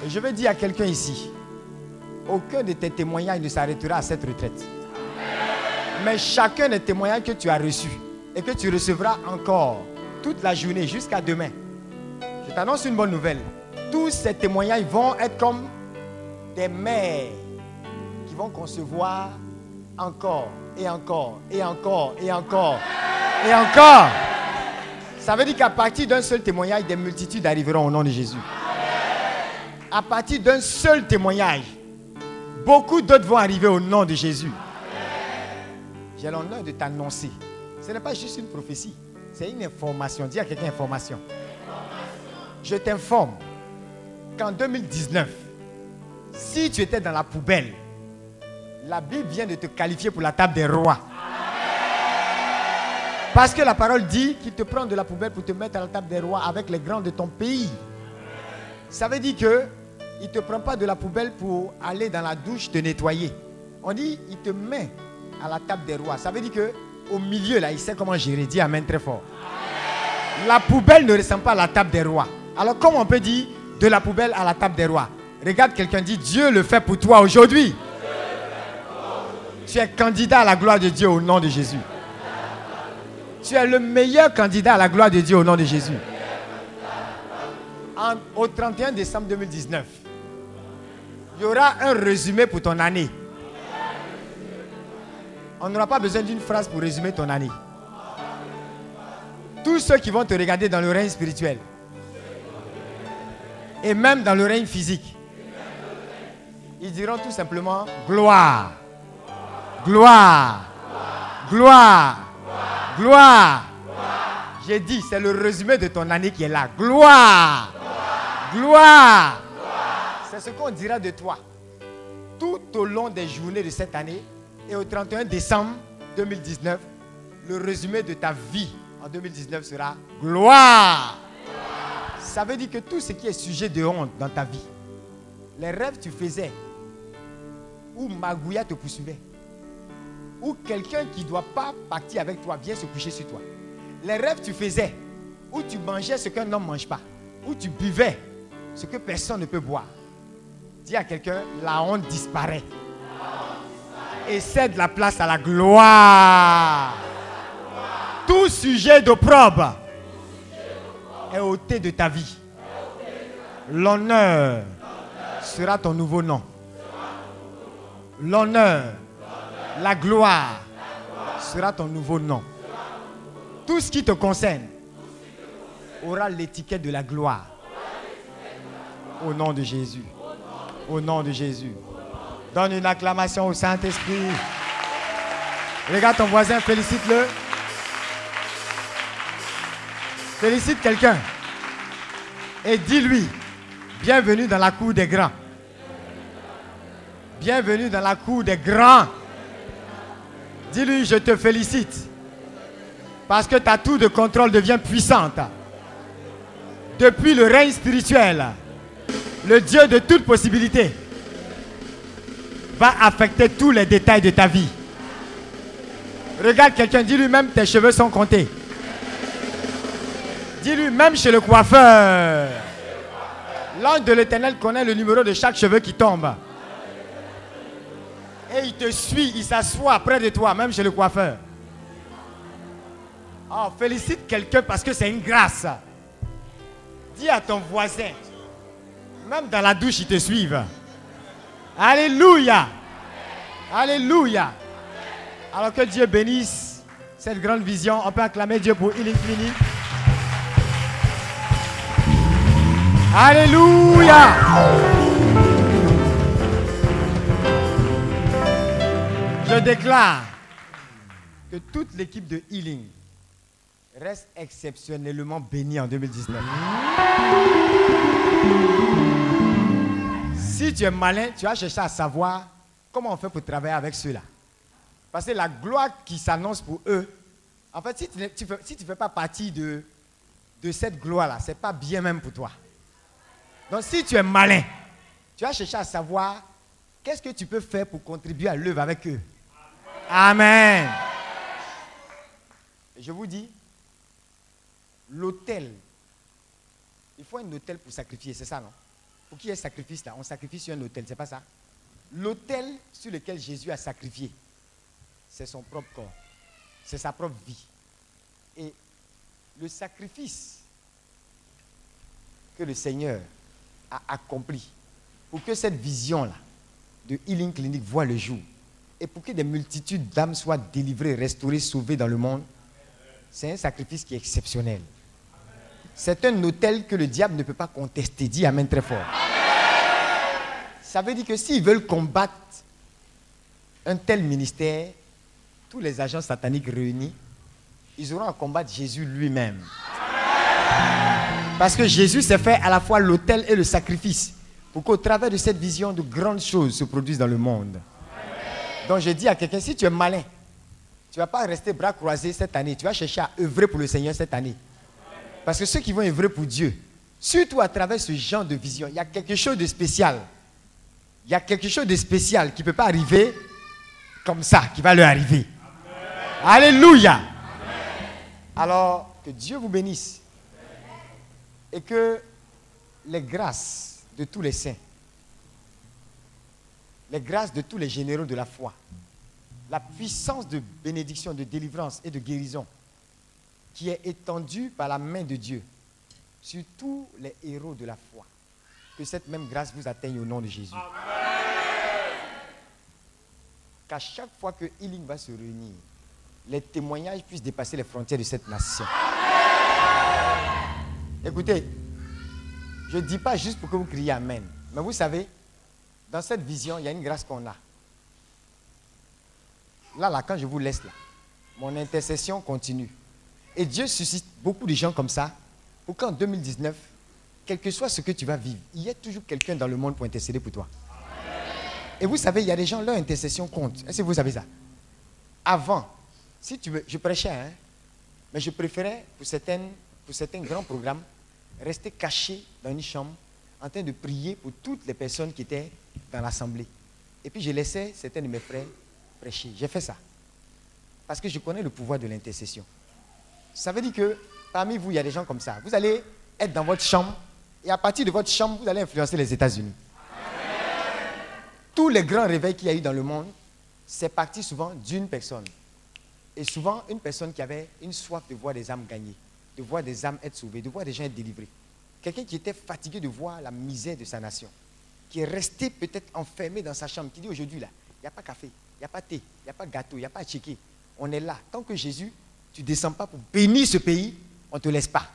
Je veux dire à quelqu'un ici, aucun de tes témoignages ne s'arrêtera à cette retraite. Mais chacun des témoignages que tu as reçus et que tu recevras encore toute la journée jusqu'à demain, je t'annonce une bonne nouvelle. Tous ces témoignages vont être comme des mères qui vont concevoir encore et encore et encore et encore et encore. Ça veut dire qu'à partir d'un seul témoignage, des multitudes arriveront au nom de Jésus. À partir d'un seul témoignage, beaucoup d'autres vont arriver au nom de Jésus. J'ai l'honneur de t'annoncer. Ce n'est pas juste une prophétie, c'est une information. Dis à quelqu'un information. Je t'informe qu'en 2019, si tu étais dans la poubelle, la Bible vient de te qualifier pour la table des rois. Parce que la parole dit qu'il te prend de la poubelle pour te mettre à la table des rois avec les grands de ton pays. Ça veut dire que il ne te prend pas de la poubelle pour aller dans la douche te nettoyer. On dit il te met à la table des rois. Ça veut dire que au milieu là, il sait comment gérer. Dis Amen très fort. La poubelle ne ressemble pas à la table des rois. Alors comment on peut dire de la poubelle à la table des rois? Regarde quelqu'un dit Dieu le fait pour toi aujourd'hui. Tu es candidat à la gloire de Dieu au nom de Jésus. Tu es le meilleur candidat à la gloire de Dieu au nom de Jésus. En- au 31 décembre 2019, il y aura un résumé pour ton année. On n'aura pas besoin d'une phrase pour résumer ton année. Tous ceux qui vont te regarder dans le règne spirituel et même dans le règne physique, ils diront tout simplement gloire, gloire, gloire, gloire. J'ai dit, c'est le résumé de ton année qui est là. Gloire, gloire. C'est ce qu'on dira de toi tout au long des journées de cette année et au 31 décembre 2019, le résumé de ta vie en 2019 sera gloire. Ça veut dire que tout ce qui est sujet de honte dans ta vie, les rêves que tu faisais, où Magouya te poursuivait, ou quelqu'un qui ne doit pas partir avec toi vient se coucher sur toi, les rêves que tu faisais, où tu mangeais ce qu'un homme ne mange pas, où tu buvais ce que personne ne peut boire. Dis à quelqu'un, la honte disparaît. Et cède la place à la gloire. Tout sujet d'opprobre est ôté de ta vie. L'honneur sera ton nouveau nom. L'honneur, la gloire sera ton nouveau nom. Tout ce qui te concerne aura l'étiquette de la gloire. Au nom de Jésus. Au nom de Jésus. Donne une acclamation au Saint-Esprit. Regarde ton voisin, félicite-le. Félicite quelqu'un. Et dis-lui, bienvenue dans la cour des grands. Bienvenue dans la cour des grands. Dis-lui, je te félicite. Parce que ta tour de contrôle devient puissante. Depuis le règne spirituel, le Dieu de toute possibilité va affecter tous les détails de ta vie. Regarde quelqu'un, dis lui-même, tes cheveux sont comptés. Dis-lui, même chez le coiffeur. L'ange de l'éternel connaît le numéro de chaque cheveu qui tombe. Et il te suit, il s'assoit près de toi, même chez le coiffeur. Oh, félicite quelqu'un parce que c'est une grâce. Dis à ton voisin, même dans la douche, ils te suivent. Alléluia. Alléluia. Alors que Dieu bénisse cette grande vision, on peut acclamer Dieu pour Healing Clinic. Alléluia. Je déclare que toute l'équipe de Healing reste exceptionnellement bénie en 2019. Si tu es malin, tu vas chercher à savoir comment on fait pour travailler avec ceux-là. Parce que la gloire qui s'annonce pour eux, en fait, si tu ne fais, pas partie de, de cette gloire-là, ce n'est pas bien même pour toi. Donc si tu es malin, tu vas chercher à savoir qu'est-ce que tu peux faire pour contribuer à l'œuvre avec eux. Amen. Et je vous dis, l'autel, il faut un autel pour sacrifier, c'est ça, non? Pour qu'il y ait sacrifice là, on sacrifie sur un autel, c'est pas ça? L'autel sur lequel Jésus a sacrifié, c'est son propre corps, c'est sa propre vie. Et le sacrifice que le Seigneur a accompli pour que cette vision-là de Healing Clinic voit le jour et pour que des multitudes d'âmes soient délivrées, restaurées, sauvées dans le monde, c'est un sacrifice qui est exceptionnel. C'est un hôtel que le diable ne peut pas contester. Dis Amen très fort. Ça veut dire que s'ils veulent combattre un tel ministère, tous les agents sataniques réunis, ils auront à combattre Jésus lui-même. Parce que Jésus s'est fait à la fois l'autel et le sacrifice pour qu'au travers de cette vision, de grandes choses se produisent dans le monde. Donc je dis à quelqu'un, si tu es malin, tu ne vas pas rester bras croisés cette année, tu vas chercher à œuvrer pour le Seigneur cette année. Parce que ceux qui vont œuvrer pour Dieu, surtout à travers ce genre de vision, il y a quelque chose de spécial. Il y a quelque chose de spécial qui ne peut pas arriver comme ça, qui va leur arriver. Alléluia. Alors, que Dieu vous bénisse. Et que les grâces de tous les saints, les grâces de tous les généraux de la foi, la puissance de bénédiction, de délivrance et de guérison qui est étendue par la main de Dieu sur tous les héros de la foi. Que cette même grâce vous atteigne au nom de Jésus. Qu'à chaque fois que Healing va se réunir, les témoignages puissent dépasser les frontières de cette nation. Écoutez, je ne dis pas juste pour que vous criez Amen. Mais vous savez, dans cette vision, il y a une grâce qu'on a. Là, là, quand je vous laisse là, mon intercession continue. Et Dieu suscite beaucoup de gens comme ça pour qu'en 2019, quel que soit ce que tu vas vivre, il y ait toujours quelqu'un dans le monde pour intercéder pour toi. Et vous savez, il y a des gens, leur intercession compte. Est-ce que vous savez ça? Avant, si tu veux, je prêchais, hein, mais je préférais, pour, pour certains grands programmes, rester caché dans une chambre en train de prier pour toutes les personnes qui étaient dans l'assemblée. Et puis je laissais certains de mes frères prêcher. J'ai fait ça. Parce que je connais le pouvoir de l'intercession. Ça veut dire que parmi vous, il y a des gens comme ça. Vous allez être dans votre chambre et à partir de votre chambre, vous allez influencer les États-Unis. Tous les grands réveils qu'il y a eu dans le monde, c'est parti souvent d'une personne. Et souvent, une personne qui avait une soif de voir des âmes gagner, de voir des âmes être sauvées, de voir des gens être délivrés. Quelqu'un qui était fatigué de voir la misère de sa nation, qui est resté peut-être enfermé dans sa chambre, qui dit aujourd'hui là, il n'y a pas café, il n'y a pas thé, il n'y a pas gâteau, il n'y a pas checké. On est là. Tant que Jésus, tu ne descends pas pour bénir ce pays, on ne te laisse pas.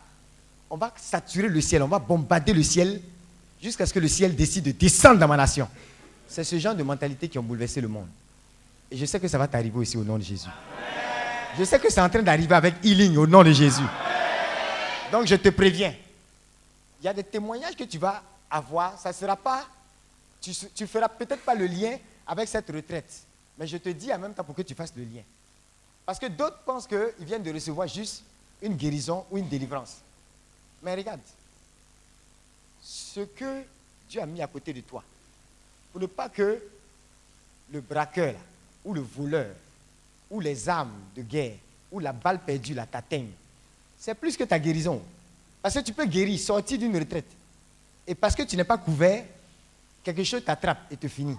On va saturer le ciel, on va bombarder le ciel jusqu'à ce que le ciel décide de descendre dans ma nation. C'est ce genre de mentalité qui ont bouleversé le monde. Et je sais que ça va t'arriver aussi au nom de Jésus. Je sais que c'est en train d'arriver avec healing au nom de Jésus. Donc je te préviens. Il y a des témoignages que tu vas avoir. Ça ne sera pas. Tu ne feras peut-être pas le lien avec cette retraite. Mais je te dis en même temps pour que tu fasses le lien. Parce que d'autres pensent qu'ils viennent de recevoir juste une guérison ou une délivrance. Mais regarde, ce que Dieu a mis à côté de toi, pour ne pas que le braqueur ou le voleur ou les armes de guerre ou la balle perdue là t'atteignent, c'est plus que ta guérison. Parce que tu peux guérir, sortir d'une retraite. Et parce que tu n'es pas couvert, quelque chose t'attrape et te finit.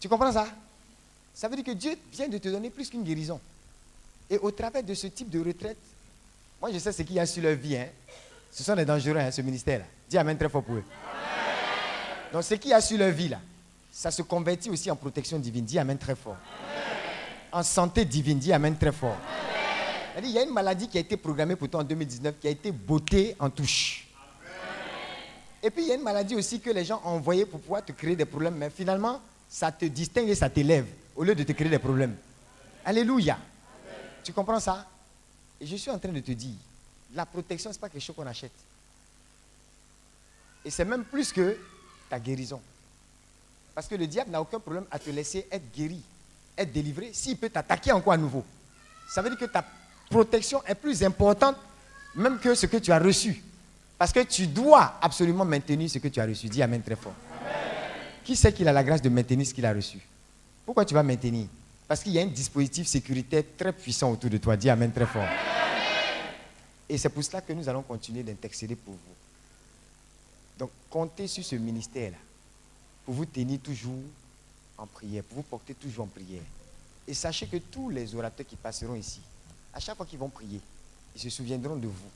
Tu comprends ça? Ça veut dire que Dieu vient de te donner plus qu'une guérison. Et au travers de ce type de retraite, moi je sais ce qu'il y a sur leur vie. Hein. Ce sont des dangereux, hein, ce ministère-là. Dis Amen très fort pour eux. Donc ce qu'il y a sur leur vie, là, ça se convertit aussi en protection divine. Dis Amen très fort. En santé divine. Dis Amen très fort. Il y a une maladie qui a été programmée pour toi en 2019 qui a été beauté en touche. Et puis il y a une maladie aussi que les gens ont envoyée pour pouvoir te créer des problèmes, mais finalement, ça te distingue et ça t'élève au lieu de te créer des problèmes. Alléluia. Tu comprends ça? Et je suis en train de te dire, la protection, ce n'est pas quelque chose qu'on achète. Et c'est même plus que ta guérison. Parce que le diable n'a aucun problème à te laisser être guéri, être délivré, s'il peut t'attaquer encore à nouveau. Ça veut dire que ta protection est plus importante même que ce que tu as reçu. Parce que tu dois absolument maintenir ce que tu as reçu. Dis Amen très fort. Qui sait qu'il a la grâce de maintenir ce qu'il a reçu? Pourquoi tu vas maintenir? Parce qu'il y a un dispositif sécuritaire très puissant autour de toi. Dis Amen très fort. Et c'est pour cela que nous allons continuer d'intercéder pour vous. Donc, comptez sur ce ministère-là pour vous tenir toujours en prière, pour vous porter toujours en prière. Et sachez que tous les orateurs qui passeront ici, à chaque fois qu'ils vont prier, ils se souviendront de vous.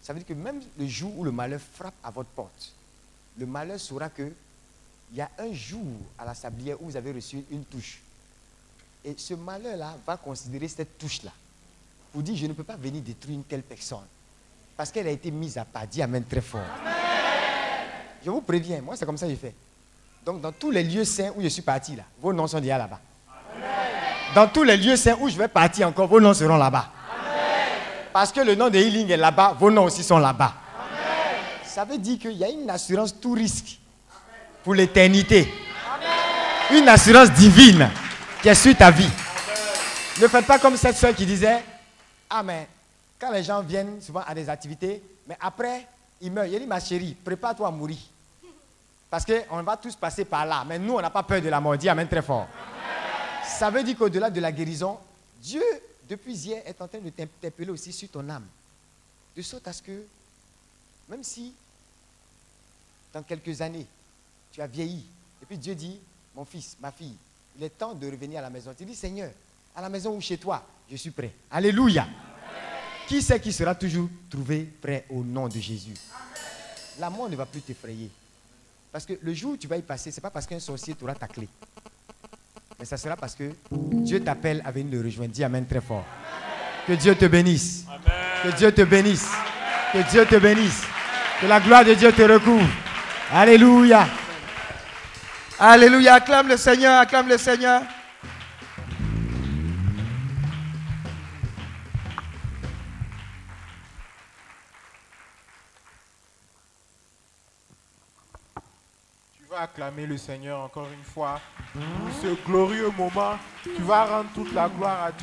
Ça veut dire que même le jour où le malheur frappe à votre porte, le malheur saura que il y a un jour à la sablière où vous avez reçu une touche. Et ce malheur-là va considérer cette touche-là pour dire je ne peux pas venir détruire une telle personne. Parce qu'elle a été mise à pas. Dis Amen très fort. Je vous préviens, moi c'est comme ça que je fais. Donc dans tous les lieux saints où je suis parti là, vos noms sont déjà là-bas. Dans tous les lieux saints où je vais partir encore, vos noms seront là-bas. Parce que le nom de Healing est là-bas, vos noms aussi sont là-bas. Ça veut dire qu'il y a une assurance tout risque pour l'éternité. Une assurance divine qui est sur ta vie. Ne faites pas comme cette soeur qui disait, ah mais quand les gens viennent souvent à des activités, mais après, ils meurent. Il dit, ma chérie, prépare-toi à mourir. Parce qu'on va tous passer par là. Mais nous, on n'a pas peur de la mort. Amen très fort. Ça veut dire qu'au-delà de la guérison, Dieu, depuis hier, est en train de t'interpeller aussi sur ton âme. De sorte à ce que, même si dans quelques années, tu as vieilli, et puis Dieu dit, mon fils, ma fille, il est temps de revenir à la maison. Tu dis, Seigneur, à la maison ou chez toi, je suis prêt. Alléluia. Qui sait qui sera toujours trouvé prêt au nom de Jésus? La mort ne va plus t'effrayer. Parce que le jour où tu vas y passer, ce n'est pas parce qu'un sorcier t'aura ta clé. Mais ça sera parce que Dieu t'appelle à venir le rejoindre. Dis Amen très fort. Que Dieu te bénisse. Que Dieu te bénisse. Que Dieu te bénisse. Que la gloire de Dieu te recouvre. Alléluia. Alléluia. Acclame le Seigneur. Acclame le Seigneur. Tu vas acclamer le Seigneur encore une fois pour ce glorieux moment. Tu vas rendre toute la gloire à Dieu.